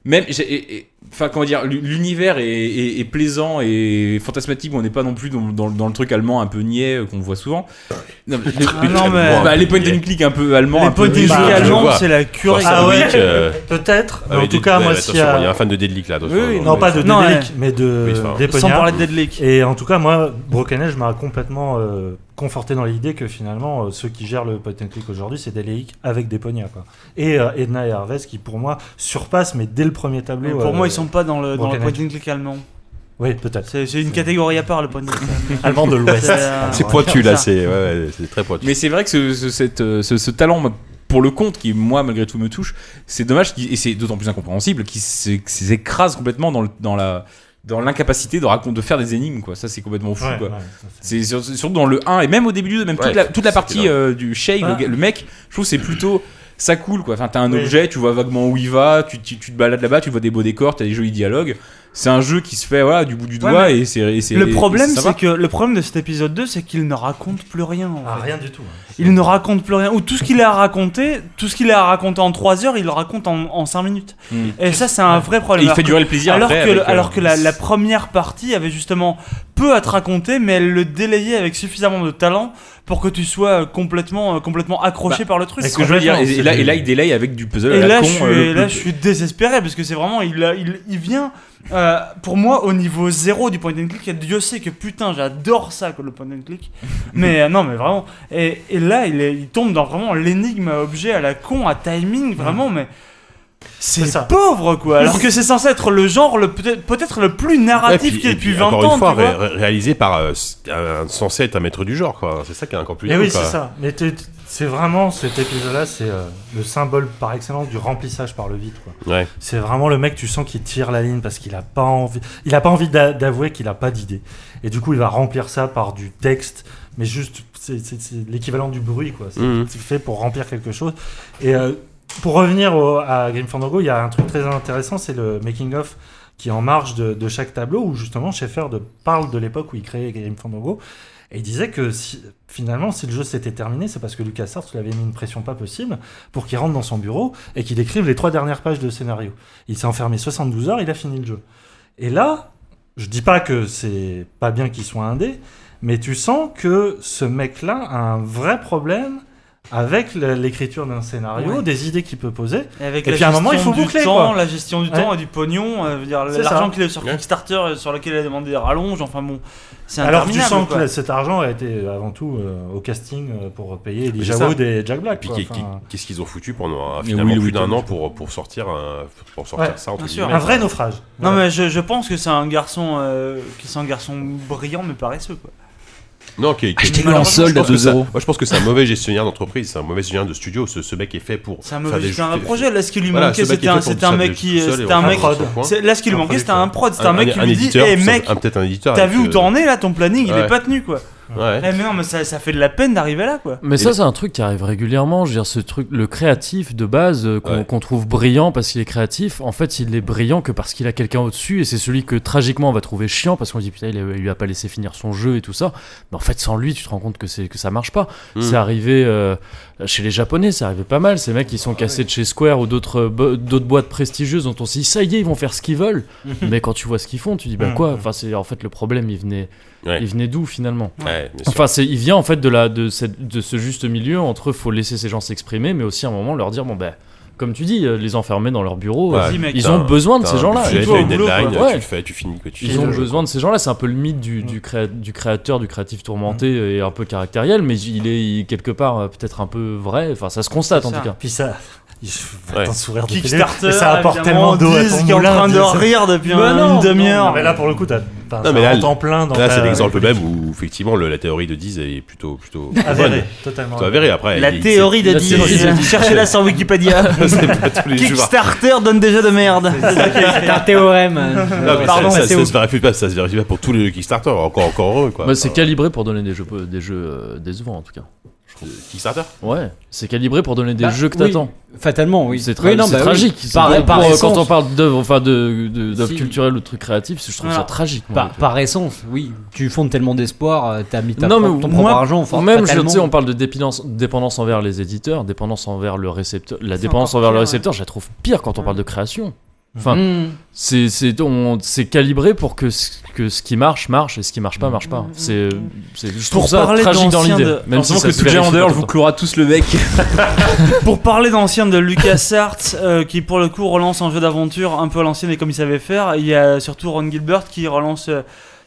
même, j'ai- et- et- enfin comment dire, l'u- l'univers est, est- est plaisant et fantasmatique. On n'est pas non plus dans, dans- dans le truc allemand un peu niais euh, qu'on voit souvent. Non, mais- Ah non, mais- bah, les point and click un peu allemands, Les je allemands, vois. c'est la curie. Ah ouais, euh, peut-être. mais Ah, en tout Dead- cas, ouais, moi, a. il y a un fan de Deadlick là. Oui, oui, non, pas de Dédélic, mais de Oui. Sans parler de Deadlick. Et en tout cas, moi, Broken m'a complètement euh, conforté dans l'idée que finalement, euh, ceux qui gèrent le point and click aujourd'hui, c'est Deadlick avec Deponia. Quoi. Et Edna et Harvest qui, pour moi, surpassent, mais dès le premier tableau. pour moi, ils sont pas dans le, dans le point and click allemand. Oui, peut-être. C'est c'est une catégorie à part, le point and click allemand. De l'Ouest. C'est, euh, pointu là, c'est ouais, ouais, c'est très pointu. Mais c'est vrai que ce, ce- cette, euh, ce, ce talent, pour le compte, qui moi malgré tout me touche, c'est dommage, et c'est d'autant plus incompréhensible, qu'il s'é- qu'il s'écrase complètement dans, le- dans la dans l'incapacité de raconter de faire des énigmes quoi ça c'est complètement fou Ouais, quoi ouais, ça, c'est- c'est sur- surtout dans le 1 et même au début du 2 même Ouais, toute la, toute la c'est partie euh, du shake le, gars- le mec je trouve c'est plutôt ça coule quoi enfin t'as un Oui. objet tu vois vaguement où il va tu, tu, tu te balades là-bas tu vois des beaux décors t'as des jolis dialogues c'est un jeu qui se fait voilà du bout du doigt et c'est Le problème, c'est que le problème de cet épisode 2, c'est qu'il ne raconte plus rien. en Ah, fait. rien du tout. hein. Il ne raconte plus rien. Ou tout ce qu'il a à raconter, tout ce qu'il a à raconter en 3 heures, il le raconte en, en 5 minutes. Mm. Et ça, c'est un vrai Et problème. il Alors fait que- durer le plaisir alors après que, avec, euh, alors que la, la première partie avait justement peu à te raconter, mais elle le délayait avec suffisamment de talent pour que tu sois complètement, euh, complètement accroché par le truc. c'est ce que je veux dire et, et là, c'est- et là il délaye avec du puzzle Et à la là, con, je suis, euh, et là, je suis désespéré parce que c'est vraiment, il, a- il, il vient, euh, pour moi, au niveau zéro du point and click. Et Dieu sait que putain, j'adore ça, que le point and click. mais euh, non, mais vraiment. Et, et là, il, est- il tombe dans vraiment l'énigme à objet à la con, à timing, vraiment, mais. C'est pauvre quoi, alors que c'est censé être le genre le peut-être le plus Ouais, narratif y ait et depuis puis, 20 encore ans. une fois, tu vois. ré- ré- réalisé par euh, censé être un maître du genre, quoi. C'est ça qui est encore plus Et dingue, oui, c'est ça. Mais c'est vraiment cet épisode-là, c'est euh, le symbole par excellence du remplissage par le vide. Quoi. Ouais. C'est vraiment le mec, tu sens qu'il tire la ligne parce qu'il a pas envie, il a pas envie d'a- d'avouer qu'il a pas d'idée. Et du coup, il va remplir ça par du texte, mais juste, c'est c'est- c'est l'équivalent du bruit, quoi. C'est Mhm. c'est fait pour remplir quelque chose. Et euh, pour revenir au- à Grim Fandango, il y a un truc très intéressant, c'est le making of qui est en marge de, de chaque tableau où justement Schaeffer de, parle de l'époque où il créait Grim Fandango. Et il disait que si- finalement, si le jeu s'était terminé, c'est parce que LucasArts lui avait mis une pression pas possible pour qu'il rentre dans son bureau et qu'il écrive les trois dernières pages de scénario. Il s'est enfermé 72 heures, il a fini le jeu. Et là, je dis pas que c'est pas bien qu'il soit indé, mais tu sens que ce mec-là a un vrai problème avec l'écriture d'un scénario, Ouais. des idées qu'il peut poser. Et, avec Et la puis à un moment, il gestion faut du boucler, temps, quoi. la gestion du Ouais. temps et du pognon, euh, l'argent qu'il a eu sur. Kickstarter, euh, sur lequel il a demandé des rallonges, enfin bon, c'est Alors tu sens quoi. que cet argent a été avant tout euh, au casting euh, pour payer ça. Wood et Jack Black. Puis Enfin, qu'est-ce qu'ils ont foutu pendant euh, finalement Will plus d'un an pour, pour sortir, un, pour sortir Ouais, ça entre bien sûr. guillemets, un vrai naufrage. Non mais je, je pense que c'est un garçon, euh, que c'est un garçon brillant mais paresseux quoi. Non, qui, qui- Achetez-le en solde à pense que 2 ça- euros Moi, je pense que c'est un mauvais gestionnaire d'entreprise, c'est un mauvais gestionnaire de studio. Ce, ce mec est fait pour. C'est un mauvais gestionnaire de projet. Là ce qui lui Voilà, manquait c'était un, un mec qui, c'était un mec. Là ce qui lui manquait c'était un prod, c'était un, mec qui lui dit, éditeur, eh mec, t'as vu où euh, t'en es là, ton planning il est pas tenu quoi. Ouais. Eh mais non mais ça, ça fait de la peine d'arriver là quoi. Mais Et ça, c'est un truc qui arrive régulièrement. Je veux dire, ce truc, le créatif de base, euh, qu'on Ouais. qu'on trouve brillant parce qu'il est créatif, en fait, il est brillant que parce qu'il a quelqu'un au-dessus et c'est celui que tragiquement on va trouver chiant parce qu'on dit putain, il, a- il lui a pas laissé finir son jeu et tout ça. Mais en fait, sans lui, tu te rends compte que, c'est que ça marche pas. Mm. C'est arrivé euh, chez les Japonais, c'est arrivé pas mal. Ces mecs qui sont cassés de chez Square ou d'autres euh, bo- d'autres boîtes prestigieuses dont on se dit ça y est, ils vont faire ce qu'ils veulent. Mais quand tu vois ce qu'ils font, tu dis bah Mhm. quoi? Enfin, c'est en fait le problème, il venait, Ouais. il venait d'où finalement Ouais. Enfin, c'est, il vient en fait de, la, de, cette, de ce juste milieu entre faut laisser ces gens s'exprimer, mais aussi à un moment leur dire bon ben comme tu dis, euh, les enfermer dans leur bureau. Ouais. euh, mec, ils ont besoin de ces gens-là. budget, Et t'as une au boulot, deadline, quoi. tu le fais, tu finis quoi. Tu Ils ont besoin de ces gens-là. C'est un peu le mythe du, du, créa- du créateur, du créatif tourmenté et un peu caractériel, mais il est quelque part euh, peut-être un peu vrai. Enfin, ça se constate en tout cas. Puis ça. Ouais. sourire le Kickstarter, ça apporte tellement d'eau à 10 ton qui est en train de rire depuis Bah un- non, une demi-heure. non, mais là, pour le coup, t'as enfin, Non, mais là, en plein dans Là, ta- c'est l'exemple même où effectivement le- la théorie de Diz est plutôt plutôt Avéré, bonne. totalement. Plutôt avérée. Après, La théorie de La théorie de 10. Diz. Cherchez-la sur Wikipédia. Kickstarter donne déjà de merde. C'est un théorème. Non, mais Pardon, ça, se vérifie pas, ça se vérifie pas pour tous les Kickstarter, encore, encore heureux quoi. Bah, c'est calibré pour donner des jeux, des jeux euh, décevants en tout cas. Kickstarter Ouais, c'est calibré pour donner des Bah, jeux que oui, t'attends. Fatalement, oui. C'est tra- Oui, bah tragique. Par, essence, quand on parle d'œuvres enfin, de, de, d'œuvres Si. culturelles ou de trucs créatifs, je trouve ça tragique. moi. par, par essence, oui. Tu fondes tellement d'espoir, euh, t'as mis ta Non, mais propre- ton moi- propre argent. Même, je, fatalement. sais, on parle de dépendance, dépendance envers les éditeurs, dépendance envers le récepteur. La dépendance envers le récepteur, je la trouve pire quand on Ouais. parle de création. Enfin, Mmh. c'est c'est calibré pour que ce, que ce qui marche marche et ce qui marche pas marche pas. Mhm. C'est c'est- je Pour ça parler tragique dans l'idée. de- Même si que tout vérifie Under pas tout vous clouera tous le bec. Pour parler d'anciens de LucasArts, euh, qui pour le coup relance un jeu d'aventure un peu à l'ancienne et comme il savait faire, il y a surtout Ron Gilbert qui relance euh,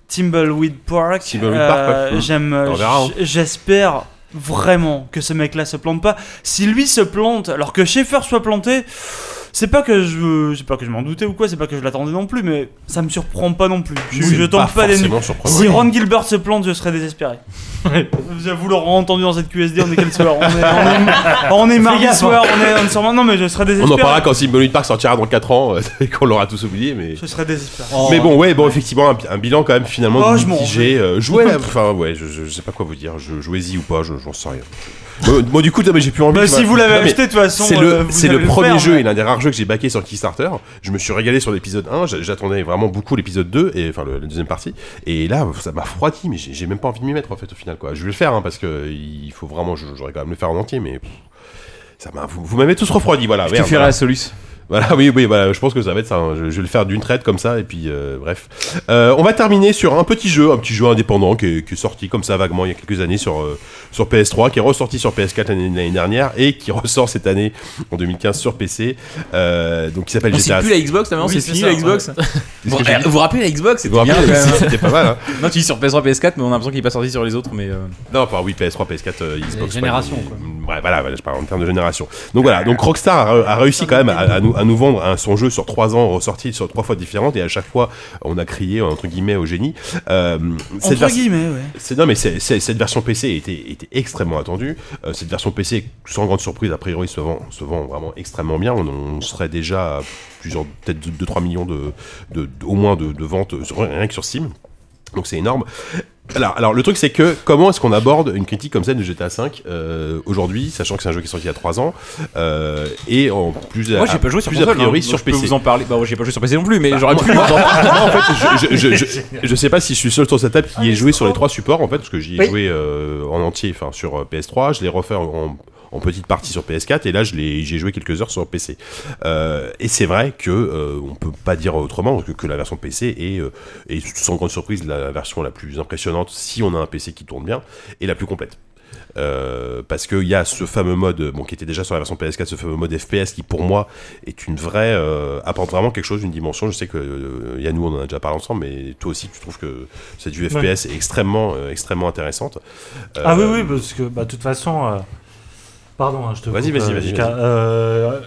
Timbleweed Park. Timbleweed Park. Euh, Mhm. J'aime, euh, On verra, hein. j'espère vraiment que ce mec-là se plante pas. Si lui se plante, alors que Schaeffer soit planté, c'est pas que je, c'est pas que je m'en doutais ou quoi, c'est pas que je l'attendais non plus, mais ça me surprend pas non plus. Je, je tombe pas, des nues. Si Ron Gilbert se plante, je serais désespéré. Vous l'aurez entendu dans cette QSD, on est quel soir On est, on est, on est mardi soir, on est, on est sur- Non mais je serais On désespéré. en parlera quand Symbolic Park sortira dans 4 ans euh, et qu'on l'aura tous oublié, mais. Je serais désespéré. Mais bon, ouais, bon, effectivement, un, un bilan quand même finalement Oh, je. Euh, enfin, ouais, je, je, je sais pas quoi vous dire. Je, jouez-y ou pas, je, j'en sais rien. Moi, moi, du coup, non, mais j'ai plus envie. Bah, si vous l'avez acheté, de toute façon, C'est euh, le, vous c'est le le premier faire, jeu mais- et l'un des rares jeux que j'ai backé sur Kickstarter. Je me suis régalé sur l'épisode 1. j'a- J'attendais vraiment beaucoup l'épisode 2 et enfin le- la deuxième partie. Et là, ça m'a refroidi, mais j'ai j'ai même pas envie de m'y mettre en fait au final quoi. Je vais le faire hein, parce que il faut vraiment, j'aurais quand même le faire en entier, mais ça m'a, vous, vous m'avez tous refroidi, voilà. Je te merde, ferai voilà. la Solus. Voilà, oui, oui, voilà, je pense que ça va être ça. hein. Je, je vais le faire d'une traite comme ça, et puis euh, bref. Euh, on va terminer sur un petit jeu, un petit jeu indépendant qui est, qui est sorti comme ça vaguement il y a quelques années sur, euh, sur PS3, qui est ressorti sur PS4 l'année dernière et qui ressort cette année en 2015 sur PC. Euh, donc il s'appelle C'est GTA. plus la Xbox, maintenant, Oui, c'est c'est fini ça, la Xbox. Eh, vous vous rappelez la Xbox Vous vous C'était bien pas mal, hein. Non, tu dis sur PS3, PS4, mais on a l'impression qu'il est pas sorti sur les autres. Mais euh, Non, enfin oui, PS3, PS4, euh, Xbox. générations, ouais, quoi. Ouais, voilà, je parle en termes de génération. Donc voilà, donc Rockstar a, réussi quand même à, à nous, à nous vendre un- son jeu sur trois ans, ressorti sur trois fois différentes, et à chaque fois, on a crié entre guillemets au génie. Euh, cette Entre version- guillemets, ouais. non mais cette version PC était, était extrêmement attendue. Euh, cette version PC, sans grande surprise, a priori se vend, se vend vraiment extrêmement bien. On, on serait déjà à plusieurs, peut-être 2-3 millions de, de, de- au moins de, de ventes rien que sur Steam. Donc c'est énorme. Alors, alors le truc c'est que comment est-ce qu'on aborde une critique comme celle de GTA V euh, aujourd'hui, sachant que c'est un jeu qui est sorti il y a 3 ans euh, et en plus moi, à- j'ai pas joué sur plus a console. priori hein, sur je peux PC. vous en parler. Bah, j'ai pas joué sur PC non plus, mais j'aurais pu. Moi, en fait, je, je, je, je, je sais pas si je suis seul sur cette table qui ait joué sur les trois supports en fait, parce que j'y ai Oui. joué euh, en entier, enfin sur euh, PS3, je l'ai refait en, en petite partie sur PS4 et là j'ai joué quelques heures sur PC. Euh, et c'est vrai que euh, on peut pas dire autrement que, que la version PC est, euh, est sans grande surprise la version la plus impressionnante si on a un PC qui tourne bien et la plus complète. Euh, parce qu'il y a ce fameux mode, bon, qui était déjà sur la version PS4, ce fameux mode FPS qui pour moi est une vraie, euh, apporte vraiment quelque chose, une dimension. Je sais que euh, Yannou on en a déjà parlé ensemble, mais toi aussi tu trouves que cette vue Ouais. FPS est extrêmement, extrêmement intéressante. Ah oui, oui, parce que bah, de toute façon. Pardon, hein, je te Vas-y, vas-y, euh, vas-y. Euh,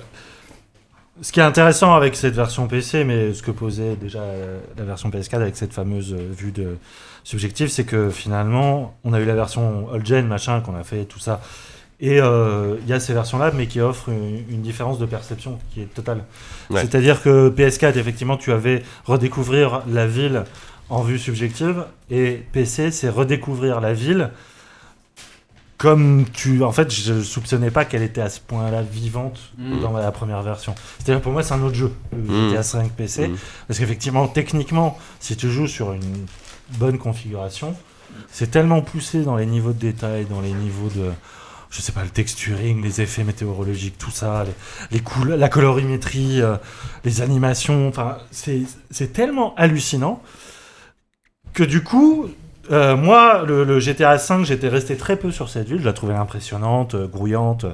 ce qui est intéressant avec cette version PC, mais ce que posait déjà euh, la version PS4 avec cette fameuse vue de subjective, c'est que finalement, on a eu la version old gen, machin, qu'on a fait, tout ça. Et euh, il y a ces versions-là, mais qui offrent une, une différence de perception qui est totale. Ouais. C'est-à-dire que PS4, effectivement, tu avais redécouvrir la ville en vue subjective, et PC, c'est redécouvrir la ville comme tu. En fait, je soupçonnais pas qu'elle était à ce point-là vivante Mm. dans la première version. C'est-à-dire, pour moi, c'est un autre jeu, le. GTA 5 PC. Parce qu'effectivement, techniquement, si tu joues sur une bonne configuration, c'est tellement poussé dans les niveaux de détail, dans les niveaux de. Je sais pas, le texturing, les effets météorologiques, tout ça, les, les couleurs, la colorimétrie, euh, les animations, enfin, c'est tellement hallucinant que du coup, euh, moi, le, le GTA V, j'étais resté très peu sur cette ville. Je la trouvais impressionnante, euh, grouillante,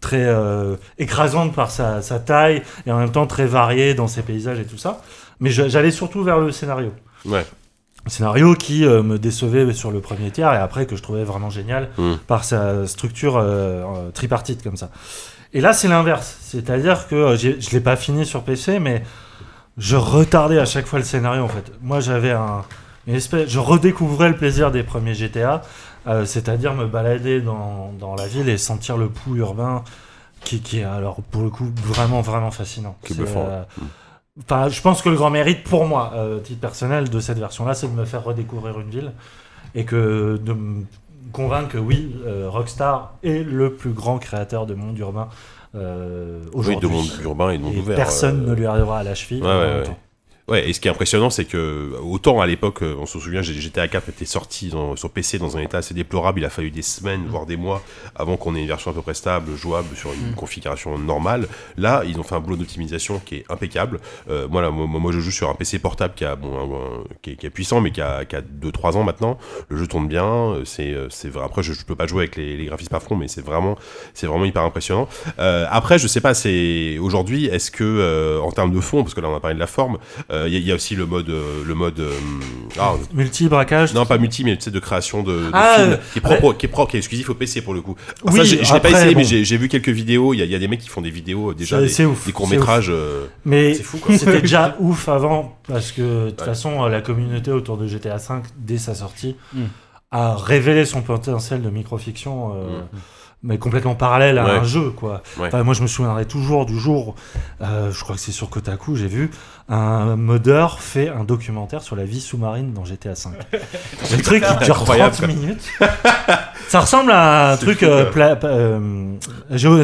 très euh, écrasante par sa, sa taille et en même temps très variée dans ses paysages et tout ça. Mais j'allais surtout vers le scénario. Ouais. Scénario qui euh, me décevait sur le premier tiers et après que je trouvais vraiment génial Mm. par sa structure tripartite comme ça. Et là, c'est l'inverse. C'est-à-dire que je l'ai pas fini sur PC, mais je retardais à chaque fois le scénario en fait. Moi, j'avais un, une espèce, je redécouvrais le plaisir des premiers GTA, euh, c'est-à-dire me balader dans, dans la ville et sentir le pouls urbain qui, qui est alors pour le coup vraiment vraiment fascinant. Euh. Enfin, je pense que le grand mérite pour moi, euh, titre personnel, de cette version-là, c'est de me faire redécouvrir une ville et que de me convaincre que oui, euh, Rockstar est le plus grand créateur de monde urbain euh, Oui, aujourd'hui. de monde urbain et de monde Et ouvert. personne euh, ne lui arrivera à la cheville. Ouais, ouais, et ce qui est impressionnant, c'est que autant à l'époque, euh, on se souvient, GTA 4 était sorti dans- sur PC dans un état assez déplorable. Il a fallu des semaines, voire des mois, avant qu'on ait une version à peu près stable, jouable sur une configuration normale. Là, ils ont fait un boulot d'optimisation qui est impeccable. Euh, moi, là, moi, moi, je joue sur un PC portable qui a, bon, un- qui, est, qui est puissant, mais qui a, qui a 2-3 ans maintenant. Le jeu tourne bien. euh, C'est, euh, c'est vrai. Après, je, je peux pas jouer avec les, les graphismes à fond, mais c'est vraiment, c'est vraiment hyper impressionnant. Euh, après, je sais pas, c'est aujourd'hui, est-ce que euh, en termes de fond, parce que là on a parlé de la forme, euh, il y, a- il y a aussi le mode, euh, le mode, euh, ah, Multi-braquage. non pas multi, mais tu sais de création de, de Ah, films, euh, qui est propre, qui est propre, qui est exclusif au PC pour le coup. Alors Oui, ça, j'ai- je l'ai pas essayé, mais bon. j'ai j'ai vu quelques vidéos. Il y, a- il y a des mecs qui font des vidéos euh, déjà, C'est- des, des courts métrages. Mais c'était déjà ouf avant parce que de toute Ouais. façon, euh, la communauté autour de GTA V, dès sa sortie, Mm. a révélé son potentiel de microfiction. euh, Mm. Mais complètement parallèle à Ouais. un jeu, quoi. Ouais. Enfin, moi, je me souviendrai toujours du jour, euh, je crois que c'est sur Kotaku, j'ai vu un modeur fait un documentaire sur la vie sous-marine dans GTA V. Le truc qui dure Incroyable, 30 quoi. minutes. Ça ressemble à un truc euh, pla- euh,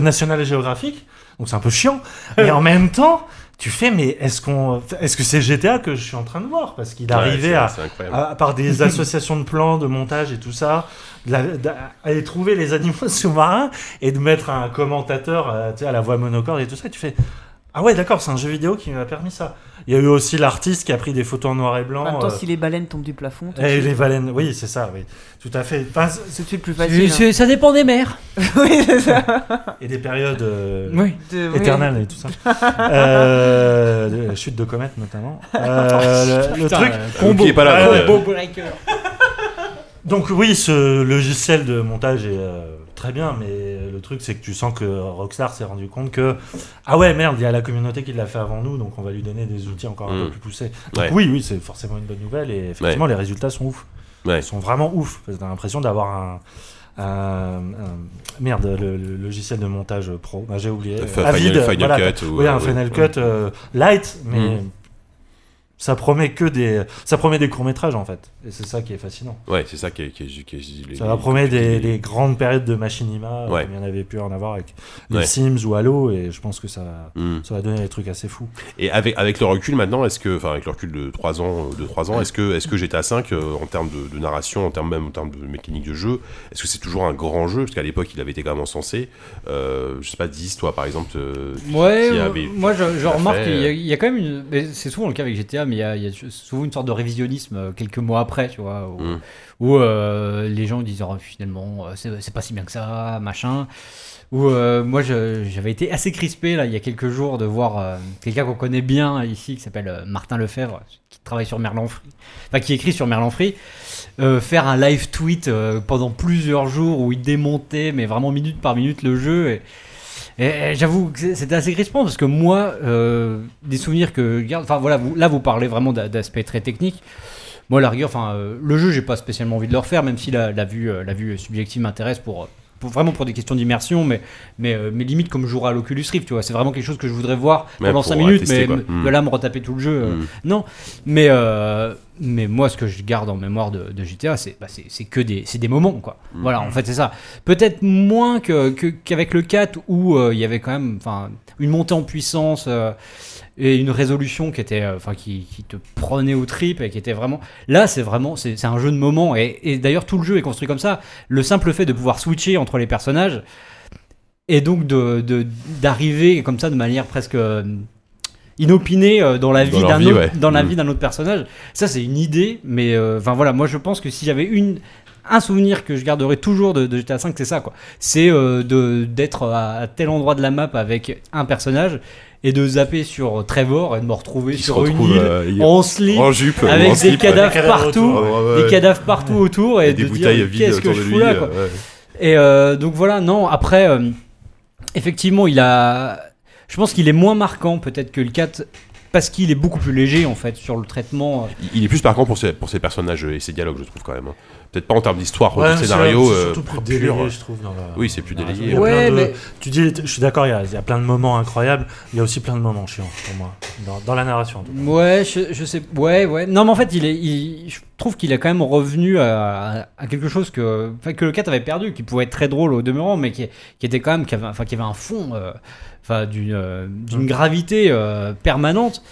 national géographique, donc c'est un peu chiant. Mais en même temps, tu fais, mais est-ce qu'on, est-ce que c'est GTA que je suis en train de voir? Parce qu'il Ouais, arrivait à, à, par des associations de plans, de montage et tout ça, de la- d'aller trouver les animaux sous-marins et de mettre un commentateur euh, tu sais, à la voix monocorde et tout ça. Et tu fais Ah ouais, d'accord, c'est un jeu vidéo qui m'a permis ça. Il y a eu aussi l'artiste qui a pris des photos en noir et blanc. En même temps, euh, si les baleines tombent du plafond, et suite, les baleines, oui, c'est ça, oui, tout à fait. Enfin, c'est- c'est tout de suite plus C'est- facile. hein. Ça dépend des mers. oui, c'est ça. et des périodes euh, Oui. De- oui. éternelles et tout ça. euh, de- chute de comète notamment. Euh, le, le truc. Combo. Qui est pas là. Combo breaker. Donc oui, ce logiciel de montage est euh, très bien, mais le truc c'est que tu sens que Rockstar s'est rendu compte que ah ouais merde, il y a la communauté qui l'a fait avant nous, donc on va lui donner des outils encore un Mm. peu plus poussés. Donc Ouais. oui, oui, c'est forcément une bonne nouvelle et effectivement les résultats sont ouf. Ouais. Ils sont vraiment ouf. parce que T'as l'impression d'avoir un, merde le, le logiciel de montage pro. Bah, j'ai oublié. Avid, Final, voilà. Cut. ou, Oui, un Final ouais. Cut euh, light, mais Mm. Ça promet que des, ça promet des courts métrages en fait. Et c'est ça qui est fascinant. Ouais, c'est ça qui est. Qui est- qui est- les- Ça va promettre des, les- grandes périodes de machinima, Ouais. comme il y en avait pu en avoir avec les Ouais. Sims ou Halo, et je pense que ça, va- Hmm. ça va donner des trucs assez fous. Et avec, avec le recul maintenant, est-ce que, enfin avec le recul de 3 ans, de 3 ans, est-ce que, est-ce que GTA 5 en termes de, de narration, en termes même en termes de mécanique de jeu, est-ce que c'est toujours un grand jeu? Parce qu'à l'époque, il avait été quand même encensé. Euh, je sais pas, 10, toi par exemple. euh, Ouais, euh, avait- moi je, remarque qu'il y, a- euh. il y a quand même une. mais C'est souvent le cas avec GTA, mais il y a, il y a souvent une sorte de révisionnisme euh, quelques mois après, tu vois, où, Mm. où, euh, les gens disent oh, finalement euh, c'est pas si bien que ça, machin. Où euh, moi j'avais été assez crispé là il y a quelques jours de voir euh, quelqu'un qu'on connaît bien ici qui s'appelle Martin Lefebvre, qui travaille sur Merlan Free, enfin qui écrit sur Merlan Free, faire un live tweet pendant plusieurs jours où il démontait, mais vraiment minute par minute le jeu. Et, et j'avoue que c'était assez crispant parce que moi, euh, des souvenirs que enfin voilà, vous, là vous parlez vraiment d'a- d'aspect très technique. Moi, la rigueur, enfin, euh, le jeu, j'ai pas spécialement envie de le refaire, même si la, la vue, euh, la vue subjective m'intéresse pour, pour- vraiment pour des questions d'immersion, mais, mais, euh, mais limite comme je jouerai à l'Oculus Rift, tu vois, c'est vraiment quelque chose que je voudrais voir pendant pour 5 minutes, tester, mais de là me retaper tout le jeu. euh, Mm. non, mais, euh, mais moi, ce que je garde en mémoire de, de GTA, c'est bah, que des, des moments, quoi. Mm. Voilà, en fait, c'est ça. Peut-être moins que- que- qu'avec le 4, où euh, il y avait quand même une montée en puissance et une résolution qui, était, euh, enfin, qui, qui te prenait au trip et qui était vraiment. Là, c'est vraiment c'est un jeu de moment. Et, et d'ailleurs, tout le jeu est construit comme ça. Le simple fait de pouvoir switcher entre les personnages et donc de- d'arriver comme ça de manière presque euh, inopinée euh, dans la vie d'un ouais. dans la Mm. vie d'un autre personnage. Ça, c'est une idée, mais euh, enfin voilà, moi je pense que si j'avais une un souvenir que je garderai toujours de, de GTA V, c'est ça quoi. C'est euh, de d'être à, à tel endroit de la map avec un personnage et de zapper sur Trevor et de me retrouver sur une île euh, en slip en jupe, en avec des slip, cadavres partout, autour, Ouais, ouais, des cadavres partout autour et, Et des de bouteilles dire vides qu'est-ce que autour je de fous lui. là quoi. ouais. Et euh, donc voilà, non, après, euh, effectivement, il a. Je pense qu'il est moins marquant peut-être que le 4 parce qu'il est beaucoup plus léger en fait sur le traitement. euh. Il- est plus pour ses, pour ses personnages et ses dialogues, je trouve quand même. hein. Peut-être pas en termes d'histoire ou Ouais, de scénario. c'est euh, surtout plus pur. délayé, je trouve. Dans la, Oui, c'est plus a Ouais, de- mais- Tu dis, je suis d'accord, il y, a, il y a plein de moments incroyables. Il y a aussi plein de moments chiants pour moi dans, dans la narration. en tout cas. Ouais, je, je sais. Ouais, ouais. Non, mais en fait, il est, il- je trouve qu'il est quand même revenu à, à quelque chose que, que le 4 avait perdu, qui pouvait être très drôle au demeurant, mais qui, qui était quand même, qui avait, enfin, qui avait un fond, euh, enfin, d'une, euh, d'une gravité euh, permanente.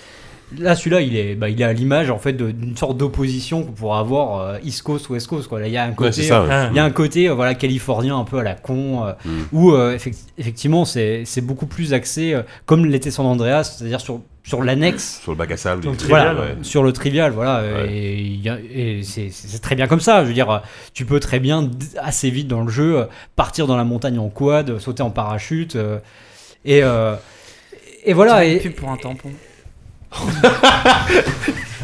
Là, celui-là, il est, bah, il est à l'image en fait d'une sorte d'opposition qu'on pourrait avoir euh, East Coast West Coast. Quoi. Là, il y a un côté, c'est ça. ouais. Ah, il y a un côté euh, voilà californien un peu à la con euh, Mm. où euh, effect- effectivement c'est c'est beaucoup plus axé euh, comme l'était San Andreas c'est-à-dire sur sur l'annexe Sur le bac à sable. Sur le trivial, voilà, ouais. sur le trivial voilà euh, Ouais. et, c'est très bien comme ça je veux dire euh, tu peux très bien assez vite dans le jeu euh, partir dans la montagne en quad euh, sauter en parachute euh, et euh, et voilà une et, pub pour un tampon.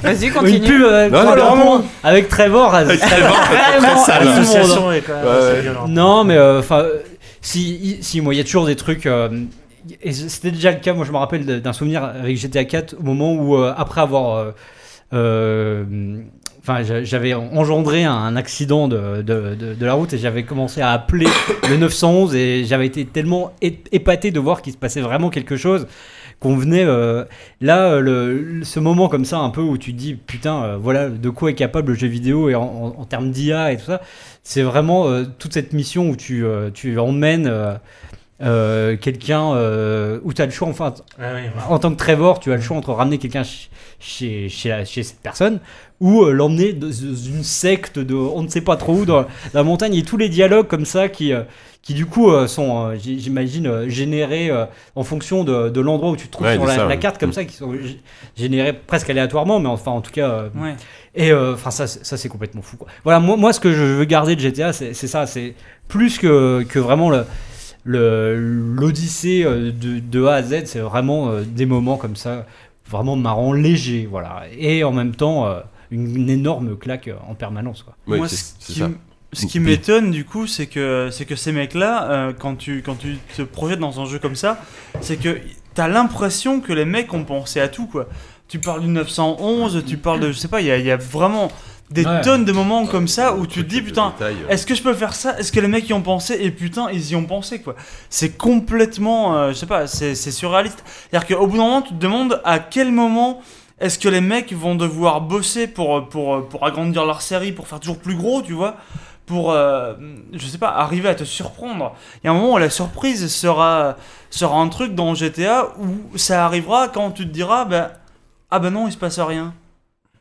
Vas-y, une continue. pub euh, Non, pour non, avec Trevor euh, monde, hein. L'association est quand même Ouais, assez ouais. violente. Non, mais euh, enfin, euh, si, si, moi, il y a toujours des trucs. euh, et c'était déjà le cas. Moi, je me rappelle d'un souvenir avec GTA 4 au moment où, euh, après avoir, euh, euh, enfin, j'a- j'avais engendré un, accident de, de, de- la route et j'avais commencé à appeler le 911 et j'avais été tellement épaté de voir qu'il se passait vraiment quelque chose qu'on venait euh, là euh, le, ce moment comme ça un peu où tu dis putain euh, voilà de quoi est capable le jeu vidéo et en, en- termes d'IA et tout ça c'est vraiment toute cette mission où tu, tu emmènes euh, quelqu'un euh, où tu as le choix enfin Ah ouais. en tant que Trevor tu as le choix entre ramener quelqu'un ch- chez, chez, la- chez cette personne ou euh, l'emmener dans une secte de on ne sait pas trop où dans la montagne et tous les dialogues comme ça qui euh, qui du coup euh, sont euh, j'imagine générés euh, en fonction de, de l'endroit où tu te trouves Ouais, sur la, ça, la ouais. carte comme Mm. ça qui sont générés presque aléatoirement mais enfin en tout cas euh, Ouais. et euh, enfin ça, c'est- ça c'est complètement fou quoi. Voilà moi, moi ce que je veux garder de GTA c'est c'est ça c'est plus que, que vraiment le- l'odyssée euh, de, de A à Z c'est vraiment euh, des moments comme ça vraiment marrant léger voilà et en même temps euh, une, une énorme claque en permanence quoi. Moi, ce qui, ça. m- ce qui Oui. m'étonne du coup, c'est que, c'est que ces mecs-là, euh, quand, tu, quand tu te projettes dans un jeu comme ça, c'est que t'as l'impression que les mecs ont pensé à tout quoi. Tu parles du 911, tu parles de. Je sais pas, il y y a vraiment des Ouais. tonnes de moments comme ça où tu te dis putain. Est-ce que je peux faire ça? Est-ce que les mecs y ont pensé? Et putain, ils y ont pensé quoi. C'est complètement, euh, je sais pas, c'est c'est surréaliste. C'est-à-dire qu'au bout d'un moment, tu te demandes à quel moment est-ce que les mecs vont devoir bosser pour, pour, pour agrandir leur série, pour faire toujours plus gros, tu vois? Pour, euh, je sais pas, arriver à te surprendre. Il y a un moment où la surprise sera, sera un truc dans GTA où ça arrivera quand tu te diras, bah, ah bah non, il se passe rien.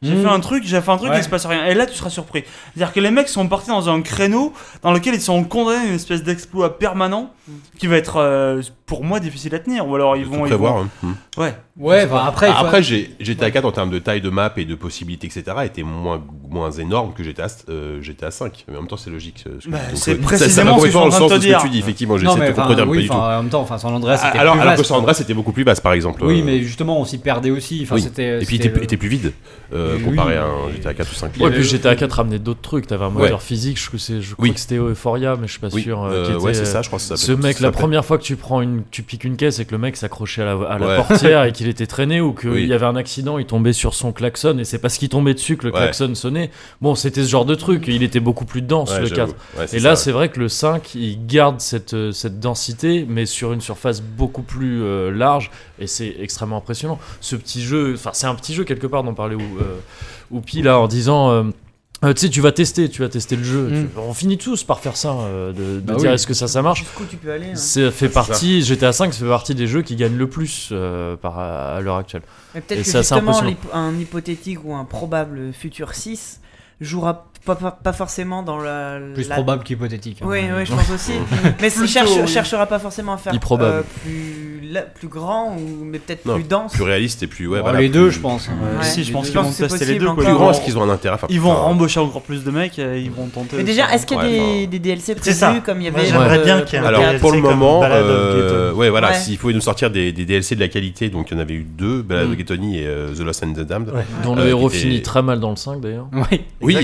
J'ai Mhm. fait un truc, j'ai fait un truc, Ouais. il se passe rien. Et là, tu seras surpris. C'est-à-dire que les mecs sont partis dans un créneau dans lequel ils sont condamnés à une espèce d'exploit permanent qui va être, euh, pour moi, difficile à tenir. Ou alors ils vont. ils prévoir. vont- hein. Hmm. Ouais. Ouais enfin, après faut- Après, j'ai- GTA 4 en termes de taille de map et de possibilités, etc., était moins, moins énorme que GTA, euh, GTA 5. Mais en même temps, c'est logique. euh, ce que Bah, tu dis. Donc, c'est euh, ça- précisément ça va ce en dans le train sens de ce que tu dis, effectivement. J'essaie de te contredire, oui, pas du tout. en même temps enfin San Andreas c'était Alors, plus alors que San Andreas, c'était beaucoup plus basse, par exemple. oui euh, mais justement on s'y perdait aussi enfin c'était Et puis, était, était plus vide euh, Oui. comparé à un GTA 4 ou 5. Ouais, puis GTA 4 ramenait d'autres trucs. T'avais un moteur Ouais. physique, je, crois que c'est- je crois Oui. que c'était Euphoria, mais je suis pas Oui, sûr. euh, euh, était, ouais, c'est euh, ça, je crois que ça Ce mec, ça la première fois que tu prends une, tu piques une caisse et que le mec s'accrochait à la, à la Ouais. portière et qu'il était traîné ou qu'il y avait un accident, il tombait sur son klaxon et c'est parce qu'il tombait dessus que le klaxon sonnait. Bon, c'était ce genre de truc. Il était beaucoup plus dense le j'avoue. 4. Ouais, c'est Et là, c'est vrai que le 5, il garde cette, euh, cette densité, mais sur une surface beaucoup plus euh, large, et c'est extrêmement impressionnant. Ce petit jeu, enfin, c'est un petit jeu quelque part dont parlait euh, Oupi là en disant. euh, euh, tu sais, tu vas tester, tu vas tester le jeu. Mm. Tu- on finit tous par faire ça, euh, de, de Bah dire oui. est-ce que ça, ça marche. Jusqu'où tu peux aller hein. Ça fait c'est partie, GTA 5 ça fait partie des jeux qui gagnent le plus euh, par, à l'heure actuelle. Mais peut-être que justement un hypothétique ou un probable futur 6 jouera pas, pas, pas forcément dans la. Plus la- probable qu'hypothétique. hein. Oui, oui, je pense aussi. mais il cherche, cherchera pas forcément à faire euh, plus, la- plus grand, ou, mais peut-être plus dense. Plus réaliste et plus. Ouais, voilà, les plus- deux, je pense. hein. Ouais. Si, je pense qu'ils vont tester les deux. quoi. Plus grand, est-ce qu'ils ont un intérêt à faire Ils vont rembaucher encore plus de mecs, et ils vont tenter. Mais déjà, est-ce qu'il y a Ouais, des, DLC prévus comme il y avait j'aimerais euh, bien qu'il y ait un Alors DLC pour le moment, euh, ouais voilà, s'il pouvait nous sortir des, DLC de la qualité, donc il y en avait eu deux, Ballad Mm. et euh, The Lost and the Damned. Dont le héros finit très mal dans le 5 d'ailleurs. Oui. Oui,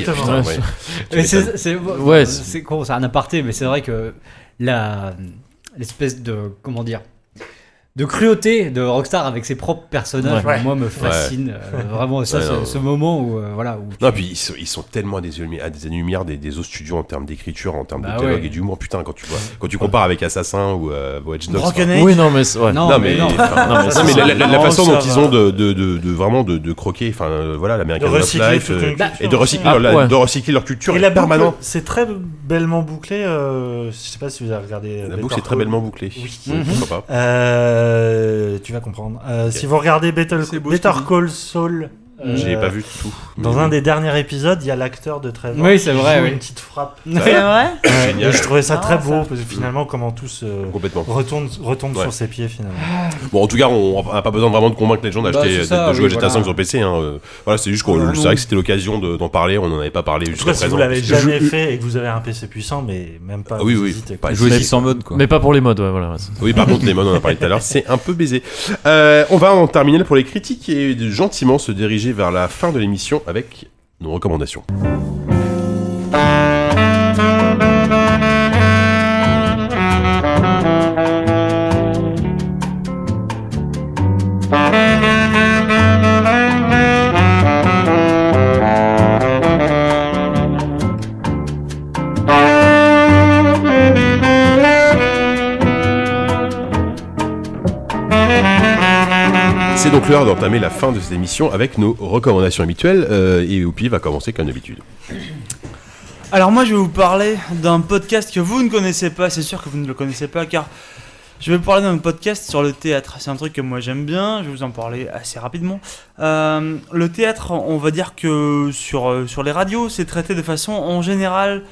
C'est Ouais, c'est un aparté, mais c'est vrai que la l'espèce de comment dire de cruauté de Rockstar avec ses propres personnages, Ouais. moi me fascine euh, vraiment ça, Ouais, ce, non. ce moment où euh, voilà où Non, tu- puis ils sont, ils sont tellement à des, années- à des années-lumière des, des autres studios en termes d'écriture, en termes Bah de dialogue ouais. et d'humour. Putain, quand tu vois, quand tu compares avec Assassin ou euh, Watch Dogs. Enfin. Oui, non, mais c'est- ouais. non, non, mais non. mais la, la- la non, façon dont ils ont de, de, de, de vraiment de, de croquer, enfin euh, voilà, l'American Life, euh, et de recycler, Ah, leur, ouais. de recycler leur culture Et la permanente. c'est très bellement bouclé. je sais pas si vous avez regardé. La boucle est très bellement. Donc, pourquoi pas. Euh, tu vas comprendre. Euh, Si vous regardez Better, Better Call Saul, euh, J'ai pas vu tout. Dans un des derniers épisodes, il y a l'acteur de Trevor. Oui, c'est qui vrai, joue oui. Une petite frappe. C'est vrai Génial. Et je trouvais ça Ah, très ça. beau parce que finalement, comment tous Complètement. retournent, retombent Ouais. sur ses pieds finalement. Bon, en tout cas, on n'a pas besoin vraiment de convaincre les gens Bah, d'acheter, c'est de, jouer oui, à GTA voilà. 5 sur PC. Hein. euh, Voilà, c'est juste qu'on Ah, c'est vrai que c'était l'occasion de- d'en parler. On n'en avait pas parlé En tout jusqu'à cas, si présent. vous l'avez jamais je- fait et que vous avez un PC puissant, mais même pas. Ah oui, oui, pas. Jouer Mais- 600 modes quoi. Mais pas pour les modes, ouais, voilà. Oui, par contre, les modes, on en a parlé tout à l'heure, c'est un peu baisé. Euh, on va en terminer pour les critiques et gentiment se diriger vers la fin de l'émission avec nos recommandations. L'heure d'entamer la fin de cette émission avec nos recommandations habituelles euh, et Oupi va commencer comme d'habitude. Alors moi je vais vous parler d'un podcast que vous ne connaissez pas, c'est sûr que vous ne le connaissez pas car je vais vous parler d'un podcast sur le théâtre. C'est un truc que moi j'aime bien, je vais vous en parler assez rapidement. Euh, le théâtre, on va dire que sur, euh, sur les radios, c'est traité de façon en général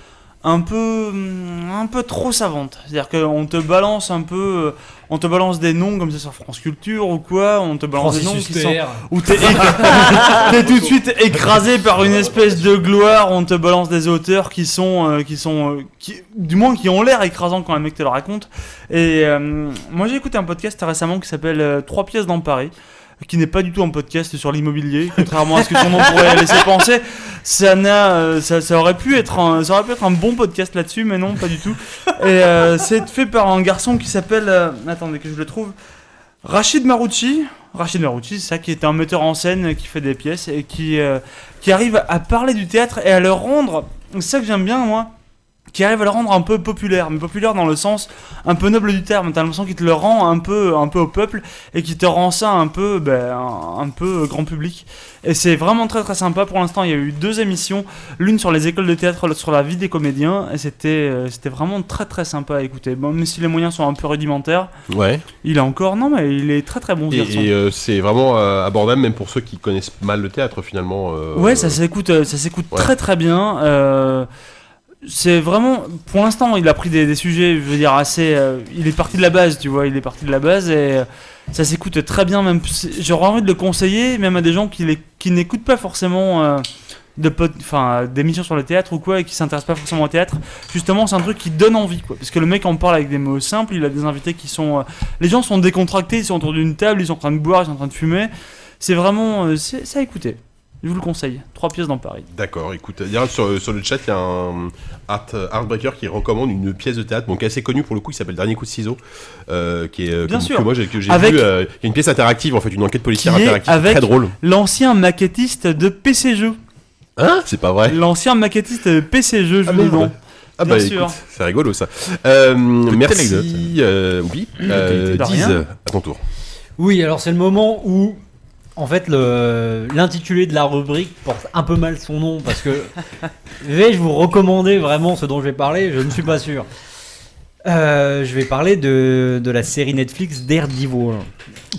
un peu, hum, un peu trop savante. C'est-à-dire qu'on te balance un peu, euh, on te balance des noms comme ça sur France Culture ou quoi, on te balance des noms qui sont où t'es tout de suite écrasé par une espèce de gloire, on te balance des auteurs qui sont, euh, qui sont, euh, qui, du moins qui ont l'air écrasants quand un mec te le raconte. Et euh, moi j'ai écouté un podcast récemment qui s'appelle Trois pièces dans Paris qui n'est pas du tout un podcast sur l'immobilier, contrairement à ce que son nom pourrait laisser penser. Ça, n'a, euh, ça, aurait pu être un, ça aurait pu être un bon podcast là-dessus, mais non, pas du tout. Et euh, c'est fait par un garçon qui s'appelle, euh, attendez que je le trouve, Rachid Marouchi. Rachid Marouchi, c'est ça, qui est un metteur en scène qui fait des pièces et qui, qui arrive à parler du théâtre et à le rendre, c'est ça que j'aime bien moi, qui arrive à le rendre un peu populaire, mais populaire dans le sens un peu noble du terme. T'as l'impression qu'il te le rend un peu, un peu au peuple et qui te rend ça un peu, ben, un, peu grand public. Et c'est vraiment très très sympa. Pour l'instant, il y a eu deux émissions, l'une sur les écoles de théâtre, l'autre sur la vie des comédiens, et c'était, euh, c'était vraiment très très sympa à écouter. Bon, même si les moyens sont un peu rudimentaires, Ouais. il est encore, non mais il est très très bon. Et, euh, c'est vraiment euh, abordable même pour ceux qui connaissent mal le théâtre finalement. euh, Ouais, ça s'écoute, ça s'écoute Ouais. très très bien. C'est vraiment, pour l'instant, il a pris des, sujets, je veux dire, assez. euh, il est parti de la base, tu vois, il est parti de la base et euh, ça s'écoute très bien. Même, j'aurais envie de le conseiller, même à des gens qui, qui n'écoutent pas forcément euh, de enfin, d'émissions sur le théâtre ou quoi et qui s'intéressent pas forcément au théâtre. Justement, c'est un truc qui donne envie, quoi. Parce que le mec en parle avec des mots simples, il a des invités qui sont. les gens sont décontractés, ils sont autour d'une table, ils sont en train de boire, ils sont en train de fumer. C'est vraiment. c'est à écouter. Je vous le conseille. Trois pièces dans Paris. D'accord, écoute, sur, sur le chat, il y a un art, Heartbreaker qui recommande une pièce de théâtre, donc assez connue pour le coup, qui s'appelle Dernier coup de ciseau, euh, qui est euh, Bien que, sûr. que moi j'ai vu, euh, qui est une pièce interactive en fait, une enquête policière Qui est interactive avec- très drôle. L'ancien maquettiste de PC Jeux. Hein? C'est pas vrai L'ancien maquettiste de PC Jeux, je Ah, vous dis merde. donc. Ah Bien bah écoute, c'est rigolo ça. Euh, merci, euh, oui, euh, à ton tour. Oui, alors c'est le moment où, en fait, le- l'intitulé de la rubrique porte un peu mal son nom parce que vais-je vous recommander vraiment ce dont je vais parler? Je ne suis pas sûr. Euh, je vais parler de, de la série Netflix Daredevil.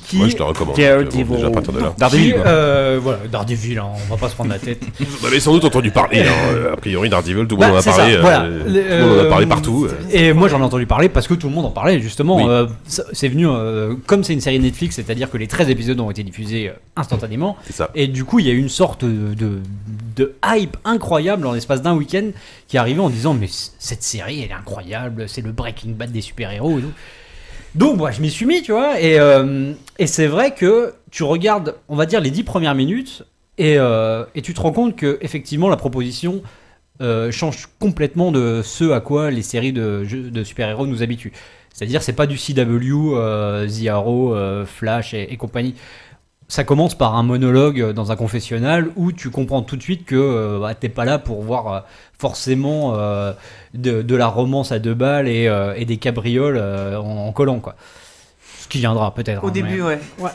Qui, Moi, je te recommande. Daredevil. Bon, déjà, à partir de là. qui, Daredevil, euh, voilà, Daredevil, hein, on va pas se prendre la tête. Vous avez sans doute entendu parler. hein, euh, A priori, Daredevil, tout le Bah, monde en a parlé. ça, euh, voilà. Tout Le- monde en a parlé partout. Et moi j'en ai entendu parler parce que tout le monde en parlait justement. Oui. Euh, c'est venu euh, comme c'est une série Netflix, c'est-à-dire que les 13 épisodes ont été diffusés instantanément. C'est ça. Et du coup il y a eu une sorte de, de, de hype incroyable en l'espace d'un week-end qui est arrivé en disant mais cette série elle est incroyable, c'est le Breaking Bad des super-héros et tout. Donc moi je m'y suis mis tu vois et, euh, et c'est vrai que tu regardes on va dire les 10 premières minutes et, euh, et tu te rends compte que effectivement la proposition euh, change complètement de ce à quoi les séries de, de super-héros nous habituent. C'est-à-dire, c'est pas du CW, The Arrow, Flash et compagnie. Ça commence par un monologue dans un confessionnal où tu comprends tout de suite que euh, bah, t'es pas là pour voir euh, forcément euh, de, de la romance à deux balles et, euh, et des cabrioles euh, en, en collant, quoi. Ce qui viendra peut-être. Au hein, début, ouais. Ouais.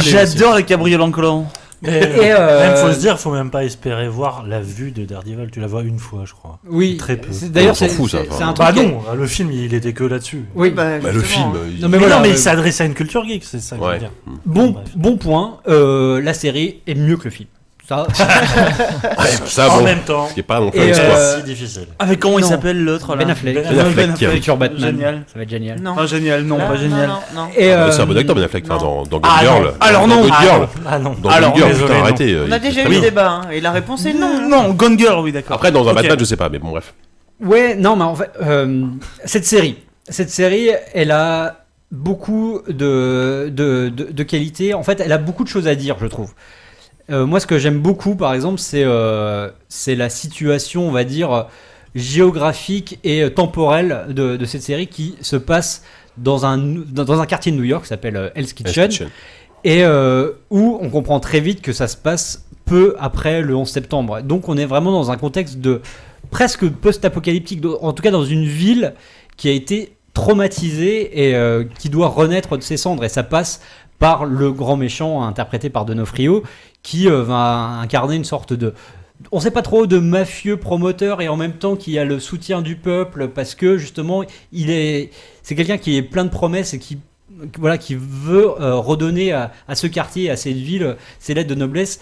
J'adore les cabriolets en collant. Mais Et, euh, même faut se dire, faut même pas espérer voir la vue de Daredevil. Tu la vois une fois, je crois. Oui, Très peu. D'ailleurs, c'est fout, ça, c'est- un truc. Bah qui- non, le film il était que là-dessus. Oui, Bah, Bah, le film. il- Non, mais Mais, voilà, non, mais euh, il s'adressait à une culture geek, c'est ça que je veux Ouais. dire. Bon, bon point, euh, la série est mieux que le film. Ça, Ça, en bon. même temps, Ce qui est pas non plus Et, euh, si difficile. Avec comment il Non. s'appelle l'autre là Ben Affleck. Ben Ben Affleck. Ben Affleck. Future Batman. Génial. Ça va être génial. Non. Ah, génial, non, pas génial. Non, non. Et, Ah, bah, C'est euh, un bon acteur, Ben Affleck. Enfin, dans, dans Good. Girl. Alors dans non. Good Ah Girl. non, ah non. Dans Alors, Good Girl, putain, non. arrêtez. euh, On a il déjà eu le débat, hein, et la réponse est non. Non, Gone Girl, oui, d'accord. Après, dans un. Batman, je sais pas, mais bon, bref. Ouais, non, mais en fait, euh, cette série, cette série, elle a beaucoup de, de, de, de qualités. En fait, elle a beaucoup de choses à dire, je trouve. Euh, moi, ce que j'aime beaucoup, par exemple, c'est euh, c'est la situation, on va dire, géographique et temporelle de, de cette série qui se passe dans un, dans dans un quartier de New York qui s'appelle euh, Hell's Kitchen. Kitchen. et euh, où on comprend très vite que ça se passe peu après le 11 septembre. Donc on est vraiment dans un contexte de presque post-apocalyptique, en tout cas dans une ville qui a été traumatisée et euh, qui doit renaître de ses cendres. Et ça passe par le grand méchant interprété par Donofrio qui euh, va incarner une sorte de... On sait pas trop de mafieux promoteur et en même temps qui a le soutien du peuple parce que justement il est c'est quelqu'un qui est plein de promesses et qui voilà qui veut euh, redonner à, à ce quartier à cette ville euh, ses lettres de noblesse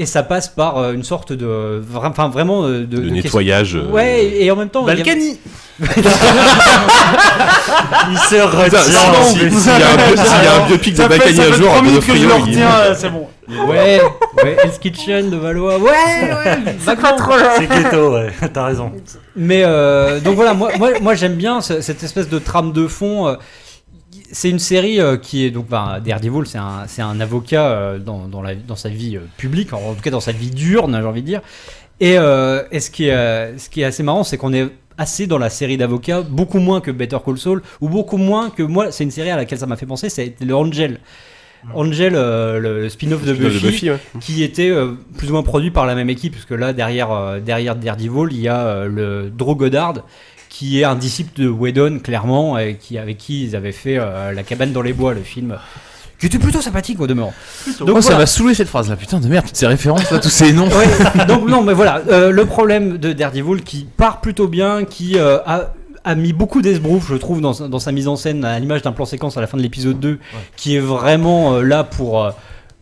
et ça passe par euh, une sorte de enfin vraiment euh, de, Le de nettoyage. euh, ouais et, et en même temps il y a- Balkany Il se retient. si- si- S'il y a un s'il biopic de Balkany un jour, 3 minutes que je le retiens, c'est bon. ouais ouais Hell's Kitchen de Valois ouais ouais vaguement. C'est ghetto, ouais, t'as raison. Mais euh, donc voilà, moi, moi, moi j'aime bien ce- cette espèce de trame de fond. euh, C'est une série euh, qui est donc ben, Daredevil, c'est un, c'est un avocat euh, dans, dans, la, dans sa vie euh, publique, en tout cas dans sa vie diurne, j'ai envie de dire. Et, euh, et ce, qui est, euh, ce qui est assez marrant, c'est qu'on est assez dans la série d'avocats, beaucoup moins que Better Call Saul, ou beaucoup moins que moi, c'est une série à laquelle ça m'a fait penser, c'est le Angel. Angel, euh, le, le spin-off de Spin-off Buffy, ouais. qui était euh, plus ou moins produit par la même équipe, parce que là, derrière, euh, derrière Daredevil, il y a euh, le Drew Goddard, qui est un disciple de Whedon, clairement, et qui, avec qui ils avaient fait euh, La cabane dans les bois, le film. Qui était plutôt sympathique au demeurant. Donc, Oh, ça m'a saoulé cette phrase là, putain de merde, toutes ces références là, tous ces noms. Ouais, donc non, mais voilà, euh, le problème de Daredevil qui part plutôt bien, qui euh, a, a mis beaucoup d'esbrouf, je trouve, dans, sa- dans sa mise en scène, à l'image d'un plan séquence à la fin de l'épisode 2, qui est vraiment euh, là pour, euh,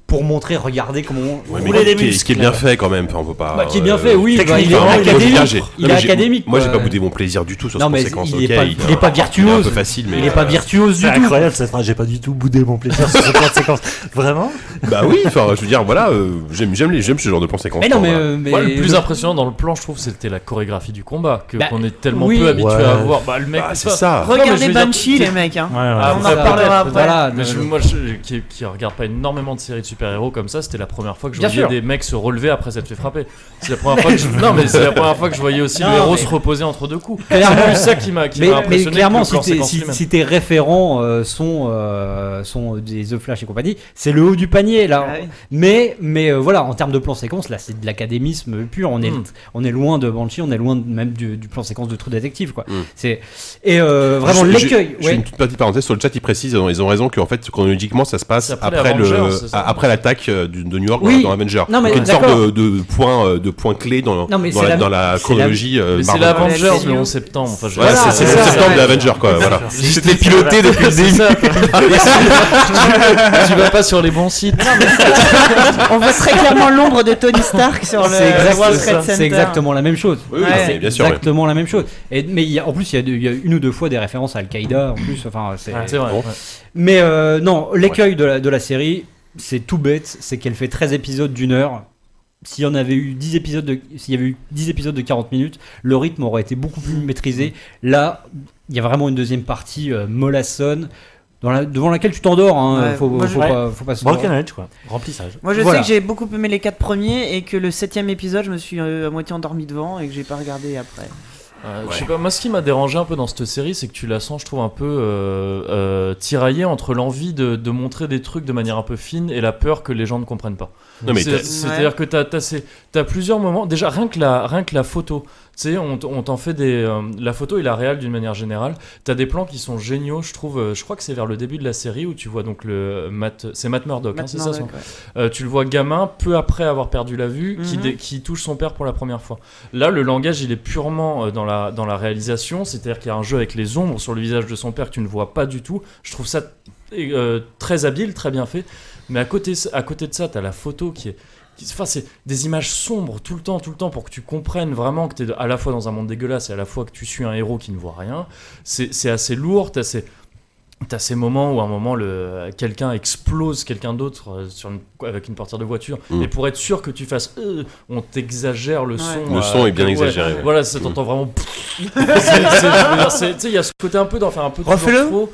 pour montrer, regardez comment on Ouais, roulait des muscles. ce qui est bien fait quand même, enfin, on peut pas. Bah, qui est bien euh, fait, oui, bah, il est veux académique. Il non, est académique, Moi, j'ai pas boudé mon plaisir du tout sur Non, ce mais séquence. il est pas- il est pas Il est virtuose. un peu facile, mais. Il est pas euh, virtuose du tout. incroyable cette phrase, j'ai pas du tout boudé mon plaisir sur ce plan de séquence. Vraiment? Bah oui, enfin, je veux dire, voilà, euh, j'aime j'aime les- j'aime ce genre de plan séquence. Mais non, mais, euh, mais- Moi, le plus impressionnant dans le plan, je trouve, c'était la chorégraphie du combat, que Bah, qu'on est tellement oui. peu habitué Ouais. à voir. Bah, le mec, Bah, c'est enfin, ça. Regardez Banshee, les mecs. Hein. Ah, On en peut-être, après. Voilà, moi, je- qui, qui regarde pas énormément de séries de super-héros comme ça, c'était la première fois que je Bien voyais sûr. des mecs se relever après s'être fait frapper. C'est la première fois que je... non, mais c'est la première fois que je voyais aussi Non, le héros mais- se reposer entre deux coups. Clairement. C'est plus ça qui m'a qui mais, m'a mais impressionné. clairement, que le si, tes- séquence si- lui-même. si tes référents euh, sont, euh, sont des The Flash et compagnie, c'est le haut du panier là. Ah oui. Mais, mais euh, voilà, en termes de plan séquence, là, c'est de l'académisme pur. On est, Mm. on est loin de Banshee, on est loin de- même du, du plan séquence de True Detective, quoi. Mm. C'est et euh, vraiment Je- je- l'écueil. Je fais ouais. une toute petite parenthèse sur le chat, ils précisent, ils ont, raison qu'en fait, chronologiquement, ça se passe C'est après après, les le, Avengers, c'est ça après après l'attaque euh, de New York Oui. dans, dans Avenger. Non, mais Donc, une sorte de, de point, euh, de point clé dans, Non, dans, c'est la, la- dans la c'est chronologie euh, c'est l'Avengers le 11 septembre. Enfin, je Voilà, Voilà, c'est c'est c'est le septembre de Ouais. Avenger, quoi. Voilà. C'était piloté depuis le début. tu vas pas sur les bons sites. On voit très clairement l'ombre de Tony Stark sur le C'est c'est. C'est exactement la même chose. Oui, bien sûr. ouais. exactement la même chose. Mais en plus, il y, a, une ou deux fois des références à Al-Qaïda. En plus, enfin, c'est. C'est. Mais euh, non, l'écueil de, la, de la série, c'est tout bête. C'est qu'elle fait 13 épisodes d'une heure. S'il y en avait eu 10 épisodes de, s'il y avait eu 10 épisodes de 40 minutes, le rythme aurait été beaucoup plus maîtrisé. Là, il y a vraiment une deuxième partie euh, mollassonne dans la- devant laquelle tu t'endors. Hein. Ouais. Faut, Moi, je- faut Ouais. pas, faut pas se Broken Edge, quoi. Remplissage. Moi, je Voilà. sais que j'ai beaucoup aimé les quatre premiers et que le septième épisode, je me suis euh, à moitié endormi devant et que j'ai pas regardé après. Euh, Je sais pas, moi ce qui m'a dérangé un peu dans cette série, c'est que tu la sens, je trouve, un peu euh, euh, tiraillée entre l'envie de, de montrer des trucs de manière un peu fine et la peur que les gens ne comprennent pas. Non, mais C'est- t'as- C'est-à-dire que tu as, plusieurs moments. Déjà, rien que la, rien que la photo. Tu sais, on, t'en fait des. euh, la photo et la réal d'une manière générale. Tu as des plans qui sont géniaux, je trouve. euh, je crois que c'est vers le début de la série où tu vois donc le. Matt, c'est Matt Murdock, hein, c'est ça son- ouais. euh, tu le vois gamin, peu après avoir perdu la vue, qui, Mhm. dé- qui touche son père pour la première fois. Là, le langage, il est purement euh, dans, la, dans la réalisation, c'est-à-dire qu'il y a un jeu avec les ombres sur le visage de son père que tu ne vois pas du tout. Je trouve ça euh, très habile, très bien fait. Mais à côté, à côté de ça, tu as la photo qui est. Enfin, c'est des images sombres tout le temps, tout le temps, pour que tu comprennes vraiment que tu es à la fois dans un monde dégueulasse et à la fois que tu suis un héros qui ne voit rien. C'est assez lourd, tu ces, T'as ces moments où à un moment le quelqu'un explose quelqu'un d'autre euh, sur une- avec une portière de voiture Mm. et pour être sûr que tu fasses euh, on t'exagère le son Le euh, son est bien exagéré, ouais. voilà ça t'entend vraiment tu sais il y a ce côté un peu d'en faire un peu trop.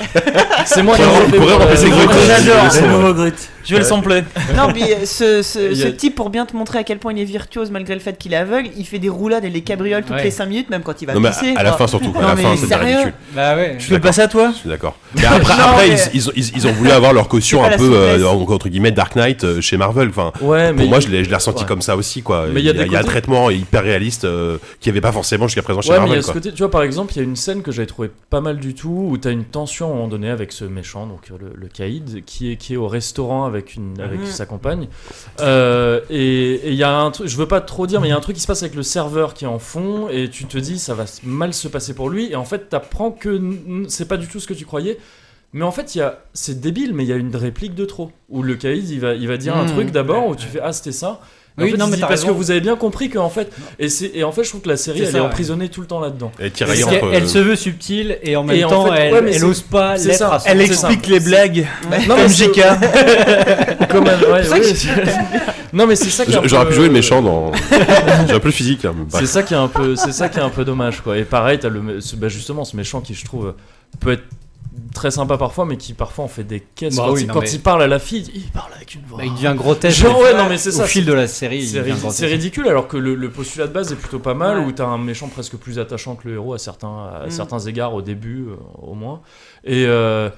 c'est moi qui Il pourrait- la- remplacer Grut. J'adore. C'est le nouveau Grut. Je vais le sampler. Non, mais euh, ce, ce, type, pour bien te montrer à quel point il est virtuose malgré le fait qu'il est aveugle, il fait des roulades et des cabrioles toutes Ouais. les 5 minutes, même quand il va Non, mais pisser. à la quoi. fin surtout, quoi. Non, à la fin, c'est ridicule. Bah ouais. Je fais pas ça toi Je suis d'accord. Mais après, Non, après mais- ils, ils ont, ils, ils ont voulu avoir leur caution un la peu, euh, entre guillemets, Dark Knight euh, chez Marvel. Enfin, ouais mais pour moi, je l'ai je l'ai ressenti Ouais. comme ça aussi, quoi. Mais il y a y a un traitement hyper réaliste euh, qu'il n'y avait pas forcément jusqu'à présent chez Ouais, mais il y Marvel, a ce quoi. côté, tu vois, par exemple, il y a une scène que j'avais trouvé pas mal du tout, où tu as une tension à un moment donné avec ce méchant, donc euh, le, le Caïd, qui est, qui est au restaurant avec, une, avec Mhm. sa compagne. Euh, et il y a un truc, je veux pas trop dire, mais il y a un truc qui se passe avec le serveur qui est en fond, et tu te dis, ça va mal se passer pour lui, et en fait, t'apprends que c'est pas du tout ce que tu croyais. Mais en fait, il y a, c'est débile, mais il y a une réplique de trop. Où le Caïd, il va, il va dire un Mhm. truc d'abord, où tu fais, ah, c'était ça. En Oui, fait, non, mais parce que vous avez bien compris qu'en fait, et, en fait, je trouve que la série, elle ça, est ouais. emprisonnée tout le temps là-dedans. Elle euh, se veut subtile et en même Et en temps fait, elle, ouais, mais elle c'est- ose pas l'être à Elle explique les blagues. Non, mais c'est- JK. Comme non mais c'est ça J'aurais pu jouer le méchant dans. J'ai un peu le physique, hein, C'est bref. ça qui est un peu, c'est ça qui est un peu dommage quoi. Et pareil, t'as le, bah, justement ce méchant qui je trouve peut être très sympa parfois, mais qui parfois en fait des caisses. Bah quand oui, il, non, quand mais- il parle à la fille, il parle avec une voix. Bah, il devient grotesque Genre, ouais, non mais c'est au fil de la série C'est ridicule alors que le, le postulat de base est plutôt pas mal Ouais. où t'as un méchant presque plus attachant que le héros à certains, à Mm. certains égards au début euh, au moins et euh,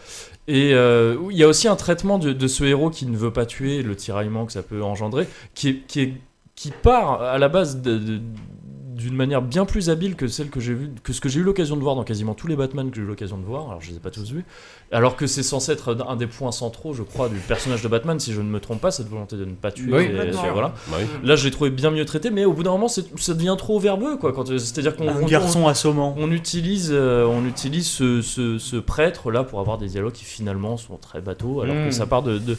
et euh, il y a aussi un traitement de, de ce héros qui ne veut pas tuer le tiraillement que ça peut engendrer qui est, qui est- qui part à la base de- de- d'une manière bien plus habile que celle que j'ai vu que ce que j'ai eu l'occasion de voir dans quasiment tous les Batman que j'ai eu l'occasion de voir alors je les ai pas tous vus alors que c'est censé être un des points centraux je crois du personnage de Batman si je ne me trompe pas cette volonté de ne pas tuer Oui, et- complètement. voilà Bah oui. Là, je l'ai trouvé bien mieux traité, mais au bout d'un moment, ça devient trop verbeux, quoi. C'est-à-dire qu'on Un on- garçon assommant. on, on utilise, euh, on utilise ce, ce- ce prêtre là pour avoir des dialogues qui finalement sont très bateaux, alors Mm. que ça part de, de-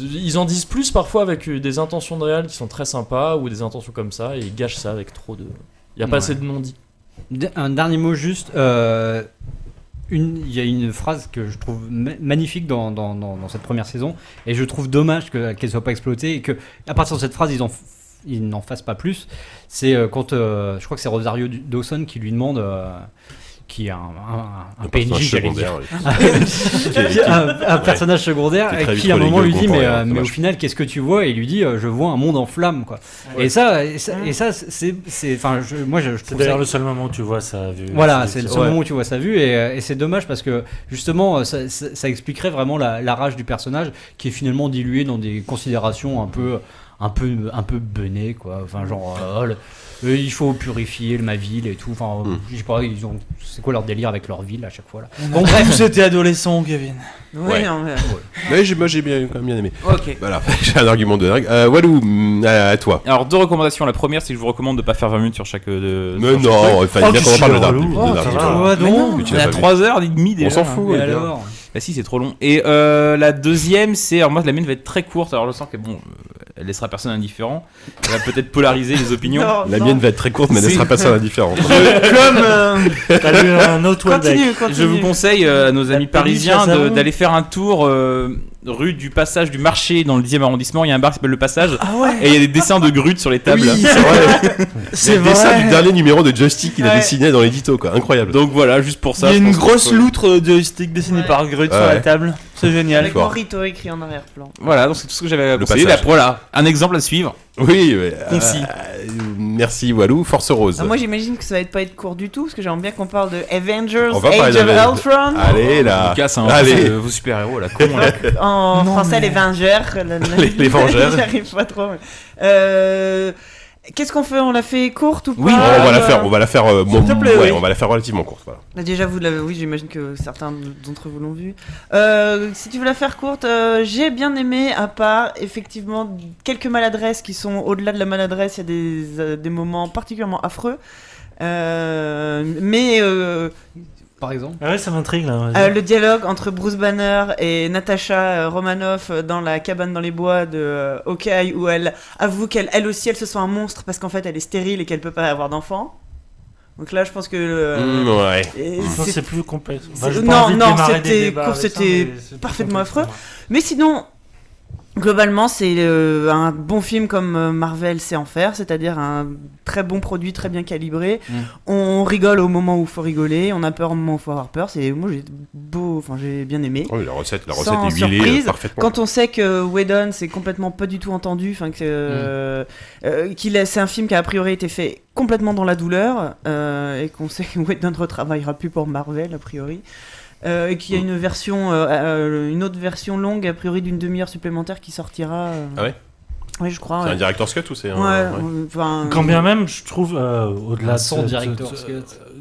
ils en disent plus parfois avec euh, des intentions de réel qui sont très sympas ou des intentions comme ça, et ils gâchent ça avec trop de. Il y a pas Ouais. assez de non-dits. Un dernier mot juste. euh, une- Il y a une phrase que je trouve ma- magnifique dans, dans, dans- dans cette première saison et je trouve dommage que- qu'elle soit pas exploitée et que à partir de cette phrase ils en f- ils n'en fassent pas plus. C'est euh, quand euh, je crois que c'est Rosario Dawson qui lui demande euh, qui est un, un- un Un PNJ j'allais dire oui. Un, un personnage secondaire Qui vite qui à un moment lui dit mais, euh, mais au final qu'est-ce que tu vois? Et il lui dit euh, je vois un monde en flammes quoi et ça et ça, ça, c'est c'est enfin je- moi je, je C'est d'ailleurs ça le seul moment où tu vois sa vue. voilà, c'est le seul Ouais. moment où tu vois sa vue et, euh, et c'est dommage parce que justement ça, ça- ça expliquerait vraiment la, la rage du personnage qui est finalement dilué dans des considérations un peu un peu, un peu bené, quoi. Enfin, genre, euh, oh, le- euh, il faut purifier ma ville et tout. Enfin, Mm. je sais pas, ils ont, c'est quoi leur délire avec leur ville à chaque fois là? Bon, bref, vous étiez adolescent, Kevin. Oui, Ouais. non, mais- Mais j'ai- moi j'ai bien, quand même bien aimé. Ok. Voilà, j'ai un argument de dingue. Euh, Walou, mm, à, à toi. Alors, deux recommandations. La première, c'est que je vous recommande de pas faire 20 minutes sur chaque. euh, De, Mais sur chaque non, il fallait Oh, bien qu'on en parle de. Dark- Oh, on est à pas vu. 3h30 déjà. On s'en fout, Et alors? Bah si, c'est trop long. Et euh, la deuxième, c'est... Alors moi, la mienne va être très courte. Alors je sens que bon, euh, elle laissera personne indifférent. Elle va peut-être polariser les opinions. Non, La non. mienne va être très courte, mais elle laissera passer indifférent. Comme. euh, T'as lu un autre Continue, continue. Je vous conseille euh, à nos amis parisiens d'aller faire un tour euh, rue du passage du marché dans le 10e arrondissement. Il y a un bar qui s'appelle Le Passage. Ah ouais. Et il y a des dessins de grutes sur les tables. Oui, c'est vrai. C'est le dessin vrai. du dernier numéro de Justy qu'il a dessiné dans l'édito, quoi. Incroyable. Donc voilà, juste pour ça. Il y a une grosse faut- loutre de stick dessinée Ouais. par Grut sur la table. C'est génial. Avec. Morito écrit en arrière-plan. Voilà, donc c'est tout ce que j'avais à passage. Là, voilà, un exemple à suivre. Oui, ouais, Concis. euh, merci Walou. Force Rose. Ah, moi j'imagine que ça va être pas être court du tout parce que j'aimerais bien qu'on parle de Avengers On va Age parler of d'Avengers. Ultron. Allez là. Lucas, c'est un Allez. vos super-héros, la con. là. En Non, français, mais- les Vengeurs. Les- les Vengeurs. J'arrive pas trop. mais- Euh, Qu'est-ce qu'on fait On la fait courte ou pas Oui, on va la Euh, faire, on va la faire, euh, S'il te bon, plaît, ouais, oui. on va la faire relativement courte. Voilà. Bah, Déjà, vous l'avez, oui, j'imagine que certains d'entre vous l'ont vu. Euh, si tu veux la faire courte, euh, j'ai bien aimé, à part effectivement quelques maladresses qui sont au-delà de la maladresse, il y a des, des moments particulièrement affreux. Mais Par exemple. Ah ouais, ça m'intrigue là. euh, le dialogue entre Bruce Banner et Natasha euh, Romanoff dans la cabane dans les bois de euh, Hawkeye, où elle avoue qu'elle elle aussi elle se sent un monstre parce qu'en fait elle est stérile et qu'elle peut pas avoir d'enfant. Donc là, je pense que euh, Mm, ouais. c'est plus complexe. non, non, c'était parfaitement affreux. Mais sinon, globalement, c'est euh, un bon film comme euh, Marvel sait en faire, c'est-à-dire un très bon produit, très bien calibré. Mm. On rigole au moment où il faut rigoler, on a peur au moment où il faut avoir peur. C'est moi j'ai beau, enfin j'ai bien aimé. Oh, la recette, la recette Sans est huilée surprise, euh, parfaitement. Quand on sait que Whedon c'est complètement pas du tout entendu, enfin que euh, euh, qu'il a- c'est un film qui a a priori été fait complètement dans la douleur et qu'on sait que Whedon ne retravaillera plus pour Marvel a priori. Euh, et qu'il y a une version, euh, euh, une autre version longue a priori d'une demi-heure supplémentaire qui sortira. euh. Ah ouais? Oui, je crois. C'est ouais. un director's cut ou c'est un. Ouais, ouais. enfin, Quand bien même, je trouve, euh, au-delà de, ce- directeur.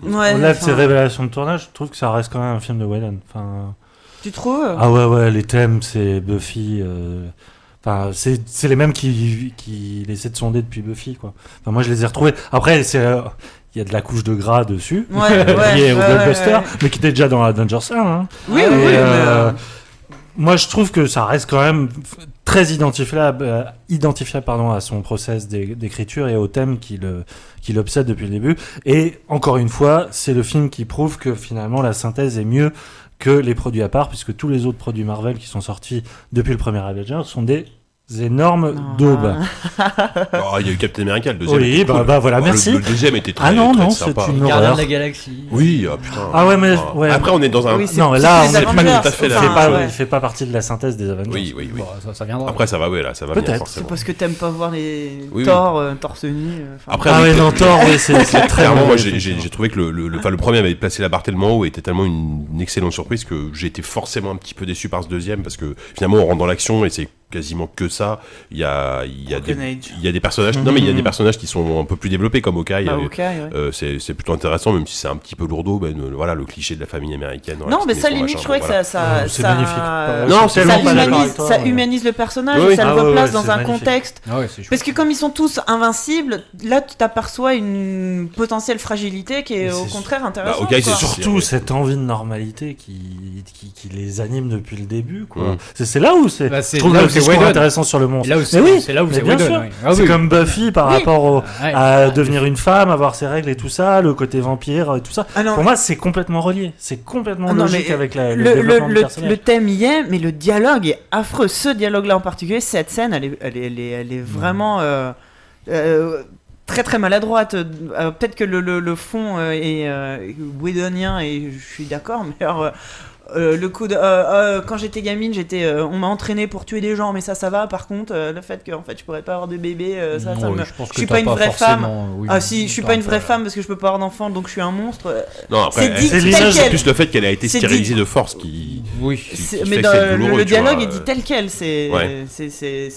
Ouais, au-delà de enfin, ces révélations de tournage, je trouve que ça reste quand même un film de Whedon. Enfin, Tu trouves? Ah ouais, ouais, les thèmes, c'est Buffy. euh, Enfin, c'est c'est les mêmes qui, qui essaient de sonder depuis Buffy, quoi. Enfin, moi, je les ai retrouvés. Après, c'est. euh, il y a de la couche de gras dessus, Ouais, euh, ouais, liée au blockbuster, mais qui était déjà dans Avengers 1. Hein. Oui, Et, oui, oui, mais, euh, euh, Moi, je trouve que ça reste quand même très identifiable, euh, identifiable pardon, à son process d'é- d'écriture et au thème qui le- qui l'obsède depuis le début. Et encore une fois, c'est le film qui prouve que finalement la synthèse est mieux que les produits à part, puisque tous les autres produits Marvel qui sont sortis depuis le premier Avengers sont des énormes daubes. Oh, il y a eu Captain America, le deuxième. Oui, était bah, cool. bah voilà, Oh, le- merci. Le, deuxième était très, Ah non, très non, sympa. c'est une Gardien horreur. de la galaxie. Oui, ah, putain. Ah ouais, mais- ouais. Après, on est dans un. oui, non, là, on est Avengers, pas tout à fait là. pas, ouais. il fait pas partie de la synthèse des Avengers. Oui, oui, oui. Bon, ça, ça viendra. Après, ça va, ouais, là, ça va Peut-être. C'est parce que t'aimes pas voir les Oui, oui. Thor euh, torse nu. euh, Après, Ah oui, ouais, non, Thor, oui, c'est très Clairement, moi j'ai- trouvé que le, le, le- enfin, le premier avait placé la barre tellement haut et était tellement une, une excellente surprise que j'ai été forcément un petit peu déçu par ce deuxième parce que finalement on rentre dans l'action et c'est quasiment que ça. Il y a, il y a, des, il y a des personnages, non mais il y a Mhm. des personnages qui sont un peu plus développés comme Hawkeye. bah, euh, ouais. euh, c'est c'est plutôt intéressant même si c'est un petit peu lourdeau. Ben, euh, voilà le cliché de la famille américaine. Non, mais ça limite, je trouvais que ça, ça, c'est ça- magnifique. Non, humanise, ça le personnage, Oui, oui. ça le Ah replace ouais, dans un magnifique. contexte. Ah. Parce que comme ils sont tous invincibles, là tu t'aperçois une potentielle fragilité qui est Mais au contraire Bah, intéressante. Hawkeye, c'est surtout cette envie de normalité qui, qui, les anime depuis le début. quoi. Mm. C'est c'est là où c'est. Discours intéressant sur le monstre. là où Mais c'est oui, c'est là où c'est bien Whedon, sûr. oui. Ah c'est oui. comme Buffy par Oui. rapport au- Ouais. à devenir une femme, avoir ses règles et tout ça, le côté vampire et tout ça. Ah non, Pour moi, c'est complètement relié. C'est complètement Ah non, logique mais avec la, le, le, thème y est, mais le dialogue est affreux. Ce dialogue-là en particulier, cette scène, elle est, elle est, elle est, elle est vraiment euh, euh, très très maladroite. Euh, Peut-être que le, le, le fond est euh, whedonien et je suis d'accord, mais alors, euh, le coup de, euh, euh, quand j'étais gamine, j'étais, euh, on m'a entraîné pour tuer des gens, mais ça, ça va. Par contre, euh, le fait que en fait, je pourrais pas avoir de bébé, euh, ça, ça me. je pense que suis pas une vraie femme. oui, ah si, je suis pas un une vraie femme parce que je peux pas avoir d'enfant, donc je suis un monstre. Non, après, C'est dit plus le fait qu'elle a été stérilisée dit- de force qui. Oui. qui- c'est- qui mais dans le, dialogue est dit tel quel. C'est, Ouais.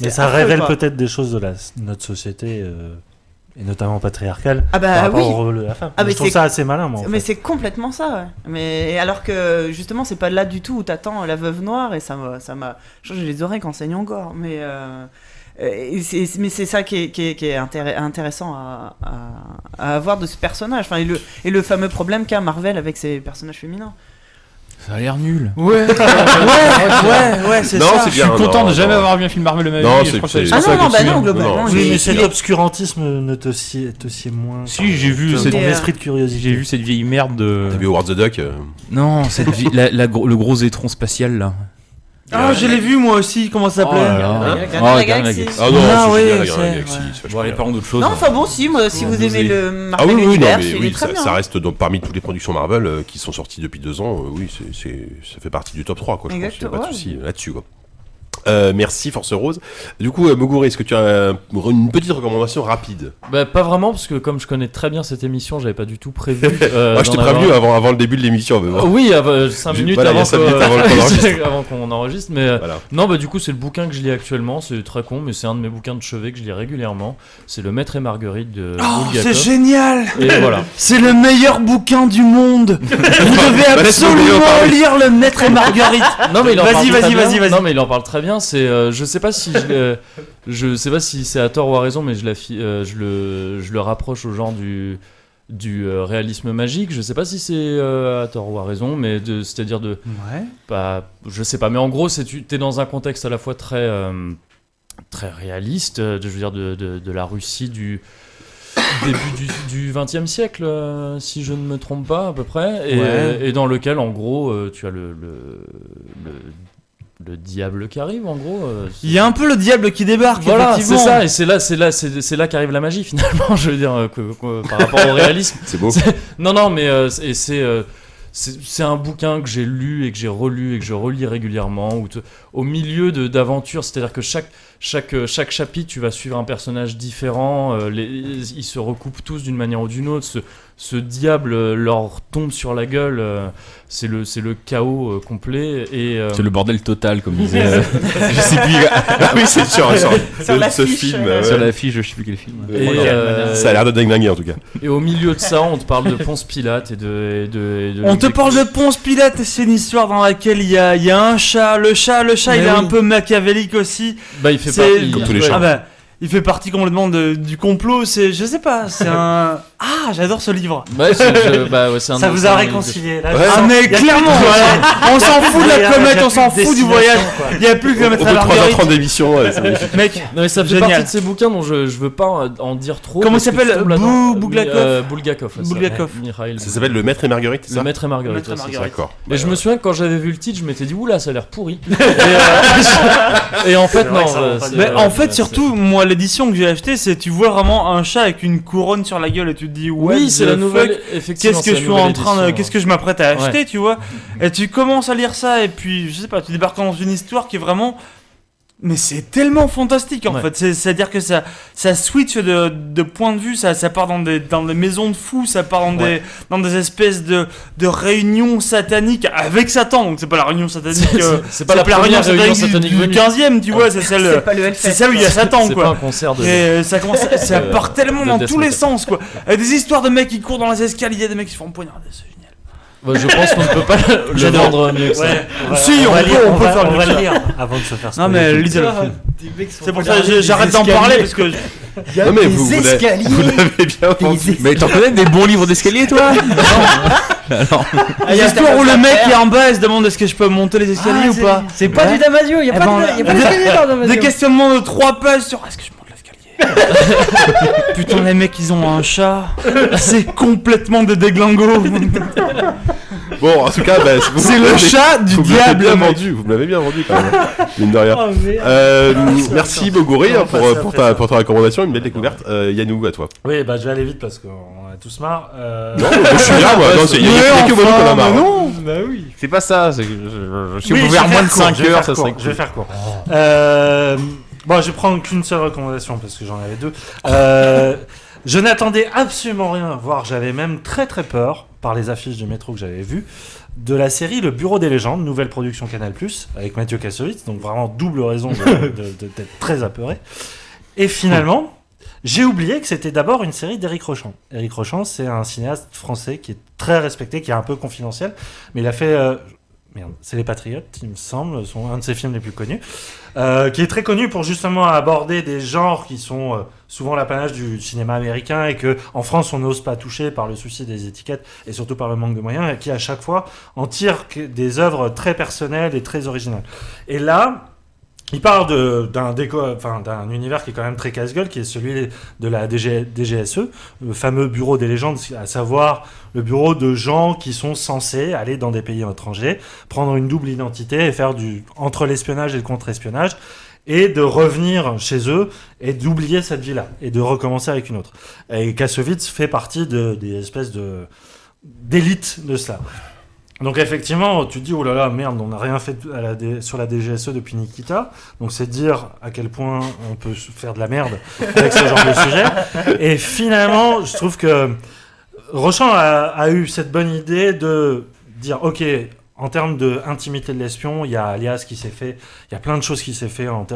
Mais ça révèle peut-être des choses de la, notre société, euh, et notamment patriarcale, Ah bah par rapport oui. au rôle de la femme. Ah, je trouve c'est- ça assez malin, moi. Mais c'est complètement ça, ouais. Mais alors que justement, c'est pas là du tout où t'attends la veuve noire et ça m'a, ça m'a, j'ai les oreilles quand saignent encore. Mais euh, c'est, mais c'est ça qui est, qui est, qui est intér- intéressant à, à, à avoir de ce personnage. Enfin, et le, et le fameux problème qu'a Marvel avec ses personnages féminins. Ça a l'air nul. Ouais, ouais, ouais, ouais, c'est Non, ça. Je suis bien, content non, de jamais non. avoir vu un film Marvel de ma vie. Non, c'est- Ah ça non, non, bah non, globalement. Oui, mais il cet est- obscurantisme ne te sied, te sied moins. Si, j'ai vu Ton cette- euh, esprit de curiosité. J'ai vu cette vieille merde de. T'as vu Howard the Duck euh, Non, cette vie- la- le gros étron spatial là. Ah, je l'ai vu moi aussi, comment ça Oh s'appelait Oh. Galaxie. Ah non, Ah c'est- ouais. vachement Bon, allez, parlons d'autre chose. Non, enfin bon, si, moi, si vous aimez le Ah Marvel oui, oui, non, Universe, mais il oui, est très ça, bien. ça reste donc parmi toutes les productions Marvel euh, qui sont sorties depuis deux ans. euh, oui, c'est, c'est, ça fait partie du top 3, quoi. Je pense, y a Exactement, pas de ouais. souci là-dessus, quoi. Euh, merci Force Rose. Du coup, euh, Moguri, est-ce que tu as euh, une petite recommandation rapide Bah, pas vraiment, parce que comme je connais très bien cette émission, j'avais pas du tout prévu. euh, Moi, je t'ai prévenu avoir- avant, avant le début de l'émission. Mais bon. Oui, 5 J'ai- minutes, voilà, avant, cinq que- minutes avant qu'on enregistre. avant qu'on enregistre. Mais euh, Voilà. non, bah du coup, c'est le bouquin que je lis actuellement. C'est très con, mais c'est un de mes bouquins de chevet que je lis régulièrement. C'est Le Maître et Marguerite de Oh, Bulgakov. c'est génial Et voilà. C'est le meilleur bouquin du monde Vous devez Bah, absolument lire Le Maître et Marguerite Non mais il en parle très bien. Bien. C'est, euh, je sais pas si je, je sais pas si c'est à tort ou à raison, mais je, la fi- euh, je le, je le rapproche au genre du du euh, réalisme magique. Je sais pas si c'est à tort ou à raison, mais de, c'est-à-dire de Ouais. pas, je sais pas, mais en gros, c'est tu es dans un contexte à la fois très très réaliste, de, je veux dire de, de, de la Russie du début du, 20e siècle, euh, si je ne me trompe pas à peu près, et, Ouais. et dans lequel en gros euh, tu as le le, le le diable qui arrive en gros. euh, Il y a un peu le diable qui débarque, voilà, c'est ça, et c'est là, c'est là, c'est là qu'arrive la magie finalement. Je veux dire euh, que, que- par rapport au réalisme. C'est beau. Non, non, mais euh, c'est- et c'est euh, c'est c'est un bouquin que j'ai lu et que j'ai relu et que je relis régulièrement, où te- au milieu de- d'aventures, c'est-à-dire que chaque, chaque, euh, chaque chapitre, tu vas suivre un personnage différent, euh, les, ils se recoupent tous d'une manière ou d'une autre, ce, ce diable euh, leur tombe sur la gueule, euh, c'est le, c'est le chaos euh, complet. Et, euh, C'est le bordel total, comme disait. euh, je sais plus. Ah oui, c'est sûr. sur, Sur ce- l'affiche, ce film. euh, ouais. Sur l'affiche, je sais plus quel film. Et, euh, Ça a l'air de dingue en tout cas. et au milieu de ça, on te parle de Ponce Pilate et de. et de- et de- On te parle de Ponce Pilate, c'est une histoire dans laquelle il y a, il y a un chat. Le chat, le chat, Mais il est oui. un peu machiavélique aussi. Bah, il fait C'est partie. Comme tous les il- chats. Ah bah, il fait partie complètement de- du complot. C'est, je sais pas, c'est un. Ah, j'adore ce livre. Ouais, c'est- je- bah, ouais, c'est un Ça vous a réconcilié là. Ouais. Ah mais clairement, voilà. on s'en fout de la comète, on s'en fout du voyage. Il y a plus que maître bout à de 3h30 Marguerite. d'émission, ouais, c'est. Mec, Non mais ça fait Génial. partie de ces bouquins dont je, je veux pas en dire trop. Comment il s'appelle Bou-. Bulgakov Euh, Bulgakov. ouais, ça. Bulgakov. Mikhail Ça s'appelle Le Maître et Marguerite, c'est Le ça Maître et Marguerite. D'accord. Mais je me souviens que quand j'avais vu le titre, je m'étais dit oula, ça a l'air pourri. et, euh, et en fait non. euh, Mais euh, en fait, surtout, moi, l'édition que j'ai achetée, c'est tu vois vraiment un chat avec une couronne sur la gueule et tu te dis, ouais, Oui, c'est la nouvelle. Qu'est-ce que je suis en train de, qu'est-ce que je m'apprête à acheter, Ouais. tu vois? Et tu commences à lire ça et puis, je sais pas, tu débarques dans une histoire qui est vraiment. Mais c'est tellement fantastique en Ouais. fait. C'est- C'est-à-dire que ça, ça switch de, de point de vue, ça, ça part dans des, dans des maisons de fous, ça part dans, des, dans des espèces de, de réunions sataniques avec Satan. Donc c'est pas la réunion satanique. C'est- euh, c'est pas la première réunion réunion satanique satanique du, venue. 15ème, tu vois, c'est celle, pas c'est celle où il y a Satan C'est quoi. pas un concert de. Et euh, ça commence, ça part tellement dans tous les sens quoi. Avec des histoires de mecs qui courent dans les escaliers, des mecs qui se font poignarder, c'est génial. Bah, je pense qu'on ne peut pas le J'adore. vendre mieux que ça. Ouais, on va- Si, on va peut- lire, on peut va- faire on mieux va le ça. lire avant de se faire Non mais spoiler. Little C'est pour ça que j'arrête d'en parler parce que Non mais vous, vous l'avez vous l'avez bien vendu. Mais t'en connais des bons livres d'escalier, toi il y a l'histoire où le mec est en bas et se demande est-ce que je peux monter les escaliers Ah, ou c'est- pas. C'est pas Ouais. du Damasio, y a Eh pas ben, de- y a pas des- d'escalier dans Damasio. Des questionnements de 3 pages sur est-ce que je Putain, les mecs, ils ont un chat. C'est complètement des déglingos. Bon, en tout cas, bah, vous- C'est vous le chat du vous me l'avez diable, bien vendu, vous me l'avez bien vendu quand même. Mine de rien. Oh. Euh, merci Bogoré hein, pour, ta, ça. pour ta recommandation, une belle découverte. Euh, Yannou, à toi. Oui, bah je vais aller vite parce qu'on a tous marre. Euh, Non, je suis là, moi. Non, c'est- il y a, il y a que Bono qu'on a marre. non Bah oui. C'est pas ça. c'est que je- vais faire moins de faire court, 5 je vais heures, ça serait Je vais faire court. Bon, je vais prendre qu'une seule recommandation parce que j'en avais deux. Euh, je n'attendais absolument rien à voir. J'avais même très très peur par les affiches du métro que j'avais vues de la série Le Bureau des légendes, nouvelle production Canal+, avec Mathieu Kassovitz. Donc vraiment double raison de- de- de- d'être très apeuré. Et finalement, j'ai oublié que c'était d'abord une série d'Éric Rochant. Éric Rochant, c'est un cinéaste français qui est très respecté, qui est un peu confidentiel, mais il a fait. euh, Merde, c'est Les Patriotes, il me semble, son, un de ses films les plus connus, euh, qui est très connu pour justement aborder des genres qui sont euh, souvent l'apanage du cinéma américain et que en France on n'ose pas toucher par le souci des étiquettes et surtout par le manque de moyens, et qui à chaque fois en tire des œuvres très personnelles et très originales. Et là, il de- d'un univers qui est quand même très casse-gueule, qui est celui de la DG, DGSE, le fameux bureau des légendes, à savoir le bureau de gens qui sont censés aller dans des pays étrangers, prendre une double identité et faire du entre l'espionnage et le contre-espionnage, et de revenir chez eux et d'oublier cette vie-là et de recommencer avec une autre. Et Kassovitz fait partie de, des espèces de d'élite de cela. Donc effectivement, tu te dis, oh là là, merde, on n'a rien fait à la D- sur la DGSE depuis Nikita. Donc c'est dire à quel point on peut faire de la merde avec ce genre de sujet. Et finalement, je trouve que Rochant a, a eu cette bonne idée de dire, ok, en termes d'intimité de l'espion, il y a Alias qui s'est fait, il y a plein de choses qui s'est fait en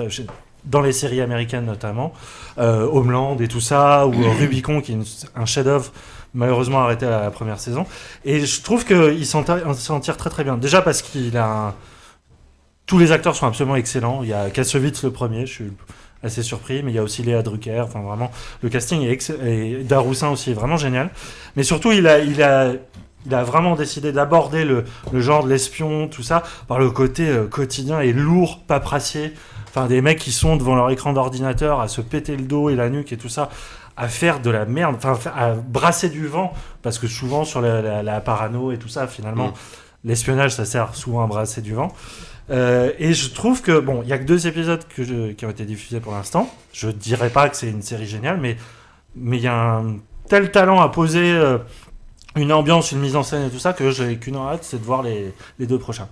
dans les séries américaines notamment, euh, Homeland et tout ça, ou Rubicon qui est une- un chef-d'œuvre malheureusement arrêté à la première saison. Et je trouve qu'il s'en tire- très très bien. Déjà parce qu'il a tous les acteurs sont absolument excellents. Il y a Kassovitz le premier, je suis assez surpris, mais il y a aussi Léa Drucker. Enfin vraiment, le casting est excellent et Daroussin aussi est vraiment génial. Mais surtout, il a, il a, il a vraiment décidé d'aborder le, le genre de l'espion, tout ça, par le côté euh, quotidien et lourd, paperassier. Enfin, des mecs qui sont devant leur écran d'ordinateur à se péter le dos et la nuque et tout ça, à faire de la merde, enfin, à brasser du vent, parce que souvent sur la, la- la parano et tout ça, finalement, Mm. l'espionnage, ça sert souvent à brasser du vent. Euh, et je trouve que, bon, il y a que deux épisodes que je- qui ont été diffusés pour l'instant. Je dirais pas que c'est une série géniale, mais mais il y a un tel talent à poser euh, une ambiance, une mise en scène et tout ça que j'ai qu'une hâte, c'est de voir les, les deux prochains.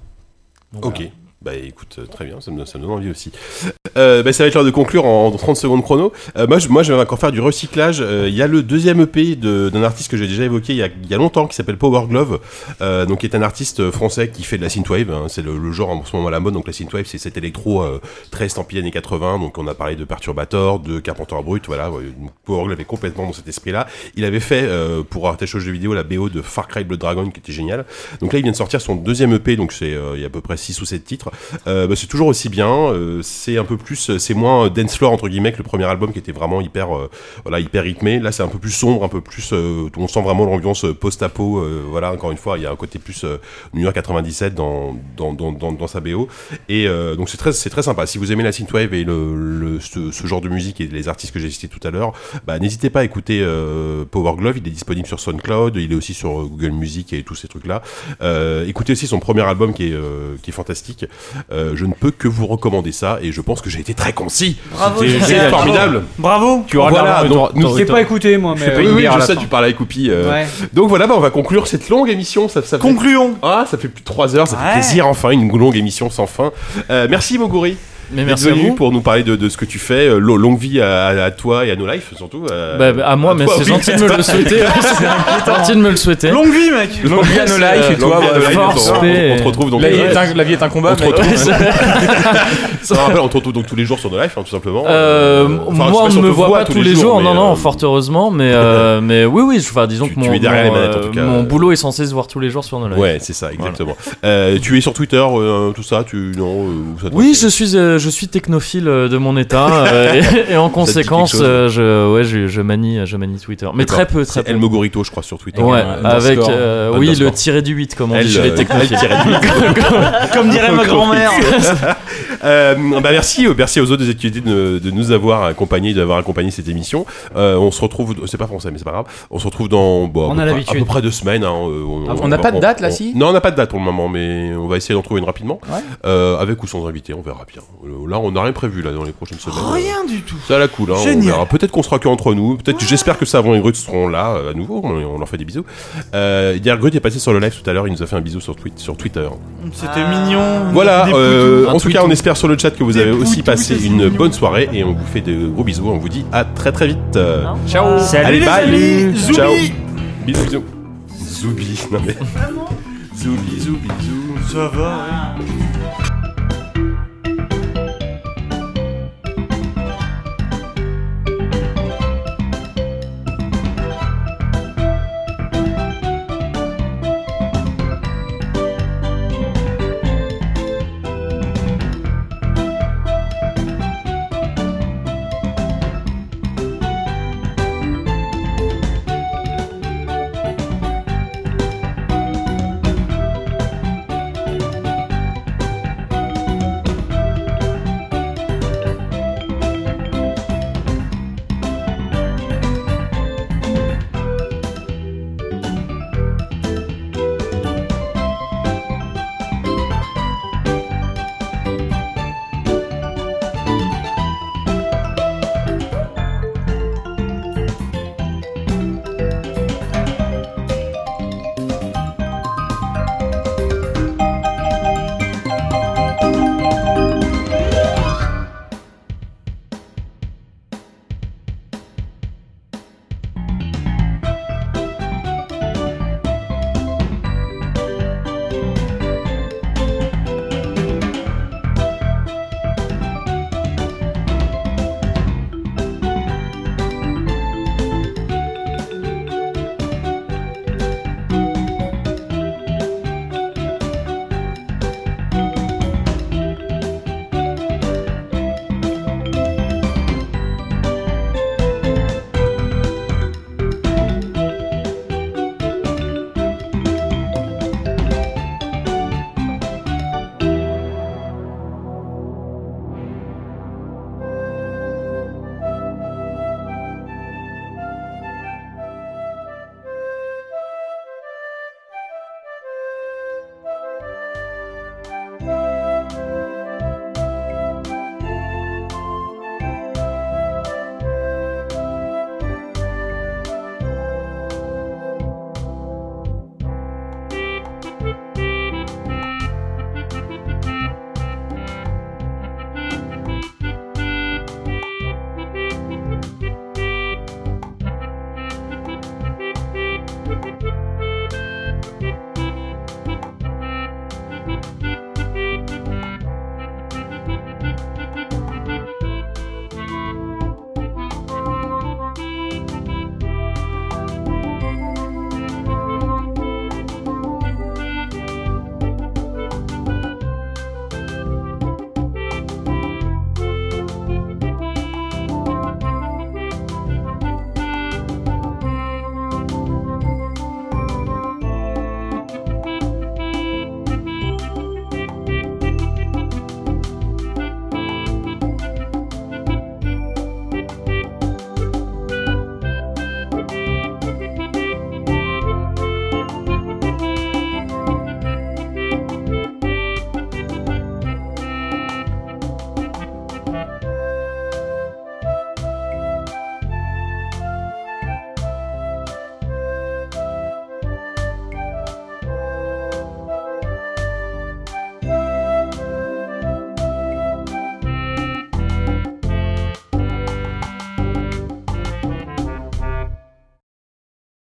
Donc, Ok. voilà. Bah écoute, euh, très bien, ça me, donne- envie aussi. Euh, bah, ça va être l'heure de conclure en 30 secondes chrono. Euh, moi, je, moi, je vais encore faire du recyclage. Euh, Il y a le deuxième EP d'un artiste que j'ai déjà évoqué il y a, longtemps qui s'appelle Power Glove, donc qui est un artiste français qui fait de la synthwave. hein. c'est le, genre en ce moment à la mode. Donc la synthwave, c'est cet électro très estampillé années 80. Donc on a parlé de Perturbator, de Carpenter Brut, voilà. Power Glove est complètement dans cet esprit-là. Il avait fait pour Arte Show Jeux vidéo la BO de Far Cry Blood Dragon qui était génial. Donc là, il vient de sortir son deuxième EP, donc c'est il y a à peu près 6 ou 7 titres. Euh, bah, c'est toujours aussi bien. euh, c'est un peu plus, c'est moins euh, dance floor entre guillemets que le premier album qui était vraiment hyper, euh, voilà, hyper rythmé. Là, c'est un peu plus sombre, un peu plus. euh, on sent vraiment l'ambiance euh, post-apo. euh, voilà, encore une fois, il y a un côté plus euh, New York 97 dans dans, dans, dans, sa BO. Et euh, donc c'est très, c'est sympa. Si vous aimez la synthwave et ce, genre de musique et les artistes que j'ai cités tout à l'heure, bah, n'hésitez pas à écouter euh, Power Glove. Il est disponible sur SoundCloud. Il est aussi sur euh, Google Music et tous ces trucs là. Euh, écoutez aussi son premier album euh, qui est fantastique. Euh, je ne peux que vous recommander ça et je pense que j'ai été très concis. Bravo, c'était formidable. Bravo Tu auras Voilà, donc- Je t'ai pas écouté moi, mais. Oui, oui, je sais, tu parles avec euh. Ouais. Donc voilà, bah, on va conclure cette longue émission. Ça, ça fait... Concluons Ah, ça fait plus de 3 heures, ça Ouais. fait plaisir enfin, une longue émission sans fin. Euh, merci Moguri Mais merci à vous. pour nous parler de, de ce que tu fais. Euh, lo- longue vie à, à toi et à nos lives surtout. euh, Bah, bah, à moi, mais toi, c'est oui. gentil de me le souhaiter. c'est gentil de me le souhaiter. Longue vie, mec Longue vie à nos lives et toi, Longue vie à nos bah, lives, force, on, on- paix. on te retrouve donc. La vie euh, est un, la vie est un combat. on te retrouve. Ouais, ça- Ça me rappelle, on te retrouve donc tous les jours sur nos lives, hein, tout simplement. Euh, enfin, je sais moi, on si ne te me voit pas tous les jours, mais, non, non, euh, fort heureusement, mais, euh, mais oui, oui, enfin, disons Tu- que tu mon, es derrière les mon, manettes, en tout cas. mon boulot est censé se voir tous les jours sur nos lives. Ouais, c'est ça, exactement. Euh, tu es sur Twitter, euh, tout ça, tu non euh, ou ça te- Oui, je suis, euh, je suis technophile euh, de mon état euh, et, et en conséquence, chose euh, je, ouais, je, je manie, je manie Twitter, mais très peu, très peu. El Mogorito, je crois, sur Twitter. Ouais, avec euh, oui le tiré du 8 comme on Elle, dit chez les technophiles. elle tirait du Comme dirait ma grand-mère. Euh, bah merci, merci aux autres des activités de, de nous avoir accompagnés, d'avoir accompagné cette émission. Euh, on se retrouve, c'est pas français, mais c'est pas grave. On se retrouve dans bon, à, On peu a près, l'habitude. à peu près deux semaines. hein, euh, Ah, on n'a pas de date, là, on- si Non, on n'a pas de date pour le moment, mais on va essayer d'en trouver une rapidement. Ouais. Euh, avec ou sans invité, on verra bien. Euh, Là, on n'a rien prévu là dans les prochaines semaines. Rien du tout. Ça la cool, hein, on Génial. verra. Peut-être qu'on sera que entre nous. Peut-être, j'espère que Savon et Grut seront là euh, à nouveau. On, on leur fait des bisous. Euh, hier, Grut est passé sur le live tout à l'heure. Il nous a fait un bisou sur, tweet, sur Twitter. C'était mignon. Voilà. Euh, en tout cas, on espère sur le chat que vous Des avez aussi passé une mignon. bonne soirée et on vous fait de gros bisous. On vous dit à très très vite. Euh, Ciao Salut Allez, les bye. amis. Ciao. Zoubi. Bisous, bisous. Zoubi. Non mais. Zoubi, zoubi, zou. Ça va. ouais.